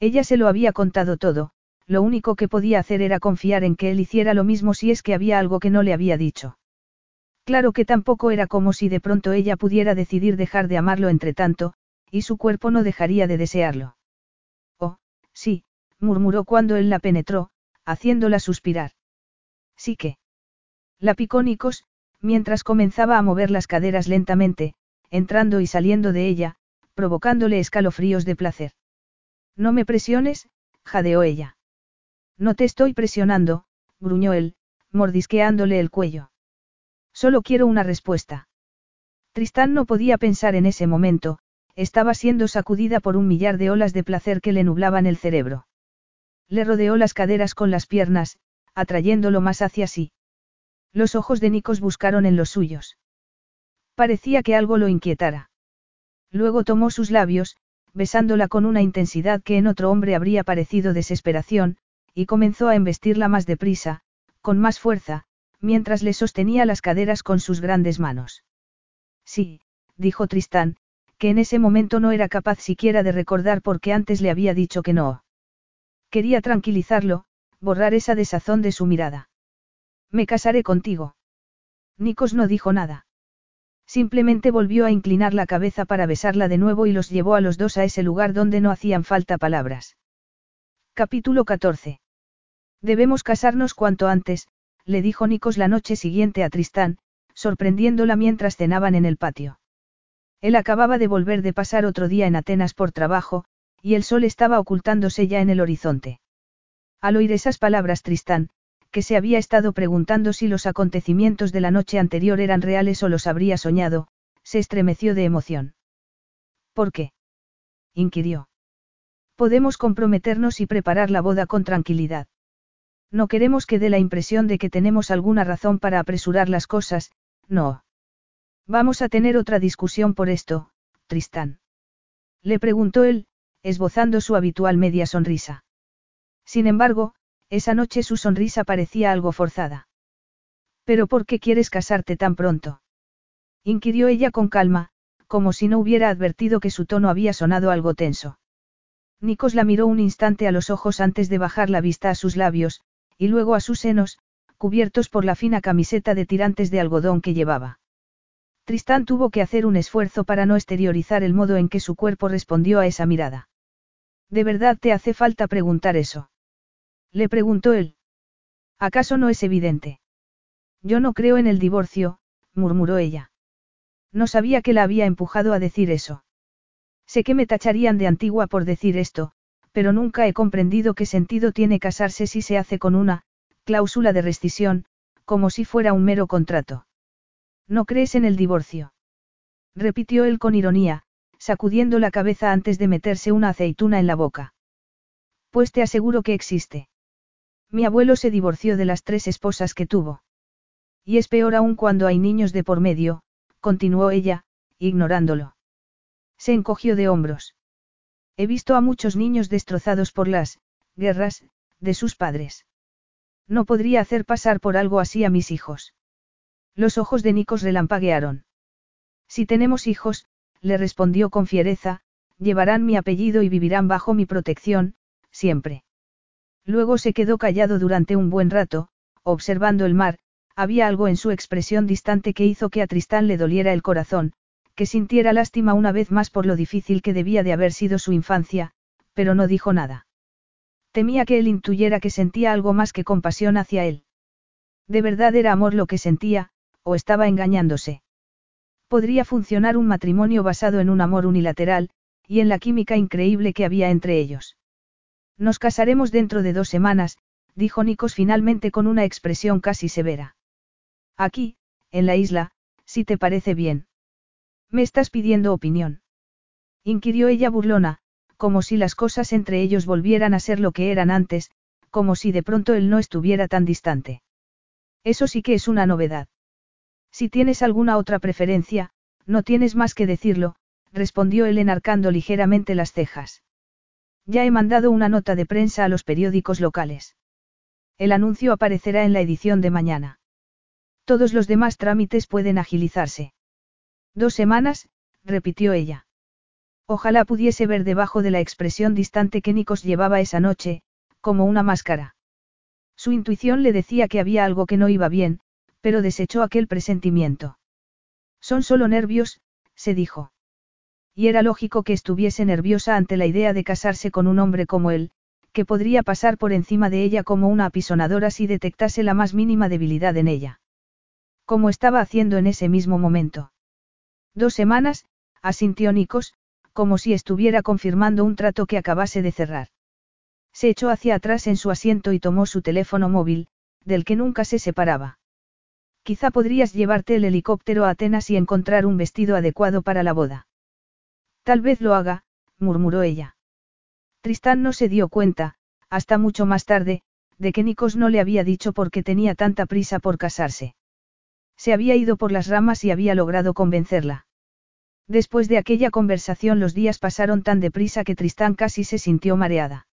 Ella se lo había contado todo, lo único que podía hacer era confiar en que él hiciera lo mismo si es que había algo que no le había dicho. Claro que tampoco era como si de pronto ella pudiera decidir dejar de amarlo entre tanto, y su cuerpo no dejaría de desearlo. Oh, sí, murmuró cuando él la penetró, haciéndola suspirar. Sí que. La picó Nicos, mientras comenzaba a mover las caderas lentamente, entrando y saliendo de ella, provocándole escalofríos de placer. No me presiones, jadeó ella. No te estoy presionando, gruñó él, mordisqueándole el cuello. Solo quiero una respuesta. Tristán no podía pensar en ese momento, estaba siendo sacudida por un millar de olas de placer que le nublaban el cerebro. Le rodeó las caderas con las piernas, atrayéndolo más hacia sí. Los ojos de Nikos buscaron en los suyos. Parecía que algo lo inquietara. Luego tomó sus labios, besándola con una intensidad que en otro hombre habría parecido desesperación, y comenzó a embestirla más deprisa, con más fuerza, mientras le sostenía las caderas con sus grandes manos. Sí, dijo Tristán, que en ese momento no era capaz siquiera de recordar porque antes le había dicho que no. Quería tranquilizarlo, borrar esa desazón de su mirada. Me casaré contigo. Nikos no dijo nada. Simplemente volvió a inclinar la cabeza para besarla de nuevo y los llevó a los dos a ese lugar donde no hacían falta palabras. Capítulo 14. Debemos casarnos cuanto antes, le dijo Nikos la noche siguiente a Tristán, sorprendiéndola mientras cenaban en el patio. Él acababa de volver de pasar otro día en Atenas por trabajo, y el sol estaba ocultándose ya en el horizonte. Al oír esas palabras Tristán, que se había estado preguntando si los acontecimientos de la noche anterior eran reales o los habría soñado, se estremeció de emoción. ¿Por qué? inquirió. Podemos comprometernos y preparar la boda con tranquilidad. No queremos que dé la impresión de que tenemos alguna razón para apresurar las cosas, no. Vamos a tener otra discusión por esto, Tristán. Le preguntó él, esbozando su habitual media sonrisa. Sin embargo, esa noche su sonrisa parecía algo forzada. ¿Pero por qué quieres casarte tan pronto? inquirió ella con calma, como si no hubiera advertido que su tono había sonado algo tenso. Nikos la miró un instante a los ojos antes de bajar la vista a sus labios, y luego a sus senos, cubiertos por la fina camiseta de tirantes de algodón que llevaba. Tristán tuvo que hacer un esfuerzo para no exteriorizar el modo en que su cuerpo respondió a esa mirada. ¿De verdad te hace falta preguntar eso? Le preguntó él. ¿Acaso no es evidente? Yo no creo en el divorcio, murmuró ella. No sabía que la había empujado a decir eso. Sé que me tacharían de antigua por decir esto, pero nunca he comprendido qué sentido tiene casarse si se hace con una cláusula de rescisión, como si fuera un mero contrato. ¿No crees en el divorcio? repitió él con ironía, sacudiendo la cabeza antes de meterse una aceituna en la boca. Pues te aseguro que existe. Mi abuelo se divorció de las tres esposas que tuvo. Y es peor aún cuando hay niños de por medio, continuó ella, ignorándolo. Se encogió de hombros. He visto a muchos niños destrozados por las guerras de sus padres. No podría hacer pasar por algo así a mis hijos. Los ojos de Nikos relampaguearon. Si tenemos hijos, le respondió con fiereza, llevarán mi apellido y vivirán bajo mi protección, siempre. Luego se quedó callado durante un buen rato, observando el mar, había algo en su expresión distante que hizo que a Tristán le doliera el corazón, que sintiera lástima una vez más por lo difícil que debía de haber sido su infancia, pero no dijo nada. Temía que él intuyera que sentía algo más que compasión hacia él. ¿De verdad era amor lo que sentía, o estaba engañándose? Podría funcionar un matrimonio basado en un amor unilateral, y en la química increíble que había entre ellos. Nos casaremos dentro de dos semanas, dijo Nikos finalmente con una expresión casi severa. Aquí, en la isla, si te parece bien. ¿Me estás pidiendo opinión? inquirió ella burlona, como si las cosas entre ellos volvieran a ser lo que eran antes, como si de pronto él no estuviera tan distante. Eso sí que es una novedad. Si tienes alguna otra preferencia, no tienes más que decirlo, respondió él enarcando ligeramente las cejas. Ya he mandado una nota de prensa a los periódicos locales. El anuncio aparecerá en la edición de mañana. Todos los demás trámites pueden agilizarse. Dos semanas, repitió ella. Ojalá pudiese ver debajo de la expresión distante que Nikos llevaba esa noche, como una máscara. Su intuición le decía que había algo que no iba bien, pero desechó aquel presentimiento. Son solo nervios, se dijo. Y era lógico que estuviese nerviosa ante la idea de casarse con un hombre como él, que podría pasar por encima de ella como una apisonadora si detectase la más mínima debilidad en ella. Como estaba haciendo en ese mismo momento. Dos semanas, asintió Nikos, como si estuviera confirmando un trato que acabase de cerrar. Se echó hacia atrás en su asiento y tomó su teléfono móvil, del que nunca se separaba. Quizá podrías llevarte el helicóptero a Atenas y encontrar un vestido adecuado para la boda. Tal vez lo haga, murmuró ella. Tristán no se dio cuenta, hasta mucho más tarde, de que Nikos no le había dicho por qué tenía tanta prisa por casarse. Se había ido por las ramas y había logrado convencerla. Después de aquella conversación los días pasaron tan deprisa que Tristán casi se sintió mareada.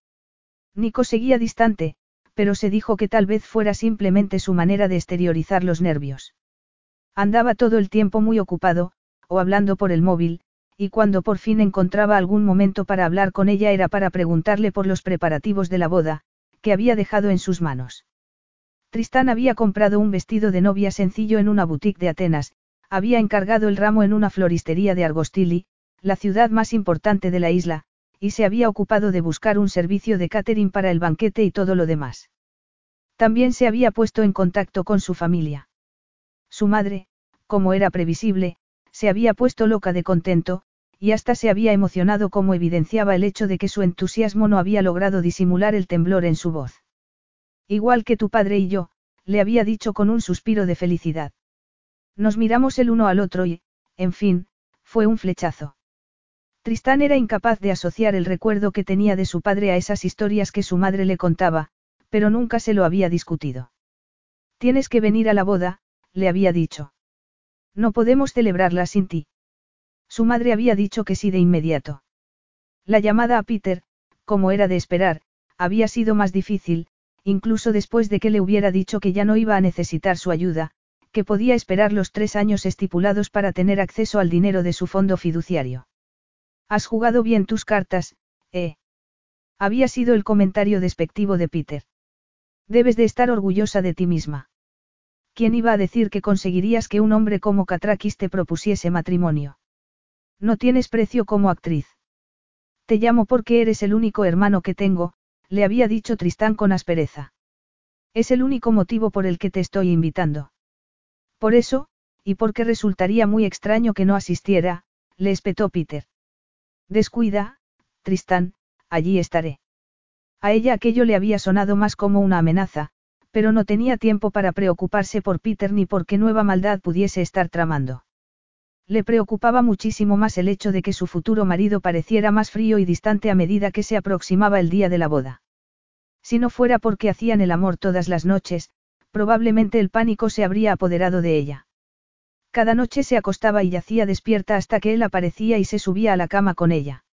Nico seguía distante, pero se dijo que tal vez fuera simplemente su manera de exteriorizar los nervios. Andaba todo el tiempo muy ocupado, o hablando por el móvil, y cuando por fin encontraba algún momento para hablar con ella era para preguntarle por los preparativos de la boda, que había dejado en sus manos. Tristán había comprado un vestido de novia sencillo en una boutique de Atenas, había encargado el ramo en una floristería de Argostili, la ciudad más importante de la isla, y se había ocupado de buscar un servicio de catering para el banquete y todo lo demás. También se había puesto en contacto con su familia. Su madre, como era previsible, se había puesto loca de contento, y hasta se había emocionado como evidenciaba el hecho de que su entusiasmo no había logrado disimular el temblor en su voz. Igual que tu padre y yo, le había dicho con un suspiro de felicidad. Nos miramos el uno al otro y, en fin, fue un flechazo. Tristán era incapaz de asociar el recuerdo que tenía de su padre a esas historias que su madre le contaba, pero nunca se lo había discutido. Tienes que venir a la boda, le había dicho. No podemos celebrarla sin ti. Su madre había dicho que sí de inmediato. La llamada a Peter, como era de esperar, había sido más difícil, incluso después de que le hubiera dicho que ya no iba a necesitar su ayuda, que podía esperar los tres años estipulados para tener acceso al dinero de su fondo fiduciario. Has jugado bien tus cartas, ¿eh? Había sido el comentario despectivo de Peter. Debes de estar orgullosa de ti misma. ¿Quién iba a decir que conseguirías que un hombre como Katrakis te propusiese matrimonio? No tienes precio como actriz. Te llamo porque eres el único hermano que tengo, le había dicho Tristán con aspereza. Es el único motivo por el que te estoy invitando. Por eso, y porque resultaría muy extraño que no asistiera, le espetó Peter. Descuida, Tristán, allí estaré. A ella aquello le había sonado más como una amenaza, pero no tenía tiempo para preocuparse por Peter ni por qué nueva maldad pudiese estar tramando. Le preocupaba muchísimo más el hecho de que su futuro marido pareciera más frío y distante a medida que se aproximaba el día de la boda. Si no fuera porque hacían el amor todas las noches, probablemente el pánico se habría apoderado de ella. Cada noche se acostaba y yacía despierta hasta que él aparecía y se subía a la cama con ella.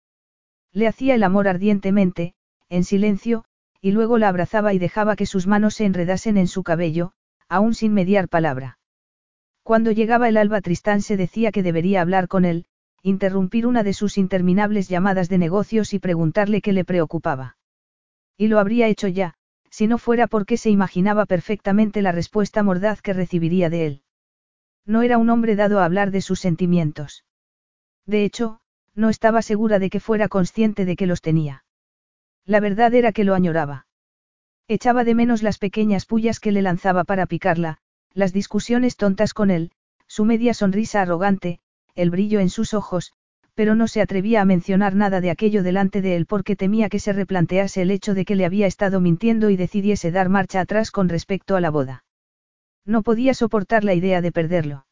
Le hacía el amor ardientemente, en silencio, y luego la abrazaba y dejaba que sus manos se enredasen en su cabello, aún sin mediar palabra. Cuando llegaba el alba Tristán se decía que debería hablar con él, interrumpir una de sus interminables llamadas de negocios y preguntarle qué le preocupaba. Y lo habría hecho ya, si no fuera porque se imaginaba perfectamente la respuesta mordaz que recibiría de él. No era un hombre dado a hablar de sus sentimientos. De hecho, no estaba segura de que fuera consciente de que los tenía. La verdad era que lo añoraba. Echaba de menos las pequeñas pullas que le lanzaba para picarla, las discusiones tontas con él, su media sonrisa arrogante, el brillo en sus ojos, pero no se atrevía a mencionar nada de aquello delante de él porque temía que se replantease el hecho de que le había estado mintiendo y decidiese dar marcha atrás con respecto a la boda. No podía soportar la idea de perderlo.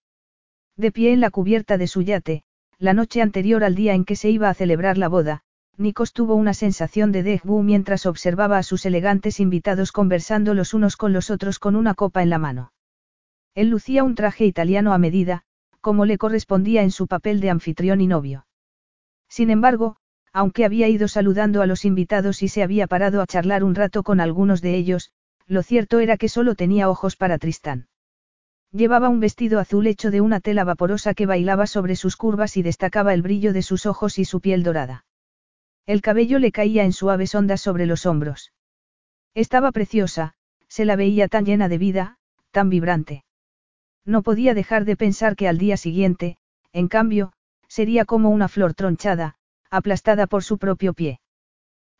De pie en la cubierta de su yate, la noche anterior al día en que se iba a celebrar la boda, Nikos tuvo una sensación de déjà mientras observaba a sus elegantes invitados conversando los unos con los otros con una copa en la mano. Él lucía un traje italiano a medida, como le correspondía en su papel de anfitrión y novio. Sin embargo, aunque había ido saludando a los invitados y se había parado a charlar un rato con algunos de ellos, lo cierto era que solo tenía ojos para Tristán. Llevaba un vestido azul hecho de una tela vaporosa que bailaba sobre sus curvas y destacaba el brillo de sus ojos y su piel dorada. El cabello le caía en suaves ondas sobre los hombros. Estaba preciosa, se la veía tan llena de vida, tan vibrante. No podía dejar de pensar que al día siguiente, en cambio, sería como una flor tronchada, aplastada por su propio pie.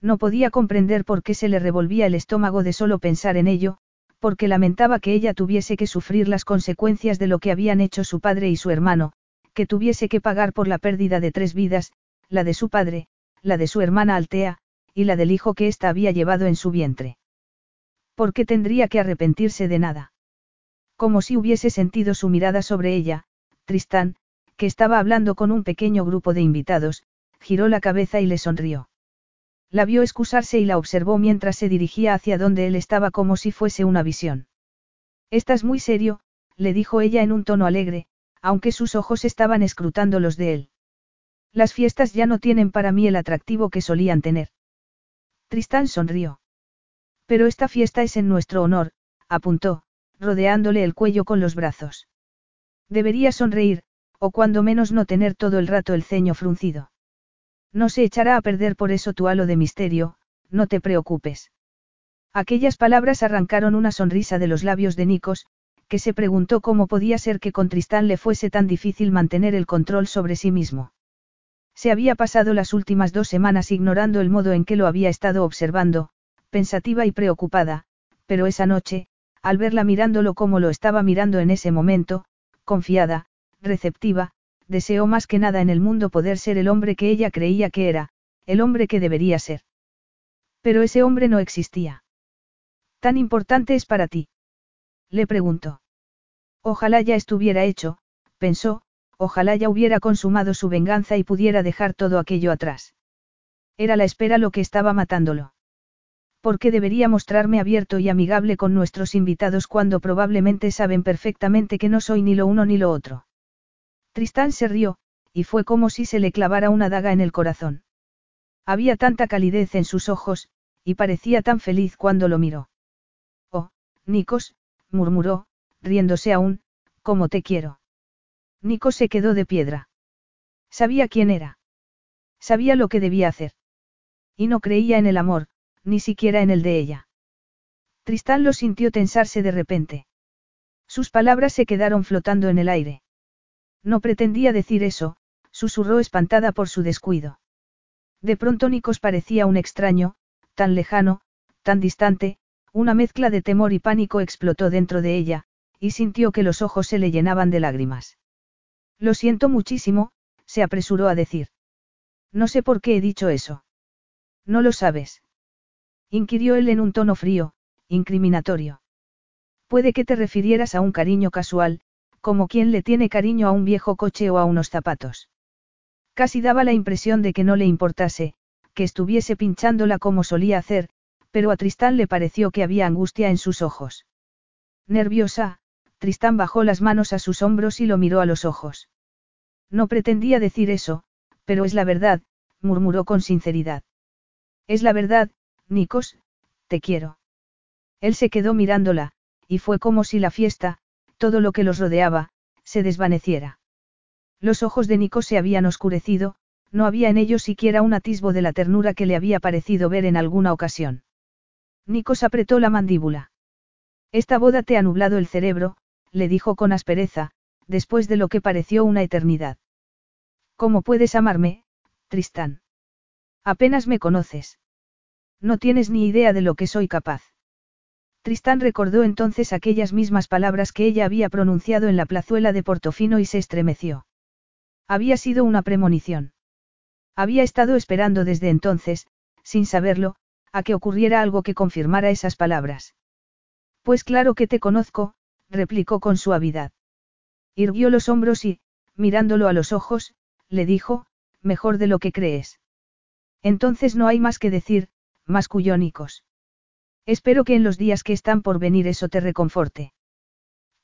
No podía comprender por qué se le revolvía el estómago de solo pensar en ello, porque lamentaba que ella tuviese que sufrir las consecuencias de lo que habían hecho su padre y su hermano, que tuviese que pagar por la pérdida de tres vidas, la de su padre, la de su hermana Altea, y la del hijo que ésta había llevado en su vientre. ¿Por qué tendría que arrepentirse de nada? Como si hubiese sentido su mirada sobre ella, Tristán, que estaba hablando con un pequeño grupo de invitados, giró la cabeza y le sonrió. La vio excusarse y la observó mientras se dirigía hacia donde él estaba como si fuese una visión. Estás muy serio, le dijo ella en un tono alegre, aunque sus ojos estaban escrutando los de él. Las fiestas ya no tienen para mí el atractivo que solían tener. Tristán sonrió. Pero esta fiesta es en nuestro honor, apuntó, rodeándole el cuello con los brazos. Debería sonreír, o cuando menos no tener todo el rato el ceño fruncido. No se echará a perder por eso tu halo de misterio, no te preocupes. Aquellas palabras arrancaron una sonrisa de los labios de Nikos, que se preguntó cómo podía ser que con Tristán le fuese tan difícil mantener el control sobre sí mismo. Se había pasado las últimas dos semanas ignorando el modo en que lo había estado observando, pensativa y preocupada, pero esa noche, al verla mirándolo como lo estaba mirando en ese momento, confiada, receptiva, deseó más que nada en el mundo poder ser el hombre que ella creía que era, el hombre que debería ser. Pero ese hombre no existía. ¿Tan importante es para ti? Le preguntó. Ojalá ya estuviera hecho, pensó, ojalá ya hubiera consumado su venganza y pudiera dejar todo aquello atrás. Era la espera lo que estaba matándolo. ¿Por qué debería mostrarme abierto y amigable con nuestros invitados cuando probablemente saben perfectamente que no soy ni lo uno ni lo otro? Tristán se rió, y fue como si se le clavara una daga en el corazón. Había tanta calidez en sus ojos, y parecía tan feliz cuando lo miró. Oh, Nikos, murmuró, riéndose aún, como te quiero. Nikos se quedó de piedra. Sabía quién era. Sabía lo que debía hacer. Y no creía en el amor, ni siquiera en el de ella. Tristán lo sintió tensarse de repente. Sus palabras se quedaron flotando en el aire. No pretendía decir eso, susurró espantada por su descuido. De pronto Nikos parecía un extraño, tan lejano, tan distante, una mezcla de temor y pánico explotó dentro de ella, y sintió que los ojos se le llenaban de lágrimas. Lo siento muchísimo, se apresuró a decir. No sé por qué he dicho eso. No lo sabes. Inquirió él en un tono frío, incriminatorio. Puede que te refirieras a un cariño casual, como quien le tiene cariño a un viejo coche o a unos zapatos. Casi daba la impresión de que no le importase, que estuviese pinchándola como solía hacer, pero a Tristán le pareció que había angustia en sus ojos. Nerviosa, Tristán bajó las manos a sus hombros y lo miró a los ojos. No pretendía decir eso, pero es la verdad, murmuró con sinceridad. Es la verdad, Nikos, te quiero. Él se quedó mirándola, y fue como si la fiesta, todo lo que los rodeaba, se desvaneciera. Los ojos de Nikos se habían oscurecido, no había en ellos siquiera un atisbo de la ternura que le había parecido ver en alguna ocasión. Nikos apretó la mandíbula. Esta boda te ha nublado el cerebro, le dijo con aspereza, después de lo que pareció una eternidad. ¿Cómo puedes amarme, Tristán? Apenas me conoces. No tienes ni idea de lo que soy capaz. Tristán recordó entonces aquellas mismas palabras que ella había pronunciado en la plazuela de Portofino y se estremeció. Había sido una premonición. Había estado esperando desde entonces, sin saberlo, a que ocurriera algo que confirmara esas palabras. Pues claro que te conozco, replicó con suavidad. Irguió los hombros y, mirándolo a los ojos, le dijo, mejor de lo que crees. Entonces no hay más que decir, más cuyónicos. Espero que en los días que están por venir eso te reconforte.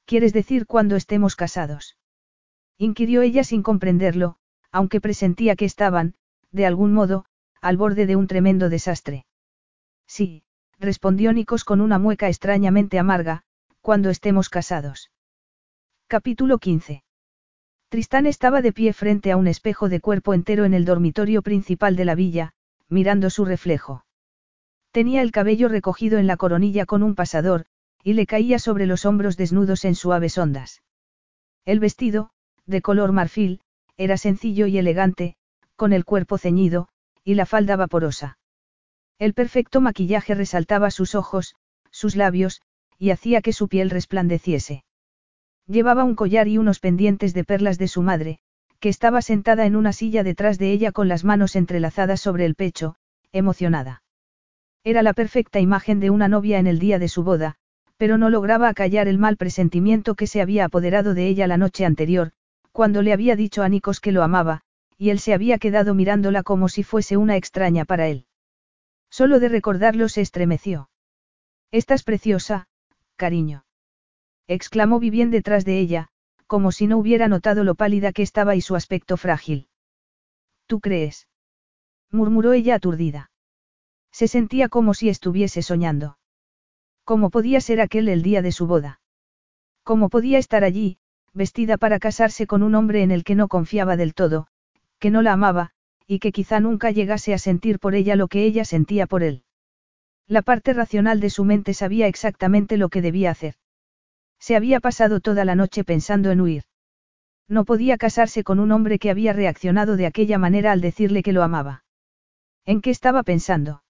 ¿Quieres decir cuando estemos casados? Inquirió ella sin comprenderlo, aunque presentía que estaban, de algún modo, al borde de un tremendo desastre. Sí, respondió Nicos con una mueca extrañamente amarga, cuando estemos casados. Capítulo 15. Tristán estaba de pie frente a un espejo de cuerpo entero en el dormitorio principal de la villa, mirando su reflejo. Tenía el cabello recogido en la coronilla con un pasador, y le caía sobre los hombros desnudos en suaves ondas. El vestido, de color marfil, era sencillo y elegante, con el cuerpo ceñido, y la falda vaporosa. El perfecto maquillaje resaltaba sus ojos, sus labios, y hacía que su piel resplandeciese. Llevaba un collar y unos pendientes de perlas de su madre, que estaba sentada en una silla detrás de ella con las manos entrelazadas sobre el pecho, emocionada. Era la perfecta imagen de una novia en el día de su boda, pero no lograba acallar el mal presentimiento que se había apoderado de ella la noche anterior, cuando le había dicho a Nikos que lo amaba, y él se había quedado mirándola como si fuese una extraña para él. Solo de recordarlo se estremeció. Estás preciosa, cariño. Exclamó Vivien detrás de ella, como si no hubiera notado lo pálida que estaba y su aspecto frágil. ¿Tú crees? murmuró ella aturdida. Se sentía como si estuviese soñando. ¿Cómo podía ser aquel el día de su boda? ¿Cómo podía estar allí, vestida para casarse con un hombre en el que no confiaba del todo, que no la amaba, y que quizá nunca llegase a sentir por ella lo que ella sentía por él? La parte racional de su mente sabía exactamente lo que debía hacer. Se había pasado toda la noche pensando en huir. No podía casarse con un hombre que había reaccionado de aquella manera al decirle que lo amaba. ¿En qué estaba pensando?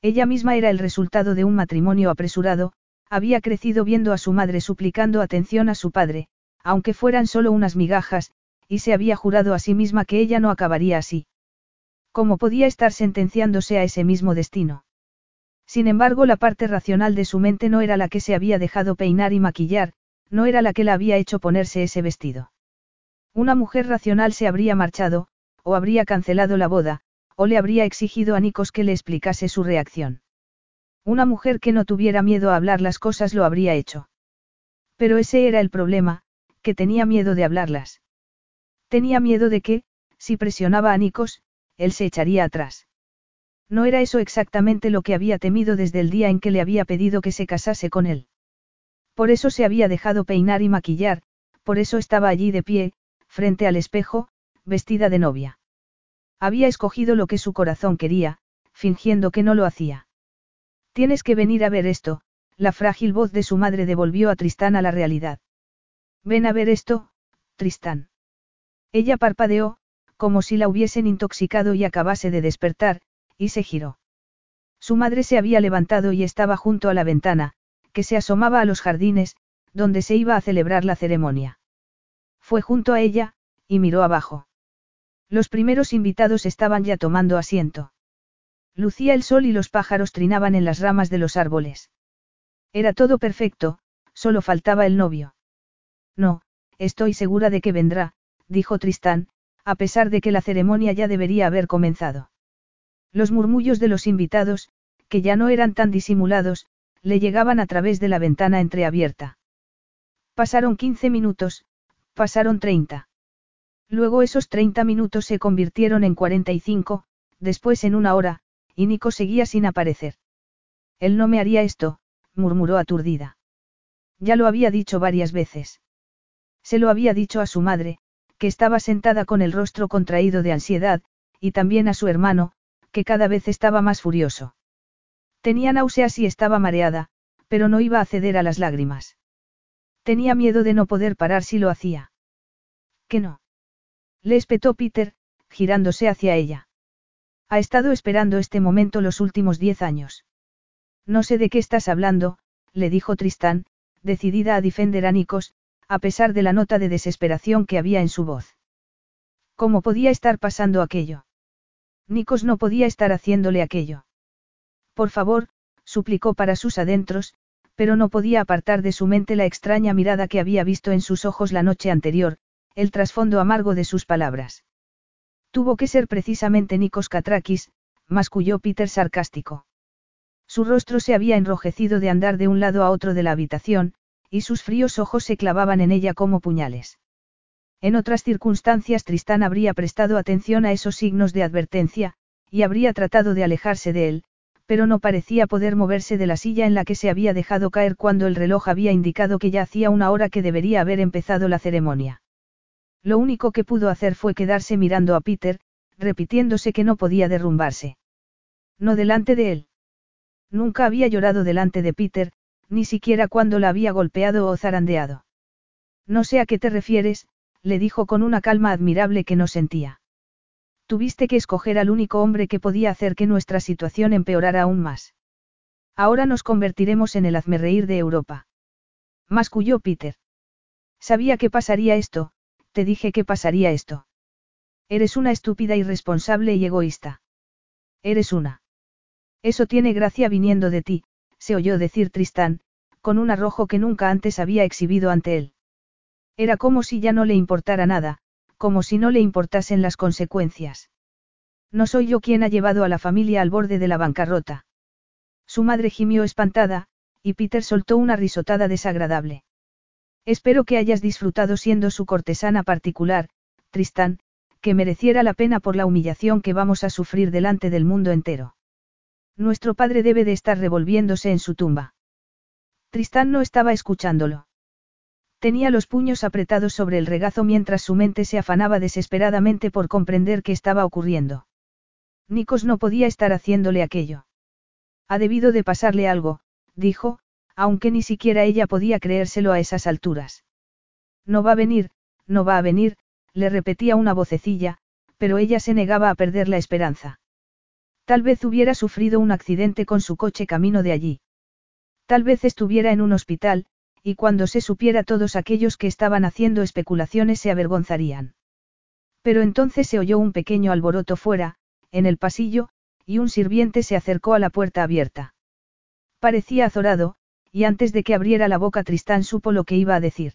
Ella misma era el resultado de un matrimonio apresurado, había crecido viendo a su madre suplicando atención a su padre, aunque fueran solo unas migajas, y se había jurado a sí misma que ella no acabaría así. ¿Cómo podía estar sentenciándose a ese mismo destino? Sin embargo, la parte racional de su mente no era la que se había dejado peinar y maquillar, no era la que la había hecho ponerse ese vestido. Una mujer racional se habría marchado, o habría cancelado la boda, o le habría exigido a Nikos que le explicase su reacción. Una mujer que no tuviera miedo a hablar las cosas lo habría hecho. Pero ese era el problema, que tenía miedo de hablarlas. Tenía miedo de que, si presionaba a Nikos, él se echaría atrás. No era eso exactamente lo que había temido desde el día en que le había pedido que se casase con él. Por eso se había dejado peinar y maquillar, por eso estaba allí de pie, frente al espejo, vestida de novia. Había escogido lo que su corazón quería, fingiendo que no lo hacía. Tienes que venir a ver esto, la frágil voz de su madre devolvió a Tristán a la realidad. Ven a ver esto, Tristán. Ella parpadeó, como si la hubiesen intoxicado y acabase de despertar, y se giró. Su madre se había levantado y estaba junto a la ventana, que se asomaba a los jardines, donde se iba a celebrar la ceremonia. Fue junto a ella, y miró abajo. Los primeros invitados estaban ya tomando asiento. Lucía el sol y los pájaros trinaban en las ramas de los árboles. Era todo perfecto, solo faltaba el novio. No, estoy segura de que vendrá, dijo Tristán, a pesar de que la ceremonia ya debería haber comenzado. Los murmullos de los invitados, que ya no eran tan disimulados, le llegaban a través de la ventana entreabierta. Pasaron 15 minutos, pasaron 30. Luego esos 30 minutos se convirtieron en 45, después en una hora, y Nico seguía sin aparecer. Él no me haría esto, murmuró aturdida. Ya lo había dicho varias veces. Se lo había dicho a su madre, que estaba sentada con el rostro contraído de ansiedad, y también a su hermano, que cada vez estaba más furioso. Tenía náuseas y estaba mareada, pero no iba a ceder a las lágrimas. Tenía miedo de no poder parar si lo hacía. ¿Qué no? Le espetó Peter, girándose hacia ella. Ha estado esperando este momento los últimos diez años. No sé de qué estás hablando, le dijo Tristán, decidida a defender a Nikos, a pesar de la nota de desesperación que había en su voz. ¿Cómo podía estar pasando aquello? Nikos no podía estar haciéndole aquello. Por favor, suplicó para sus adentros, pero no podía apartar de su mente la extraña mirada que había visto en sus ojos la noche anterior, el trasfondo amargo de sus palabras. Tuvo que ser precisamente Nikos Katrakis, masculló Peter sarcástico. Su rostro se había enrojecido de andar de un lado a otro de la habitación, y sus fríos ojos se clavaban en ella como puñales. En otras circunstancias Tristán habría prestado atención a esos signos de advertencia, y habría tratado de alejarse de él, pero no parecía poder moverse de la silla en la que se había dejado caer cuando el reloj había indicado que ya hacía una hora que debería haber empezado la ceremonia. Lo único que pudo hacer fue quedarse mirando a Peter, repitiéndose que no podía derrumbarse. No delante de él. Nunca había llorado delante de Peter, ni siquiera cuando la había golpeado o zarandeado. No sé a qué te refieres, le dijo con una calma admirable que no sentía. Tuviste que escoger al único hombre que podía hacer que nuestra situación empeorara aún más. Ahora nos convertiremos en el hazmerreír de Europa. Masculló Peter. Sabía que pasaría esto, te dije que pasaría esto. Eres una estúpida irresponsable y egoísta. Eres una. Eso tiene gracia viniendo de ti, se oyó decir Tristán, con un arrojo que nunca antes había exhibido ante él. Era como si ya no le importara nada, como si no le importasen las consecuencias. No soy yo quien ha llevado a la familia al borde de la bancarrota. Su madre gimió espantada, y Peter soltó una risotada desagradable. Espero que hayas disfrutado siendo su cortesana particular, Tristán, que mereciera la pena por la humillación que vamos a sufrir delante del mundo entero. Nuestro padre debe de estar revolviéndose en su tumba. Tristán no estaba escuchándolo. Tenía los puños apretados sobre el regazo mientras su mente se afanaba desesperadamente por comprender qué estaba ocurriendo. Nikos no podía estar haciéndole aquello. Ha debido de pasarle algo, dijo, aunque ni siquiera ella podía creérselo a esas alturas. No va a venir, no va a venir, le repetía una vocecilla, pero ella se negaba a perder la esperanza. Tal vez hubiera sufrido un accidente con su coche camino de allí. Tal vez estuviera en un hospital, y cuando se supiera todos aquellos que estaban haciendo especulaciones se avergonzarían. Pero entonces se oyó un pequeño alboroto fuera, en el pasillo, y un sirviente se acercó a la puerta abierta. Parecía azorado, y antes de que abriera la boca Tristán supo lo que iba a decir.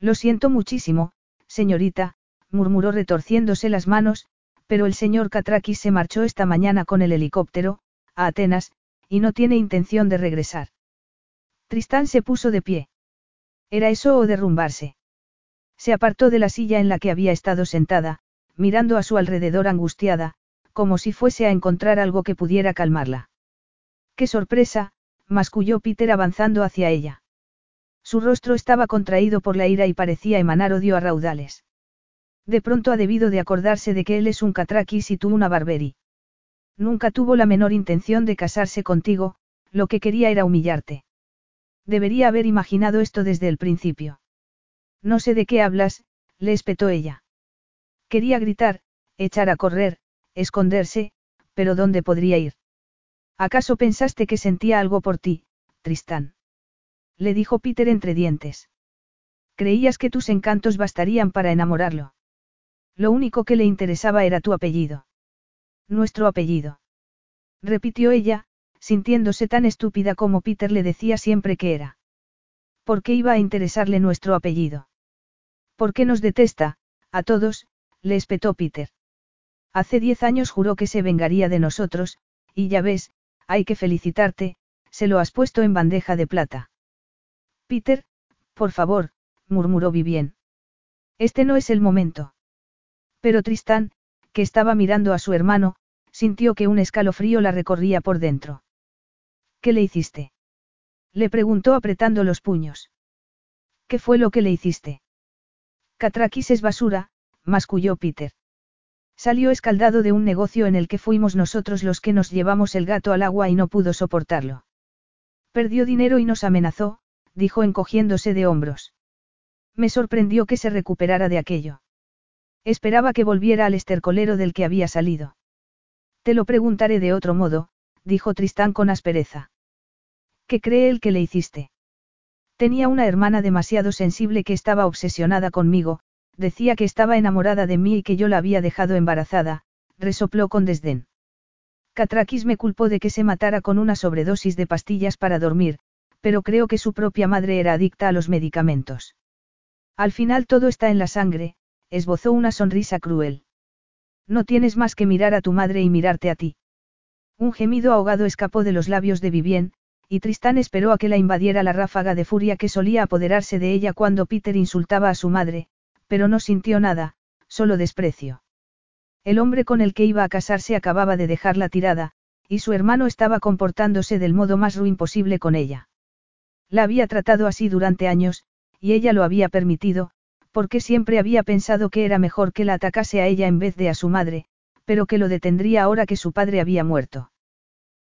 Lo siento muchísimo, Señorita, murmuró retorciéndose las manos, pero el señor Catrakis se marchó esta mañana con el helicóptero, a Atenas, y no tiene intención de regresar. Tristán se puso de pie. ¿Era eso o derrumbarse? Se apartó de la silla en la que había estado sentada, mirando a su alrededor angustiada, como si fuese a encontrar algo que pudiera calmarla. ¡Qué sorpresa! masculló Peter avanzando hacia ella. Su rostro estaba contraído por la ira y parecía emanar odio a raudales. De pronto ha debido de acordarse de que él es un catrakis y tú una barberi. Nunca tuvo la menor intención de casarse contigo, lo que quería era humillarte. Debería haber imaginado esto desde el principio. No sé de qué hablas, le espetó ella. Quería gritar, echar a correr, esconderse, pero ¿dónde podría ir? ¿Acaso pensaste que sentía algo por ti, Tristán? Le dijo Peter entre dientes. Creías que tus encantos bastarían para enamorarlo. Lo único que le interesaba era tu apellido. Nuestro apellido. Repitió ella, sintiéndose tan estúpida como Peter le decía siempre que era. ¿Por qué iba a interesarle nuestro apellido? ¿Por qué nos detesta, a todos? le espetó Peter. Hace diez años juró que se vengaría de nosotros, y ya ves, hay que felicitarte, se lo has puesto en bandeja de plata. Peter, por favor, murmuró Vivien. Este no es el momento. Pero Tristán, que estaba mirando a su hermano, sintió que un escalofrío la recorría por dentro. ¿Qué le hiciste? Le preguntó apretando los puños. ¿Qué fue lo que le hiciste? Catrakis es basura, masculló Peter. Salió escaldado de un negocio en el que fuimos nosotros los que nos llevamos el gato al agua y no pudo soportarlo. Perdió dinero y nos amenazó, dijo encogiéndose de hombros. Me sorprendió que se recuperara de aquello. Esperaba que volviera al estercolero del que había salido. Te lo preguntaré de otro modo, dijo Tristán con aspereza. ¿Qué cree él que le hiciste? Tenía una hermana demasiado sensible que estaba obsesionada conmigo, decía que estaba enamorada de mí y que yo la había dejado embarazada, resopló con desdén. Catrakis me culpó de que se matara con una sobredosis de pastillas para dormir, pero creo que su propia madre era adicta a los medicamentos. Al final todo está en la sangre, esbozó una sonrisa cruel. No tienes más que mirar a tu madre y mirarte a ti. Un gemido ahogado escapó de los labios de Vivien, y Tristán esperó a que la invadiera la ráfaga de furia que solía apoderarse de ella cuando Peter insultaba a su madre, pero no sintió nada, solo desprecio. El hombre con el que iba a casarse acababa de dejarla tirada, y su hermano estaba comportándose del modo más ruin posible con ella. La había tratado así durante años, y ella lo había permitido, porque siempre había pensado que era mejor que la atacase a ella en vez de a su madre, pero que lo detendría ahora que su padre había muerto.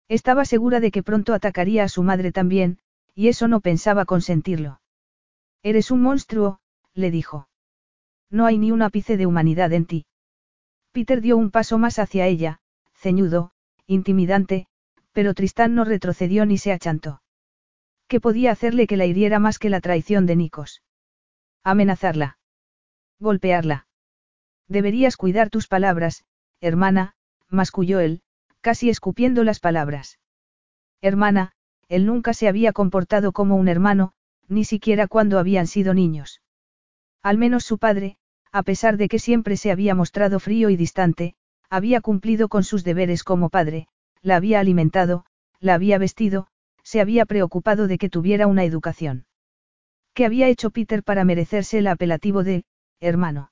Estaba segura de que pronto atacaría a su madre también, y eso no pensaba consentirlo. Eres un monstruo, le dijo. No hay ni un ápice de humanidad en ti. Peter dio un paso más hacia ella, ceñudo, intimidante, pero Tristán no retrocedió ni se achantó. ¿Qué podía hacerle que la hiriera más que la traición de Nikos? Amenazarla. Golpearla. Deberías cuidar tus palabras, hermana, masculló él, casi escupiendo las palabras. Hermana, él nunca se había comportado como un hermano, ni siquiera cuando habían sido niños. Al menos su padre, a pesar de que siempre se había mostrado frío y distante, había cumplido con sus deberes como padre, la había alimentado, la había vestido, se había preocupado de que tuviera una educación. ¿Qué había hecho Peter para merecerse el apelativo de, hermano?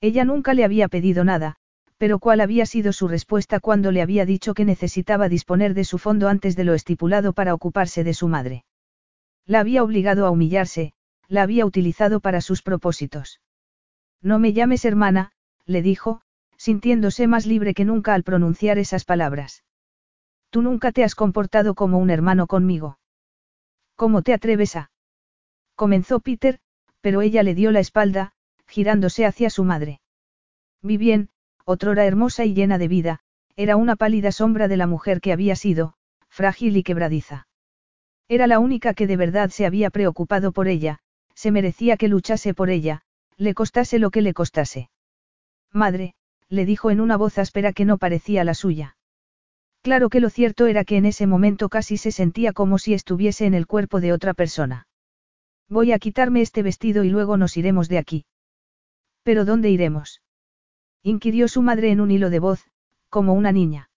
Ella nunca le había pedido nada, pero ¿cuál había sido su respuesta cuando le había dicho que necesitaba disponer de su fondo antes de lo estipulado para ocuparse de su madre? La había obligado a humillarse, la había utilizado para sus propósitos. No me llames hermana, le dijo, sintiéndose más libre que nunca al pronunciar esas palabras. Tú nunca te has comportado como un hermano conmigo. ¿Cómo te atreves a? Comenzó Peter, pero ella le dio la espalda, girándose hacia su madre. Vivien, otrora hermosa y llena de vida, era una pálida sombra de la mujer que había sido, frágil y quebradiza. Era la única que de verdad se había preocupado por ella, se merecía que luchase por ella, le costase lo que le costase. Madre, le dijo en una voz áspera que no parecía la suya. Claro que lo cierto era que en ese momento casi se sentía como si estuviese en el cuerpo de otra persona. Voy a quitarme este vestido y luego nos iremos de aquí. ¿Pero dónde iremos? Inquirió su madre en un hilo de voz, como una niña.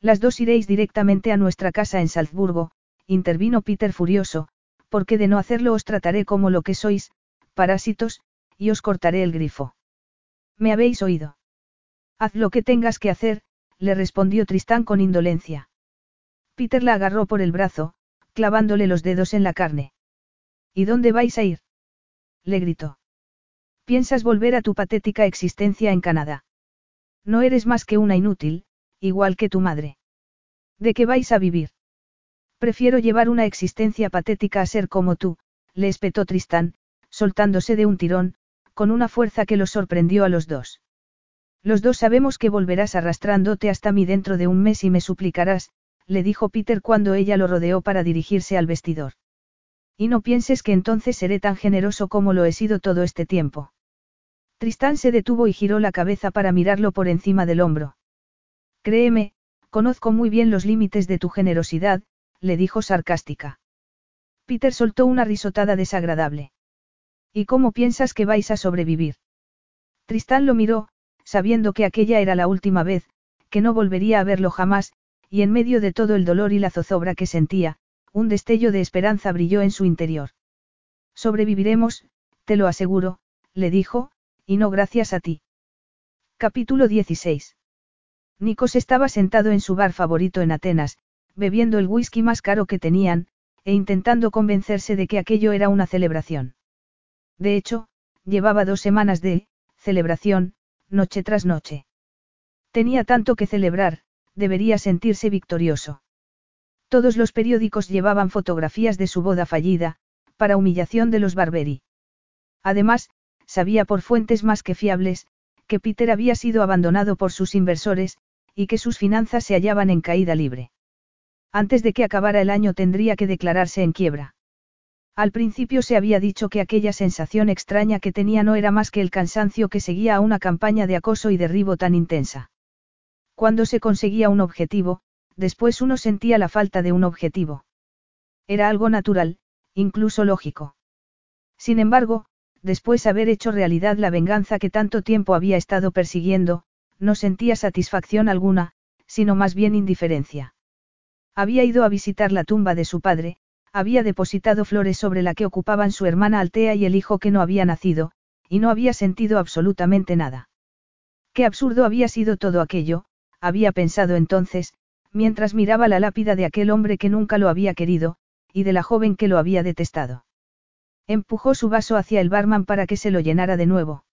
Las dos iréis directamente a nuestra casa en Salzburgo, intervino Peter furioso, porque de no hacerlo os trataré como lo que sois, parásitos, y os cortaré el grifo. ¿Me habéis oído? Haz lo que tengas que hacer, le respondió Tristán con indolencia. Peter la agarró por el brazo, clavándole los dedos en la carne. ¿Y dónde vais a ir? le gritó. ¿Piensas volver a tu patética existencia en Canadá? No eres más que una inútil, igual que tu madre. ¿De qué vais a vivir? Prefiero llevar una existencia patética a ser como tú, le espetó Tristán, soltándose de un tirón, con una fuerza que los sorprendió a los dos. Los dos sabemos que volverás arrastrándote hasta mí dentro de un mes y me suplicarás, le dijo Peter cuando ella lo rodeó para dirigirse al vestidor. Y no pienses que entonces seré tan generoso como lo he sido todo este tiempo. Tristán se detuvo y giró la cabeza para mirarlo por encima del hombro. Créeme, conozco muy bien los límites de tu generosidad, le dijo sarcástica. Peter soltó una risotada desagradable. ¿Y cómo piensas que vais a sobrevivir? Tristán lo miró, sabiendo que aquella era la última vez, que no volvería a verlo jamás, y en medio de todo el dolor y la zozobra que sentía, un destello de esperanza brilló en su interior. Sobreviviremos, te lo aseguro, le dijo, y no gracias a ti. Capítulo 16. Nikos estaba sentado en su bar favorito en Atenas, bebiendo el whisky más caro que tenían, e intentando convencerse de que aquello era una celebración. De hecho, llevaba dos semanas de celebración, noche tras noche. Tenía tanto que celebrar, debería sentirse victorioso. Todos los periódicos llevaban fotografías de su boda fallida, para humillación de los Barberi. Además, sabía por fuentes más que fiables, que Peter había sido abandonado por sus inversores, y que sus finanzas se hallaban en caída libre. Antes de que acabara el año tendría que declararse en quiebra. Al principio se había dicho que aquella sensación extraña que tenía no era más que el cansancio que seguía a una campaña de acoso y derribo tan intensa. Cuando se conseguía un objetivo, después uno sentía la falta de un objetivo. Era algo natural, incluso lógico. Sin embargo, después haber hecho realidad la venganza que tanto tiempo había estado persiguiendo, no sentía satisfacción alguna, sino más bien indiferencia. Había ido a visitar la tumba de su padre, había depositado flores sobre la que ocupaban su hermana Altea y el hijo que no había nacido, y no había sentido absolutamente nada. Qué absurdo había sido todo aquello, había pensado entonces, mientras miraba la lápida de aquel hombre que nunca lo había querido, y de la joven que lo había detestado. Empujó su vaso hacia el barman para que se lo llenara de nuevo.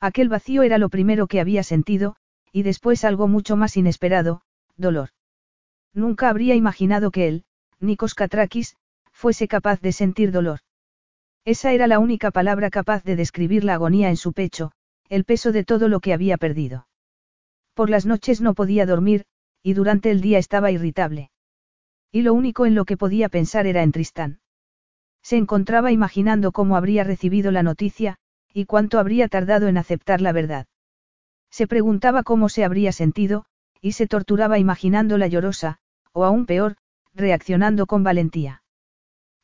Aquel vacío era lo primero que había sentido, y después algo mucho más inesperado, dolor. Nunca habría imaginado que él, Nikos Katrakis, fuese capaz de sentir dolor. Esa era la única palabra capaz de describir la agonía en su pecho, el peso de todo lo que había perdido. Por las noches no podía dormir, y durante el día estaba irritable. Y lo único en lo que podía pensar era en Tristán. Se encontraba imaginando cómo habría recibido la noticia, y cuánto habría tardado en aceptar la verdad. Se preguntaba cómo se habría sentido, y se torturaba imaginándola llorosa, o aún peor, reaccionando con valentía.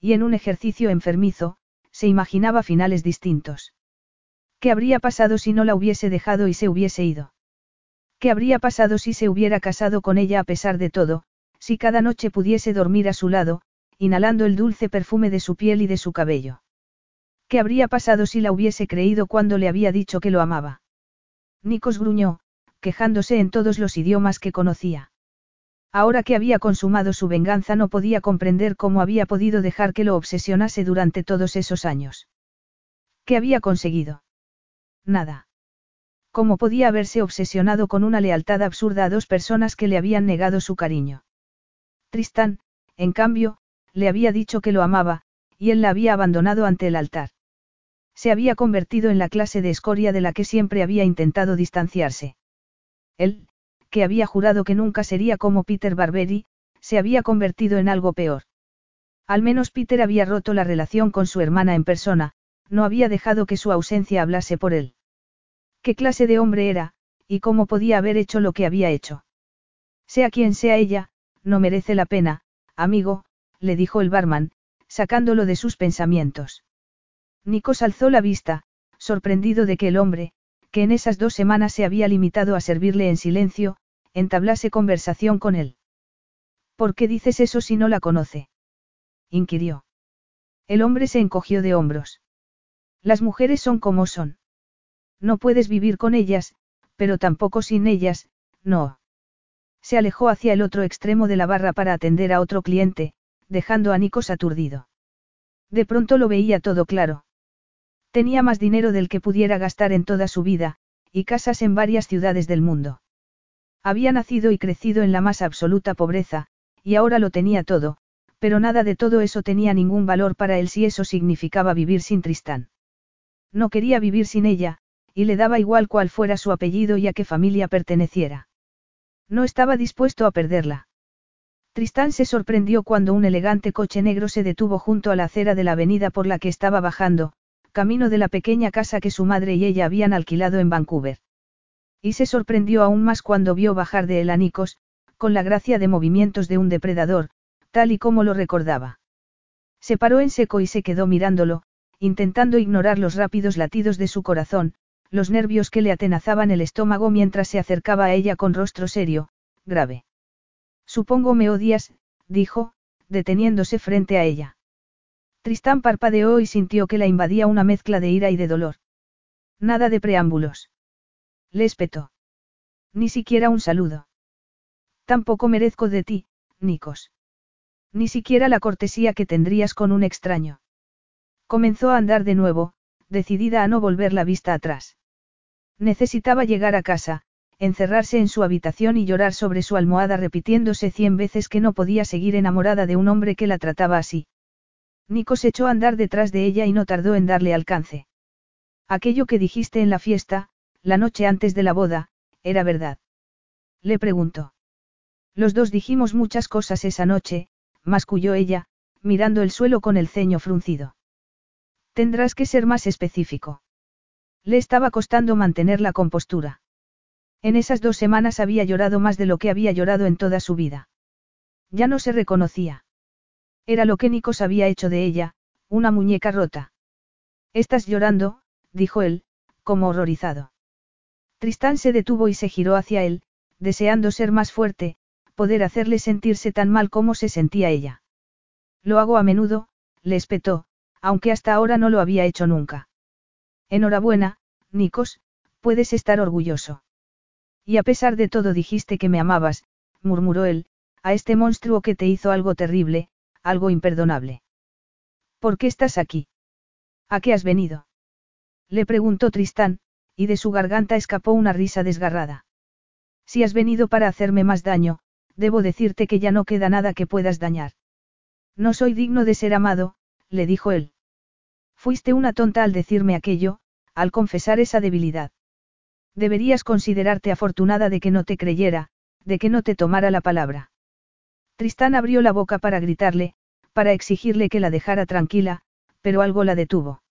Y en un ejercicio enfermizo, se imaginaba finales distintos. ¿Qué habría pasado si no la hubiese dejado y se hubiese ido? ¿Qué habría pasado si se hubiera casado con ella a pesar de todo, si cada noche pudiese dormir a su lado, inhalando el dulce perfume de su piel y de su cabello? ¿Qué habría pasado si la hubiese creído cuando le había dicho que lo amaba? Nikos gruñó, quejándose en todos los idiomas que conocía. Ahora que había consumado su venganza no podía comprender cómo había podido dejar que lo obsesionase durante todos esos años. ¿Qué había conseguido? Nada. ¿Cómo podía haberse obsesionado con una lealtad absurda a dos personas que le habían negado su cariño? Tristán, en cambio, le había dicho que lo amaba, y él la había abandonado ante el altar. Se había convertido en la clase de escoria de la que siempre había intentado distanciarse. Él, que había jurado que nunca sería como Peter Barberi, se había convertido en algo peor. Al menos Peter había roto la relación con su hermana en persona, no había dejado que su ausencia hablase por él. ¿Qué clase de hombre era, y cómo podía haber hecho lo que había hecho? Sea quien sea ella, no merece la pena, amigo, le dijo el barman, sacándolo de sus pensamientos. Nikos alzó la vista, sorprendido de que el hombre, que en esas dos semanas se había limitado a servirle en silencio, entablase conversación con él. ¿Por qué dices eso si no la conoce? inquirió. El hombre se encogió de hombros. Las mujeres son como son. No puedes vivir con ellas, pero tampoco sin ellas, no. Se alejó hacia el otro extremo de la barra para atender a otro cliente, dejando a Nikos aturdido. De pronto lo veía todo claro. Tenía más dinero del que pudiera gastar en toda su vida, y casas en varias ciudades del mundo. Había nacido y crecido en la más absoluta pobreza, y ahora lo tenía todo, pero nada de todo eso tenía ningún valor para él si eso significaba vivir sin Tristán. No quería vivir sin ella, y le daba igual cuál fuera su apellido y a qué familia perteneciera. No estaba dispuesto a perderla. Tristán se sorprendió cuando un elegante coche negro se detuvo junto a la acera de la avenida por la que estaba bajando, camino de la pequeña casa que su madre y ella habían alquilado en Vancouver. Y se sorprendió aún más cuando vio bajar de él a Nikos, con la gracia de movimientos de un depredador, tal y como lo recordaba. Se paró en seco y se quedó mirándolo, intentando ignorar los rápidos latidos de su corazón, los nervios que le atenazaban el estómago mientras se acercaba a ella con rostro serio, grave. Supongo me odias, dijo, deteniéndose frente a ella. Tristán parpadeó y sintió que la invadía una mezcla de ira y de dolor. Nada de preámbulos. Le espetó. Ni siquiera un saludo. Tampoco merezco de ti, Nikos. Ni siquiera la cortesía que tendrías con un extraño. Comenzó a andar de nuevo, decidida a no volver la vista atrás. Necesitaba llegar a casa, encerrarse en su habitación y llorar sobre su almohada repitiéndose cien veces que no podía seguir enamorada de un hombre que la trataba así. Nico se echó a andar detrás de ella y no tardó en darle alcance. Aquello que dijiste en la fiesta, la noche antes de la boda, ¿era verdad? Le preguntó. Los dos dijimos muchas cosas esa noche, masculló ella, mirando el suelo con el ceño fruncido. Tendrás que ser más específico. Le estaba costando mantener la compostura. En esas dos semanas había llorado más de lo que había llorado en toda su vida. Ya no se reconocía. Era lo que Nikos había hecho de ella, una muñeca rota. Estás llorando, dijo él, como horrorizado. Tristán se detuvo y se giró hacia él, deseando ser más fuerte, poder hacerle sentirse tan mal como se sentía ella. Lo hago a menudo, le espetó, aunque hasta ahora no lo había hecho nunca. Enhorabuena, Nikos, puedes estar orgulloso. Y a pesar de todo dijiste que me amabas, murmuró él, a este monstruo que te hizo algo terrible, algo imperdonable. ¿Por qué estás aquí? ¿A qué has venido? Le preguntó Tristán, y de su garganta escapó una risa desgarrada. Si has venido para hacerme más daño, debo decirte que ya no queda nada que puedas dañar. No soy digno de ser amado, le dijo él. Fuiste una tonta al decirme aquello, al confesar esa debilidad. Deberías considerarte afortunada de que no te creyera, de que no te tomara la palabra. Tristán abrió la boca para gritarle, para exigirle que la dejara tranquila, pero algo la detuvo.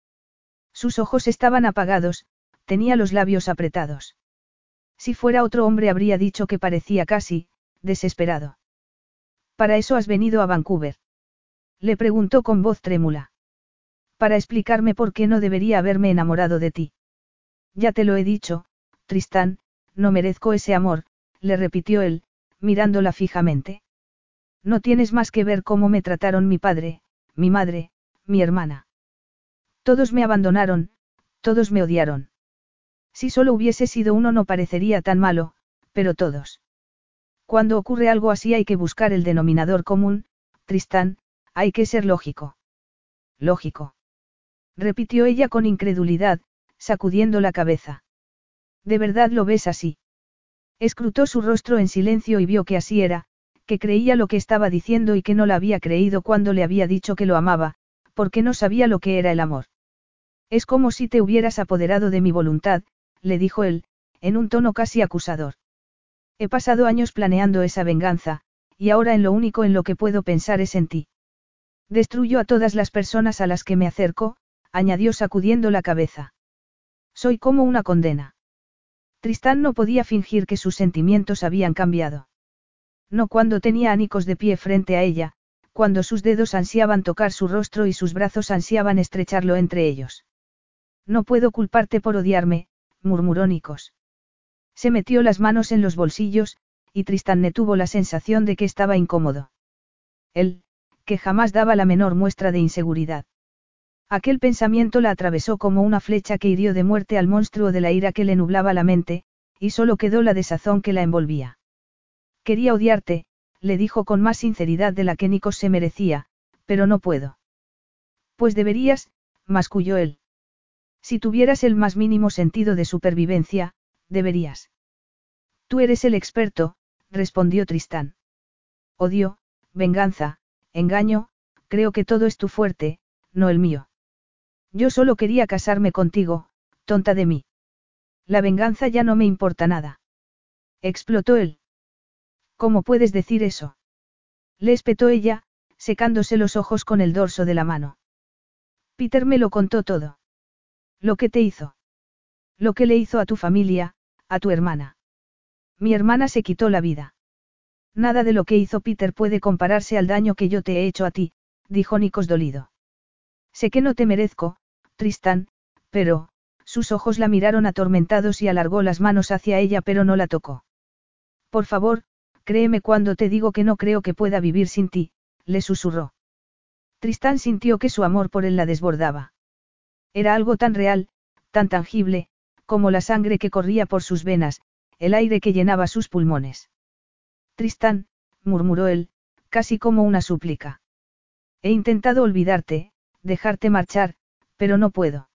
Sus ojos estaban apagados, tenía los labios apretados. Si fuera otro hombre habría dicho que parecía casi, desesperado. ¿Para eso has venido a Vancouver? Le preguntó con voz trémula. Para explicarme por qué no debería haberme enamorado de ti. Ya te lo he dicho, Tristán, no merezco ese amor, le repitió él, mirándola fijamente. No tienes más que ver cómo me trataron mi padre, mi madre, mi hermana. Todos me abandonaron, todos me odiaron. Si solo hubiese sido uno no parecería tan malo, pero todos. Cuando ocurre algo así hay que buscar el denominador común, Tristán, hay que ser lógico. Lógico repitió ella con incredulidad, sacudiendo la cabeza. ¿De verdad lo ves así? Escrutó su rostro en silencio y vio que así era, que creía lo que estaba diciendo y que no la había creído cuando le había dicho que lo amaba, porque no sabía lo que era el amor. Es como si te hubieras apoderado de mi voluntad, le dijo él, en un tono casi acusador. He pasado años planeando esa venganza, y ahora en lo único en lo que puedo pensar es en ti. Destruyo a todas las personas a las que me acerco, añadió sacudiendo la cabeza. Soy como una condena. Tristán no podía fingir que sus sentimientos habían cambiado. No cuando tenía a Nicos de pie frente a ella, cuando sus dedos ansiaban tocar su rostro y sus brazos ansiaban estrecharlo entre ellos. No puedo culparte por odiarme, murmuró Nikos. Se metió las manos en los bolsillos, y Tristan tuvo la sensación de que estaba incómodo. Él, que jamás daba la menor muestra de inseguridad. Aquel pensamiento la atravesó como una flecha que hirió de muerte al monstruo de la ira que le nublaba la mente, y solo quedó la desazón que la envolvía. Quería odiarte, le dijo con más sinceridad de la que Nikos se merecía, pero no puedo. Pues deberías, masculló él. Si tuvieras el más mínimo sentido de supervivencia, deberías. Tú eres el experto, respondió Tristán. Odio, venganza, engaño, creo que todo es tu fuerte, no el mío. Yo solo quería casarme contigo, tonta de mí. La venganza ya no me importa nada. Explotó él. ¿Cómo puedes decir eso? Le espetó ella, secándose los ojos con el dorso de la mano. Peter me lo contó todo. Lo que te hizo. Lo que le hizo a tu familia, a tu hermana. Mi hermana se quitó la vida. Nada de lo que hizo Peter puede compararse al daño que yo te he hecho a ti, dijo Nikos dolido. Sé que no te merezco, Tristán, pero, sus ojos la miraron atormentados y alargó las manos hacia ella pero no la tocó. Por favor, créeme cuando te digo que no creo que pueda vivir sin ti, le susurró. Tristán sintió que su amor por él la desbordaba. Era algo tan real, tan tangible, como la sangre que corría por sus venas, el aire que llenaba sus pulmones. Tristán, murmuró él, casi como una súplica. He intentado olvidarte, dejarte marchar, pero no puedo.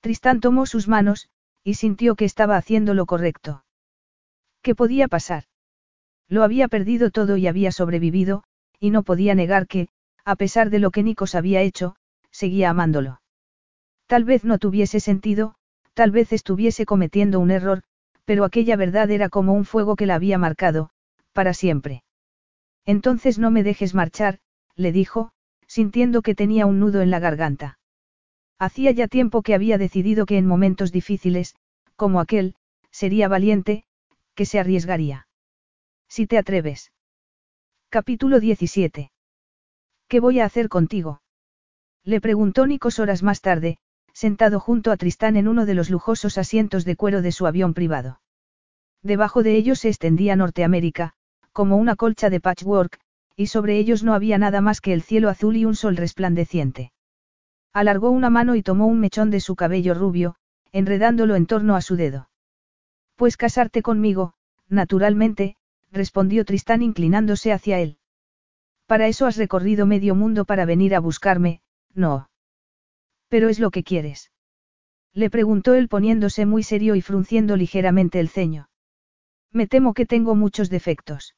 Tristán tomó sus manos, y sintió que estaba haciendo lo correcto. ¿Qué podía pasar? Lo había perdido todo y había sobrevivido, y no podía negar que, a pesar de lo que Nikos había hecho, seguía amándolo. Tal vez no tuviese sentido, tal vez estuviese cometiendo un error, pero aquella verdad era como un fuego que la había marcado, para siempre. Entonces no me dejes marchar, le dijo, sintiendo que tenía un nudo en la garganta. Hacía ya tiempo que había decidido que en momentos difíciles, como aquel, sería valiente, que se arriesgaría. Si te atreves. Capítulo 17. ¿Qué voy a hacer contigo? Le preguntó Nicos horas más tarde, sentado junto a Tristán en uno de los lujosos asientos de cuero de su avión privado. Debajo de ellos se extendía Norteamérica, como una colcha de patchwork, y sobre ellos no había nada más que el cielo azul y un sol resplandeciente. Alargó una mano y tomó un mechón de su cabello rubio, enredándolo en torno a su dedo. Pues casarte conmigo, naturalmente, respondió Tristán inclinándose hacia él. Para eso has recorrido medio mundo para venir a buscarme, no. Pero es lo que quieres. Le preguntó él poniéndose muy serio y frunciendo ligeramente el ceño. Me temo que tengo muchos defectos.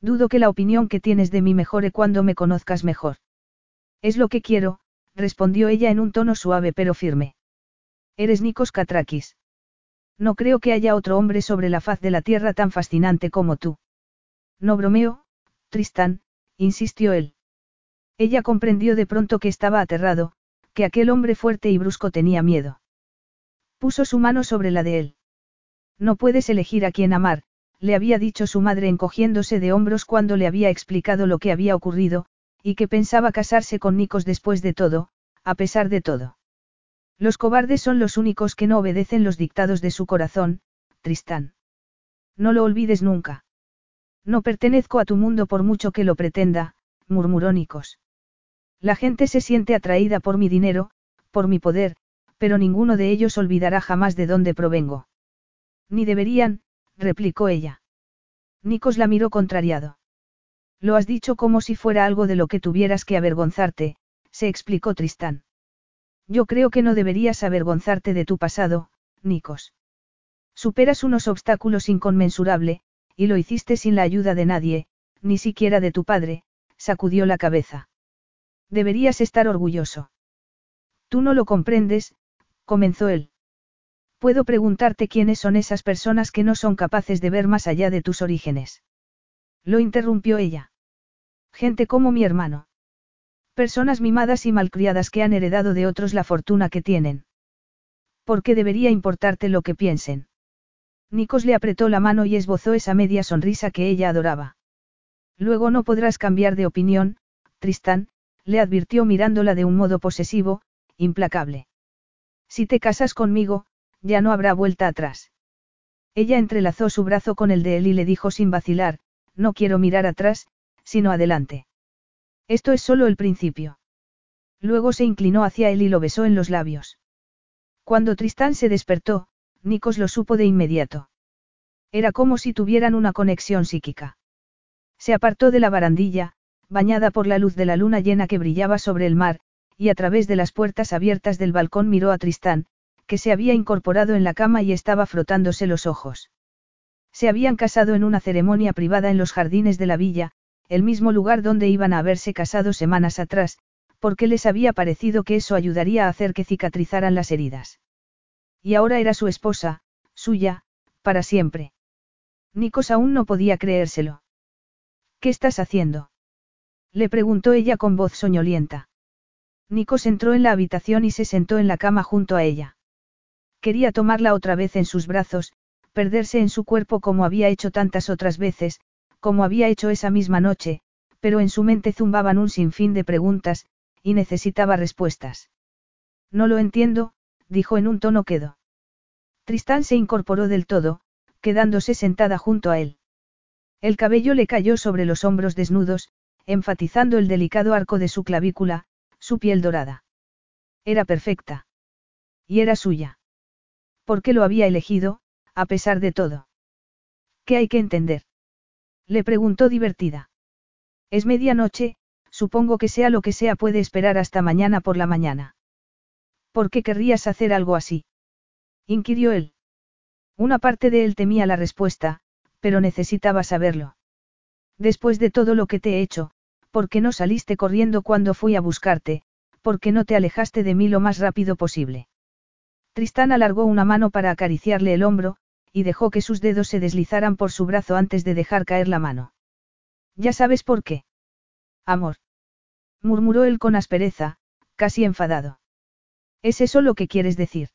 Dudo que la opinión que tienes de mí mejore cuando me conozcas mejor. Es lo que quiero, respondió ella en un tono suave pero firme. Eres Nikos Katrakis. No creo que haya otro hombre sobre la faz de la tierra tan fascinante como tú. No bromeo, Tristán, insistió él. Ella comprendió de pronto que estaba aterrado, que aquel hombre fuerte y brusco tenía miedo. Puso su mano sobre la de él. No puedes elegir a quién amar, le había dicho su madre encogiéndose de hombros cuando le había explicado lo que había ocurrido, y que pensaba casarse con Nikos después de todo, a pesar de todo. Los cobardes son los únicos que no obedecen los dictados de su corazón, Tristán. No lo olvides nunca. No pertenezco a tu mundo por mucho que lo pretenda, murmuró Nikos. La gente se siente atraída por mi dinero, por mi poder, pero ninguno de ellos olvidará jamás de dónde provengo. Ni deberían, replicó ella. Nikos la miró contrariado. Lo has dicho como si fuera algo de lo que tuvieras que avergonzarte, se explicó Tristán. Yo creo que no deberías avergonzarte de tu pasado, Nikos. Superas unos obstáculos inconmensurable, y lo hiciste sin la ayuda de nadie, ni siquiera de tu padre, sacudió la cabeza. Deberías estar orgulloso. Tú no lo comprendes, comenzó él. Puedo preguntarte quiénes son esas personas que no son capaces de ver más allá de tus orígenes. Lo interrumpió ella. Gente como mi hermano. Personas mimadas y malcriadas que han heredado de otros la fortuna que tienen. ¿Por qué debería importarte lo que piensen? Nikos le apretó la mano y esbozó esa media sonrisa que ella adoraba. Luego no podrás cambiar de opinión, Tristán, le advirtió mirándola de un modo posesivo, implacable. Si te casas conmigo, ya no habrá vuelta atrás. Ella entrelazó su brazo con el de él y le dijo sin vacilar, no quiero mirar atrás, sino adelante. Esto es solo el principio. Luego se inclinó hacia él y lo besó en los labios. Cuando Tristán se despertó, Nikos lo supo de inmediato. Era como si tuvieran una conexión psíquica. Se apartó de la barandilla, bañada por la luz de la luna llena que brillaba sobre el mar, y a través de las puertas abiertas del balcón miró a Tristán, que se había incorporado en la cama y estaba frotándose los ojos. Se habían casado en una ceremonia privada en los jardines de la villa, el mismo lugar donde iban a haberse casado semanas atrás, porque les había parecido que eso ayudaría a hacer que cicatrizaran las heridas. Y ahora era su esposa, suya, para siempre. Nikos aún no podía creérselo. ¿Qué estás haciendo? Le preguntó ella con voz soñolienta. Nikos entró en la habitación y se sentó en la cama junto a ella. Quería tomarla otra vez en sus brazos, perderse en su cuerpo como había hecho tantas otras veces, como había hecho esa misma noche, pero en su mente zumbaban un sinfín de preguntas, y necesitaba respuestas. No lo entiendo, dijo en un tono quedo. Tristán se incorporó del todo, quedándose sentada junto a él. El cabello le cayó sobre los hombros desnudos, enfatizando el delicado arco de su clavícula, su piel dorada. Era perfecta. Y era suya. ¿Por qué lo había elegido, a pesar de todo? ¿Qué hay que entender? Le preguntó divertida. Es medianoche, supongo que sea lo que sea puede esperar hasta mañana por la mañana. ¿Por qué querrías hacer algo así? inquirió él. Una parte de él temía la respuesta, pero necesitaba saberlo. Después de todo lo que te he hecho, ¿por qué no saliste corriendo cuando fui a buscarte? ¿Por qué no te alejaste de mí lo más rápido posible? Tristán alargó una mano para acariciarle el hombro, y dejó que sus dedos se deslizaran por su brazo antes de dejar caer la mano. Ya sabes por qué. Amor. Murmuró él con aspereza, casi enfadado. ¿Es eso lo que quieres decir?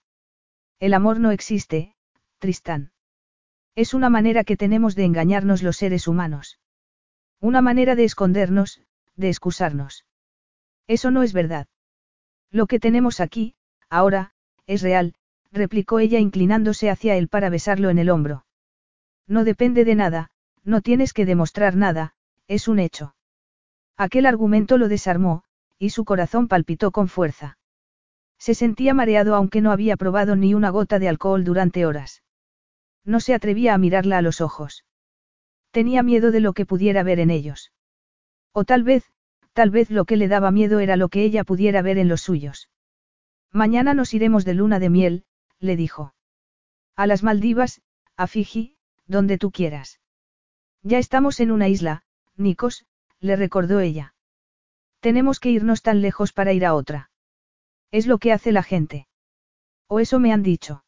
El amor no existe, Tristán. Es una manera que tenemos de engañarnos los seres humanos. Una manera de escondernos, de excusarnos. Eso no es verdad. Lo que tenemos aquí, ahora, es real, replicó ella inclinándose hacia él para besarlo en el hombro. No depende de nada, no tienes que demostrar nada, es un hecho. Aquel argumento lo desarmó, y su corazón palpitó con fuerza. Se sentía mareado aunque no había probado ni una gota de alcohol durante horas. No se atrevía a mirarla a los ojos. Tenía miedo de lo que pudiera ver en ellos. O tal vez, tal vez lo que le daba miedo era lo que ella pudiera ver en los suyos. Mañana nos iremos de luna de miel, le dijo. A las Maldivas, a Fiji, donde tú quieras. Ya estamos en una isla, Nikos, le recordó ella. Tenemos que irnos tan lejos para ir a otra. Es lo que hace la gente. O eso me han dicho.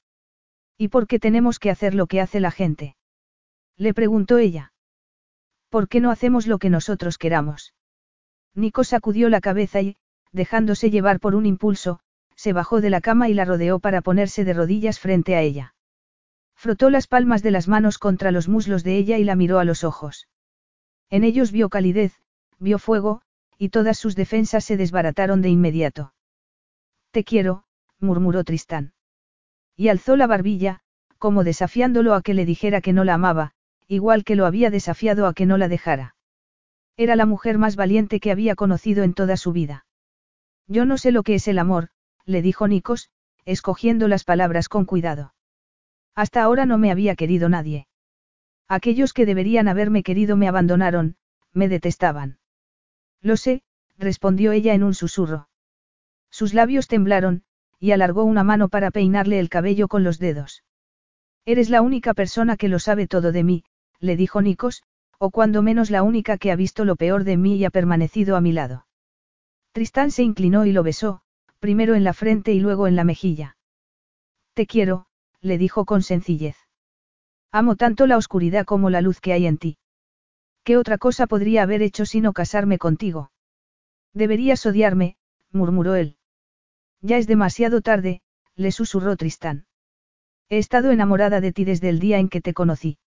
¿Y por qué tenemos que hacer lo que hace la gente? Le preguntó ella. ¿Por qué no hacemos lo que nosotros queramos? Nico sacudió la cabeza y, dejándose llevar por un impulso, se bajó de la cama y la rodeó para ponerse de rodillas frente a ella. Frotó las palmas de las manos contra los muslos de ella y la miró a los ojos. En ellos vio calidez, vio fuego, y todas sus defensas se desbarataron de inmediato. Te quiero, murmuró Tristán. Y alzó la barbilla, como desafiándolo a que le dijera que no la amaba, igual que lo había desafiado a que no la dejara. Era la mujer más valiente que había conocido en toda su vida. Yo no sé lo que es el amor, le dijo Nikos, escogiendo las palabras con cuidado. Hasta ahora no me había querido nadie. Aquellos que deberían haberme querido me abandonaron, me detestaban. Lo sé, respondió ella en un susurro. Sus labios temblaron, y alargó una mano para peinarle el cabello con los dedos. Eres la única persona que lo sabe todo de mí, le dijo Nikos, o cuando menos la única que ha visto lo peor de mí y ha permanecido a mi lado. Tristán se inclinó y lo besó, primero en la frente y luego en la mejilla. Te quiero, le dijo con sencillez. Amo tanto la oscuridad como la luz que hay en ti. ¿Qué otra cosa podría haber hecho sino casarme contigo? Deberías odiarme, murmuró él. Ya es demasiado tarde, le susurró Tristán. He estado enamorada de ti desde el día en que te conocí.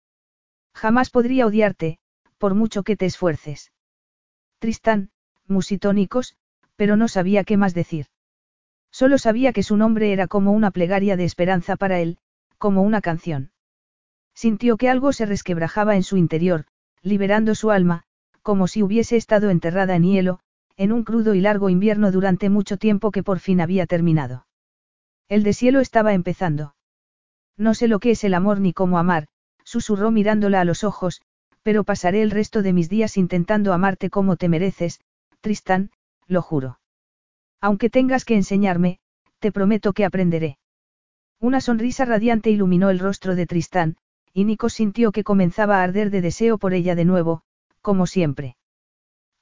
Jamás podría odiarte, por mucho que te esfuerces. Tristán, musitó Nikos, pero no sabía qué más decir. Solo sabía que su nombre era como una plegaria de esperanza para él, como una canción. Sintió que algo se resquebrajaba en su interior, liberando su alma, como si hubiese estado enterrada en hielo, en un crudo y largo invierno durante mucho tiempo que por fin había terminado. El deshielo estaba empezando. No sé lo que es el amor ni cómo amar, susurró mirándola a los ojos, pero pasaré el resto de mis días intentando amarte como te mereces, Tristán, lo juro. Aunque tengas que enseñarme, te prometo que aprenderé. Una sonrisa radiante iluminó el rostro de Tristán, y Nico sintió que comenzaba a arder de deseo por ella de nuevo, como siempre.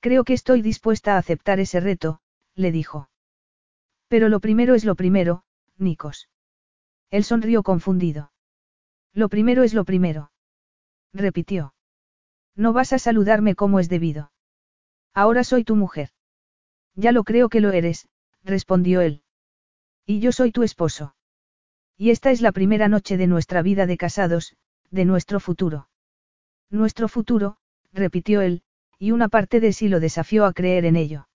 Creo que estoy dispuesta a aceptar ese reto, le dijo. Pero lo primero es lo primero, Nikos. Él sonrió confundido. Lo primero es lo primero. Repitió. No vas a saludarme como es debido. Ahora soy tu mujer. Ya lo creo que lo eres, respondió él. Y yo soy tu esposo. Y esta es la primera noche de nuestra vida de casados, de nuestro futuro. Nuestro futuro, repitió él, y una parte de sí lo desafió a creer en ello.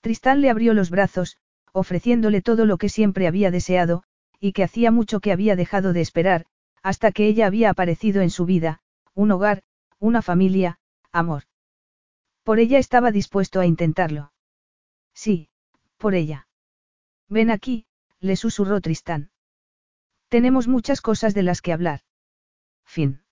Tristán le abrió los brazos, ofreciéndole todo lo que siempre había deseado, y que hacía mucho que había dejado de esperar, hasta que ella había aparecido en su vida, un hogar, una familia, amor. Por ella estaba dispuesto a intentarlo. Sí, por ella. Ven aquí, le susurró Tristán. Tenemos muchas cosas de las que hablar. Fin.